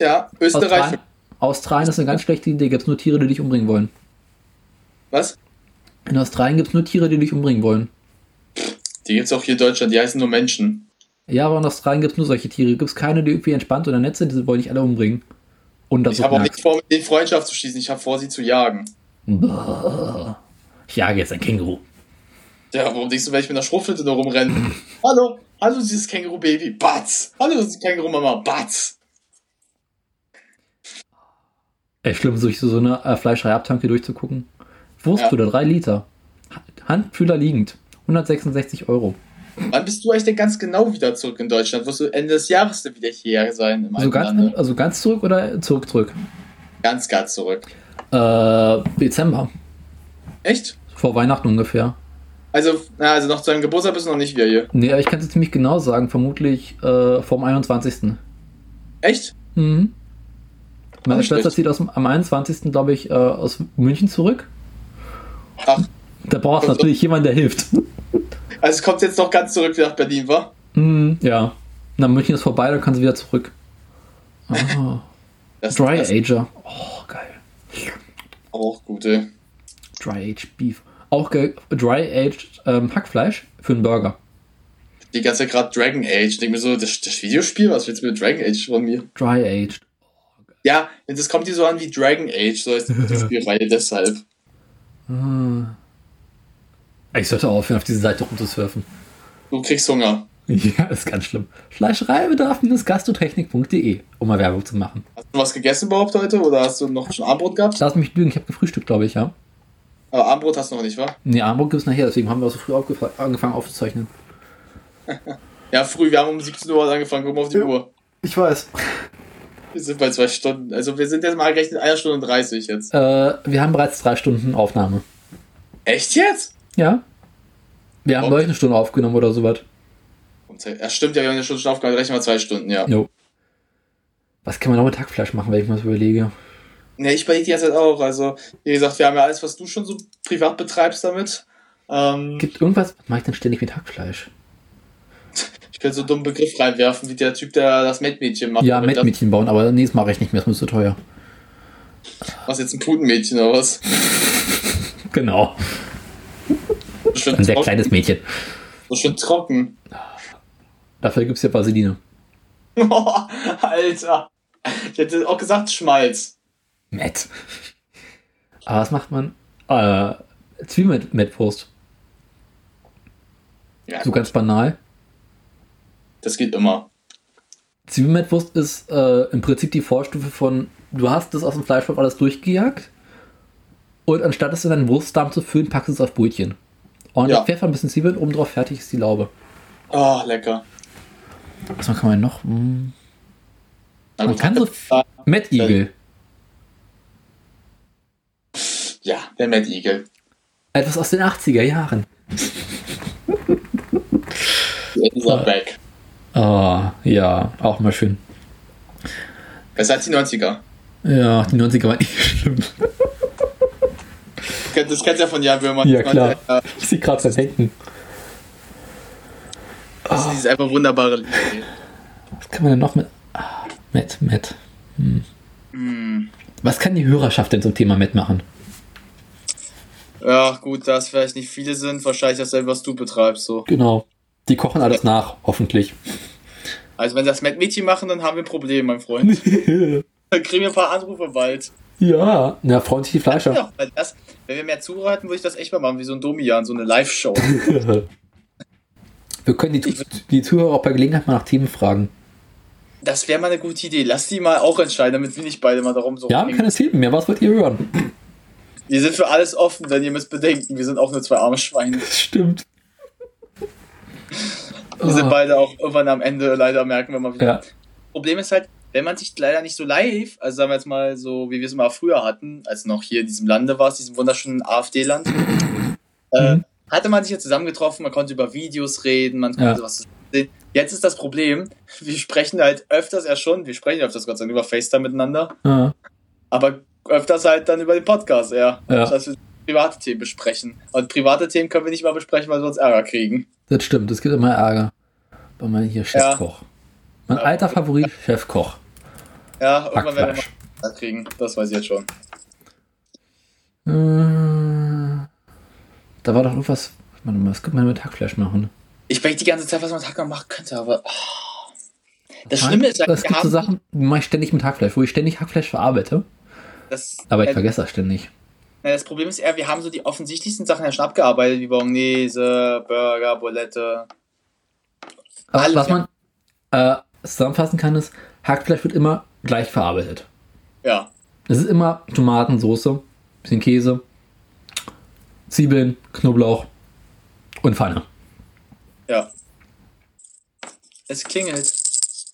Ja, Österreich. Australien. Australien ist eine ganz schlechte Idee. Gibt es nur Tiere, die dich umbringen wollen. Was? In Australien gibt es nur Tiere, die dich umbringen wollen. Die gibt's auch hier in Deutschland. Die heißen nur Menschen. Ja, aber in Australien gibt es nur solche Tiere. Gibt es keine, die irgendwie entspannt oder nett sind, die wollen dich alle umbringen. Und das Ich habe auch nicht vor, mit denen Freundschaft zu schließen. Ich habe vor, sie zu jagen. Ich jage jetzt ein Känguru. Ja, warum denkst du, wenn ich mit einer Schrotflinte da rumrenne? hallo, hallo, dieses Känguru-Baby. Batz. Hallo, dieses Känguru-Mama. Batz. Ey, schlimm, durch so eine äh, Fleischereiabtanke durchzugucken. Wurstfüller, 3 Liter. Ha- Handfühler liegend. 166 Euro. Wann bist du eigentlich denn ganz genau wieder zurück in Deutschland? Wirst du Ende des Jahres denn wieder hierher sein? Im Also ganz, Lande? also ganz zurück oder zurück, zurück? ganz, ganz zurück. Äh, Dezember. Echt? Vor Weihnachten ungefähr. Also, na, also noch zu deinem Geburtstag bist du noch nicht wieder hier. Nee, ich kann es ziemlich genau sagen. Vermutlich äh, vom 21. Echt? Mhm. Meine schlecht. zieht aus, am 21. glaube ich, äh, aus München zurück. Ach, Da brauchst du natürlich jemanden, der hilft. Also es kommt jetzt noch ganz zurück nach Berlin, wa? Mm, ja. Na, München ist vorbei, dann kann sie wieder zurück. Oh. Dry Ager. Oh, geil. Auch gut, ey. Dry Aged Beef. Auch geil. Dry Aged ähm, Hackfleisch für einen Burger. Die ganze Zeit gerade Dragon Age. Ich denke mir so, das, das Videospiel, was willst du mit Dragon Age von mir? Dry Aged. Ja, das kommt dir so an wie Dragon Age, so ist die Spielreihe deshalb. Ah. Ich sollte aufhören, auf diese Seite rumzusurfen. Du kriegst Hunger. Ja, das ist ganz schlimm. Fleischereibedarf-gastrotechnik.de, um mal Werbung zu machen. Hast du was gegessen überhaupt heute oder hast du noch schon Armbrot gehabt? Lass mich lügen, ich habe gefrühstückt, glaube ich, ja. Aber Armbrot hast du noch nicht, wa? Nee, Armbrot gibt es nachher, deswegen haben wir auch so früh angefangen aufzuzeichnen. ja, früh, wir haben um 17 Uhr angefangen, guck mal auf die ja, Uhr. Ich weiß. Wir sind bei zwei Stunden. Also wir sind jetzt mal gerechnet einer Stunde und 30 jetzt. Äh, wir haben bereits drei Stunden Aufnahme. Echt jetzt? Ja. Wir haben gleich eine Stunde aufgenommen oder sowas. Ja, stimmt, ja, wir haben eine Stunde aufgenommen, rechnen wir zwei Stunden, ja. Jo. Was kann man noch mit Hackfleisch machen, wenn ich mir das überlege? Ne, ich überlege die ganze Zeit auch. Also, wie gesagt, wir haben ja alles, was du schon so privat betreibst damit. Ähm, Gibt irgendwas, was mache ich denn ständig mit Hackfleisch? Ich könnte so einen dummen Begriff reinwerfen, wie der Typ, der das Mettmädchen macht. Ja, Mettmädchen bauen, aber nee, das mache ich nicht mehr, das ist zu teuer. Was jetzt ein Putenmädchen oder was? genau. Ein sehr kleines Mädchen. So schön trocken. Dafür gibt es ja Vaseline. Oh, Alter. Ich hätte auch gesagt Schmalz. Nett. Aber was macht man? Äh, Zwiebelmettwurst. Ja. So ganz banal. Das geht immer. Zwiebelmettwurst ist äh, im Prinzip die Vorstufe von, du hast das aus dem Fleischwolf alles durchgejagt und anstatt es in einen Wurstdarm zu füllen, packst du es auf Brötchen. Und ja. Pfeffer, ein bisschen Zwiebeln, oben drauf fertig ist die Laube. Oh, lecker. Was kann man noch? Hm. Man kann so. Mad Eagle. Ja, der Mad Eagle. Etwas aus den 80er Jahren. Back. Oh, ja, auch mal schön. Besser als die 90er. Ja, die 90er waren nicht schlimm. Das kennst du ja von Jan Böhmer. Ja, klar. Ich sehe gerade sein Denken. Das ist einfach wunderbare Lied. Was kann man denn noch mit. Ah, Matt, Matt. Hm. Mm. Was kann die Hörerschaft denn zum Thema Matt machen? Ja, gut, da es vielleicht nicht viele sind, wahrscheinlich dasselbe, was du betreibst. So. Genau. Die kochen alles nach, hoffentlich. Also, wenn das Matt-Mädchen machen, dann haben wir ein Problem, mein Freund. dann kriegen wir ein paar Anrufe bald. Ja, na, freuen sich die Fleischer. Ja, das, wenn wir mehr zuhören, würde ich das echt mal machen, wie so ein Domian, so eine Live-Show. wir können die, die Zuhörer auch bei Gelegenheit mal nach Themen fragen. Das wäre mal eine gute Idee. Lass die mal auch entscheiden, damit wir nicht beide mal darum so. Ja, keine Themen mehr. Was wollt ihr hören? Wir sind für alles offen, denn ihr müsst bedenken, wir sind auch nur zwei arme Schweine. Stimmt. Wir sind beide auch irgendwann am Ende leider merken, wenn man wieder. Ja. Problem ist halt, wenn man sich leider nicht so live, also sagen wir jetzt mal so, wie wir es mal früher hatten, als noch hier in diesem Lande war, diesem wunderschönen AfD-Land, äh, mhm. hatte man sich ja zusammengetroffen, man konnte über Videos reden, man konnte ja. was sehen. Jetzt ist das Problem, wir sprechen halt öfters ja schon, wir sprechen öfters Gott sei Dank über FaceTime miteinander, ja. aber öfters halt dann über den Podcast, ja. ja. Dass wir private Themen besprechen. Und private Themen können wir nicht mal besprechen, weil wir uns Ärger kriegen. Das stimmt, es gibt immer Ärger. Bei meinem hier Chefkoch. Ja. Mein ja. alter Favorit, Chefkoch. Ja, irgendwann werden wir mal kriegen. Das weiß ich jetzt schon. Äh, da war doch irgendwas. Was könnte man mit Hackfleisch machen? Ich denke die ganze Zeit, was man mit Hackfleisch machen könnte, aber. Oh. Das Schlimme ist, es gibt so Sachen, die mache ich ständig mit Hackfleisch, wo ich ständig Hackfleisch verarbeite. Das, aber ich äh, vergesse das ständig. Das Problem ist eher, wir haben so die offensichtlichsten Sachen ja schon abgearbeitet, wie Bolognese, Burger, Bulette. Aber was man äh, zusammenfassen kann, ist, Hackfleisch wird immer gleich verarbeitet. Ja. Es ist immer Tomatensoße, bisschen Käse, Zwiebeln, Knoblauch und Pfanne. Ja. Es klingelt.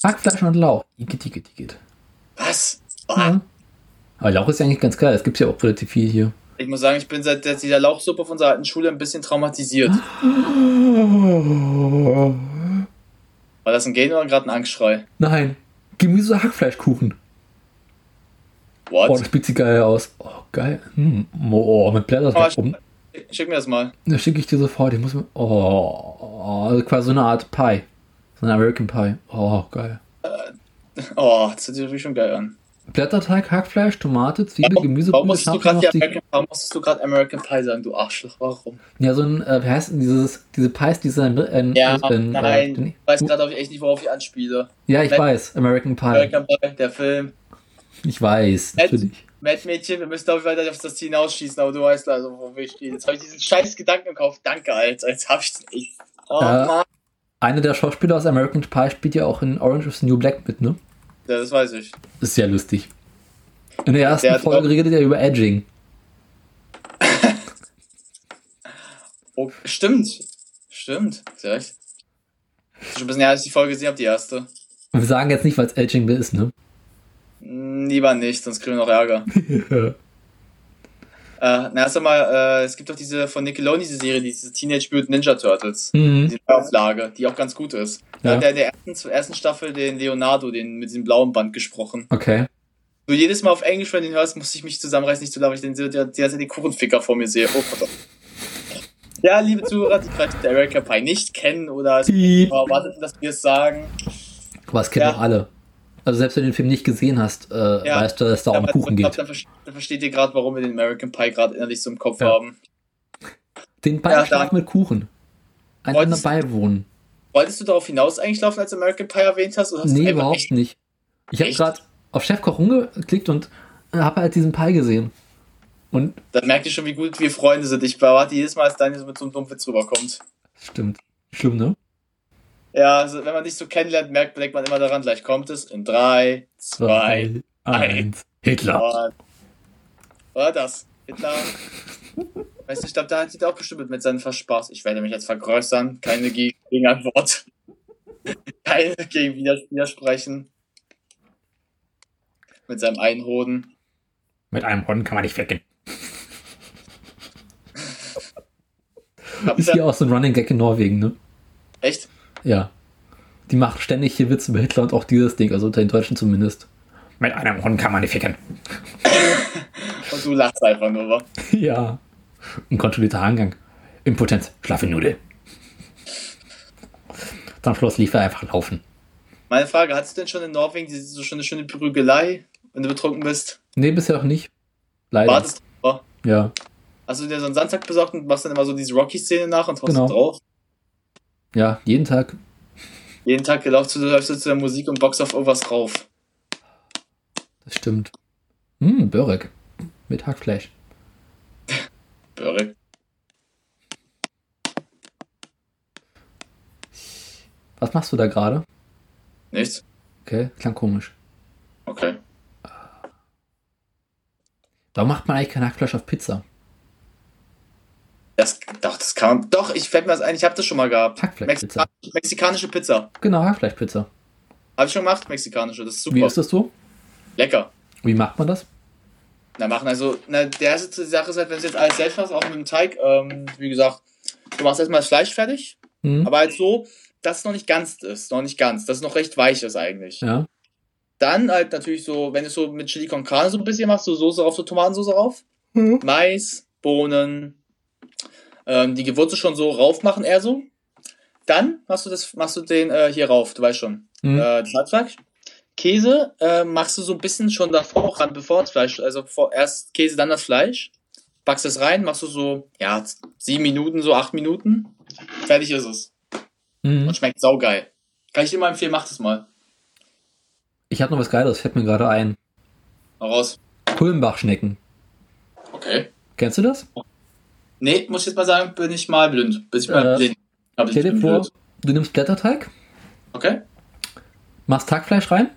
Hackfleisch und Lauch. Igitt, igitt, igitt. Was? Oh. Ja. Aber Lauch ist ja eigentlich ganz geil. Es gibt ja auch relativ viel hier. Ich muss sagen, ich bin seit dieser Lauchsuppe von unserer alten Schule ein bisschen traumatisiert. War das ein Gain oder gerade ein Angstschrei? Nein. Gemüse-Hackfleischkuchen. What? Oh, das sieht geil aus. Oh, geil. Hm. Oh, mit Blätter drauf oben. Schick mir das mal. Da schicke ich dir sofort. Ich muss mir. Oh, oh, quasi so eine Art Pie. So ein American Pie. Oh, geil. Oh, das hört sich wirklich schon geil an. Blätterteig, Hackfleisch, Tomate, Zwiebel, Gemüse, Warum musstest du gerade die... American, warum musstest du gerade American Pie sagen, du Arschloch? Warum? Ja, so ein, äh, wie heißt denn dieses, diese Pies, die sind in, Ja, in, nein. äh, ich weiß gerade echt nicht, worauf ich anspiele. Ja, ich Matt- weiß, American Pie. American Pie, der Film. Ich weiß, Matt, natürlich. Matt Mädchen, wir müssen glaube ich weiter auf das Ziel hinausschießen, aber du weißt also, wofür ich gehe. Jetzt habe ich diesen scheiß Gedanken Kopf. Danke, Alter. Jetzt habe ich den echt. Oh Ja. Mann. Einer der Schauspieler aus American Pie spielt ja auch in Orange is the New Black mit, ne? Ja, das weiß ich. Das ist sehr lustig. In der ersten Der Folge redet er über Edging. Oh, stimmt. Stimmt. Du recht. Schon ein bisschen her, als ich die Folge gesehen habe, die erste. Und wir sagen jetzt nicht, was Edging ist, ne? Lieber nicht, sonst kriegen wir noch Ärger. Äh, na, erst einmal, äh, es gibt doch diese von Nickelodeon, diese Serie, diese Teenage Mutant Ninja Turtles. Mhm. Die Auflage, die auch ganz gut ist. Da Ja. hat er in der ersten, ersten Staffel den Leonardo, den mit diesem blauen Band gesprochen. Okay. Du jedes Mal auf Englisch, wenn du ihn hörst, muss ich mich zusammenreißen, nicht zu lachen, weil ich den die, die, die, die Kuchenficker vor mir sehe. Oh Gott. Ja, liebe Zuhörer, die vielleicht der American Pie nicht kennen oder es Piep. erwarteten, dass wir es sagen. Aber das kennen Ja. doch alle. Also selbst wenn du den Film nicht gesehen hast, äh, Ja. weißt du, dass es da um Aber Kuchen glaub, geht. Dann, dann versteht ihr gerade, warum wir den American Pie gerade innerlich so im Kopf Ja. haben. Den Ja, Beischlag da- mit Kuchen. Einander beiwohnen. Wolltest du darauf hinaus eigentlich laufen, als du American Pie erwähnt hast? Oder hast Nee, überhaupt echt- nicht. Ich habe gerade auf Chefkoch rumgeklickt und habe halt diesen Pie gesehen. Und Dann merkt ihr schon, wie gut wir Freunde sind. Ich erwarte jedes Mal, als Daniel so mit so einem dummen Witz rüberkommt. stimmt. Schlimm, ne? Ja, also wenn man dich so kennenlernt, merkt, denkt man immer daran, gleich kommt es in drei, zwei, eins. Hitler. und... Oder das. Hitler. Weißt du, ich glaube, da hat sich auch bestimmt mit seinem Verspaß. Ich werde mich jetzt vergrößern. Keine Geg- Gegenantwort. Keine gegen Widers- Widersprechen. Mit seinem Einhoden. Mit einem Hund kann man nicht. Habt Ist hier auch so ein Running Gag in Norwegen, ne? Echt? Ja. Die macht ständig hier Witze über Hitler und auch dieses Ding, also unter den Deutschen zumindest. Mit einem Hund kann man nicht ficken. Und du lachst einfach nur, wa? ja. Unkontrollierter Angang. Impotenz, schlaffe Nudel. Dann Schluss lief er einfach laufen. Meine Frage, hattest du denn schon in Norwegen diese, so schon eine schöne Prügelei, wenn du betrunken bist? Nee, bisher auch nicht. Leider. Wartest du drauf? Ja. Hast du dir so einen Sandsack besorgt und machst dann immer so diese Rocky-Szene nach und haust Genau. drauf? Ja, jeden Tag. Jeden Tag läufst du, läufst du zu der Musik und boxst auf irgendwas rauf. Das stimmt. Hm, Börek. Mit Hackfleisch. Börek. Was machst du da gerade? Nichts? Okay, klang komisch. Okay. Warum macht man eigentlich kein Hackfleisch auf Pizza? Das, doch, das kann man. Doch, ich fällt mir das ein, ich habe das schon mal gehabt. Hackfleischpizza. Mexika mexikanische Pizza. Genau, Hackfleischpizza. Habe ich schon gemacht, mexikanische. Das ist super. Wie ist das so? Lecker. Wie macht man das? Na, machen also, na, der erste Sache ist halt, wenn du jetzt alles selbst machst, auch mit dem Teig, ähm, wie gesagt, du machst erstmal das Fleisch fertig, Hm? aber halt so, dass es noch nicht ganz ist, noch nicht ganz, dass es noch recht weich ist eigentlich. Ja. Dann halt natürlich so, wenn du es so mit Chili con Carne so ein bisschen machst, so Soße drauf, so Tomatensauce drauf, Mais, Bohnen, ähm, die Gewürze schon so rauf machen, eher so. Dann machst du das, machst du den äh, hier rauf, du weißt schon. Mhm. Äh, das Hackfleisch. Käse äh, machst du so ein bisschen schon davor ran, bevor das Fleisch, also vor, erst Käse, dann das Fleisch. Packst es rein, machst du so, ja, sieben Minuten, so acht Minuten. Fertig ist es. Mhm. Und schmeckt saugeil. Kann ich dir mal empfehlen, mach das mal. Ich habe noch was Geiles, fällt mir gerade ein. Mal raus. Kulmbachschnecken. Okay. Kennst du das? Nee, muss ich jetzt mal sagen, bin ich mal blind. Bin ich mal Äh, blind. Hab ich Stell dir vor, blöd. du nimmst Blätterteig, Okay. machst Hackfleisch rein,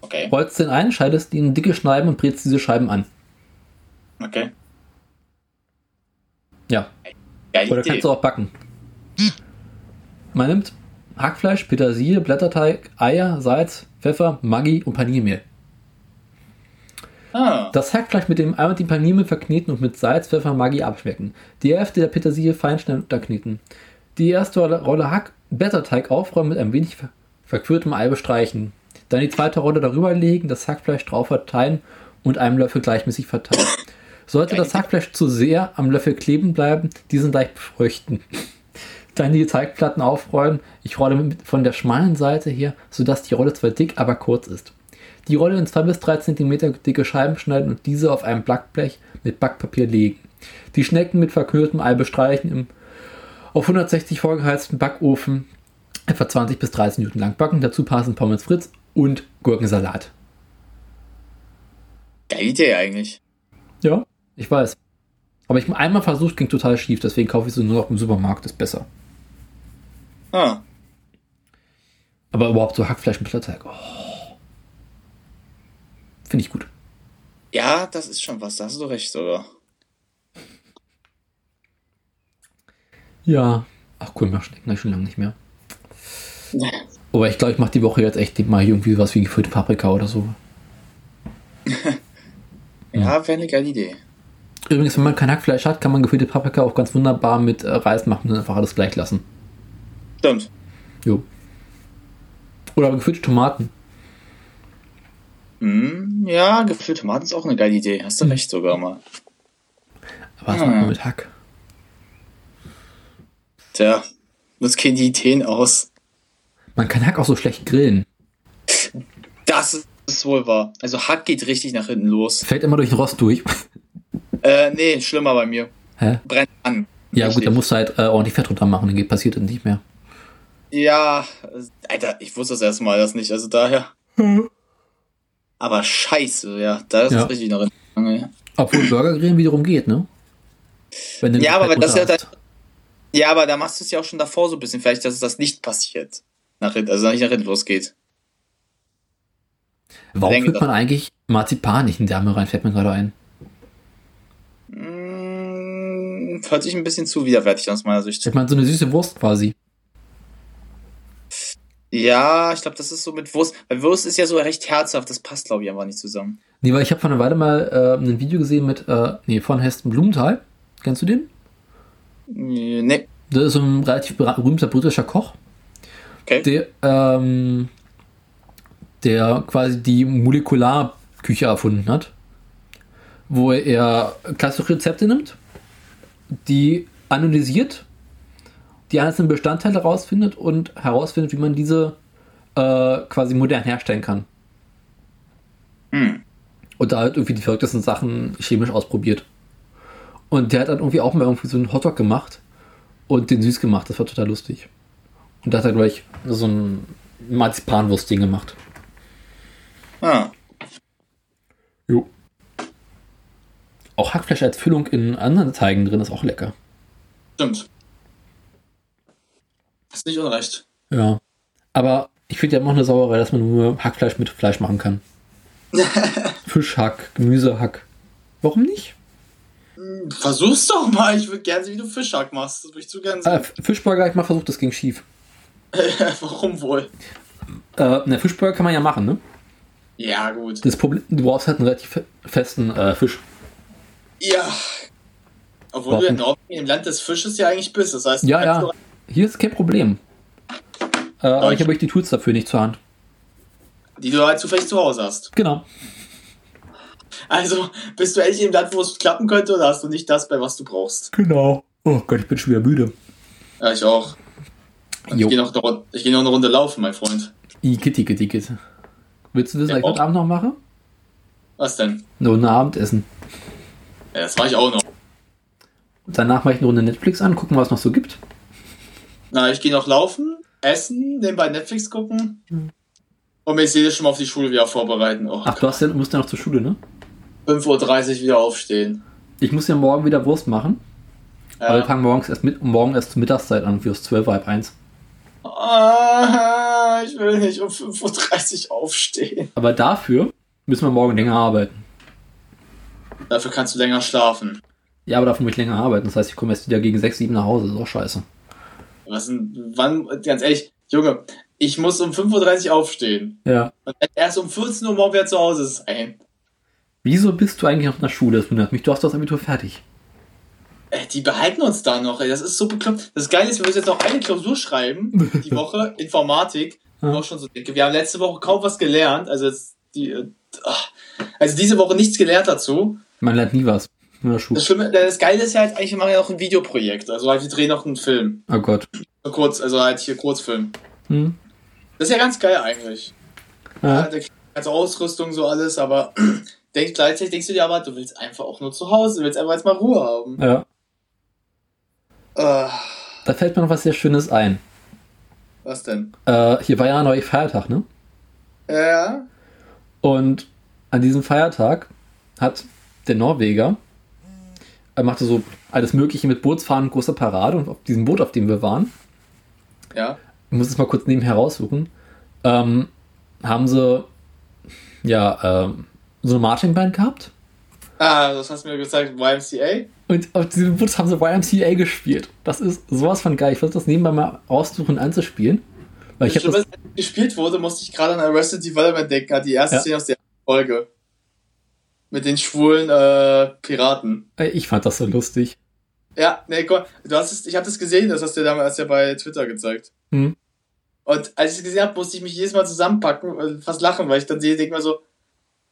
Okay. rollst den ein, scheidest ihn in dicke Scheiben und brätst diese Scheiben an. Okay. Ja. Geile Oder Idee. kannst du auch backen. Man nimmt Hackfleisch, Petersilie, Blätterteig, Eier, Salz, Pfeffer, Maggi und Paniermehl. Ah. Das Hackfleisch mit dem einmal die Paniermehl verkneten und mit Salz, Pfeffer, Maggi abschmecken. Die Hälfte der Petersilie fein schnell unterkneten. Die erste Rolle, Hack Blätterteig aufräumen mit ein wenig ver verquirltem Ei bestreichen. Dann die zweite Rolle darüber legen, das Hackfleisch drauf verteilen und einem Löffel gleichmäßig verteilen. Sollte das Hackfleisch zu sehr am Löffel kleben bleiben, diesen leicht befeuchten. Dann die Teigplatten aufrollen. Ich rolle mit von der schmalen Seite her, sodass die Rolle zwar dick, aber kurz ist. Die Rolle in 2 bis 3 cm dicke Scheiben schneiden und diese auf einem Backblech mit Backpapier legen. Die Schnecken mit verkühltem Ei bestreichen im auf 160 vorgeheizten Backofen etwa 20 bis 30 Minuten lang backen. Dazu passen Pommes Fritz und Gurkensalat. Geile Idee eigentlich. Ja, ich weiß. Aber ich habe einmal versucht, ging total schief, deswegen kaufe ich sie nur noch im Supermarkt, ist besser. Ah. Aber überhaupt so Hackfleisch mit Blätterteig. Oh. Finde ich gut. Ja, das ist schon was, da hast du recht, oder? Ja. Ach cool, mach schnecken schon lange nicht mehr. Aber ich glaube, ich mache die Woche jetzt echt mal irgendwie was wie gefüllte Paprika oder so. ja, wäre eine geile Idee. Übrigens, wenn man kein Hackfleisch hat, kann man gefüllte Paprika auch ganz wunderbar mit äh, Reis machen und einfach alles gleich lassen. Stimmt. Jo. Oder gefüllte Tomaten. Mm, ja, gefüllte Tomaten ist auch eine geile Idee. Hast du recht sogar mal. Aber was hm. macht man mit Hack? Tja, was gehen die Ideen aus? Man kann Hack auch so schlecht grillen. Das ist wohl wahr. Also Hack geht richtig nach hinten los. Fällt immer durch den Rost durch. Äh, nee, schlimmer bei mir. Hä? Brennt an. Ja, richtig. gut, dann musst du halt äh, ordentlich Fett runter machen, dann passiert das nicht mehr. Ja, Alter, ich wusste das erstmal das nicht, also daher. Mhm. Aber scheiße, ja, da ist ja. es richtig nach hinten. Ja. Obwohl Burger grillen wiederum geht, ne? ja, aber das ja, ja, aber da machst du es ja auch schon davor so ein bisschen, vielleicht, dass das nicht passiert. Nach, also nicht nach hinten losgeht. Warum führt man eigentlich Marzipan nicht in die Dame rein, fällt mir gerade ein. Mm, hört sich ein bisschen zu widerwärtig aus meiner Sicht. Ich meine, so eine süße Wurst quasi. Ja, ich glaube, das ist so mit Wurst. Weil Wurst ist ja so recht herzhaft, das passt, glaube ich, einfach nicht zusammen. Nee, weil ich habe vor einer Weile mal äh, ein Video gesehen mit, äh, nee, von Hesten Blumenthal. Kennst du den? Nee. Das ist so ein relativ berühmter britischer Koch. Okay. Der, ähm, der quasi die Molekularküche erfunden hat. Wo er klassische Rezepte nimmt, die analysiert die einzelnen Bestandteile herausfindet und herausfindet, wie man diese äh, quasi modern herstellen kann. Hm. Und da halt irgendwie die verrücktesten Sachen chemisch ausprobiert. Und der hat dann irgendwie auch mal irgendwie so einen Hotdog gemacht und den süß gemacht. Das war total lustig. Und da hat er gleich so ein Marzipanwurst-Ding gemacht. Ah. Jo. Auch Hackfleisch als Füllung in anderen Teigen drin ist auch lecker. Stimmt. Ist nicht unrecht. Ja. Aber ich finde ja immer noch eine Sauerei, dass man nur Hackfleisch mit Fleisch machen kann. Fischhack, Gemüsehack. Warum nicht? Hm, versuch's doch mal. Ich würde gerne sehen, wie du Fischhack machst. Das würde ich zu gerne sehen. Ah, Fischburger ich mal versucht, das ging schief. Warum wohl? Äh, ne, Fischburger kann man ja machen, ne? Ja, gut. Das Problem, du brauchst halt einen relativ festen äh, Fisch. Ja. Obwohl Warum? du Norwegen im Land des Fisches ja eigentlich bist. Das heißt, ja, ja. Hier ist kein Problem. Äh, aber ich habe euch die Tools dafür nicht zur Hand. Die du halt zufällig zu Hause hast. Genau. Also, bist du endlich im Land, wo es klappen könnte, oder hast du nicht das, bei was du brauchst? Genau. Oh Gott, ich bin schon wieder müde. Ja, ich auch. ich gehe noch, geh noch eine Runde laufen, mein Freund. I, kitty, kitty, kitty. Willst du das ja, heute Abend noch machen? Was denn? Nur ein Abendessen. Ja, das mache ich auch noch. Danach mache ich eine Runde Netflix an, gucken, was es noch so gibt. Na, ich gehe noch laufen, essen, nebenbei Netflix gucken. Hm. Und mich sehe schon mal auf die Schule wieder vorbereiten. Oh, Ach, du hast ja, musst ja noch zur Schule, ne? 5.30 Uhr wieder aufstehen. Ich muss ja morgen wieder Wurst machen. Ja. Aber wir fangen morgens erst mit, morgen erst zur Mittagszeit an, fürs 12 halb 1. Ah, ich will nicht um 5.30 Uhr aufstehen. Aber dafür müssen wir morgen länger arbeiten. Dafür kannst du länger schlafen. Ja, aber dafür muss ich länger arbeiten. Das heißt, ich komme erst wieder gegen 6, 7 nach Hause. Das ist auch scheiße. Was denn, wann, ganz ehrlich, Junge, ich muss um 5.30 Uhr aufstehen. Ja. Und erst um 14 Uhr morgen wieder zu Hause sein. Wieso bist du eigentlich noch in der Schule? Das wundert mich. Du hast das Abitur fertig. Ey, die behalten uns da noch, ey. Das ist so bekloppt. Das Geile ist, wir müssen jetzt noch eine Klausur schreiben, die Woche, Informatik. Ich auch schon so denke. Wir haben letzte Woche kaum was gelernt. Also jetzt die, äh, also diese Woche nichts gelernt dazu. Man lernt nie was. Ja. Das, Schlimme, das Geile ist ja halt, eigentlich wir machen ja auch ein Videoprojekt. Also halt, wir drehen noch einen Film. Oh Gott. Kurz, also halt hier Kurzfilm. Hm. Das ist ja ganz geil eigentlich. Ja. Ja. ganze Ausrüstung, so alles, aber denk, gleichzeitig denkst du dir aber, du willst einfach auch nur zu Hause, du willst einfach jetzt mal Ruhe haben. ja. Äh, Da fällt mir noch was sehr Schönes ein. was denn? Äh, hier war ja ein neuer Feiertag, ne? Ja. Und an diesem Feiertag hat der Norweger, er machte so alles Mögliche mit Bootsfahren und großer Parade und auf diesem Boot, auf dem wir waren, Ja. ich muss es mal kurz nebenher raussuchen, ähm, haben sie ja ähm, so eine Marching-Band gehabt. Ah, das hast du mir gesagt, YMCA? Und auf diesem Boot haben sie YMCA gespielt. Das ist sowas von geil. Ich versuche das nebenbei mal raussuchen anzuspielen. Weil ich das. was gespielt wurde, musste ich gerade an Arrested Development denken, an die erste Ja. Szene aus der Folge. Mit den schwulen äh, Piraten. Ich fand das so lustig. Ja, nee, komm, du hast es, ich habe das gesehen, das hast du damals ja bei Twitter gezeigt. Hm. Und als ich es gesehen habe, musste ich mich jedes Mal zusammenpacken und fast lachen, weil ich dann sehe, denke mal so,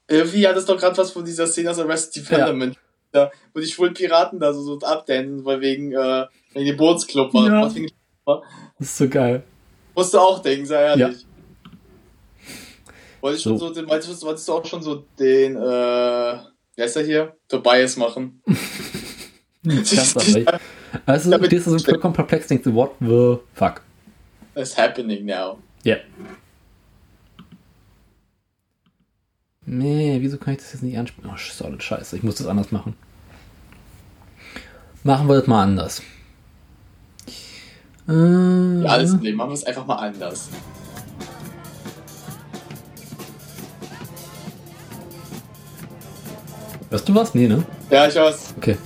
irgendwie hat es doch gerade was von dieser Szene aus Arrested Development. Ja. wo die schwulen Piraten da so, so abdancen, weil wegen, äh, wegen dem Bootsclub war. Ja. Das ist so geil. Musst du auch denken, sei ehrlich. Wollte schon So. so, wolltest, du- wolltest du auch schon so den, äh, wie heißt er hier? Tobias machen. Ganz ehrlich. Also, du stehst da so vollkommen perplex, denkst du, what the fuck? It's happening now. Ja. Nee, wieso kann ich das jetzt nicht anspielen? Oh, solid Scheiße, ich muss das anders machen. Machen wir das mal anders. Äh, Ja, alles im Leben, machen wir es einfach mal anders. Hörst du was? Nee, ne? Ja, ich weiß. Okay.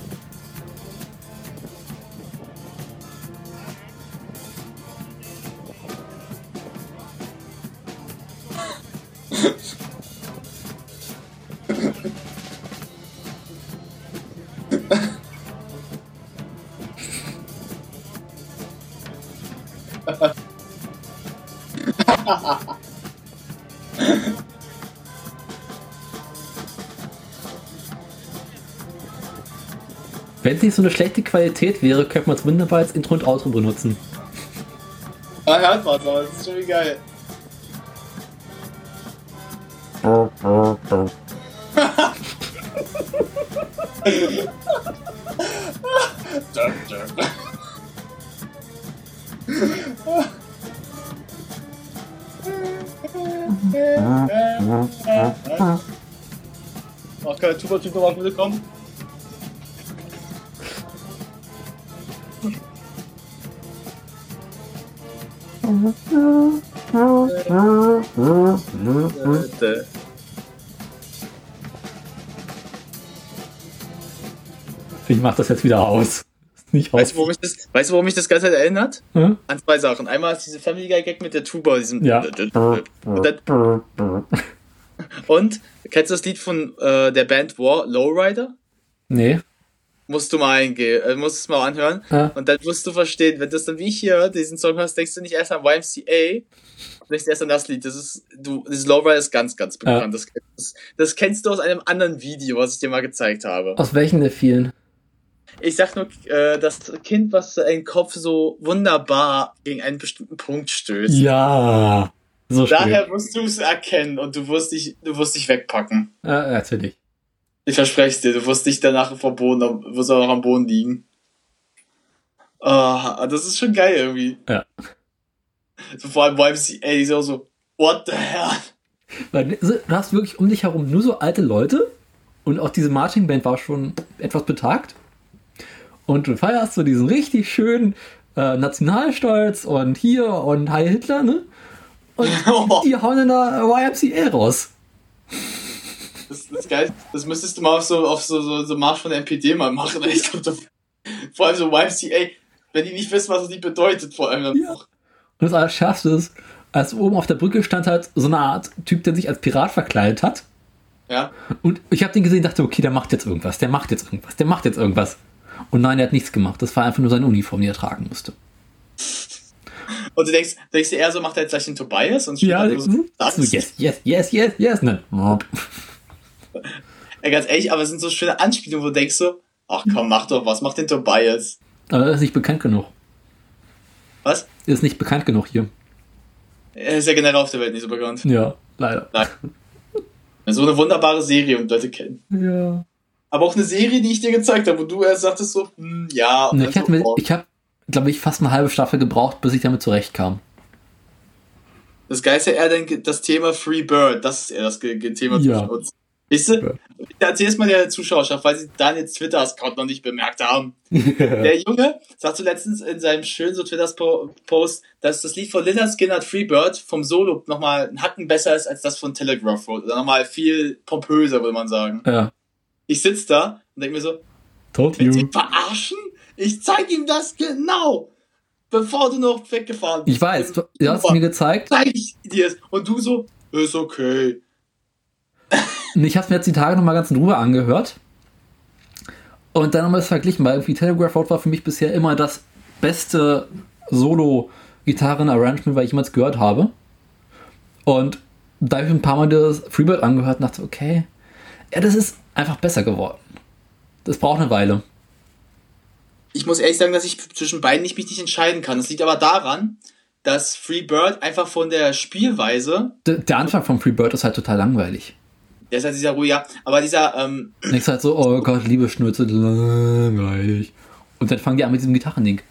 Nicht so eine schlechte Qualität wäre, könnte man es wunderbar als Intro und Outro benutzen. Ah, aber das ist schon wie geil. Ach, kann der Tuba-Typ nochmal Ich mach das jetzt wieder aus. Nicht aus. Weißt du, warum mich das, weißt du, warum mich das ganze erinnert? Hm? An zwei Sachen. Einmal ist diese Family Guy Gag mit der Tuba, diesem. Ja. Und, kennst du das Lied von äh, der Band War, Lowrider? Nee. Musst du mal eingehen, äh, musst es mal anhören. Ja. Und dann wirst du verstehen, wenn du das dann wie ich hier diesen Song hörst, denkst du nicht erst an YMCA, denkst erst an das Lied. Das ist, du, dieses Lowrider ist ganz, ganz bekannt. Das, das, das kennst du aus einem anderen Video, was ich dir mal gezeigt habe. Aus welchen der vielen? Ich sag nur, äh, das Kind, was ein Kopf so wunderbar gegen einen bestimmten Punkt stößt. Ja. So schön. Daher wirst du es erkennen und du wirst dich, du wirst dich wegpacken. Ja, natürlich. Ich verspreche es dir, du wirst dich danach vom Boden, am- wirst auch noch am Boden liegen. Ah, das ist schon geil irgendwie. Ja. So vor allem YMCA, die sind auch so, what the hell? Weil du hast wirklich um dich herum nur so alte Leute und auch diese Marching Band war schon etwas betagt. Und du feierst so diesen richtig schönen äh, Nationalstolz und hier und Heil Hitler, ne? Und die hauen dann da YMCA raus. Das, das ist geil. Das müsstest du mal auf so, auf so, so, so Marsch von der NPD mal machen. Ich glaub, da- vor allem so YMCA, wenn die nicht wissen, was das bedeutet, vor allem. auch. Und das Allerschärfste ist, als oben auf der Brücke stand halt so eine Art Typ, der sich als Pirat verkleidet hat. Ja. Und ich habe den gesehen dachte, okay, der macht jetzt irgendwas, der macht jetzt irgendwas, der macht jetzt irgendwas. Und nein, der hat nichts gemacht. Das war einfach nur seine Uniform, die er tragen musste. Und du denkst, denkst du eher so, macht er jetzt gleich den Tobias und Ja, so, nur so, yes, yes, yes, yes, yes. Ne? Ey, ganz ehrlich, aber es sind so schöne Anspielungen, wo du denkst so, Ach komm, mach doch was, mach den Tobias. Aber er ist nicht bekannt genug. Was? Ist nicht bekannt genug hier. Er ist ja generell auf der Welt nicht so bekannt. Ja, leider. Nein. So eine wunderbare Serie und Leute kennen. Ja. Aber auch eine Serie, die ich dir gezeigt habe, wo du erst sagtest so, hm, ja. Und Ne, dann ich mir- ich hab, glaube ich, fast eine halbe Staffel gebraucht, bis ich damit zurechtkam. Das Geilste eher das Thema Free Bird, das ist eher das Ge- Ge- Thema Ja. zwischen uns. Weißt du, erzähl es mal der Zuschauerschaft, weil sie Daniels Twitter-Account noch nicht bemerkt haben. Der Junge sagte letztens in seinem schönen so Twitter-Post, dass das Lied von Lillard Skinner Freebird vom Solo nochmal einen Hacken besser ist als das von Telegraph Road. Oder nochmal viel pompöser, würde man sagen. Ja. Ich sitz da und denke mir so, Told you. verarschen? Ich zeig ihm das genau, bevor du noch weggefahren bist. Ich weiß, du, du hast es mir gezeigt. Zeig ich dir es. Und du so, ist okay. Und ich habe mir jetzt die Tage nochmal ganz in Ruhe angehört. Und dann nochmal verglichen, weil irgendwie Telegraph Road war für mich bisher immer das beste Solo-Gitarren-Arrangement, was ich jemals gehört habe. Und da habe ich ein paar Mal das Freebird angehört und dachte, okay, ja, das ist einfach besser geworden. Das braucht eine Weile. Ich muss ehrlich sagen, dass ich zwischen beiden nicht mich nicht entscheiden kann. Das liegt aber daran, dass Freebird einfach von der Spielweise, D der Anfang von Freebird ist halt total langweilig. der ist halt dieser ruhiger, aber dieser, ähm, Denkst halt so, oh Gott, liebe Schnürze, langweilig. Und dann fangen die an mit diesem Gitarrending.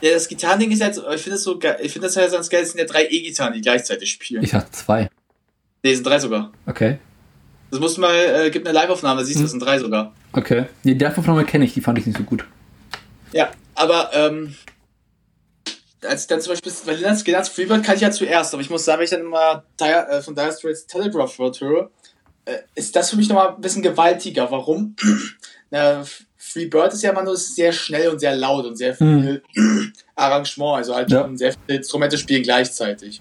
ja, das Gitarrending ist halt, ich finde das so geil, ich finde das halt ganz geil, es sind ja drei E-Gitarren, die gleichzeitig spielen. Ich hatte zwei. Es sind drei sogar. Okay. Das musst du mal, äh, gibt eine Live-Aufnahme, siehst du, es sind drei sogar. Okay. Die Live-Aufnahme kenne ich, die fand ich nicht so gut. Ja, aber ähm, als ich dann zum Beispiel bei Linux Skinners Freebird kann ich ja zuerst, aber ich muss sagen, wenn ich dann immer äh, von Dire Straits Telegraph Road höre, äh, ist das für mich nochmal ein bisschen gewaltiger. Warum? Na, Freebird ist ja immer nur sehr schnell und sehr laut und sehr viel Arrangement, also halt Ja. schon sehr viele Instrumente spielen gleichzeitig.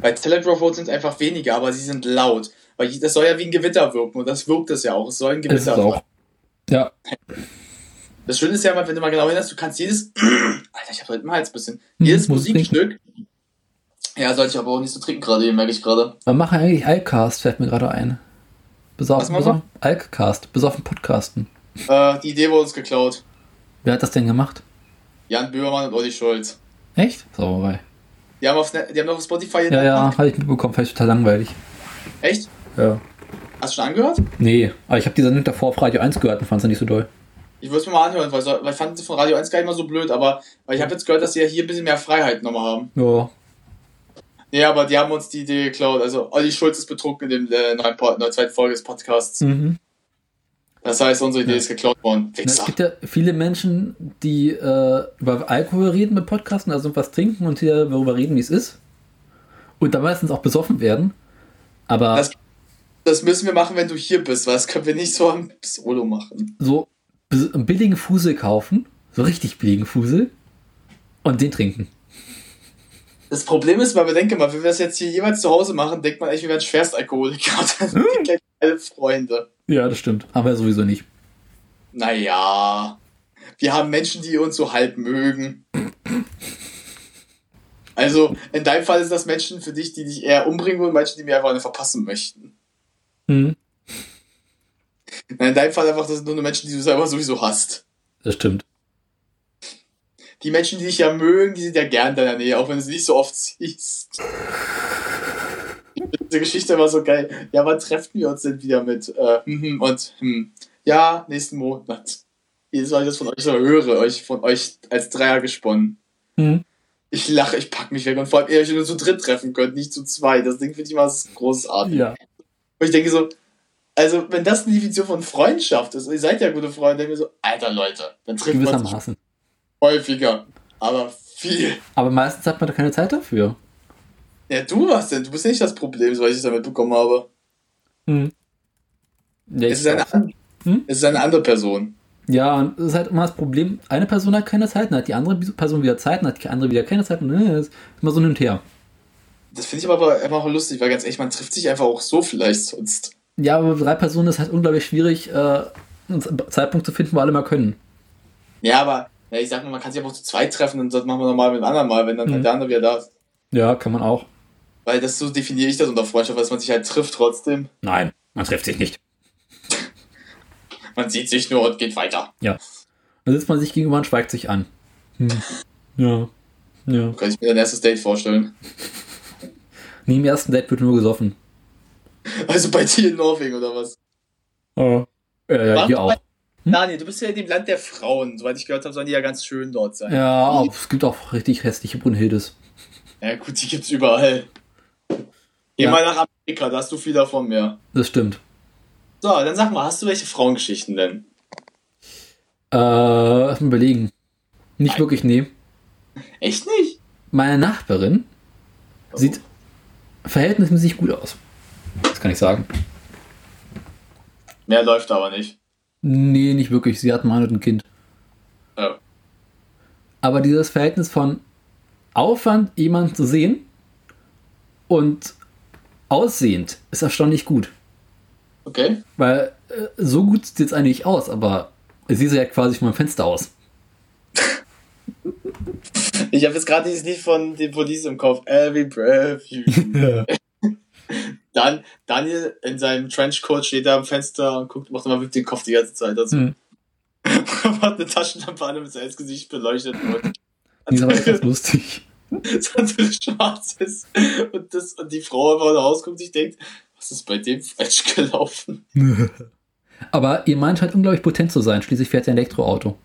Bei Telegraph Road sind es einfach weniger, aber sie sind laut. Weil das soll ja wie ein Gewitter wirken und das wirkt es ja auch. Es soll ein Gewitter auch. Ja. das Schöne ist ja wenn du mal genau hinhörst, du kannst jedes, Alter, ich hab heute mal Hals ein bisschen, Hm, jedes Musikstück, ja, sollte ich aber auch nicht so trinken gerade, merke ich gerade. Wir machen eigentlich Alcast, fällt mir gerade ein. Alcast, bis auf den Podcasten. Äh, die Idee wurde uns geklaut. Wer hat das denn gemacht? Jan Böhmermann und Olli Schulz. Echt? Sauerei. Die haben auf, die haben auf Spotify Ja, ja, habe ich mitbekommen, vielleicht total langweilig. Echt? Ja. Hast du schon angehört? Nee, aber ich habe die Sendung davor auf Radio 1 gehört und fand es nicht so doll. Ich würde es mir mal anhören, weil, weil ich fand sie von Radio 1 gar nicht mal so blöd, aber weil ich habe jetzt gehört, dass sie ja hier ein bisschen mehr Freiheit nochmal haben. Ja. Nee, aber die haben uns die Idee geklaut. Also Olli Schulz ist betrunken in dem äh, neuen, in der zweiten Folge des Podcasts. Mhm. Das heißt, unsere Idee ist geklaut worden. Na, Es gibt ja viele Menschen, die äh, über Alkohol reden mit Podcasten, also was trinken und hier darüber reden, wie es ist. Und da meistens auch besoffen werden. Aber Das- Das müssen wir machen, wenn du hier bist, weil das können wir nicht so am Solo machen. so einen billigen Fusel kaufen, so richtig billigen Fusel, und den trinken. Das Problem ist, weil wir denken mal, wenn wir das jetzt hier jeweils zu Hause machen, denkt man echt, wir wären Schwerstalkoholiker. Das sind die gleich alle Freunde. Ja, das stimmt. Aber sowieso nicht. Naja, wir haben Menschen, die uns so halb mögen. Also, in deinem Fall sind das Menschen für dich, die dich eher umbringen wollen, Menschen, die mir einfach eine verpassen möchten. Mhm. Nein, in deinem Fall einfach, das sind nur Menschen, die du selber sowieso hast. Das stimmt. Die Menschen, die dich ja mögen, die sind ja gern in deiner Nähe, auch wenn du sie nicht so oft siehst. Diese Geschichte war so geil. Ja, wann treffen wir uns denn wieder mit? Äh, hm, und hm, ja, nächsten Monat. Jedes Mal, ich das von euch so höre, euch von euch als Dreier gesponnen. Mhm. Ich lache, ich pack mich weg und vor allem, ihr euch nur zu dritt treffen könnt, nicht zu zwei. Das Ding finde ich immer großartig. Ja. Und ich denke so, also wenn das eine Definition von Freundschaft ist, und ihr seid ja gute Freunde, denke ich so, alter Leute, dann trifft man sich häufiger. Aber viel. Aber meistens hat man da keine Zeit dafür. Ja, du was denn? Du bist nicht das Problem, soweit ich das damit bekommen habe. Mhm. Ja, Es ist, eine, Hm? es ist eine andere Person. Ja, und es ist halt immer das Problem, eine Person hat keine Zeit, dann hat die andere Person wieder Zeit, dann hat die andere wieder keine Zeit und äh, ist immer so hin und her. Das finde ich aber einfach auch lustig, weil ganz ehrlich, man trifft sich einfach auch so vielleicht sonst. Ja, aber drei Personen ist halt unglaublich schwierig, äh, einen Zeitpunkt zu finden, wo alle mal können. Ja, aber ja, ich sag mal, man kann sich einfach zu zweit treffen und das machen wir nochmal mit dem anderen Mal, wenn dann halt Mhm. der andere wieder da ist. Ja, kann man auch. Weil das so definiere ich das unter Freundschaft, dass man sich halt trifft trotzdem. Nein, man trifft sich nicht. Man sieht sich nur und geht weiter. Ja. Dann sitzt man sich gegenüber und schweigt sich an. Hm. Ja. Ja. Kann ich mir dein erstes Date vorstellen. Nee, im ersten Date wird nur gesoffen. Also bei dir in Norwegen oder was? Oh. Ja, ja, hier auch. Daniel, du bist ja in dem Land der Frauen. Soweit ich gehört habe, sollen die ja ganz schön dort sein. Ja, aber es gibt auch richtig hässliche Brunhildes. Ja, gut, die gibt's überall. Geh Ja. mal nach Amerika, da hast du viel davon mehr. Das stimmt. So, dann sag mal, hast du welche Frauengeschichten denn? Äh, lass mal überlegen. Nicht wirklich, nee. Echt nicht? Meine Nachbarin sieht verhältnismäßig gut aus. Das kann ich sagen. Mehr läuft aber nicht. Nee, nicht wirklich. Sie hat mal ein Kind. Ja. Aber dieses Verhältnis von Aufwand, jemanden zu sehen und aussehend ist erstaunlich gut. Okay. Weil äh, so gut sieht es eigentlich aus, aber sie sieht ja quasi von meinem Fenster aus. Ich habe jetzt gerade dieses Lied von den Police im Kopf. Every breath you. Dann Daniel in seinem Trenchcoat steht da am Fenster und guckt, macht immer mit den Kopf die ganze Zeit dazu. Hm. hat eine Taschenlampe an, damit sein Gesicht beleuchtet wird. Die ist aber etwas lustig. Sonst schwarz ist. Und, das, und die Frau einfach guckt und sich denkt, was ist bei dem falsch gelaufen? Aber ihr meint halt unglaublich potent zu sein. Schließlich fährt sie ein Elektroauto.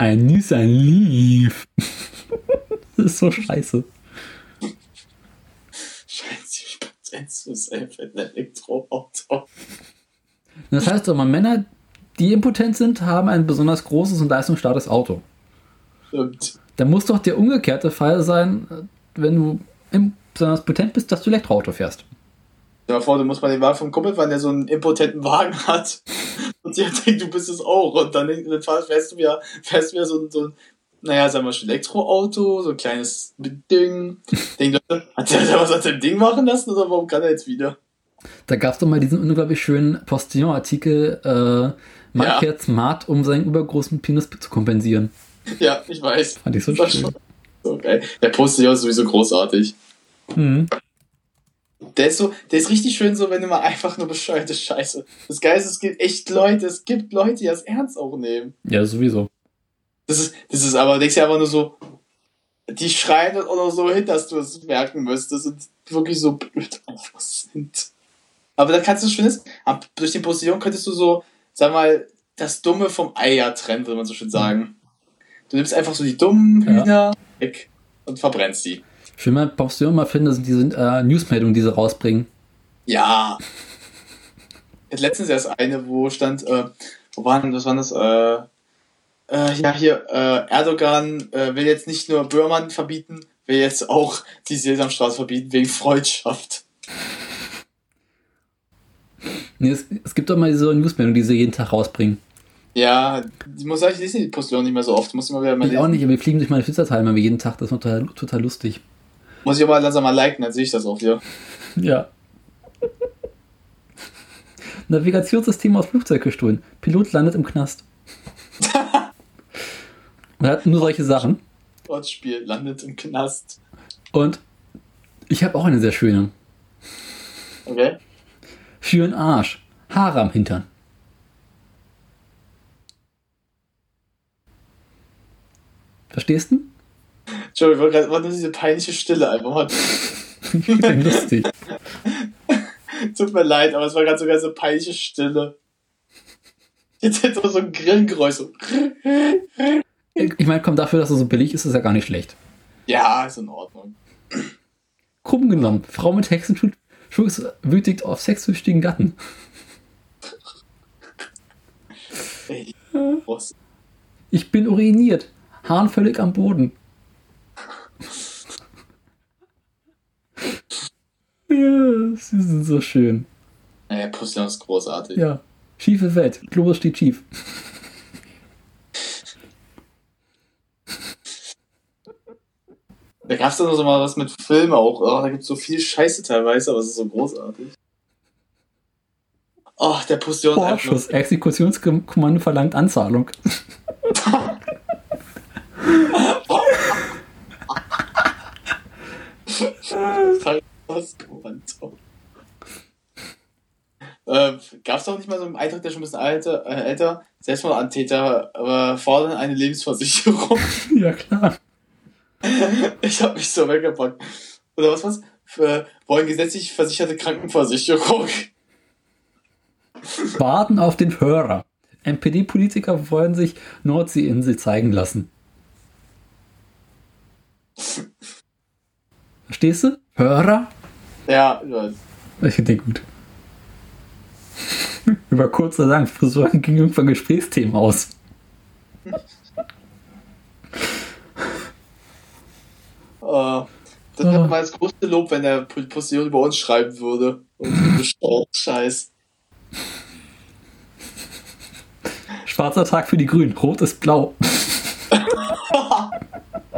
Ein Nissan Leaf. das ist so scheiße. Scheint ziemlich potent zu sein für ein Elektroauto. Das heißt aber, Männer, die impotent sind, haben ein besonders großes und leistungsstarkes Auto. Stimmt. Da muss doch der umgekehrte Fall sein, wenn du besonders potent bist, dass du Elektroauto fährst. Stell dir mal vor, du musst mal den Wagen vom Kumpel fahren, der so einen impotenten Wagen hat. Und sie denkt, du bist es auch. Und dann, dann fährst du wieder, fährst du wieder so, ein- so ein, naja, sagen wir schon, Elektroauto, so ein kleines Ding. Denkt, Leute, hat der was an dem Ding machen lassen oder warum kann er jetzt wieder? Da gab es doch mal diesen unglaublich schönen Postillon-Artikel, äh, man Ja. smart, um seinen übergroßen Penis zu kompensieren. Ja, ich weiß. Fand ich so schön. so geil. Der Postillon ist sowieso großartig. Mhm. Der ist so, der ist richtig schön so, wenn du mal einfach nur bescheuerte Scheiße. Das Geile ist, es gibt echt Leute, es gibt Leute, die das ernst auch nehmen. Ja, sowieso. Das ist, das ist aber, denkst du einfach nur so, die schreien dann auch noch so hin, dass du es merken müsstest und wirklich so blöd einfach sind. Aber da kannst du, das Schöne ist, ab- durch den Postillon könntest du so, sag mal, das Dumme vom Eier trennen, würde man so schön sagen. Du nimmst einfach so die dummen Ja. Hühner weg und verbrennst die. Will mal Postillon mal finden, das sind diese äh, Newsmeldungen, die sie rausbringen. Ja. Jetzt letztens erst eine, wo stand, äh, wo waren, was war das, äh, äh, ja, hier, äh, Erdogan äh, will jetzt nicht nur Böhrmann verbieten, will jetzt auch die Sesamstraße verbieten wegen Freundschaft. Nee, es, es gibt doch mal diese Newsmeldungen, die sie jeden Tag rausbringen. Ja, ich muss sagen, ich lese die Postillon nicht mehr so oft, muss ich mal wieder mal Ich auch lesen. nicht, aber wir fliegen durch meine Twitter-Teile mal jeden Tag, das ist total, total lustig. Muss ich aber langsam mal liken, dann sehe ich das auch wieder. Ja. Navigationssystem aus Flugzeug gestohlen. Pilot landet im Knast. Man hat nur solche Sachen. Wortspiel landet im Knast. Und ich habe auch eine sehr schöne. Okay? Für den Arsch. Haare am Hintern. Verstehst du? Entschuldigung, gerade war nur diese peinliche Stille einfach mal. Lustig. Tut mir leid, aber es war gerade sogar so peinliche Stille. Jetzt hätte so ein Grillengeräusch. So. Ich meine, komm, dafür, dass er so billig ist, ist er gar nicht schlecht. Ja, ist in Ordnung. Krumm genommen. Frau mit Hexenschuss Schuss wütigt auf sexsüchtigen Gatten. Ich bin uriniert. Hahn völlig am Boden. Ja, sie sind so schön. Naja, Postillon ist großartig. Ja. Schiefe Welt. Globus steht schief. Da gab es dann so mal was mit Filmen auch. Oh, da gibt es so viel Scheiße teilweise, aber es ist so großartig. Oh, der ist einfach Vorschuss. Exekutionskommando verlangt Anzahlung. nur- was. Kommando. Äh, Gab es doch nicht mal so einen Eintrag, der schon ein bisschen älter, äh, älter Selbstmordantäter äh, fordern eine Lebensversicherung. Ja, klar. ich habe mich so weggepackt. Oder was was? Für, wollen gesetzlich versicherte Krankenversicherung. Warten auf den Hörer. NPD-Politiker wollen sich Nordseeinsel zeigen lassen. Verstehst du? Hörer? Ja, ich weiß. Ich finde den gut. Über kurz oder lang, Frisuren ging irgendwann Gesprächsthemen aus. Uh, das wäre mal das größte Lob, wenn der Position über uns schreiben würde. Und oh, Scheiß. Schwarzer Tag für die Grünen, rot ist blau.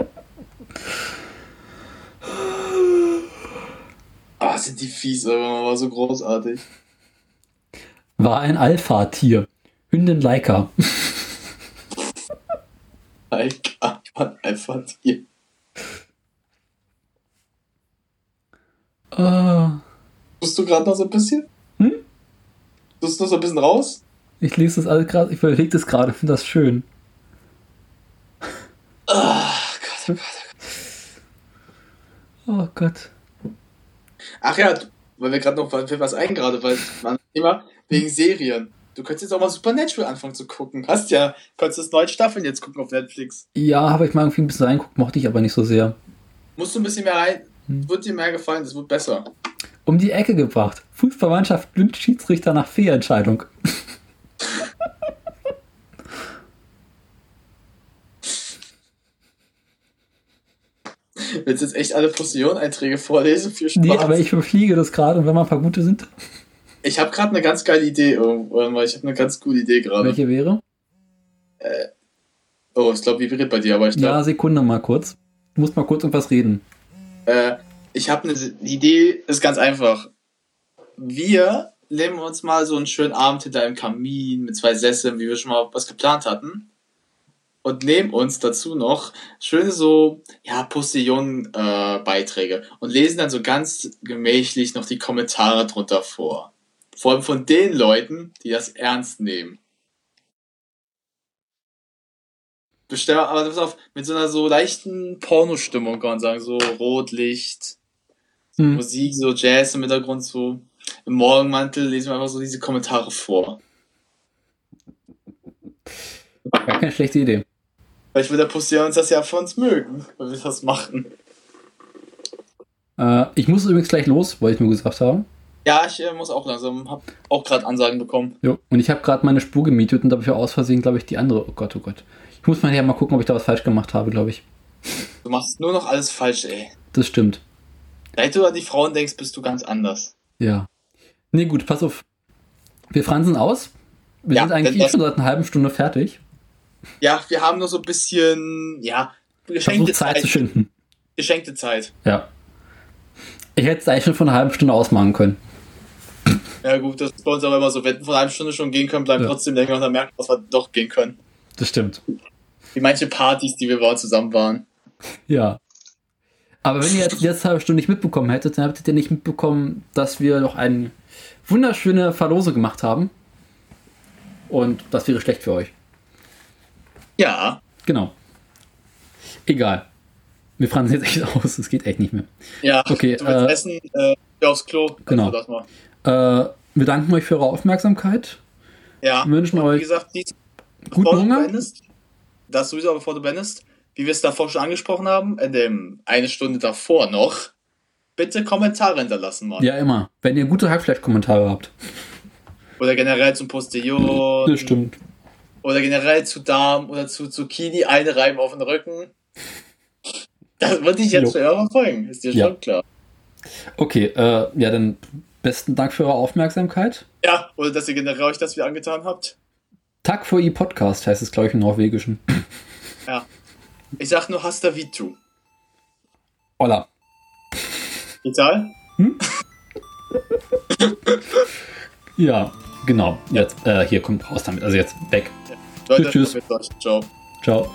sind die fies, aber man war so großartig. War ein Alpha-Tier. Hündin Leica. Leica, war ein Alpha-Tier. Uh. Tust du gerade noch so ein bisschen? Hm? Tust du noch so ein bisschen raus? Ich lese das alles gerade, ich überlege das gerade, finde das schön. Oh Gott, oh Gott, oh Gott. Ach ja, weil wir gerade noch für was ein gerade, weil man immer wegen Serien. Du könntest jetzt auch mal Supernatural anfangen zu gucken. Hast ja, konntest das neue Staffeln jetzt gucken auf Netflix. Ja, habe ich mal irgendwie ein bisschen reinguckt, mochte ich aber nicht so sehr. Musst du ein bisschen mehr rein. Hm. Wird dir mehr gefallen, das wird besser. Um die Ecke gebracht. Fußballmannschaft lyncht Schiedsrichter nach Fehlentscheidung. Willst du jetzt echt alle Postillon-Einträge vorlesen? Viel Spaß. Nee, aber ich überfliege das gerade und wenn mal ein paar gute sind. Ich habe gerade eine ganz geile Idee. Irgendwann. Ich habe eine ganz coole Idee gerade. Welche wäre? Äh, oh, ich glaube, vibriert bei dir, aber ich glaube. Ja, Sekunde mal kurz. Du musst mal kurz irgendwas reden. Äh, ich habe eine Idee, ist ganz einfach. Wir nehmen uns mal so einen schönen Abend hinter einem Kamin mit zwei Sesseln, wie wir schon mal was geplant hatten und nehmen uns dazu noch schöne so, ja, Postillon-Beiträge äh, und lesen dann so ganz gemächlich noch die Kommentare drunter vor. Vor allem von den Leuten, die das ernst nehmen. Bestell, aber pass auf, mit so einer so leichten Pornostimmung kann man sagen, so Rotlicht, hm. Musik, so Jazz im Hintergrund, so im Morgenmantel lesen wir einfach so diese Kommentare vor. Gar keine schlechte Idee. Vielleicht will der Pussier uns das ja für uns mögen, wenn wir das machen. Äh, ich muss übrigens gleich los, wollte ich nur gesagt haben. Ja, ich äh, muss auch langsam, hab auch gerade Ansagen bekommen. Jo, und ich habe gerade meine Spur gemietet und dafür aus Versehen, glaube ich, die andere. Oh Gott, oh Gott. Ich muss mal ja mal gucken, ob ich da was falsch gemacht habe, glaube ich. Du machst nur noch alles falsch, ey. Das stimmt. Seit du an die Frauen denkst, bist du ganz anders. Ja. Nee, gut, pass auf. Wir fransen aus. Wir ja, sind eigentlich eh schon seit einer halben Stunde fertig. Ja, wir haben nur so ein bisschen, ja, geschenkte Zeit, Zeit zu schinden. Geschenkte Zeit. Ja. Ich hätte es eigentlich schon von einer halben Stunde ausmachen können. Ja, gut, das ist bei uns aber immer so. Wenn wir von einer halben Stunde schon gehen können, bleiben ja. trotzdem länger und dann merken, dass wir doch gehen können. Das stimmt. Wie manche Partys, die wir waren, zusammen waren. Ja. Aber wenn ihr jetzt die letzte halbe Stunde nicht mitbekommen hättet, dann hättet ihr nicht mitbekommen, dass wir noch eine wunderschöne Verlose gemacht haben. Und das wäre schlecht für euch. Ja. Genau. Egal. Wir fragen jetzt echt aus, es geht echt nicht mehr. Ja, okay, du willst äh, essen, äh, aufs Klo. Genau. Äh, wir danken euch für eure Aufmerksamkeit. Ja. Wir wünschen euch wie gesagt, dies, guten Hunger. Beendest, das sowieso, bevor du beendest, wie wir es davor schon angesprochen haben, in dem eine Stunde davor noch, bitte Kommentare hinterlassen mal. Ja, immer. Wenn ihr gute Hackfleisch-Kommentare habt. Oder generell zum Postillon. Das stimmt oder generell zu Darm oder zu Zucchini einreiben auf den Rücken. Das würde ich jetzt jo. für eure folgen, ist dir ja. schon klar. Okay, äh, ja, dann besten Dank für eure Aufmerksamkeit. Ja, oder dass ihr generell euch das wieder angetan habt. Tag for ihr Podcast heißt es, glaube ich, im Norwegischen. Ja. Ich sag nur Hasta Vitu. Hola. Ital? Hm? ja, genau. Jetzt, äh, hier kommt raus damit. Also jetzt weg. Leute, tschüss. tschüss. Ciao. Ciao.